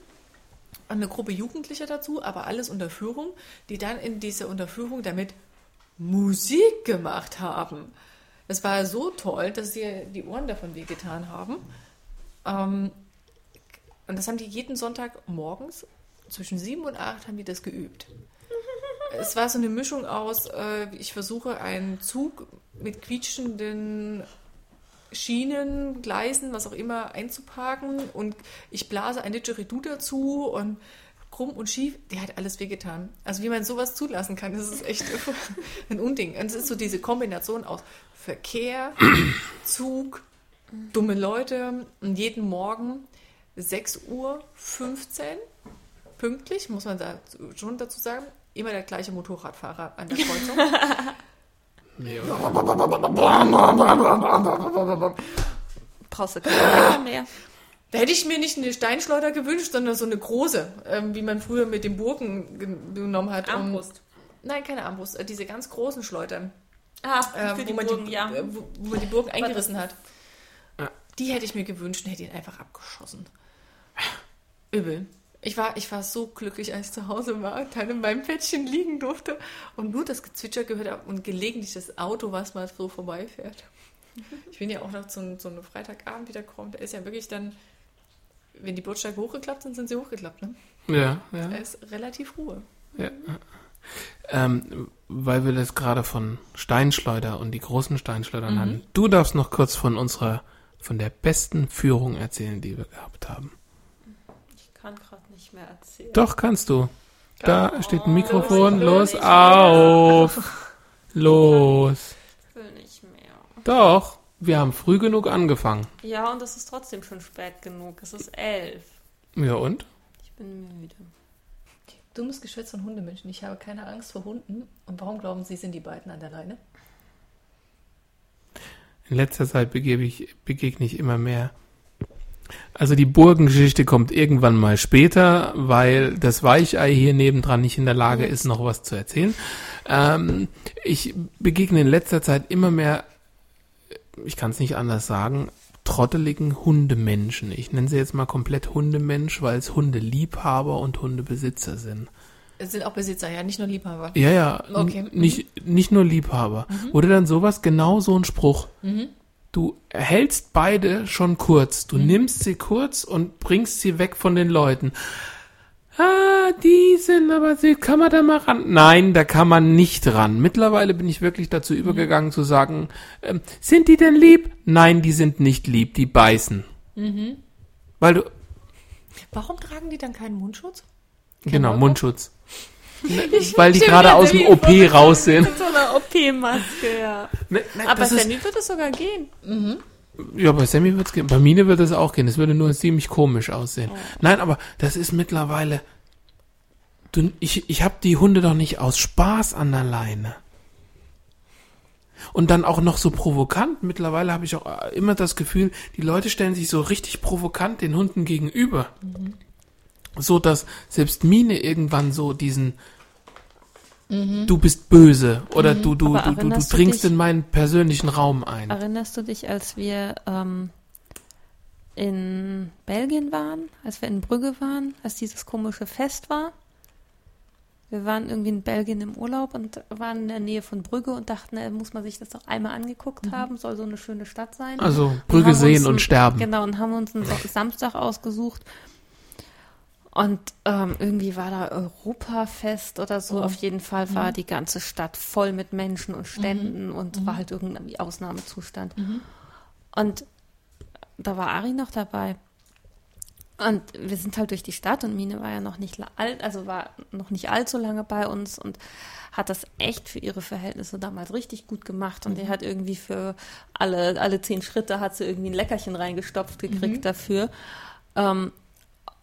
eine Gruppe Jugendlicher dazu, aber alles unter Führung, die dann in dieser Unterführung damit Musik gemacht haben. Es war so toll, dass sie die Ohren davon wehgetan haben. Ähm, und das haben die jeden Sonntag morgens zwischen sieben und acht haben die das geübt. *laughs* Es war so eine Mischung aus, äh, ich versuche einen Zug mit quietschenden Schienen, Gleisen, was auch immer einzuparken und ich blase ein Didgeridoo dazu und krumm und schief, die hat alles wehgetan. Also wie man sowas zulassen kann, das ist echt *laughs* ein Unding. Und es ist so diese Kombination aus Verkehr, *clears throat* Zug, dumme Leute und jeden Morgen 6 Uhr 15, pünktlich, muss man da schon dazu sagen, immer der gleiche Motorradfahrer an der Kreuzung. *laughs* Brauchst du keine mehr. Da hätte ich mir nicht eine Steinschleuder gewünscht, sondern so eine große, ähm, wie man früher mit den Burgen gen- genommen hat. um- Armbrust. Nein, keine Armbrust, äh, diese ganz großen Schleudern, Ah, äh, für wo, die man Burgen, die, ja. äh, wo, wo man die Burgen eingerissen hat. Ja. Die hätte ich mir gewünscht und hätte ihn einfach abgeschossen. Übel. Ich war, ich war so glücklich, als ich zu Hause war und dann in meinem Bettchen liegen durfte und nur das Gezwitscher gehört habe und gelegentlich das Auto, was mal so vorbeifährt. Ich bin ja auch noch zu, so einem Freitagabend wieder gekommen. Da ist ja wirklich dann, wenn die Bordsteige hochgeklappt sind, sind sie hochgeklappt. Ne? Ja, ja. Da ist relativ Ruhe. ja. Ähm, weil wir das gerade von Steinschleuder und die großen Steinschleudern hatten. Du darfst noch kurz von unserer, von der besten Führung erzählen, die wir gehabt haben. Nicht mehr erzählen. Doch, kannst du. Da steht ein Mikrofon. Los auf. Los. Ich will nicht mehr. Doch, wir haben früh genug angefangen. Ja, und es ist trotzdem schon spät genug. Es ist elf. Ja und? Ich bin müde. Dummes Geschwätz von Hundemenschen. Ich habe keine Angst vor Hunden. Und warum glauben Sie, sind die beiden an der Leine? In letzter Zeit begebe ich, begegne ich immer mehr. Also die Burgengeschichte kommt irgendwann mal später, weil das Weichei hier nebendran nicht in der Lage ist, noch was zu erzählen. Ähm, ich begegne in letzter Zeit immer mehr, ich kann es nicht anders sagen, trotteligen Hundemenschen. Ich nenne sie jetzt mal komplett Hundemensch, weil es Hundeliebhaber und Hundebesitzer sind. Es sind auch Besitzer, ja, nicht nur Liebhaber. Ja, ja, Okay. nicht, nicht nur Liebhaber. Wurde dann sowas, genau so ein Spruch. Du hältst beide schon kurz. Du nimmst sie kurz und bringst sie weg von den Leuten. Ah, die sind aber, sie, kann man da mal ran? Nein, da kann man nicht ran. Mittlerweile bin ich wirklich dazu übergegangen zu sagen, ähm, sind die denn lieb? Nein, die sind nicht lieb, die beißen. Weil du, Warum tragen die dann keinen Mundschutz? genau, Mundschutz. Weil die gerade aus dem OP raus sind. Mit so einer OP-Maske, ja. Ne, ne, Aber ist- Sammy wird es sogar gehen. Ja, bei Sammy wird's gehen. Bei Mine wird es auch gehen. Es würde nur ziemlich komisch aussehen. Nein, aber das ist mittlerweile. Du, ich ich habe die Hunde doch nicht aus Spaß an der Leine. Und dann auch noch so provokant. Mittlerweile habe ich auch äh, immer das Gefühl, die Leute stellen sich so richtig provokant den Hunden gegenüber. So dass selbst Mine irgendwann so diesen Du bist böse oder du, du, du, du, du du dringst dich- in meinen persönlichen Raum ein. Erinnerst du dich, als wir ähm, in Belgien waren, als wir in Brügge waren, als dieses komische Fest war? Wir waren irgendwie in Belgien im Urlaub und waren in der Nähe von Brügge und dachten, äh, muss man sich das doch einmal angeguckt haben, soll so eine schöne Stadt sein. Also Und Brügge haben sehen und sterben. Genau, und haben uns einen Sa- *laughs* Samstag ausgesucht. Und ähm, irgendwie war da Europafest oder so. Auf jeden Fall war die ganze Stadt voll mit Menschen und Ständen und war halt irgendwie Ausnahmezustand. Und da war Ari noch dabei. Und wir sind halt durch die Stadt und Mine war ja noch nicht alt, also war noch nicht allzu lange bei uns und hat das echt für ihre Verhältnisse damals richtig gut gemacht. Und die hat irgendwie für alle, alle zehn Schritte hat sie irgendwie ein Leckerchen reingestopft gekriegt dafür. Ähm,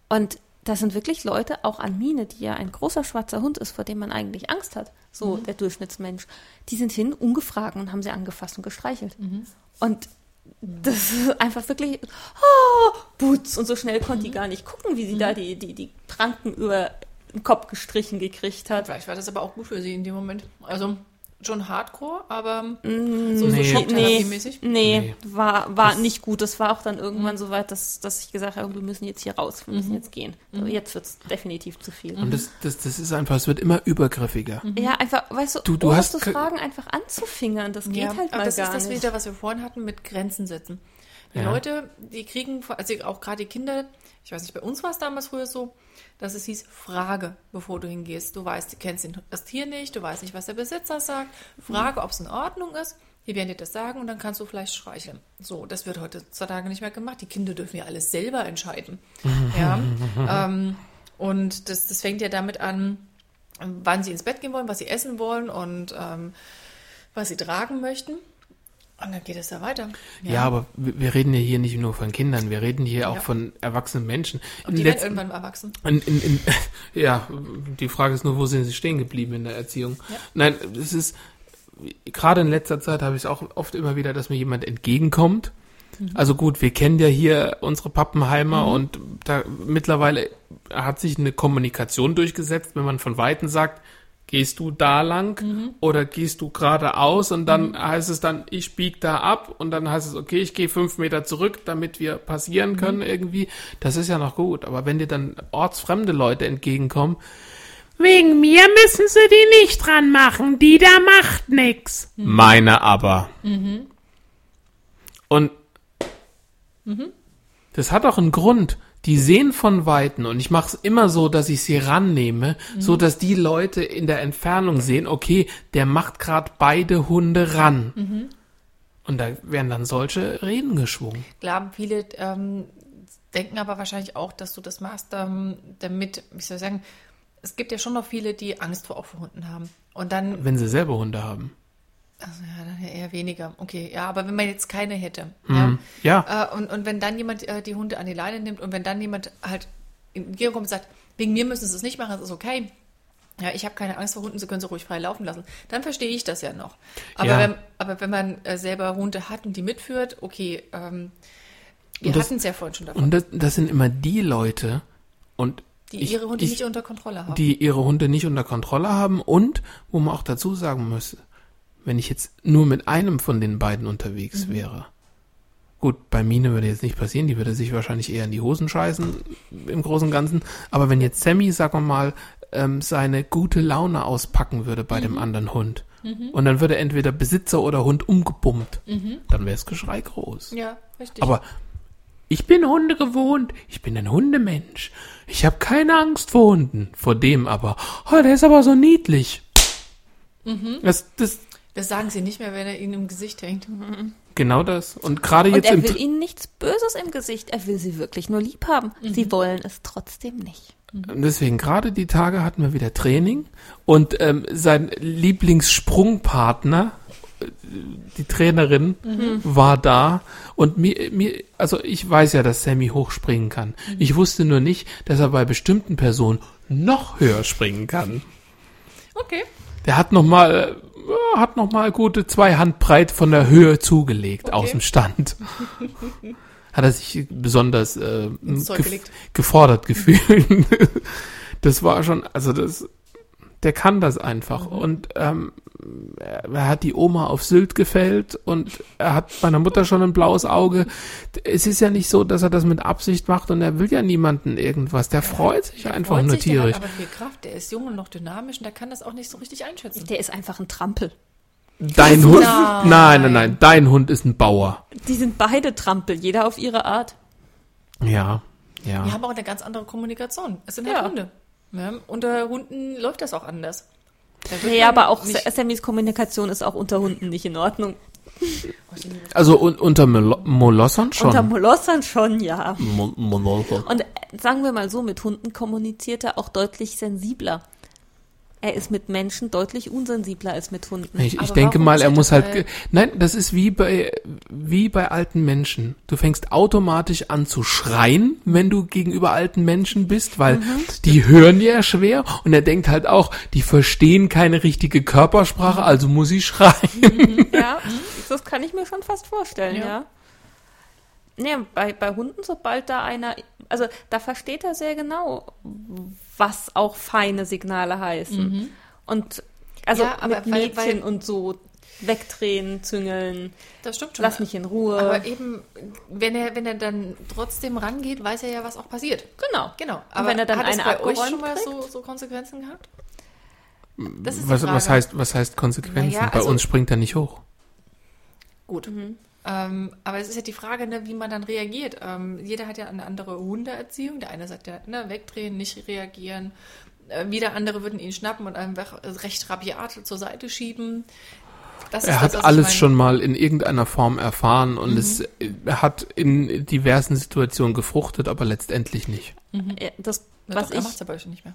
und das sind wirklich Leute, auch an Mine, die ja ein großer schwarzer Hund ist, vor dem man eigentlich Angst hat. so der Durchschnittsmensch. Die sind hin, ungefragt und haben sie angefasst und gestreichelt. Und das ist einfach wirklich, oh, Boots. Und so schnell konnte die gar nicht gucken, wie sie da die, die, die Pranken über den Kopf gestrichen gekriegt hat. Vielleicht war das aber auch gut für sie in dem Moment. Also schon Hardcore, aber so, Nee. so Schocktherapiemäßig. Nee, Nee. war, war nicht gut. Es war auch dann irgendwann so weit, dass, dass ich gesagt habe, wir müssen jetzt hier raus, wir müssen jetzt gehen. So, jetzt wird es definitiv zu viel. Und das, das, das ist einfach, es wird immer übergriffiger. Ja, einfach, weißt du, Du- hast fragen, einfach anzufingern, das geht Ja, halt aber mal das gar ist das nicht. wieder, was wir vorhin hatten mit Grenzen setzen. Die Ja. Leute, die kriegen, also auch gerade die Kinder, ich weiß nicht, bei uns war es damals früher so, dass es hieß, frage, bevor du hingehst. Du weißt, du kennst das Tier nicht, du weißt nicht, was der Besitzer sagt. Frage, ob es in Ordnung ist. Die werden dir das sagen und dann kannst du vielleicht streicheln. So, das wird heutzutage nicht mehr gemacht. Die Kinder dürfen ja alles selber entscheiden. *laughs* ja. ähm, und das, das fängt ja damit an, wann sie ins Bett gehen wollen, was sie essen wollen und ähm, was sie tragen möchten. Und dann geht es da weiter. Ja, aber wir reden ja hier nicht nur von Kindern, wir reden hier auch Ja. von erwachsenen Menschen. Und die werden letzten- irgendwann erwachsen. In, in, in, *laughs* ja, die Frage ist nur, wo sind sie stehen geblieben in der Erziehung? Ja. Nein, es ist, gerade in letzter Zeit habe ich es auch oft immer wieder, dass mir jemand entgegenkommt. Mhm. Also gut, wir kennen ja hier unsere Pappenheimer und da mittlerweile hat sich eine Kommunikation durchgesetzt, wenn man von Weitem sagt, gehst du da lang Mhm. oder gehst du geradeaus und dann heißt es dann, ich bieg da ab und dann heißt es, okay, ich gehe fünf Meter zurück, damit wir passieren Mhm. können irgendwie. Das ist ja noch gut. Aber wenn dir dann ortsfremde Leute entgegenkommen, wegen mir müssen sie die nicht dran machen, die da macht nix. Meine aber. Und das hat auch einen Grund. Die sehen von Weitem und ich mache es immer so, dass ich sie rannehme, so dass die Leute in der Entfernung sehen, okay, der macht gerade beide Hunde ran. Und da werden dann solche Reden geschwungen. Klar, viele ähm, denken aber wahrscheinlich auch, dass du das machst, ähm, damit, wie soll ich sagen, es gibt ja schon noch viele, die Angst vor, auch vor Hunden haben. Und dann, Wenn sie selber Hunde haben. Also ja, dann eher weniger. Okay, ja, aber wenn man jetzt keine hätte. Mhm. Ja. Ja, Äh, und, und wenn dann jemand äh, die Hunde an die Leine nimmt und wenn dann jemand halt in die kommt und sagt, wegen mir müssen sie es nicht machen, das ist okay. Ja, ich habe keine Angst vor Hunden, sie können sie ruhig frei laufen lassen. Dann verstehe ich das ja noch. Aber, Ja. wenn, aber wenn man äh, selber Hunde hat und die mitführt, okay, ähm, wir hatten es ja vorhin schon davon, und das, das sind immer die Leute und die ich- ihre Hunde ich- nicht unter Kontrolle haben. die ihre Hunde nicht unter Kontrolle haben und wo man auch dazu sagen muss, wenn ich jetzt nur mit einem von den beiden unterwegs wäre. Gut, bei Mine würde jetzt nicht passieren, die würde sich wahrscheinlich eher in die Hosen scheißen im Großen und Ganzen. Aber wenn jetzt Sammy, sagen wir mal, ähm, seine gute Laune auspacken würde bei dem anderen Hund und dann würde entweder Besitzer oder Hund umgebummt, dann wäre das Geschrei groß. ja, richtig. Aber ich bin Hunde gewohnt. Ich bin ein Hundemensch. Ich habe keine Angst vor Hunden. Vor dem aber. Oh, der ist aber so niedlich. Das, das, das sagen sie nicht mehr, wenn er ihnen im Gesicht hängt. genau das. Und gerade Und jetzt er im, will ihnen nichts Böses im Gesicht. Er will sie wirklich nur lieb haben. Sie wollen es trotzdem nicht. deswegen gerade die Tage hatten wir wieder Training und ähm, sein Lieblingssprungpartner, äh, die Trainerin, war da und mir, mir, also ich weiß ja, dass Sammy hochspringen kann. Ich wusste nur nicht, dass er bei bestimmten Personen noch höher springen kann. Okay. Der hat noch äh, hat noch mal gute zwei Handbreit von der Höhe zugelegt aus dem Stand. *laughs* hat er sich besonders äh, gef- gefordert gefühlt. *laughs* das war schon, also das, der kann das einfach. Mhm. Und ähm, er, hat die Oma auf Sylt gefällt und er hat meiner Mutter schon ein blaues Auge. Es ist ja nicht so, dass er das mit Absicht macht und er will ja niemanden irgendwas. Der freut sich Der einfach freut nur sich, der tierisch. hat aber viel Kraft, der ist jung und noch dynamisch und der kann das auch nicht so richtig einschätzen. Der ist einfach ein Trampel. Dein Hund? Nein. Nein, nein, nein. Dein Hund ist ein Bauer. Die sind beide Trampel, jeder auf ihre Art. Ja, Die ja. haben auch eine ganz andere Kommunikation. Es sind halt Ja. Hunde. Ja, unter Hunden läuft das auch anders. Da man aber auch Sammys Kommunikation ist auch unter Hunden nicht in Ordnung. Also un unter Mol Molossern schon. Unter Molossern schon, ja. Mo Molossern. Und äh, sagen wir mal so, mit Hunden kommuniziert er auch deutlich sensibler. Er ist mit Menschen deutlich unsensibler als mit Hunden. Ich, ich denke mal, er muss halt. Nein, das ist wie bei wie bei alten Menschen. Du fängst automatisch an zu schreien, wenn du gegenüber alten Menschen bist, weil die hören ja schwer und er denkt halt auch, die verstehen keine richtige Körpersprache, also muss ich schreien. Ja, *laughs* das kann ich mir schon fast vorstellen, ja. Ja. Nee, bei, bei Hunden, sobald da einer, also da versteht er sehr genau, was auch feine Signale heißen. Und also Ja, aber mit weil- Mädchen weil- und so wegdrehen, züngeln, Das stimmt schon. lass mich in Ruhe. Aber eben, wenn er, wenn er dann trotzdem rangeht, weiß er ja, was auch passiert. genau. Genau. Und wenn er dann hat es eine bei euch schon mal so, so Konsequenzen gehabt? Das ist die Was, was heißt was heißt Konsequenzen? Naja, bei also- uns springt er nicht hoch. Gut. Ähm, aber es ist ja die Frage, ne, wie man dann reagiert. Ähm, jeder hat ja eine andere Hundeerziehung. Der eine sagt ja, ne, wegdrehen, nicht reagieren. Äh, wieder andere würden ihn schnappen und einfach recht rabiat zur Seite schieben. Das Er das, hat ich alles meine. schon mal in irgendeiner Form erfahren und Mhm. es äh, hat in diversen Situationen gefruchtet, aber letztendlich nicht. Ja, Das, was doch, er ich macht es aber euch nicht mehr.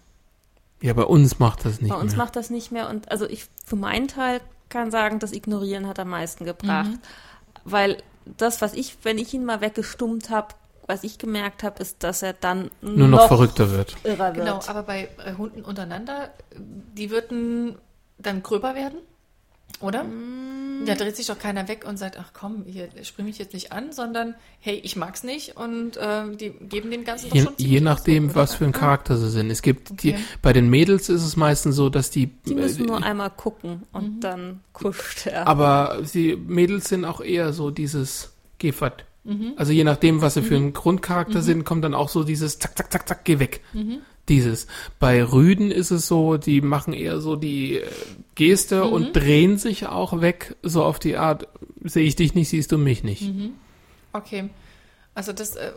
Ja, bei uns macht das nicht Bei uns mehr. macht das nicht mehr. Und also ich für meinen Teil kann sagen, das Ignorieren hat am meisten gebracht. Mhm. Weil das, was ich, wenn ich ihn mal weggestummt habe, was ich gemerkt habe, ist, dass er dann Nur noch verrückter wird. irrer wird. Genau, aber bei äh, Hunden untereinander, die würden dann gröber werden, oder? Mm. Da dreht sich doch keiner weg und sagt, ach komm, hier spring mich jetzt nicht an, sondern hey, ich mag's nicht und äh, die geben dem Ganzen doch Je, schon je nachdem, Ausdruck, was für ein Charakter sie sind. Es gibt die, Okay. bei den Mädels ist es meistens so, dass die, Die müssen äh, nur einmal gucken und Mhm. dann kuscht er. aber die Mädels sind auch eher so dieses Gefert. Mhm. Also je nachdem, was sie für ein Grundcharakter sind, kommt dann auch so dieses zack, zack, zack, zack, geh weg. Mhm. Dieses. Bei Rüden ist es so, die machen eher so die äh, Geste Mhm. und drehen sich auch weg, so auf die Art, sehe ich dich nicht, siehst du mich nicht. Mhm. Okay. Also das, äh,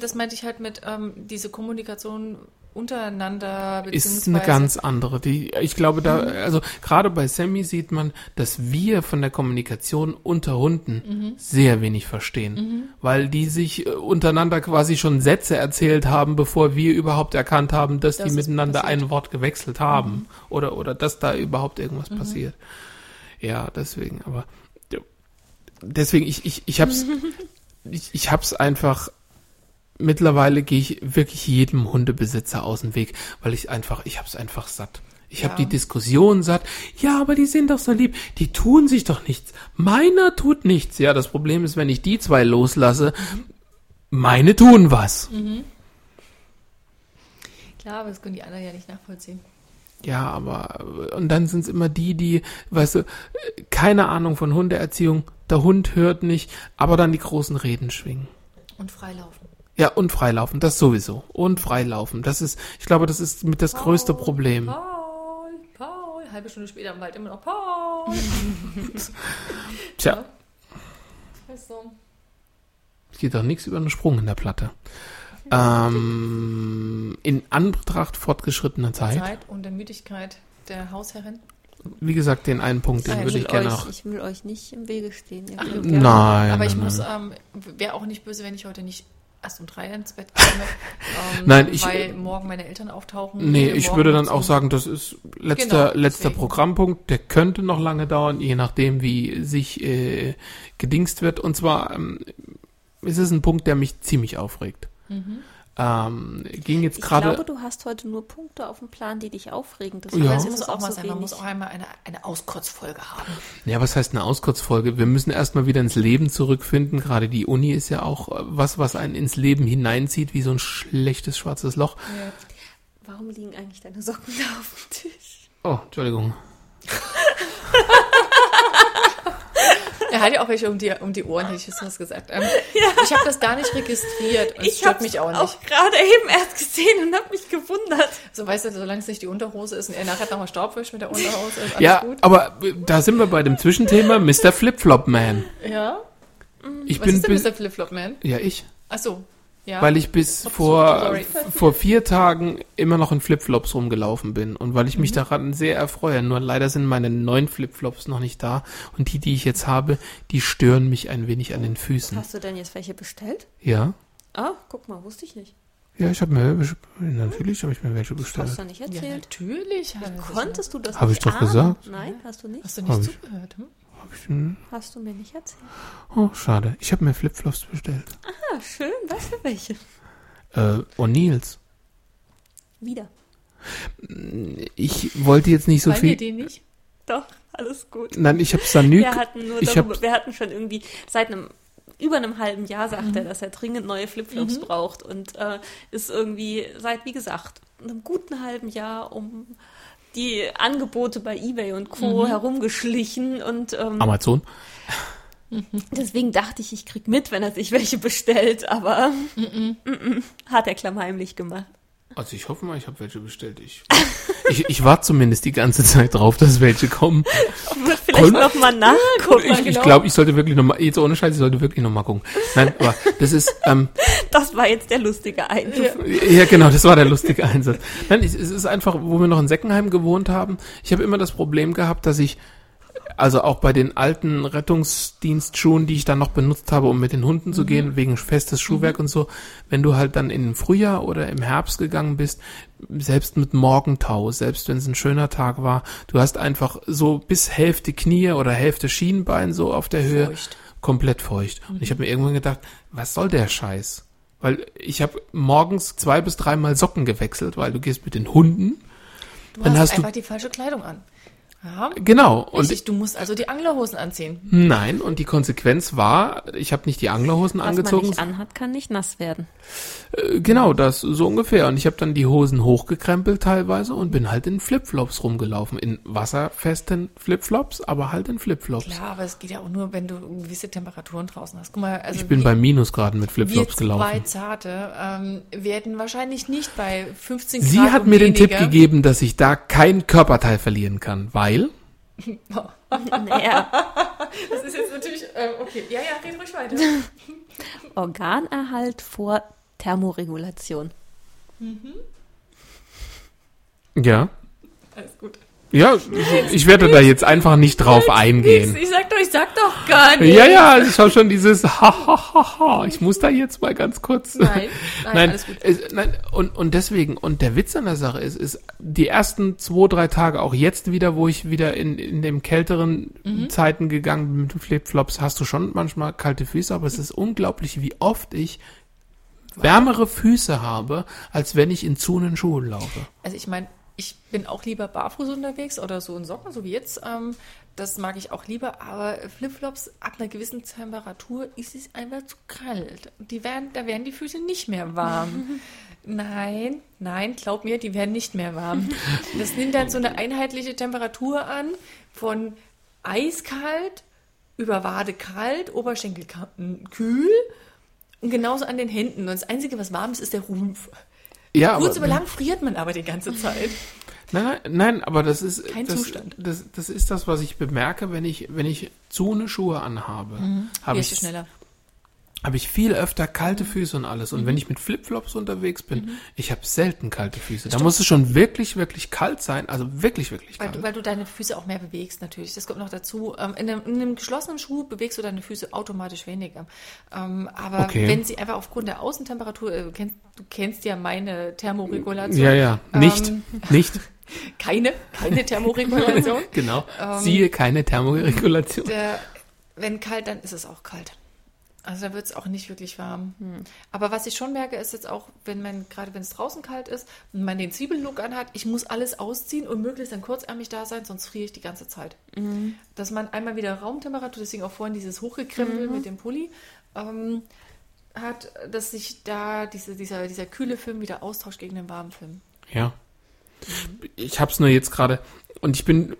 das meinte ich halt mit ähm, diese Kommunikation untereinander ist eine ganz andere. Die, ich glaube, da, also gerade bei Sammy sieht man, dass wir von der Kommunikation unter Hunden sehr wenig verstehen, weil die sich äh, untereinander quasi schon Sätze erzählt haben, bevor wir überhaupt erkannt haben, dass Das die miteinander passiert. ein Wort gewechselt haben oder oder dass da überhaupt irgendwas passiert. Ja, deswegen, aber deswegen ich ich ich hab's *laughs* ich, ich hab's einfach mittlerweile gehe ich wirklich jedem Hundebesitzer aus dem Weg, weil ich einfach, ich hab's einfach satt. Ich Ja. die Diskussion satt. Ja, aber die sind doch so lieb. Die tun sich doch nichts. Meiner tut nichts. Ja, das Problem ist, wenn ich die zwei loslasse, meine tun was. Klar, aber das können die anderen ja nicht nachvollziehen. Ja, aber und dann sind's immer die, die, weißt du, keine Ahnung von Hundeerziehung. Der Hund hört nicht, aber dann die großen Reden schwingen. Und freilaufen. Ja, und freilaufen, das sowieso. Und freilaufen. Das ist, ich glaube, das ist mit das größte Problem. Paul, Paul, halbe Stunde später im Wald immer noch Paul. *laughs* Tja, Weißt du? es geht doch nichts über einen Sprung in der Platte. Ähm, in Anbetracht fortgeschrittener Zeit, Zeit und der Müdigkeit der Hausherrin. wie gesagt, den einen Punkt, den würde ich, gerne euch, noch. ich will euch nicht im Wege stehen. Ihr Ach, nein. Aber ich nein, muss, ähm, wäre auch nicht böse, wenn ich heute nicht erst um drei ins Bett komme. *laughs* Ähm, Nein, ich- Weil morgen meine Eltern auftauchen. Nee, ich würde dann auch sagen, das ist letzter, Genau, letzter deswegen. Programmpunkt. Der könnte noch lange dauern, je nachdem, wie sich äh, gedingst wird. Und zwar ähm, ist es ein Punkt, der mich ziemlich aufregt. Mhm. Ähm, ging jetzt Ich gerade. glaube, du hast heute nur Punkte auf dem Plan, die dich aufregen. Das Ja. Muss ist auch mal so sein, man muss wenig. auch einmal eine, eine Auskotzfolge haben. Ja, was heißt eine Auskurzfolge? Wir müssen erstmal wieder ins Leben zurückfinden. Gerade die Uni ist ja auch äh, was, was einen ins Leben hineinzieht, wie so ein schlechtes schwarzes Loch. Warum liegen eigentlich deine Socken da auf dem Tisch? Oh, Entschuldigung. *laughs* Er hat ja auch welche um die, um die Ohren, hätte ich jetzt was gesagt. Ähm, *laughs* Ich habe das gar nicht registriert und Ich stört habe mich auch nicht. auch gerade eben erst gesehen und habe mich gewundert. So weißt du, solange es nicht die Unterhose ist und er nachher nochmal Staub wischt mit der Unterhose, ist alles Ja, gut. aber äh, da sind wir bei dem Zwischenthema Mr. Flip-Flop Man. Ja. Ich Was bin ist denn Mr. Flip-Flop-Man? ja ich, Ach so. Ja. weil ich bis vor *laughs* vor vier Tagen immer noch in Flipflops rumgelaufen bin und weil Mhm. ich mich daran sehr erfreue. Nur leider sind meine neuen Flipflops noch nicht da und die, die ich jetzt habe, die stören mich ein wenig an den Füßen. Hast du denn jetzt welche bestellt? Ja, Ah, guck mal, wusste ich nicht. Ja, ich habe mir, natürlich habe ich mir welche Hast bestellt. du nicht Ja, erzählt? natürlich. Halt. Konntest du das Hab nicht ich doch ahnen? gesagt. Nein, hast du nicht? Hast du Hab nicht ich. zugehört? Hm? Hm, Hast du mir nicht erzählt? oh, schade. Ich habe mir Flipflops bestellt. Ah, schön. Weißt du welche? Äh, O'Neills. Wieder. Ich wollte jetzt nicht so Wollen wir viel. die nicht? Doch, alles gut. Nein, ich habe Sanuk. Wir hatten nur ich darüber, hab- wir hatten schon irgendwie seit einem über einem halben Jahr sagt Mhm. er, dass er dringend neue Flipflops braucht und äh, ist irgendwie seit, wie gesagt, einem guten halben Jahr um die Angebote bei eBay und Co. Mhm. herumgeschlichen und ähm, Amazon. *laughs* deswegen dachte ich, ich krieg mit, wenn er sich welche bestellt, aber mm-mm, hat er klammheimlich gemacht. Also ich hoffe mal, ich habe welche bestellt. Ich, *laughs* ich, ich warte zumindest die ganze Zeit drauf, dass welche kommen. Vielleicht nochmal nachgucken. Ich, ich genau. glaube, ich sollte wirklich nochmal, jetzt ohne Scheiß, ich sollte wirklich nochmal gucken. Nein, aber das ist, ähm, Das war jetzt der lustige Einwurf. ja genau, das war der lustige Einsatz. Nein, es es ist einfach, wo wir noch in Seckenheim gewohnt haben, ich habe immer das Problem gehabt, dass ich, also auch bei den alten Rettungsdienstschuhen, die ich dann noch benutzt habe, um mit den Hunden zu gehen, wegen festes Schuhwerk und so, wenn du halt dann im Frühjahr oder im Herbst gegangen bist, selbst mit Morgentau, selbst wenn es ein schöner Tag war, du hast einfach so bis Hälfte Knie oder Hälfte Schienbein so auf der Höhe Feucht. komplett feucht. Und ich habe mir irgendwann gedacht, was soll der Scheiß? Weil ich habe morgens zwei bis dreimal Socken gewechselt, weil du gehst mit den Hunden. Du Dann hast, hast du- einfach die falsche Kleidung an. Ja, Genau. Und richtig. Du musst also die Anglerhosen anziehen. nein, und die Konsequenz war, ich habe nicht die Anglerhosen Was man angezogen. nicht anhat, kann nicht nass werden. Äh, Genau, das so ungefähr. Und ich habe dann die Hosen hochgekrempelt teilweise und bin halt in Flipflops rumgelaufen. In wasserfesten Flipflops, aber halt in Flipflops. Klar, aber es geht ja auch nur, wenn du gewisse Temperaturen draußen hast. Guck mal, also Ich bin wir- bei Minusgraden mit wir Flipflops zwei gelaufen. Zarte ähm, werden wahrscheinlich nicht bei 15 Sie Grad hat und mir den Tipp weniger- gegeben, dass ich da kein Körperteil verlieren kann, weil *laughs* Naja, Das ist jetzt natürlich, äh, okay, ja, ja, red ruhig weiter. *laughs* Organerhalt vor Thermoregulation. ja, Alles gut. Ja, ich werde da jetzt einfach nicht drauf eingehen. Ich sag doch, ich sag doch gar nicht. Ja, ja, ich habe schon dieses ha, ha, ha, ha. Ich muss da jetzt mal ganz kurz. Nein, nein, *laughs* nein, alles gut. Es, nein und, und deswegen, und der Witz an der Sache ist, ist, die ersten zwei, drei Tage, auch jetzt wieder, wo ich wieder in, in dem kälteren Mhm. Zeiten gegangen bin mit Flipflops, hast du schon manchmal kalte Füße, aber es ist unglaublich, wie oft ich wärmere Füße habe, als wenn ich in zunen Schuhen laufe. Also ich meine, ich bin auch lieber barfuß unterwegs oder so in Socken, so wie jetzt. Ähm, das mag ich auch lieber, aber Flipflops ab einer gewissen Temperatur ist es einfach zu kalt. Die werden, da werden die Füße nicht mehr warm. *laughs* Nein, nein, glaub mir, die werden nicht mehr warm. Das nimmt dann so eine einheitliche Temperatur an von eiskalt über Wade kalt, Oberschenkel kühl und genauso an den Händen. Und das Einzige, was warm ist, ist der Rumpf. Ja, Kurz aber, aber lang friert man aber die ganze Zeit. Nein, nein, nein, aber das ist Kein das, Zustand. Das, das ist das, was ich bemerke, wenn ich wenn ich Zune Schuhe anhabe, habe Wirst ich schneller. Habe ich viel öfter kalte Mhm. Füße und alles. Und wenn ich mit Flipflops unterwegs bin, ich habe selten kalte Füße. Da muss es schon wirklich wirklich kalt sein, also wirklich wirklich Weil kalt. du, weil du deine Füße auch mehr bewegst, natürlich. Das kommt noch dazu. Ähm, in, einem, in einem geschlossenen Schuh bewegst du deine Füße automatisch weniger. Ähm, aber Okay. wenn sie einfach aufgrund der Außentemperatur, äh, du, kennst, du kennst ja meine Thermoregulation. ja, ja, nicht, Ähm, *laughs* nicht, keine, keine Thermoregulation. *laughs* genau. Ähm, Siehe keine Thermoregulation. der, wenn kalt, dann ist es auch kalt. Also da wird es auch nicht wirklich warm. Aber was ich schon merke, ist jetzt auch, wenn man, gerade wenn es draußen kalt ist und man den Zwiebellook anhat, ich muss alles ausziehen und möglichst dann kurzärmlich da sein, sonst friere ich die ganze Zeit. Dass man einmal wieder Raumtemperatur, deswegen auch vorhin dieses Hochgekrempel mit dem Pulli, ähm, hat, dass sich da diese, dieser, dieser kühle Film wieder austauscht gegen den warmen Film. Ja. Ich hab's nur jetzt gerade. Und ich bin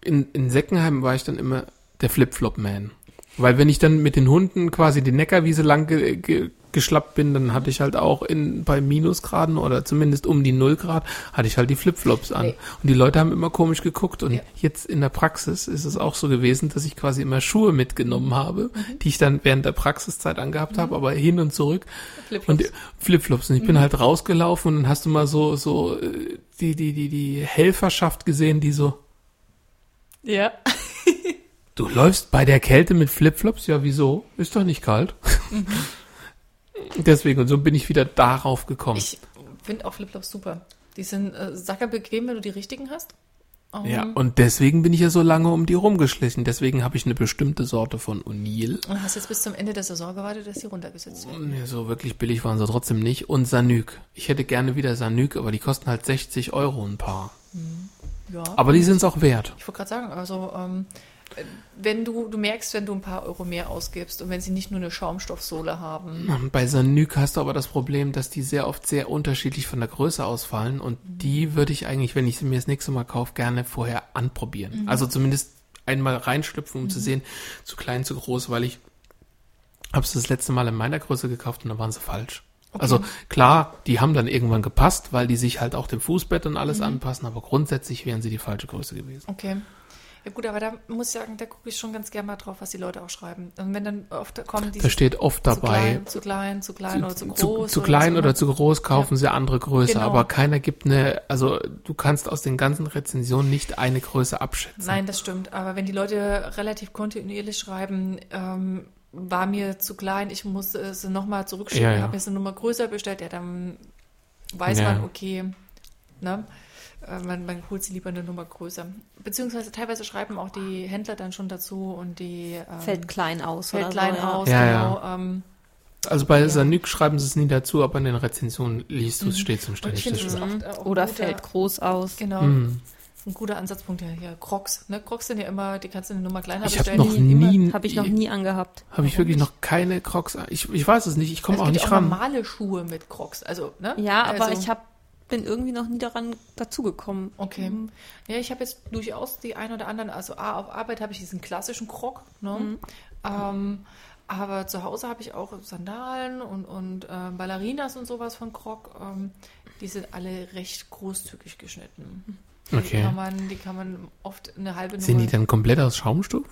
in, in Seckenheim war ich dann immer der Flip-Flop-Man. Weil wenn ich dann mit den Hunden quasi die Neckarwiese lang ge, ge, geschlappt bin, dann hatte ich halt auch in, bei Minusgraden oder zumindest um die Null Grad, hatte ich halt die Flipflops an. Nee. Und die Leute haben immer komisch geguckt. Und Ja. jetzt in der Praxis ist es auch so gewesen, dass ich quasi immer Schuhe mitgenommen habe, Mhm. die ich dann während der Praxiszeit angehabt habe, aber hin und zurück. Flipflops. Und die- Flipflops. Und ich bin halt rausgelaufen und dann hast du mal so, so äh, die, die, die, die Helferschaft gesehen, die so, Ja. Du läufst bei der Kälte mit Flipflops? Ja, wieso? Ist doch nicht kalt. *laughs* Deswegen, und so bin ich wieder darauf gekommen. Ich finde auch Flipflops super. Die sind äh, sacker bequem, wenn du die richtigen hast. Um, ja, und deswegen bin ich ja so lange um die rumgeschlichen. Deswegen habe ich eine bestimmte Sorte von O'Neill. Und hast jetzt bis zum Ende der Saison gewartet, dass die runtergesetzt werden. Nee, so wirklich billig waren sie trotzdem nicht. Und Sanuk. Ich hätte gerne wieder Sanuk, aber die kosten halt 60 Euro ein paar. Ja. Aber die sind es auch wert. Ich wollte gerade sagen, also ähm, wenn du, du merkst, wenn du ein paar Euro mehr ausgibst und wenn sie nicht nur eine Schaumstoffsohle haben. Bei Sanuk hast du aber das Problem, dass die sehr oft sehr unterschiedlich von der Größe ausfallen und die würde ich eigentlich, wenn ich sie mir das nächste Mal kaufe, gerne vorher anprobieren. Also zumindest einmal reinschlüpfen, um zu sehen, zu klein, zu groß, weil ich habe es das letzte Mal in meiner Größe gekauft und da waren sie falsch. Also klar, die haben dann irgendwann gepasst, weil die sich halt auch dem Fußbett und alles anpassen, aber grundsätzlich wären sie die falsche Größe gewesen. Okay. Ja gut, aber da muss ich sagen, da gucke ich schon ganz gerne mal drauf, was die Leute auch schreiben. Und wenn dann oft kommen die Da steht oft zu dabei, klein, zu klein, zu klein oder zu groß. zu, zu oder klein oder immer. zu groß kaufen sie andere Größe, Genau. aber keiner gibt eine, also du kannst aus den ganzen Rezensionen nicht eine Größe abschätzen. Nein, das stimmt. Aber wenn die Leute relativ kontinuierlich schreiben, ähm, war mir zu klein, ich musste es nochmal zurückschicken, Ja, ja. habe mir es eine Nummer größer bestellt, ja, dann weiß Ja. man, okay, ne? Äh, Man, man holt sie lieber eine Nummer größer. Beziehungsweise teilweise schreiben auch die Händler dann schon dazu und die ähm, Fällt klein aus fällt oder klein so. ja. aus, Ja, genau. Ähm, Also bei Ja. Sanuk schreiben sie es nie dazu, aber in den Rezensionen liest du es stets und Mhm. und ich ständig. finde, Das oft, äh, Oder ein guter, fällt groß aus. Genau. Hm. Ein guter Ansatzpunkt ja hier. Crocs. Ne? Crocs sind ja immer, die kannst du eine Nummer kleiner Ich habe bestellen. immer- nie, Habe ich noch nie angehabt. habe ich wirklich noch keine Crocs. Ich, ich weiß es nicht, ich komme es auch gibt nicht auch ran. normale Schuhe mit Crocs. Also, ne? Ja, aber also, ich hab, bin irgendwie noch nie daran dazugekommen. Okay. Ja, ich habe jetzt durchaus die ein oder anderen, also A, auf Arbeit habe ich diesen klassischen Krog, ne? Mhm. Ähm, aber zu Hause habe ich auch Sandalen und, und äh, Ballerinas und sowas von Krog. Ähm, die sind alle recht großzügig geschnitten. Die, Okay. kann man, die kann man oft eine halbe Sind die Nummer... dann komplett aus Schaumstoff?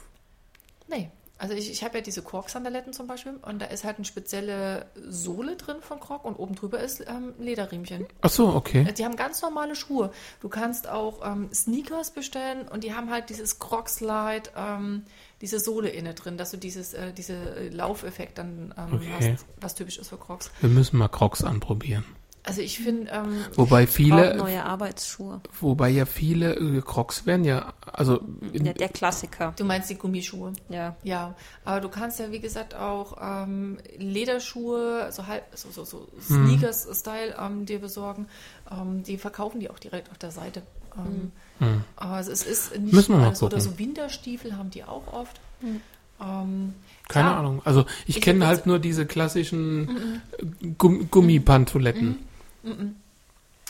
Nee. Also ich, ich habe ja diese Krog-Sandaletten zum Beispiel und da ist halt eine spezielle Sohle drin von Krog und oben drüber ist ähm, ein Lederriemchen. Ach so, okay. Die haben ganz normale Schuhe. Du kannst auch ähm, Sneakers bestellen und die haben halt dieses Croc-Slide, ähm, diese Sohle inne drin, dass du dieses, äh, diese äh, Laufeffekt dann ähm, Okay. hast, was typisch ist für Crocs. Wir müssen mal Crocs anprobieren. Also ich finde, ähm, Wobei viele, neue Arbeitsschuhe. wobei ja viele äh, Crocs werden ja, also in, Ja, der Klassiker. du meinst die Gummischuhe. Ja. Ja, aber du kannst ja, wie gesagt, auch ähm, Lederschuhe, so halb, so, so, so Hm. Sneakers-Style ähm, dir besorgen. Ähm, die verkaufen die auch direkt auf der Seite. Ähm, Hm. Aber es ist, nicht Müssen wir mal alles. Oder so Winterstiefel haben die auch oft. Ähm, keine klar, Ahnung. Also ich, Ich kenne halt nur diese klassischen Gumm Gummipantoletten.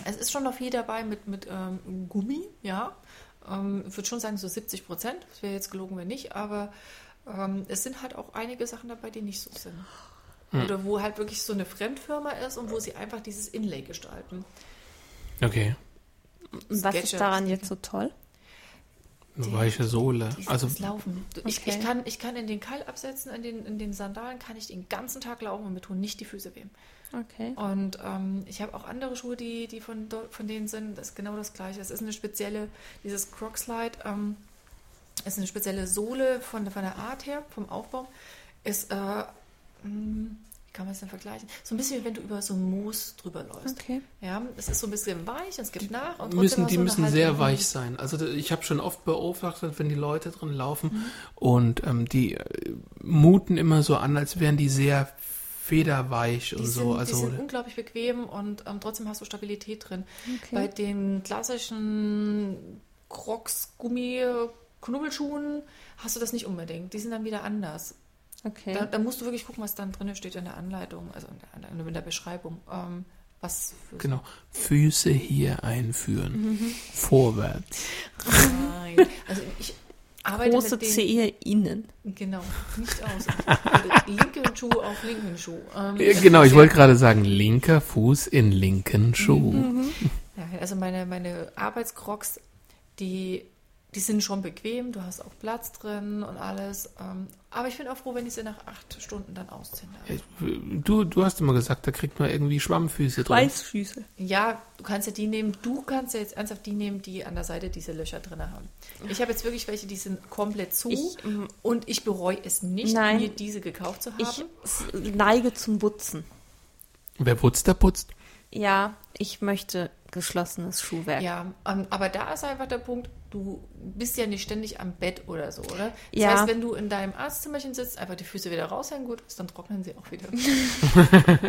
Es ist schon noch viel dabei mit, mit ähm, Gummi, ja. Ähm, ich würde schon sagen, so 70 Prozent. Das wäre jetzt gelogen, wenn nicht. Aber ähm, es sind halt auch einige Sachen dabei, die nicht so sind. Hm. Oder wo halt wirklich so eine Fremdfirma ist und wo sie einfach dieses Inlay gestalten. Okay. Was Sketcher, ist daran jetzt so toll? Eine Die- weiche Sohle. Dieses Also Laufen. Ich, Okay. ich, kann, ich kann in den Keil absetzen, in den, in den Sandalen kann ich den ganzen Tag laufen und mir tun nicht die Füße weh. Okay. Und ähm, ich habe auch andere Schuhe, die, die von, von denen sind. Das ist genau das Gleiche. Es ist eine spezielle, dieses Croc-Slide, ähm, ist eine spezielle Sohle von, von der Art her, vom Aufbau. Ist, äh, mh, wie kann man es denn vergleichen? So ein bisschen wie wenn du über so Moos drüber läufst. Okay. Ja, es ist so ein bisschen weich, es gibt nach. Und müssen, die eine müssen halbe sehr weich sein. Also ich habe schon oft beobachtet, wenn die Leute drin laufen Mhm. und ähm, die äh, muten immer so an, als wären die sehr federweich Die und sind, so. Also die sind unglaublich bequem und ähm, trotzdem hast du Stabilität drin. Okay. Bei den klassischen Crocs, Gummi, Knubbelschuhen hast du das nicht unbedingt. Die sind dann wieder anders. Okay. Da, da musst du wirklich gucken, was dann drin steht in der Anleitung, also in der, Anleitung, in der Beschreibung. Ähm, was für genau. Füße hier einführen. Mhm. Vorwärts. Nein. Also ich arbeite Große mit den, Zehe innen. Genau, nicht aus. Also linken Schuh auf linken Schuh. Ähm, Ja, genau, ich wollte gerade sagen, linker Fuß in linken Schuh. Ja, also meine, meine Arbeitscrocs, die, die sind schon bequem, du hast auch Platz drin und alles. Ähm, aber ich bin auch froh, wenn ich sie nach acht Stunden dann ausziehen darf. Du, du hast immer gesagt, da kriegt man irgendwie Schwammfüße drin. Weißfüße. Ja, du kannst ja die nehmen, du kannst ja jetzt ernsthaft die nehmen, die an der Seite diese Löcher drin haben. Ich habe jetzt wirklich welche, die sind komplett zu Ich, mm, und ich bereue es nicht, Nein. mir diese gekauft zu haben. Ich neige zum Butzen. Wer putzt, der putzt. Ja, ich möchte geschlossenes Schuhwerk. Ja, ähm, aber da ist einfach der Punkt, du bist ja nicht ständig am Bett oder so, oder? Das Ja. heißt, wenn du in deinem Arztzimmerchen sitzt, einfach die Füße wieder raushängen, gut ist, dann trocknen sie auch wieder. *laughs*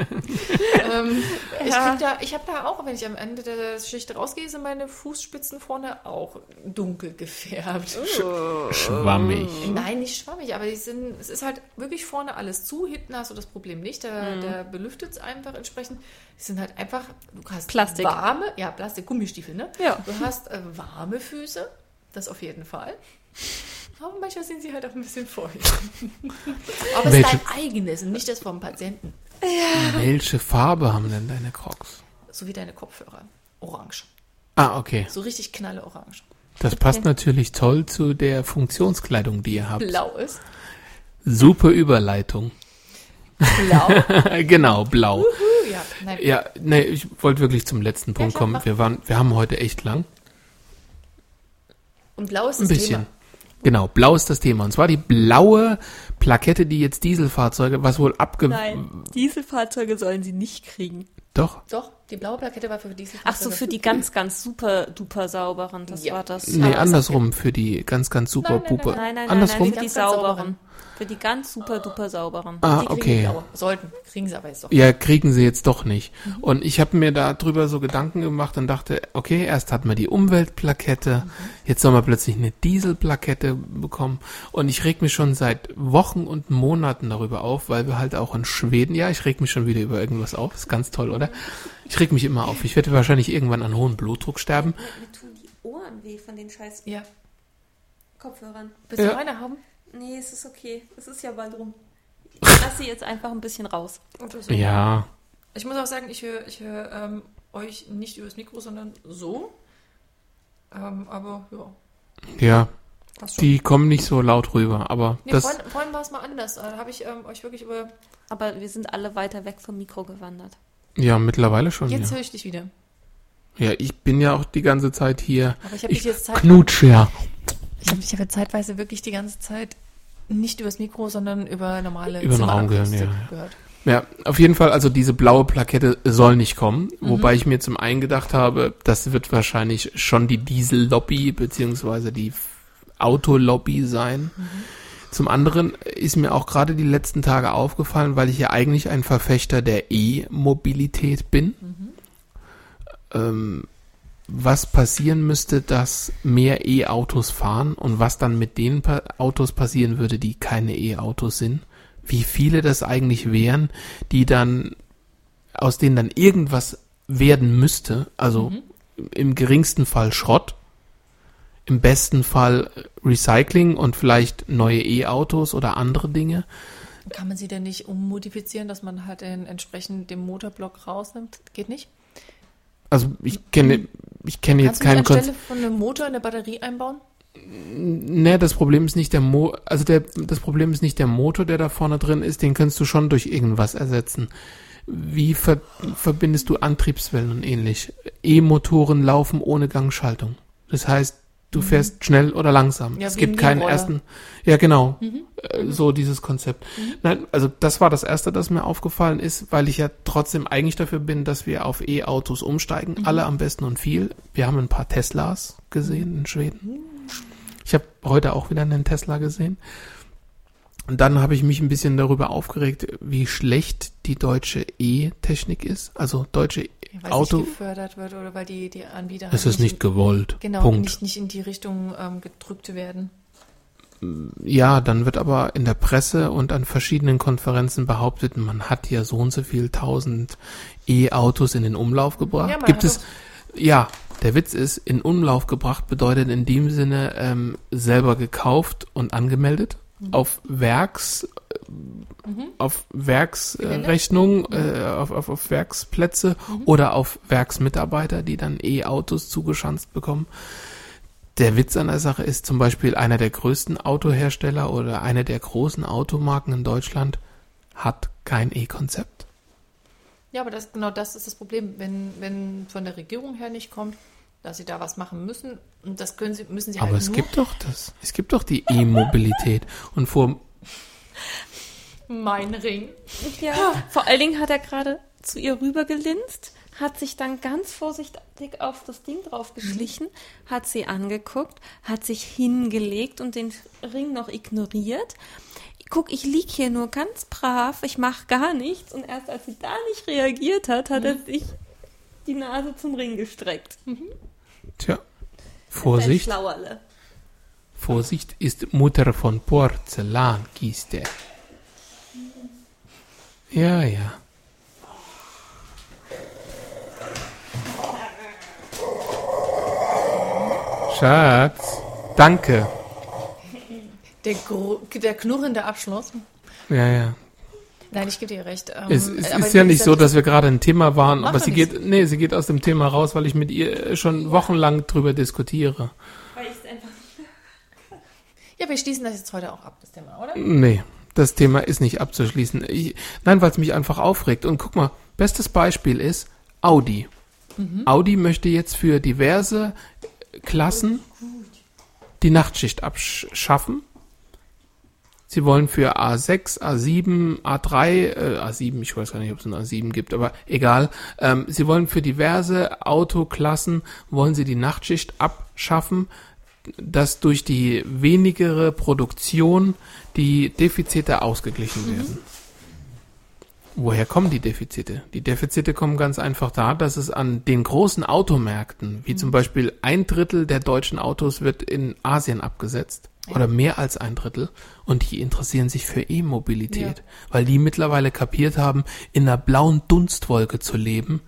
ähm, Ich, Ja. krieg da, ich habe da auch, wenn ich am Ende der Schicht rausgehe, sind meine Fußspitzen vorne auch dunkel gefärbt. *laughs* Schwammig. Nein, nicht schwammig, aber die sind, es ist halt wirklich vorne alles zu. Hinten hast du das Problem nicht. Der, der belüftet es einfach entsprechend. Die sind halt einfach, du hast Plastik. warme, ja, Plastik, Gummistiefel, ne? Ja. Du hast äh, warme Füße, das auf jeden Fall. Aber manchmal sind sie halt auch ein bisschen feucht. *laughs* Aber es ist dein eigenes und nicht das vom Patienten. Welche Farbe haben denn deine Crocs? So wie deine Kopfhörer. Orange. Ah, okay. So richtig knalle Orange. Das passt natürlich toll zu der Funktionskleidung, die ihr habt. Blau ist. Super Überleitung. Blau. *laughs* genau, blau. Uh, ja, nein. Ja, nee, ich wollte wirklich zum letzten Punkt klar, kommen. Wir waren, wir haben heute echt lang. Und blau ist Ein das bisschen. Thema. Genau, blau ist das Thema. Und zwar die blaue Plakette, die jetzt Dieselfahrzeuge, was wohl abge... Nein, Dieselfahrzeuge sollen sie nicht kriegen. Doch. Doch, die blaue Plakette war für diese. Ach so, für die ganz, ganz super duper sauberen, das Ja. war das. Nee, andersrum, für die ganz, ganz super Nein, nein, Puppe. nein, Nein, nein, andersrum? nein, für die sauberen. Für die ganz super duper sauberen. ah, die okay. Sollten, kriegen sie aber jetzt doch. Ja, kriegen sie jetzt doch nicht. Mhm. Und ich habe mir da drüber so Gedanken gemacht und dachte, okay, erst hatten wir die Umweltplakette, Mhm. jetzt sollen wir plötzlich eine Dieselplakette bekommen. Und ich reg mich schon seit Wochen und Monaten darüber auf, weil wir halt auch in Schweden, ja, ich reg mich schon wieder über irgendwas auf, ist ganz toll, oder? Ich reg mich immer auf. Ich werde wahrscheinlich irgendwann an hohen Blutdruck sterben. Mir tun die Ohren weh von den scheiß Ja. Kopfhörern. Willst Ja. du eine haben? Nee, es ist okay. Es ist ja bald rum. *laughs* Ich lasse sie jetzt einfach ein bisschen raus. Ja, Ich muss auch sagen, ich höre ich hör, ähm, euch nicht übers Mikro, sondern so. Ähm, aber ja, ja, die kommen nicht so laut rüber, aber Nee, das, vorhin, vorhin war es mal anders. Da habe ich ähm, euch wirklich über. Aber wir sind alle weiter weg vom Mikro gewandert. ja, mittlerweile schon, Jetzt ja. höre ich dich wieder. Ja, ich bin ja auch die ganze Zeit hier. Aber ich habe dich Ich jetzt Zeit. knutsch ja. Ich habe dich aber zeitweise wirklich die ganze Zeit nicht übers Mikro, sondern über normale Über den Raum gehört, ja, gehört. Ja, auf jeden Fall, also diese blaue Plakette soll nicht kommen, Mhm. wobei ich mir zum einen gedacht habe, das wird wahrscheinlich schon die Diesel-Lobby beziehungsweise die Autolobby sein. Mhm. Zum anderen ist mir auch gerade die letzten Tage aufgefallen, weil ich ja eigentlich ein Verfechter der E-Mobilität bin, Mhm. ähm, was passieren müsste, dass mehr E-Autos fahren und was dann mit den Autos passieren würde, die keine E-Autos sind. Wie viele das eigentlich wären, die dann, aus denen dann irgendwas werden müsste, also Mhm. im geringsten Fall Schrott, im besten Fall Recycling und vielleicht neue E-Autos oder andere Dinge. Kann man sie denn nicht ummodifizieren, dass man halt den, entsprechend den Motorblock rausnimmt? Geht nicht? Also ich kenne, ich kenne jetzt Kannst du nicht keinen anstelle Konzept. von einem Motor eine Batterie einbauen? Ne, das Problem ist nicht der Mo, also der, das Problem ist nicht der Motor, der da vorne drin ist, den kannst du schon durch irgendwas ersetzen. Wie ver, verbindest du Antriebswellen und ähnlich? E-Motoren laufen ohne Gangschaltung. Das heißt, du fährst schnell oder langsam. Mhm. Ja, es gibt ein keinen ersten. Ja, genau. Mhm. Äh, So dieses Konzept. Nein, also das war das erste, das mir aufgefallen ist, weil ich ja trotzdem eigentlich dafür bin, dass wir auf E-Autos umsteigen. Mhm. Alle am besten und viel. Wir haben ein paar Teslas gesehen in Schweden. Ich habe heute auch wieder einen Tesla gesehen. Und dann habe ich mich ein bisschen darüber aufgeregt, wie schlecht die deutsche E-Technik ist. Also deutsche Weil Auto. es nicht gefördert wird oder weil die, die Anbieter Es ist nicht gewollt. Genau, Punkt. nicht, nicht in die Richtung ähm, gedrückt werden. Ja, dann wird aber in der Presse und an verschiedenen Konferenzen behauptet, man hat ja so und so viel tausend E-Autos in den Umlauf gebracht. Ja, Gibt es, ja, der Witz ist, in Umlauf gebracht bedeutet in dem Sinne ähm, selber gekauft und angemeldet Mhm. auf Werks, auf Gelände? Werksrechnung, äh, auf, auf, auf Werksplätze Mhm. oder auf Werksmitarbeiter, die dann E-Autos zugeschanzt bekommen. Der Witz an der Sache ist zum Beispiel einer der größten Autohersteller oder eine der großen Automarken in Deutschland hat kein E-Konzept. Ja, aber das, genau das ist das Problem, wenn, wenn von der Regierung her nicht kommt, dass sie da was machen müssen. Und das können sie, müssen sie Aber halt es nur. gibt doch das. Es gibt doch die E-Mobilität. Und vor, mein Ring. Ja, vor allen Dingen hat er gerade zu ihr rübergelinst, hat sich dann ganz vorsichtig auf das Ding drauf geschlichen, hat sie angeguckt, hat sich hingelegt und den Ring noch ignoriert. Guck, ich lieg hier nur ganz brav, ich mach gar nichts. Und erst als sie da nicht reagiert hat, hat er sich die Nase zum Ring gestreckt. Tja, Ein Vorsicht. Vorsicht ist Mutter von Porzellankiste. Ja, ja. Schatz, danke. Der, der knurrende Abschluss. Ja, ja. Nein, ich gebe dir recht. Ähm, Es, es aber ist ja nicht so, dass wir gerade ein Thema waren, aber sie geht, nee, sie geht aus dem Thema raus, weil ich mit ihr schon wochenlang drüber diskutiere. Weil ich einfach Ja, wir schließen das jetzt heute auch ab, das Thema, oder? Nee, das Thema ist nicht abzuschließen. Ich, nein, weil es mich einfach aufregt. Und guck mal, bestes Beispiel ist Audi. Audi möchte jetzt für diverse Klassen die Nachtschicht abschaffen. Sie wollen für A6, A7, A3, äh, A7, ich weiß gar nicht, ob es einen A7 gibt, aber egal. Ähm, sie wollen für diverse Autoklassen, wollen sie die Nachtschicht abschaffen, dass durch die wenigere Produktion die Defizite ausgeglichen werden. Woher kommen die Defizite? Die Defizite kommen ganz einfach da, dass es an den großen Automärkten, wie zum Beispiel ein Drittel der deutschen Autos wird in Asien abgesetzt oder mehr als ein Drittel und die interessieren sich für E-Mobilität, weil die mittlerweile kapiert haben, in einer blauen Dunstwolke zu leben,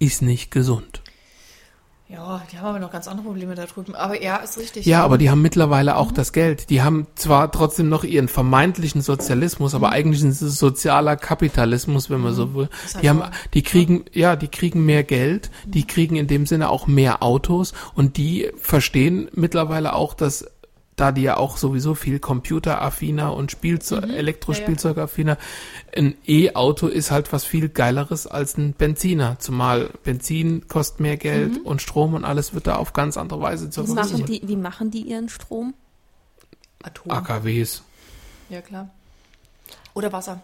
ist nicht gesund. Ja, die haben aber noch ganz andere Probleme da drüben. Aber ja, ist richtig. Ja, aber die haben mittlerweile auch das Geld. Die haben zwar trotzdem noch ihren vermeintlichen Sozialismus, aber eigentlich ist es sozialer Kapitalismus, wenn man so will. Ist halt Die haben, die kriegen, ja, die kriegen mehr Geld, die kriegen in dem Sinne auch mehr Autos und die verstehen mittlerweile auch, dass da die ja auch sowieso viel computeraffiner und Spielzeug, Elektrospielzeugaffiner, ein E-Auto ist halt was viel geileres als ein Benziner, zumal Benzin kostet mehr Geld und Strom und alles wird da auf ganz andere Weise zur Wie machen, Verfügung. die, wie machen die ihren Strom? Atom. AKWs. Ja, klar. Oder Wasser.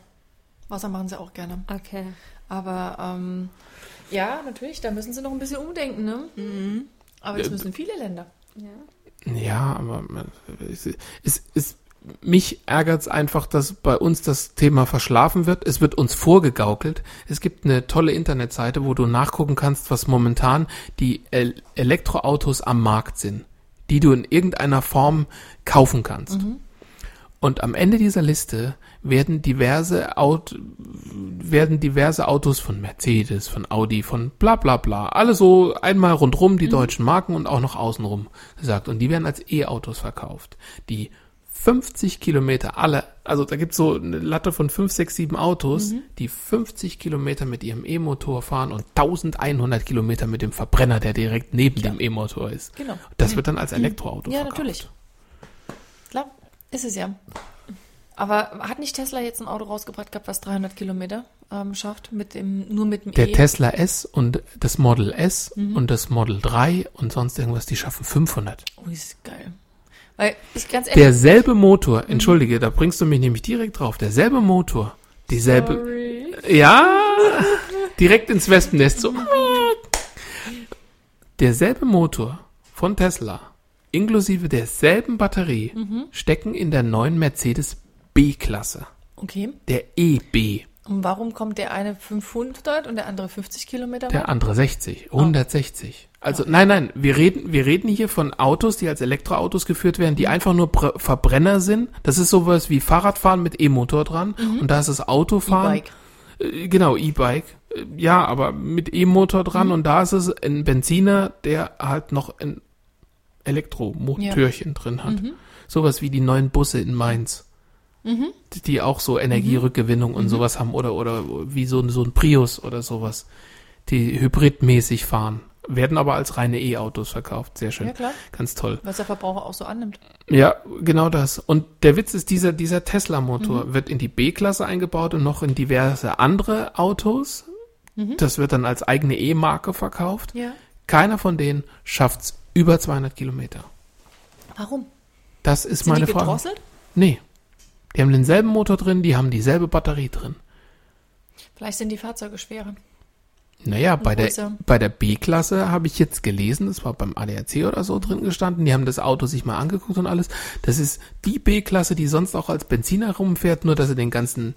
Wasser machen sie auch gerne. Okay. Aber ähm, ja, natürlich, da müssen sie noch ein bisschen umdenken, ne? Aber das Äh, müssen viele Länder. Ja. Ja, aber es, es, es, mich ärgert es einfach, dass bei uns das Thema verschlafen wird. Es wird uns vorgegaukelt. Es gibt eine tolle Internetseite, wo du nachgucken kannst, was momentan die El Elektroautos am Markt sind, die du in irgendeiner Form kaufen kannst. Und am Ende dieser Liste werden diverse Aut werden diverse Autos von Mercedes, von Audi, von bla bla bla, alle so einmal rundrum die deutschen Marken und auch noch außenrum gesagt. Und die werden als E-Autos verkauft, die 50 Kilometer alle, also da gibt's so eine Latte von 5, 6, 7 Autos, die 50 Kilometer mit ihrem E-Motor fahren und 1100 Kilometer mit dem Verbrenner, der direkt neben dem E-Motor ist. Genau. Das wird dann als Elektroauto Ja, verkauft. natürlich. Klar, ist es ja. Aber hat nicht Tesla jetzt ein Auto rausgebracht gehabt, was 300 Kilometer ähm, schafft, mit dem, nur mit dem Der E? Tesla S und das Model S Mhm. und das Model 3 und sonst irgendwas, die schaffen 500. Oh, ist geil. Weil, ich ganz ehrlich, Derselbe Motor, Mhm. entschuldige, da bringst du mich nämlich direkt drauf, derselbe Motor, dieselbe, sorry. ja, direkt ins Wespennest, so. Derselbe Motor von Tesla, inklusive derselben Batterie, Mhm. stecken in der neuen Mercedes B-Klasse, Okay. der EB, Und warum kommt der eine 500 und der andere 50 Kilometer? der weit? andere 60, 160. Also nein, nein, wir reden, wir reden hier von Autos, die als Elektroautos geführt werden, die Mhm. einfach nur Br Verbrenner sind. Das ist sowas wie Fahrradfahren mit E-Motor dran und da ist das Autofahren. Mhm. E-Bike. Äh, Genau, E-Bike. Äh, Ja, aber mit E-Motor dran Mhm. und da ist es ein Benziner, der halt noch ein Elektromotörchen drin hat. Mhm. Sowas wie die neuen Busse in Mainz. Die- Die auch so Energierückgewinnung Mhm. und sowas haben oder, oder wie so, ein- so ein Prius oder sowas. Die hybridmäßig fahren. Werden aber als reine E-Autos verkauft. Sehr schön. Ja, klar. Ganz toll. Was der Verbraucher auch so annimmt. Ja, genau das. Und der Witz ist, dieser, dieser Tesla-Motor Mhm. wird in die B-Klasse eingebaut und noch in diverse andere Autos. Mhm. Das wird dann als eigene E-Marke verkauft. Ja. Keiner von denen schafft's über 200 Kilometer. Warum? Das ist Sind meine die Frage. gedrosselt? Nee. Die haben denselben Motor drin, die haben dieselbe Batterie drin. Vielleicht sind die Fahrzeuge schwerer. Naja, bei der, bei der B-Klasse habe ich jetzt gelesen, das war beim ADAC oder so drin gestanden, die haben das Auto sich mal angeguckt und alles. Das ist die B-Klasse, die sonst auch als Benziner rumfährt, nur dass sie den ganzen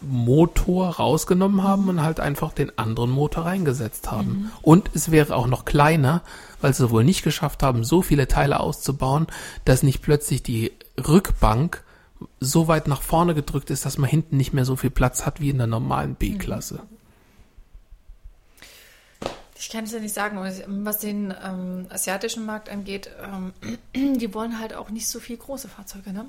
Motor rausgenommen haben und halt einfach den anderen Motor reingesetzt haben. Und es wäre auch noch kleiner, weil sie wohl nicht geschafft haben, so viele Teile auszubauen, dass nicht plötzlich die Rückbank so weit nach vorne gedrückt ist, dass man hinten nicht mehr so viel Platz hat wie in der normalen B-Klasse. Ich kann es ja nicht sagen, was- was den ähm, asiatischen Markt angeht. Ähm, *clears throat* die wollen halt auch nicht so viel große Fahrzeuge, ne?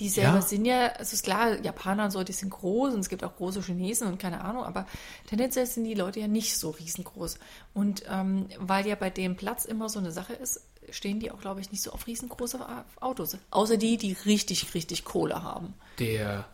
Die selber Ja. sind ja, es ist klar, Japaner und so, die sind groß und es gibt auch große Chinesen und keine Ahnung, aber tendenziell sind die Leute ja nicht so riesengroß. Und ähm, weil ja bei dem Platz immer so eine Sache ist, stehen die auch, glaube ich, nicht so auf riesengroße Autos. Außer die, die richtig, richtig Kohle haben. der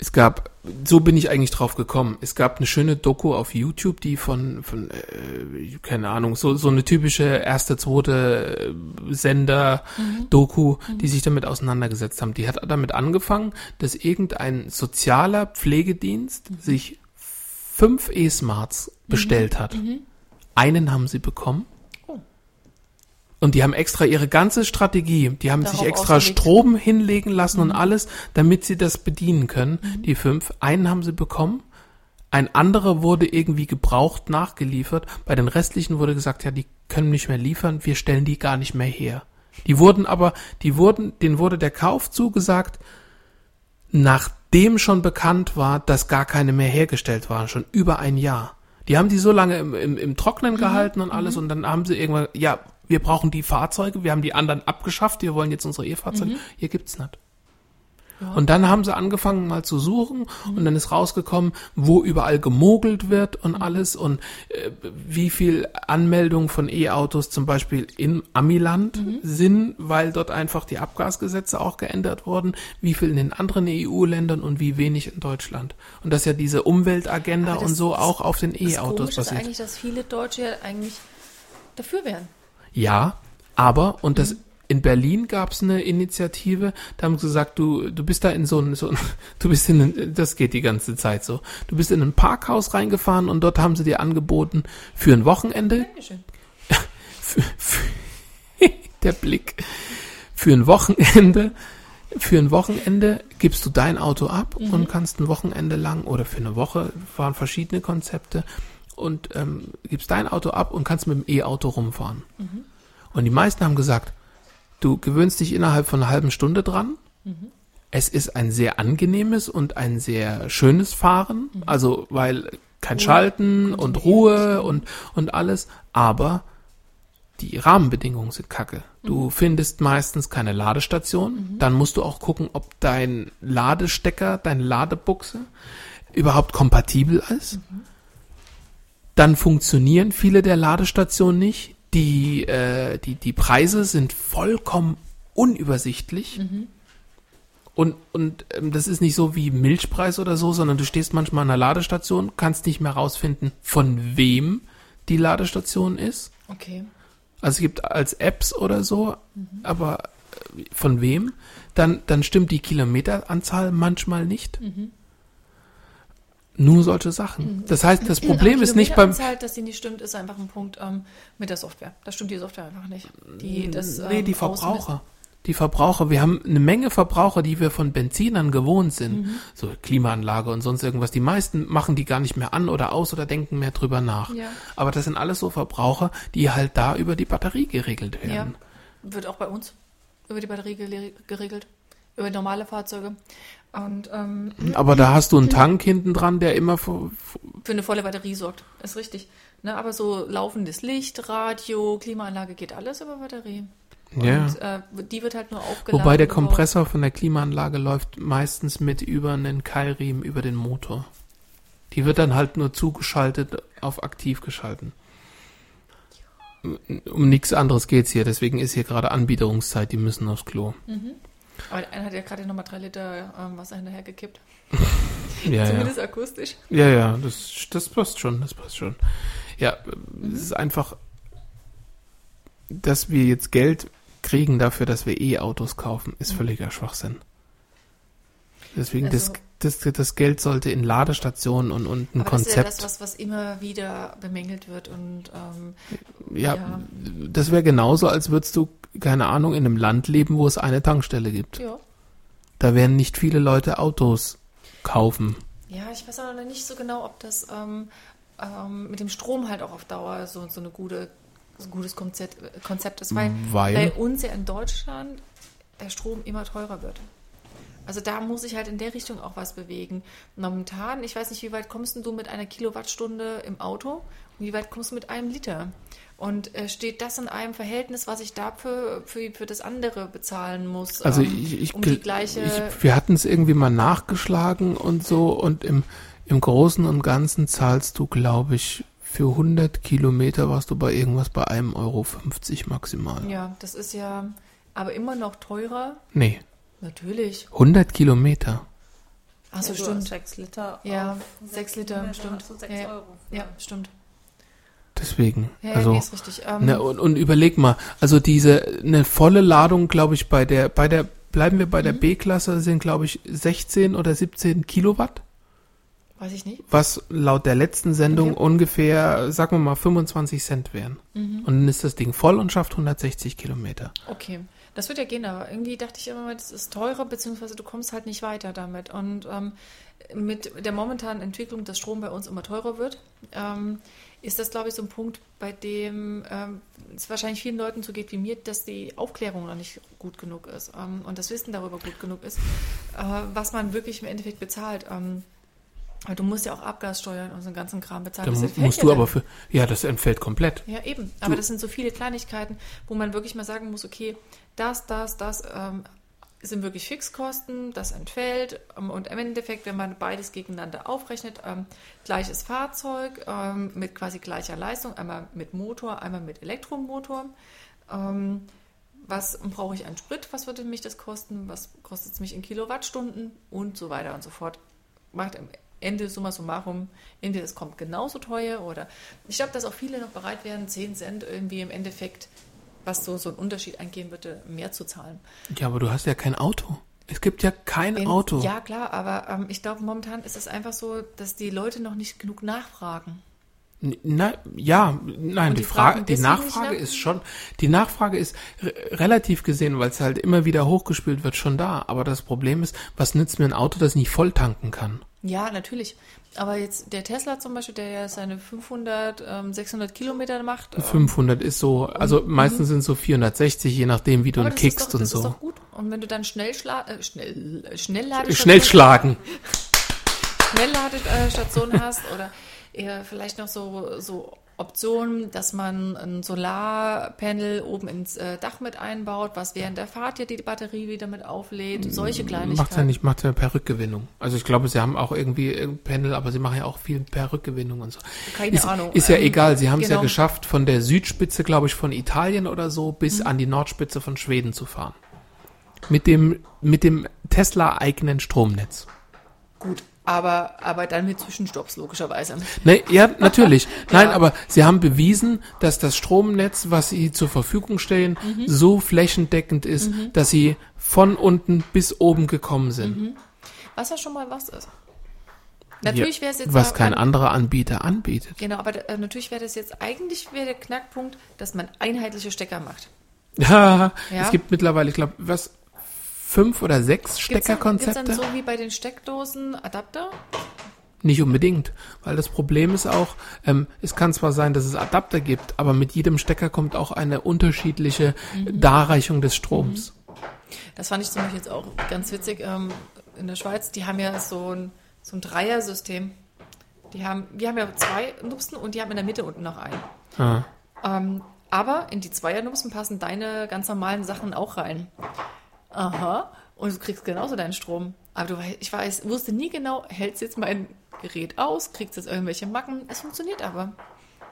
es gab, so bin ich eigentlich drauf gekommen. Es gab eine schöne Doku auf YouTube, die von, von äh, keine Ahnung, so, so eine typische erste, zweite äh, Sender-Doku, die sich damit auseinandergesetzt haben. Die hat damit angefangen, dass irgendein sozialer Pflegedienst sich fünf E-Smarts bestellt hat. Einen haben sie bekommen. Und die haben extra ihre ganze Strategie, die haben sich Darauf extra ausgelegt. Strom hinlegen lassen und alles, damit sie das bedienen können. Die fünf. Einen haben sie bekommen. Ein anderer wurde irgendwie gebraucht nachgeliefert. Bei den restlichen wurde gesagt, ja, die können nicht mehr liefern, wir stellen die gar nicht mehr her. Die wurden aber, die wurden, denen wurde der Kauf zugesagt, nachdem schon bekannt war, dass gar keine mehr hergestellt waren, schon über ein Jahr. Die haben die so lange im, im, im Trocknen gehalten und alles und dann haben sie irgendwann, ja, wir brauchen die Fahrzeuge, wir haben die anderen abgeschafft, wir wollen jetzt unsere E-Fahrzeuge, hier gibt's nicht. Und dann haben sie angefangen mal zu suchen. Und dann ist rausgekommen, wo überall gemogelt wird und alles. Und äh, wie viel Anmeldungen von E-Autos zum Beispiel in Amiland sind, weil dort einfach die Abgasgesetze auch geändert wurden, wie viel in den anderen EU-Ländern und wie wenig in Deutschland. Und dass ja diese Umweltagenda das- und so das- auch auf den Das E-Autos Komische ist basiert. eigentlich, dass viele Deutsche ja eigentlich dafür wären. Ja, aber, und das, in Berlin gab es eine Initiative, da haben sie gesagt, du, du bist da in so ein, so *laughs* du bist in, das geht die ganze Zeit so. Du bist in ein Parkhaus reingefahren und dort haben sie dir angeboten, für ein Wochenende, Dankeschön. *laughs* für, für, *laughs* der Blick, für ein Wochenende, für ein Wochenende gibst du dein Auto ab und kannst ein Wochenende lang oder für eine Woche waren verschiedene Konzepte und ähm, gibst dein Auto ab und kannst mit dem E-Auto rumfahren. Und die meisten haben gesagt, du gewöhnst dich innerhalb von einer halben Stunde dran. Es ist ein sehr angenehmes und ein sehr schönes Fahren, also weil kein Schalten und Ruhe und, und alles, aber die Rahmenbedingungen sind kacke. Du findest meistens keine Ladestation. Dann musst du auch gucken, ob dein Ladestecker, deine Ladebuchse überhaupt kompatibel ist. Dann funktionieren viele der Ladestationen nicht. Die, äh, die, die Preise sind vollkommen unübersichtlich. Und, und ähm, das ist nicht so wie Milchpreis oder so, sondern du stehst manchmal an einer Ladestation, kannst nicht mehr rausfinden, von wem die Ladestation ist. Okay. Also es gibt als Apps oder so, aber äh, von wem? Dann, dann stimmt die Kilometeranzahl manchmal nicht. Nur solche Sachen. Das heißt, das Problem ist nicht beim. Kilometeranzahl, dass die nicht stimmt, ist einfach ein Punkt ähm, mit der Software. Da stimmt die Software einfach nicht. Die, das, nee, ähm, die ausmisst. Verbraucher. Die Verbraucher. Wir haben eine Menge Verbraucher, die wir von Benzinern gewohnt sind. Mhm. So Klimaanlage und sonst irgendwas. Die meisten machen die gar nicht mehr an oder aus oder denken mehr drüber nach. Ja. Aber das sind alles so Verbraucher, die halt da über die Batterie geregelt Ja. werden. Wird auch bei uns über die Batterie geregelt. Über normale Fahrzeuge. Und ähm, Aber da hast du einen Tank hinten dran, der immer vor- für eine volle Batterie sorgt. Ist richtig. Ne, aber so laufendes Licht, Radio, Klimaanlage geht alles über Batterie. ja. Und äh, die wird halt nur aufgeladen. Wobei der. Kompressor von der Klimaanlage läuft meistens mit über einen Keilriemen über den Motor. Die wird dann halt nur zugeschaltet auf aktiv geschalten. Um nichts anderes geht's hier, deswegen ist hier gerade Anbiederungszeit, die müssen aufs Klo. Aber der eine hat ja gerade nochmal drei Liter ähm, Wasser hinterher gekippt. *laughs* Ja, ja. Zumindest akustisch. Ja, ja, das, das passt schon, das passt schon. Ja, es ist einfach, dass wir jetzt Geld kriegen dafür, dass wir E-Autos kaufen, ist völliger Schwachsinn. Deswegen, Also, das, das Geld sollte in Ladestationen und, und ein Aber das ist ja Konzept. das, was, was immer wieder bemängelt wird und ähm, ja, ja. das wäre genauso, als würdest du, keine Ahnung, in einem Land leben, wo es eine Tankstelle gibt. ja. Da werden nicht viele Leute Autos kaufen. Ja, ich weiß auch noch nicht so genau, ob das ähm, ähm, mit dem Strom halt auch auf Dauer so, so eine gute, so ein gutes Konzept, Konzept ist, weil, Weil? bei uns ja in Deutschland der Strom immer teurer wird. Also da muss ich halt in der Richtung auch was bewegen. Momentan, ich weiß nicht, wie weit kommst du mit einer Kilowattstunde im Auto und wie weit kommst du mit einem Liter? Und äh, steht das in einem Verhältnis, was ich dafür für, für das andere bezahlen muss? Also ähm, ich, ich, um die gl- gleiche. ich wir hatten es irgendwie mal nachgeschlagen und so und im, im Großen und Ganzen zahlst du, glaube ich, für 100 Kilometer warst du bei irgendwas bei einem Euro 50 maximal. ja, das ist ja aber immer noch teurer. Nee, Natürlich. 100 Kilometer. Achso, Ja, stimmt. Sechs Liter. Ja, auf sechs Liter, Kilometer stimmt. hast du sechs Ja, Euro. Ja, stimmt. Deswegen. Ja, also nee, ist richtig. Ähm, Ne, und, und überleg mal, also diese eine volle Ladung, glaube ich, bei der, bei der, bleiben wir bei der Mhm. B-Klasse, sind, glaube ich, 16 oder 17 Kilowatt, weiß ich nicht. was laut der letzten Sendung Okay. ungefähr, sagen wir mal, 25 Cent wären. Mhm. Und dann ist das Ding voll und schafft 160 Kilometer. Okay, das wird ja gehen, aber irgendwie dachte ich immer, das ist teurer, beziehungsweise du kommst halt nicht weiter damit. Und ähm, mit der momentanen Entwicklung, dass Strom bei uns immer teurer wird, ähm, ist das, glaube ich, so ein Punkt, bei dem ähm, es wahrscheinlich vielen Leuten so geht wie mir, dass die Aufklärung noch nicht gut genug ist ähm, und das Wissen darüber gut genug ist, äh, was man wirklich im Endeffekt bezahlt. Ähm, du musst ja auch Abgassteuern und so einen ganzen Kram bezahlen. Da Das musst ja du dann. aber für, ja, das entfällt komplett. Ja, eben. Aber das sind so viele Kleinigkeiten, wo man wirklich mal sagen muss, okay, das, das, das ähm, sind wirklich Fixkosten, das entfällt. Ähm, und im Endeffekt, wenn man beides gegeneinander aufrechnet, ähm, gleiches Fahrzeug ähm, mit quasi gleicher Leistung, einmal mit Motor, einmal mit Elektromotor. Ähm, was brauche ich an Sprit? Was würde mich das kosten? Was kostet es mich in Kilowattstunden? Und so weiter und so fort. Macht am Ende summa summarum, entweder es kommt genauso teuer oder ich glaube, dass auch viele noch bereit wären, 10 Cent irgendwie im Endeffekt, was so, so einen Unterschied eingehen würde, mehr zu zahlen. Ja, aber du hast ja kein Auto. Es gibt ja kein Wenn- Auto. Ja, klar, aber ähm, ich glaube, momentan ist es einfach so, dass die Leute noch nicht genug nachfragen. Na, ja, nein, die, die Frage, die Nachfrage nach? ist schon, die Nachfrage ist re- relativ gesehen, weil es halt immer wieder hochgespült wird, schon da. Aber das Problem ist, was nützt mir ein Auto, das nicht voll tanken kann? Ja, natürlich. Aber jetzt der Tesla zum Beispiel, der ja seine 500, ähm, 600 Kilometer macht. ähm, 500 ist so, also meistens sind es so 460, je nachdem, wie du ihn kickst doch, und das so. ist doch gut. Und wenn du dann schnell, schla äh, schnell, äh, Schnelladestationen- Schnell schlagen. *laughs* Schnellladestation hast oder eher vielleicht noch so, so Optionen, dass man ein Solarpanel oben ins äh, Dach mit einbaut, was während der Fahrt ja die Batterie wieder mit auflädt. Solche Kleinigkeiten. Macht ja nicht, macht ja per Rückgewinnung. Also ich glaube, sie haben auch irgendwie ein Panel, aber sie machen ja auch viel per Rückgewinnung und so. Keine ist, Ahnung. Ist ja Ähm, egal, sie haben es ja genau. geschafft, von der Südspitze, glaube ich, von Italien oder so, bis Mhm. an die Nordspitze von Schweden zu fahren. Mit dem, mit dem Tesla-eigenen Stromnetz. Gut, aber, aber dann mit Zwischenstopps, logischerweise. Ne, ja, natürlich. *laughs* Nein, Ja. aber sie haben bewiesen, dass das Stromnetz, was sie zur Verfügung stellen, Mhm. so flächendeckend ist, dass sie von unten bis oben gekommen sind. Mhm. Was ja schon mal was ist. Natürlich wäre es jetzt Was kein an- anderer Anbieter anbietet. Genau, aber äh, natürlich wäre das jetzt eigentlich wäre der Knackpunkt, dass man einheitliche Stecker macht. *laughs* Ja. es gibt mittlerweile, ich glaube, was, fünf oder sechs Gibt's dann, gibt's Steckerkonzepte? dann so wie bei den Steckdosen Adapter? Nicht unbedingt, weil das Problem ist auch, ähm, es kann zwar sein, dass es Adapter gibt, aber mit jedem Stecker kommt auch eine unterschiedliche Mhm. Darreichung des Stroms. Das fand ich zum Beispiel jetzt auch ganz witzig. Ähm, in der Schweiz, die haben ja so ein, so ein Dreier-System. Die haben, wir haben ja zwei Nupsen und die haben in der Mitte unten noch einen. Ah. Ähm, aber in die Zweier-Nupsen passen deine ganz normalen Sachen auch rein. Aha. Und du kriegst genauso deinen Strom. Aber du, ich weiß, wusste nie genau, hältst jetzt mein Gerät aus, kriegst jetzt irgendwelche Macken. Es funktioniert aber.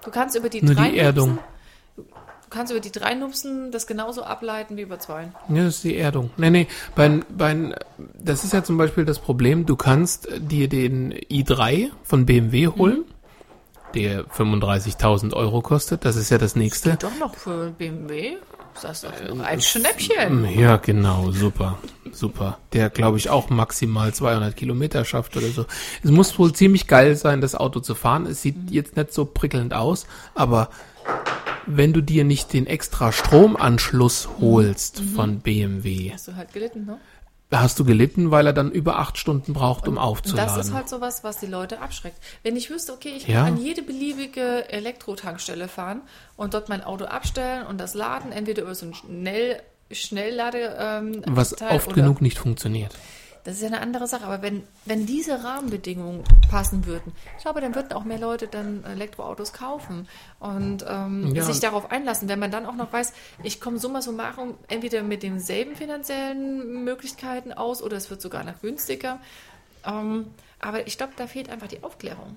Du kannst über die Nur drei die Erdung. Nupsen, du kannst über die drei Nupsen das genauso ableiten wie über zwei. Ja, das ist die Erdung. Nee, nee, bei, bei, das ist ja zum Beispiel das Problem, du kannst dir den i3 von BMW holen, der 35.000 Euro kostet, das ist ja das nächste. Doch noch für BMW. Das ist doch ein Schnäppchen. Ja, genau, super, super. Der, glaube ich, auch maximal 200 Kilometer schafft oder so. Es muss wohl ziemlich geil sein, das Auto zu fahren. Es sieht jetzt nicht so prickelnd aus, aber wenn du dir nicht den extra Stromanschluss holst von BMW, Hast du halt gelitten, ne? Hast du gelitten, weil er dann über acht Stunden braucht, um Und aufzuladen. das ist halt sowas, was die Leute abschreckt. Wenn ich wüsste, okay, ich Ja. kann an jede beliebige Elektrotankstelle fahren und dort mein Auto abstellen und das laden, entweder über so ein Schnell, Schnelllade, ähm, was Teil oft genug nicht funktioniert. Das ist ja eine andere Sache. Aber wenn, wenn diese Rahmenbedingungen passen würden, ich glaube, dann würden auch mehr Leute dann Elektroautos kaufen und ähm, Ja. sich darauf einlassen. Wenn man dann auch noch weiß, ich komme summa summarum entweder mit denselben finanziellen Möglichkeiten aus oder es wird sogar noch günstiger. Ähm, aber ich glaube, da fehlt einfach die Aufklärung.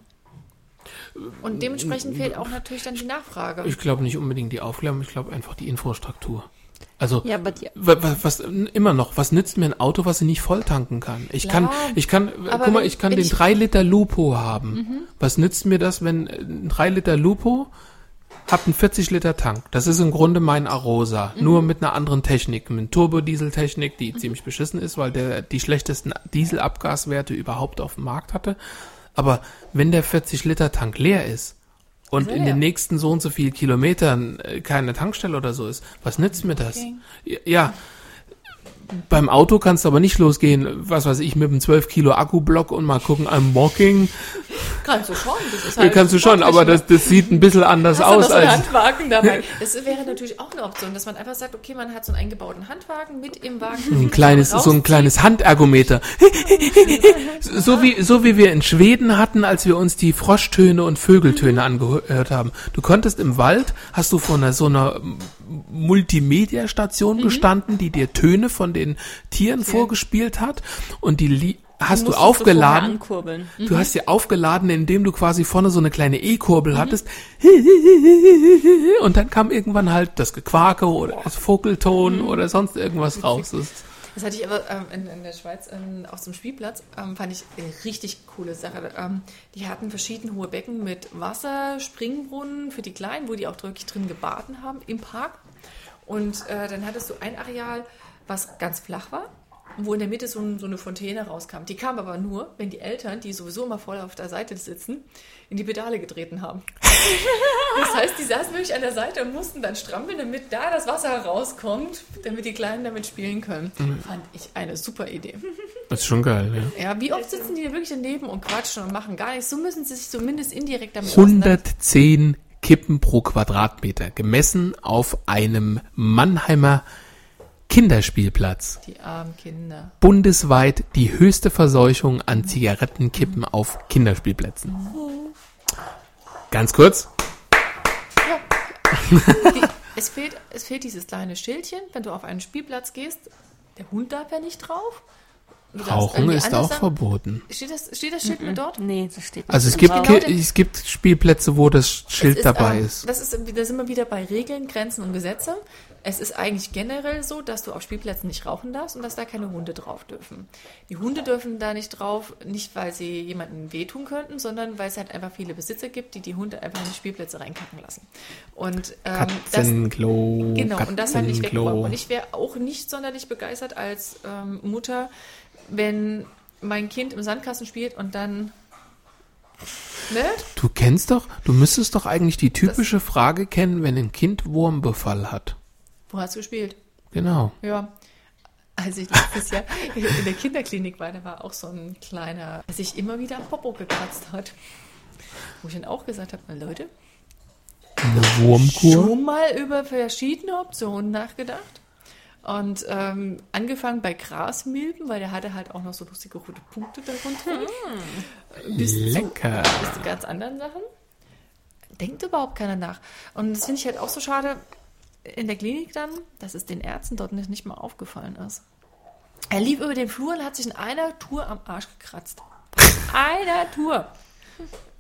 Und dementsprechend fehlt auch natürlich dann die Nachfrage. Ich glaube nicht unbedingt die Aufklärung, ich glaube einfach die Infrastruktur. Also Ja, was, was immer noch, was nützt mir ein Auto, was ich nicht voll tanken kann? Ich Ja, kann, ich kann, aber guck mal, ich kann den ich- 3 Liter Lupo haben. Was nützt mir das, wenn äh, ein 3 Liter Lupo hat einen 40 Liter Tank? Das ist im Grunde mein Arosa, nur mit einer anderen Technik, mit Turbodieseltechnik, die ziemlich beschissen ist, weil der die schlechtesten Dieselabgaswerte überhaupt auf dem Markt hatte. Aber wenn der 40 Liter Tank leer ist und er in leer? den nächsten so und so viel Kilometern äh, keine Tankstelle oder so ist, was nützt mir das? Okay. Ja. Beim Auto kannst du aber nicht losgehen, was weiß ich, mit einem 12 Kilo Akkublock und mal gucken, I'm walking. Kannst du schon. Das ist halt kannst du schon, aber das, das sieht ein bisschen anders Hast du noch aus so einen als. Handwagen dabei? *laughs* Das wäre natürlich auch eine Option, dass man einfach sagt, okay, man hat so einen eingebauten Handwagen mit im Wagen. Ein kleines, so ein kleines Handergometer. *laughs* so wie, so wie wir in Schweden hatten, als wir uns die Froschtöne und Vögeltöne angehört haben. Du konntest im Wald, hast du einer, so einer Multimedia-Station gestanden, die dir Töne von den Tieren vorgespielt hat und die li hast du aufgeladen. ankurbeln. Du hast sie aufgeladen, indem du quasi vorne so eine kleine E-Kurbel hattest. *laughs* Und dann kam irgendwann halt das Gequake oder das Vogelton oder sonst irgendwas raus. Das, Das hatte ich aber ähm, in, in der Schweiz ähm, auf einem Spielplatz, ähm, fand ich eine richtig coole Sache. Ähm, die hatten verschiedene hohe Becken mit Wasser, Springbrunnen für die Kleinen, wo die auch wirklich drin gebaden haben im Park. Und äh, dann hattest du ein Areal, was ganz flach war, wo in der Mitte so, ein, so eine Fontäne rauskam. Die kam aber nur, wenn die Eltern, die sowieso immer voll auf der Seite sitzen, in die Pedale getreten haben. *laughs* Das heißt, die saßen wirklich an der Seite und mussten dann strampeln, damit da das Wasser rauskommt, damit die Kleinen damit spielen können. Fand ich eine super Idee. das ist schon geil, ja. Ja, wie oft sitzen die wirklich daneben und quatschen und machen gar nichts? So müssen sie sich zumindest indirekt damit auseinander- 110 Kippen pro Quadratmeter, gemessen auf einem Mannheimer Kinderspielplatz. Die armen Kinder. Bundesweit die höchste Verseuchung an Zigarettenkippen auf Kinderspielplätzen. Ganz kurz. Die, *laughs* es, fehlt, es fehlt dieses kleine Schildchen, wenn du auf einen Spielplatz gehst. Der Hund darf ja nicht drauf. Rauchen ist auch Sachen- verboten. Steht das, steht das Schild mit dort? Nee, das steht nicht. Also es gibt. Genau es gibt Spielplätze, wo das Schild ist, dabei ähm, ist. Das ist, da sind wir wieder bei Regeln, Grenzen und Gesetze. Es ist eigentlich generell so, dass du auf Spielplätzen nicht rauchen darfst und dass da keine Hunde drauf dürfen. Die Hunde dürfen da nicht drauf, nicht weil sie jemandem wehtun könnten, sondern weil es halt einfach viele Besitzer gibt, die die Hunde einfach in die Spielplätze reinkacken lassen. Und ähm, das, Katzenklo. Genau, und das nicht Katzenklo. weggeworfen. Und ich wäre auch nicht sonderlich begeistert als ähm, Mutter, wenn mein Kind im Sandkasten spielt und dann. Ne? Du kennst doch, du müsstest doch eigentlich die typische Frage kennen, wenn ein Kind Wurmbefall hat. Wo hast du gespielt? Genau. Ja. Als ich letztes Jahr in der Kinderklinik war, da war auch so ein kleiner, der sich immer wieder am Popo gekratzt hat. Wo ich dann auch gesagt habe, Leute, Eine Wurmkur. schon mal über verschiedene Optionen nachgedacht. Und ähm, angefangen bei Grasmilben, weil der hatte halt auch noch so lustige rote Punkte darunter. Bis Lecker. Zu, bis zu ganz anderen Sachen. Denkt überhaupt keiner nach. Und das finde ich halt auch so schade in der Klinik dann, dass es den Ärzten dort nicht, nicht mal aufgefallen ist. Er lief über den Flur und hat sich in einer Tour am Arsch gekratzt. *laughs* einer Tour.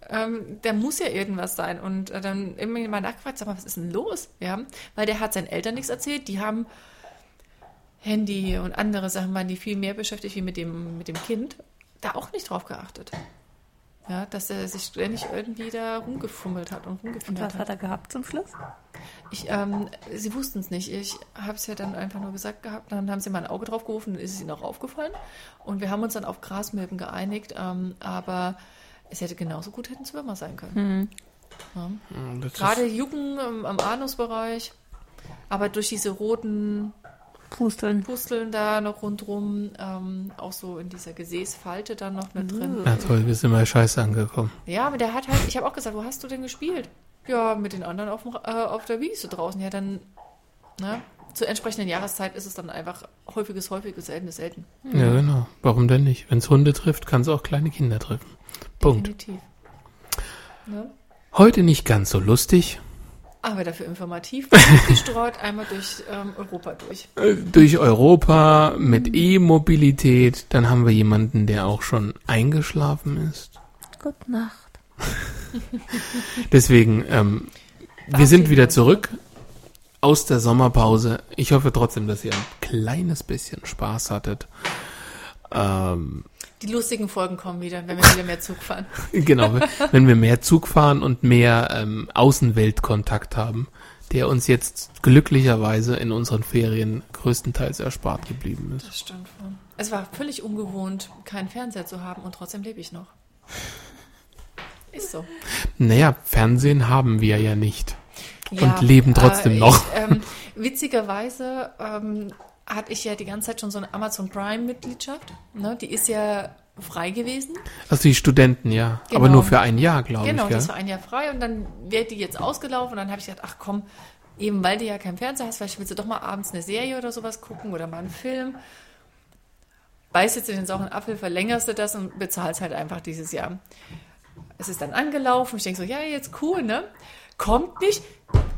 Ähm, der muss ja irgendwas sein. Und äh, dann immer mal nachgefragt, sag mal, was ist denn los? Ja, weil der hat seinen Eltern nichts erzählt. Die haben Handy und andere Sachen, waren die viel mehr beschäftigt wie mit dem, mit dem Kind. Da auch nicht drauf geachtet. Ja, dass er sich ständig irgendwie da rumgefummelt hat und Und rumgefummelt was hat. hat er gehabt zum Schluss? Ich, ähm, sie wussten es nicht. Ich habe es ja dann einfach nur gesagt gehabt. Dann haben sie mal ein Auge drauf gerufen, dann ist es ihnen auch aufgefallen. Und wir haben uns dann auf Grasmilben geeinigt. Ähm, aber es hätte genauso gut hätten Würmer sein können. Ja. Hm, das ist- Gerade Jucken im, am Anusbereich. Aber durch diese roten Pusteln. Pusteln da noch rundrum, ähm, auch so in dieser Gesäßfalte dann noch mit drin. Na toll, wir sind mal scheiße angekommen. Ja, aber der hat halt, ich habe auch gesagt, wo hast du denn gespielt? Ja, mit den anderen auf, äh, auf der Wiese draußen. Ja, dann, ne? Zur entsprechenden Jahreszeit ist es dann einfach häufiges, häufiges, seltenes, selten. Ja, genau. Warum denn nicht? Wenn es Hunde trifft, kann es auch kleine Kinder treffen. Punkt. Definitiv. Ne? Heute nicht ganz so lustig. Aber dafür informativ, gestreut einmal durch ähm, Europa durch. Durch Europa mit E-Mobilität. Dann haben wir jemanden, der auch schon eingeschlafen ist. Gute Nacht. Deswegen, ähm, wir sind wieder zurück aus der Sommerpause. Ich hoffe trotzdem, dass ihr ein kleines bisschen Spaß hattet. Ähm, Die lustigen Folgen kommen wieder, wenn wir wieder mehr Zug fahren. *laughs* genau, wenn wir mehr Zug fahren und mehr ähm, Außenweltkontakt haben, der uns jetzt glücklicherweise in unseren Ferien größtenteils erspart geblieben ist. Das stimmt. Es war völlig ungewohnt, keinen Fernseher zu haben und trotzdem lebe ich noch. Ist so. Naja, Fernsehen haben wir ja nicht. Ja, Und leben trotzdem äh, noch. Ich, ähm, witzigerweise ähm, hatte ich ja die ganze Zeit schon so eine Amazon Prime-Mitgliedschaft. Ne? Die ist ja frei gewesen. Also die Studenten, ja. Aber Genau. nur für ein Jahr, glaube Genau, ich. Gell? das war ein Jahr frei und dann wird die jetzt ausgelaufen und dann habe ich gedacht, ach komm, eben weil du ja keinen Fernseher hast, vielleicht willst du doch mal abends eine Serie oder sowas gucken oder mal einen Film. Beißt jetzt in den sauren Apfel, verlängerst du das und bezahlst halt einfach dieses Jahr. Es ist dann angelaufen, ich denke so, ja, jetzt cool, ne? Kommt nicht.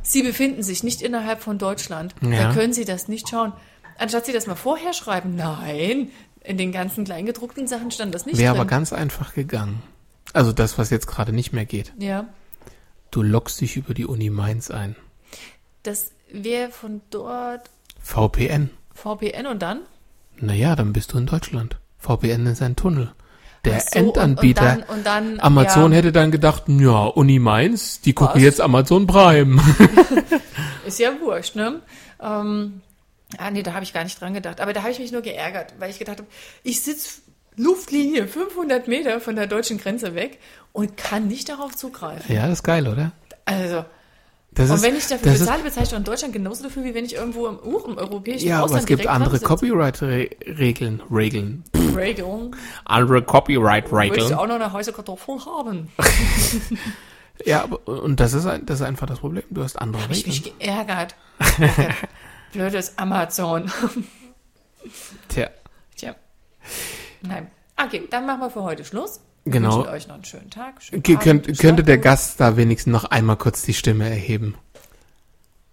Sie befinden sich nicht innerhalb von Deutschland. Ja. Da können Sie das nicht schauen. Anstatt Sie das mal vorher schreiben, nein, in den ganzen kleingedruckten Sachen stand das nicht Wäre drin. aber ganz einfach gegangen. Also das, was jetzt gerade nicht mehr geht. ja. Du loggst dich über die Uni Mainz ein. Das wäre von dort VPN. VPN und dann? Naja, dann bist du in Deutschland. VPN ist ein Tunnel. Der so, und- Endanbieter. Und dann, und dann, Amazon ja, hätte dann gedacht, ja, Uni Mainz, die gucken Was? jetzt Amazon Prime. *laughs* Ist ja wurscht, ne? Ähm, ah, nee, da habe ich gar nicht dran gedacht. Aber da habe ich mich nur geärgert, weil ich gedacht habe, ich sitze Luftlinie 500 Meter von der deutschen Grenze weg und kann nicht darauf zugreifen. ja, das ist geil, oder? Also, Das und ist, wenn ich dafür bezahle, bezahle ich doch in Deutschland genauso dafür, wie wenn ich irgendwo im, uh, im europäischen ist, ja, aber Ausland es gibt andere. Copyright-Regeln. Regeln. Regeln. Andere Copyright-Regeln. du auch noch eine heiße Kartoffel haben? *laughs* Ja, aber, und das ist, ein, das ist einfach das Problem. Du hast andere Habe ich Regeln. mich geärgert. *laughs* Blödes Amazon. *laughs* Tja, Tja. Nein. Okay, dann machen wir für heute Schluss. Genau. wünschen euch noch einen schönen Tag. Schönen Abend, könnt, könnte der. Gast da wenigstens noch einmal kurz die Stimme erheben?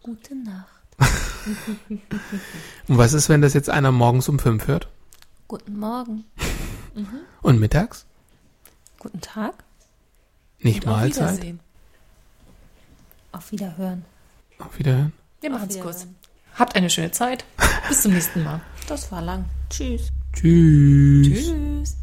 Gute Nacht. Und was ist, wenn das jetzt einer morgens um fünf hört? Guten Morgen. *laughs* Und mittags? Guten Tag. Nicht Und auf Mahlzeit? Wiedersehen. Auf Wiederhören. Auf Wiederhören. Wir Auf machen es kurz. Habt eine schöne Zeit. Bis zum nächsten Mal. Das war lang. Tschüss. Tschüss. Tschüss.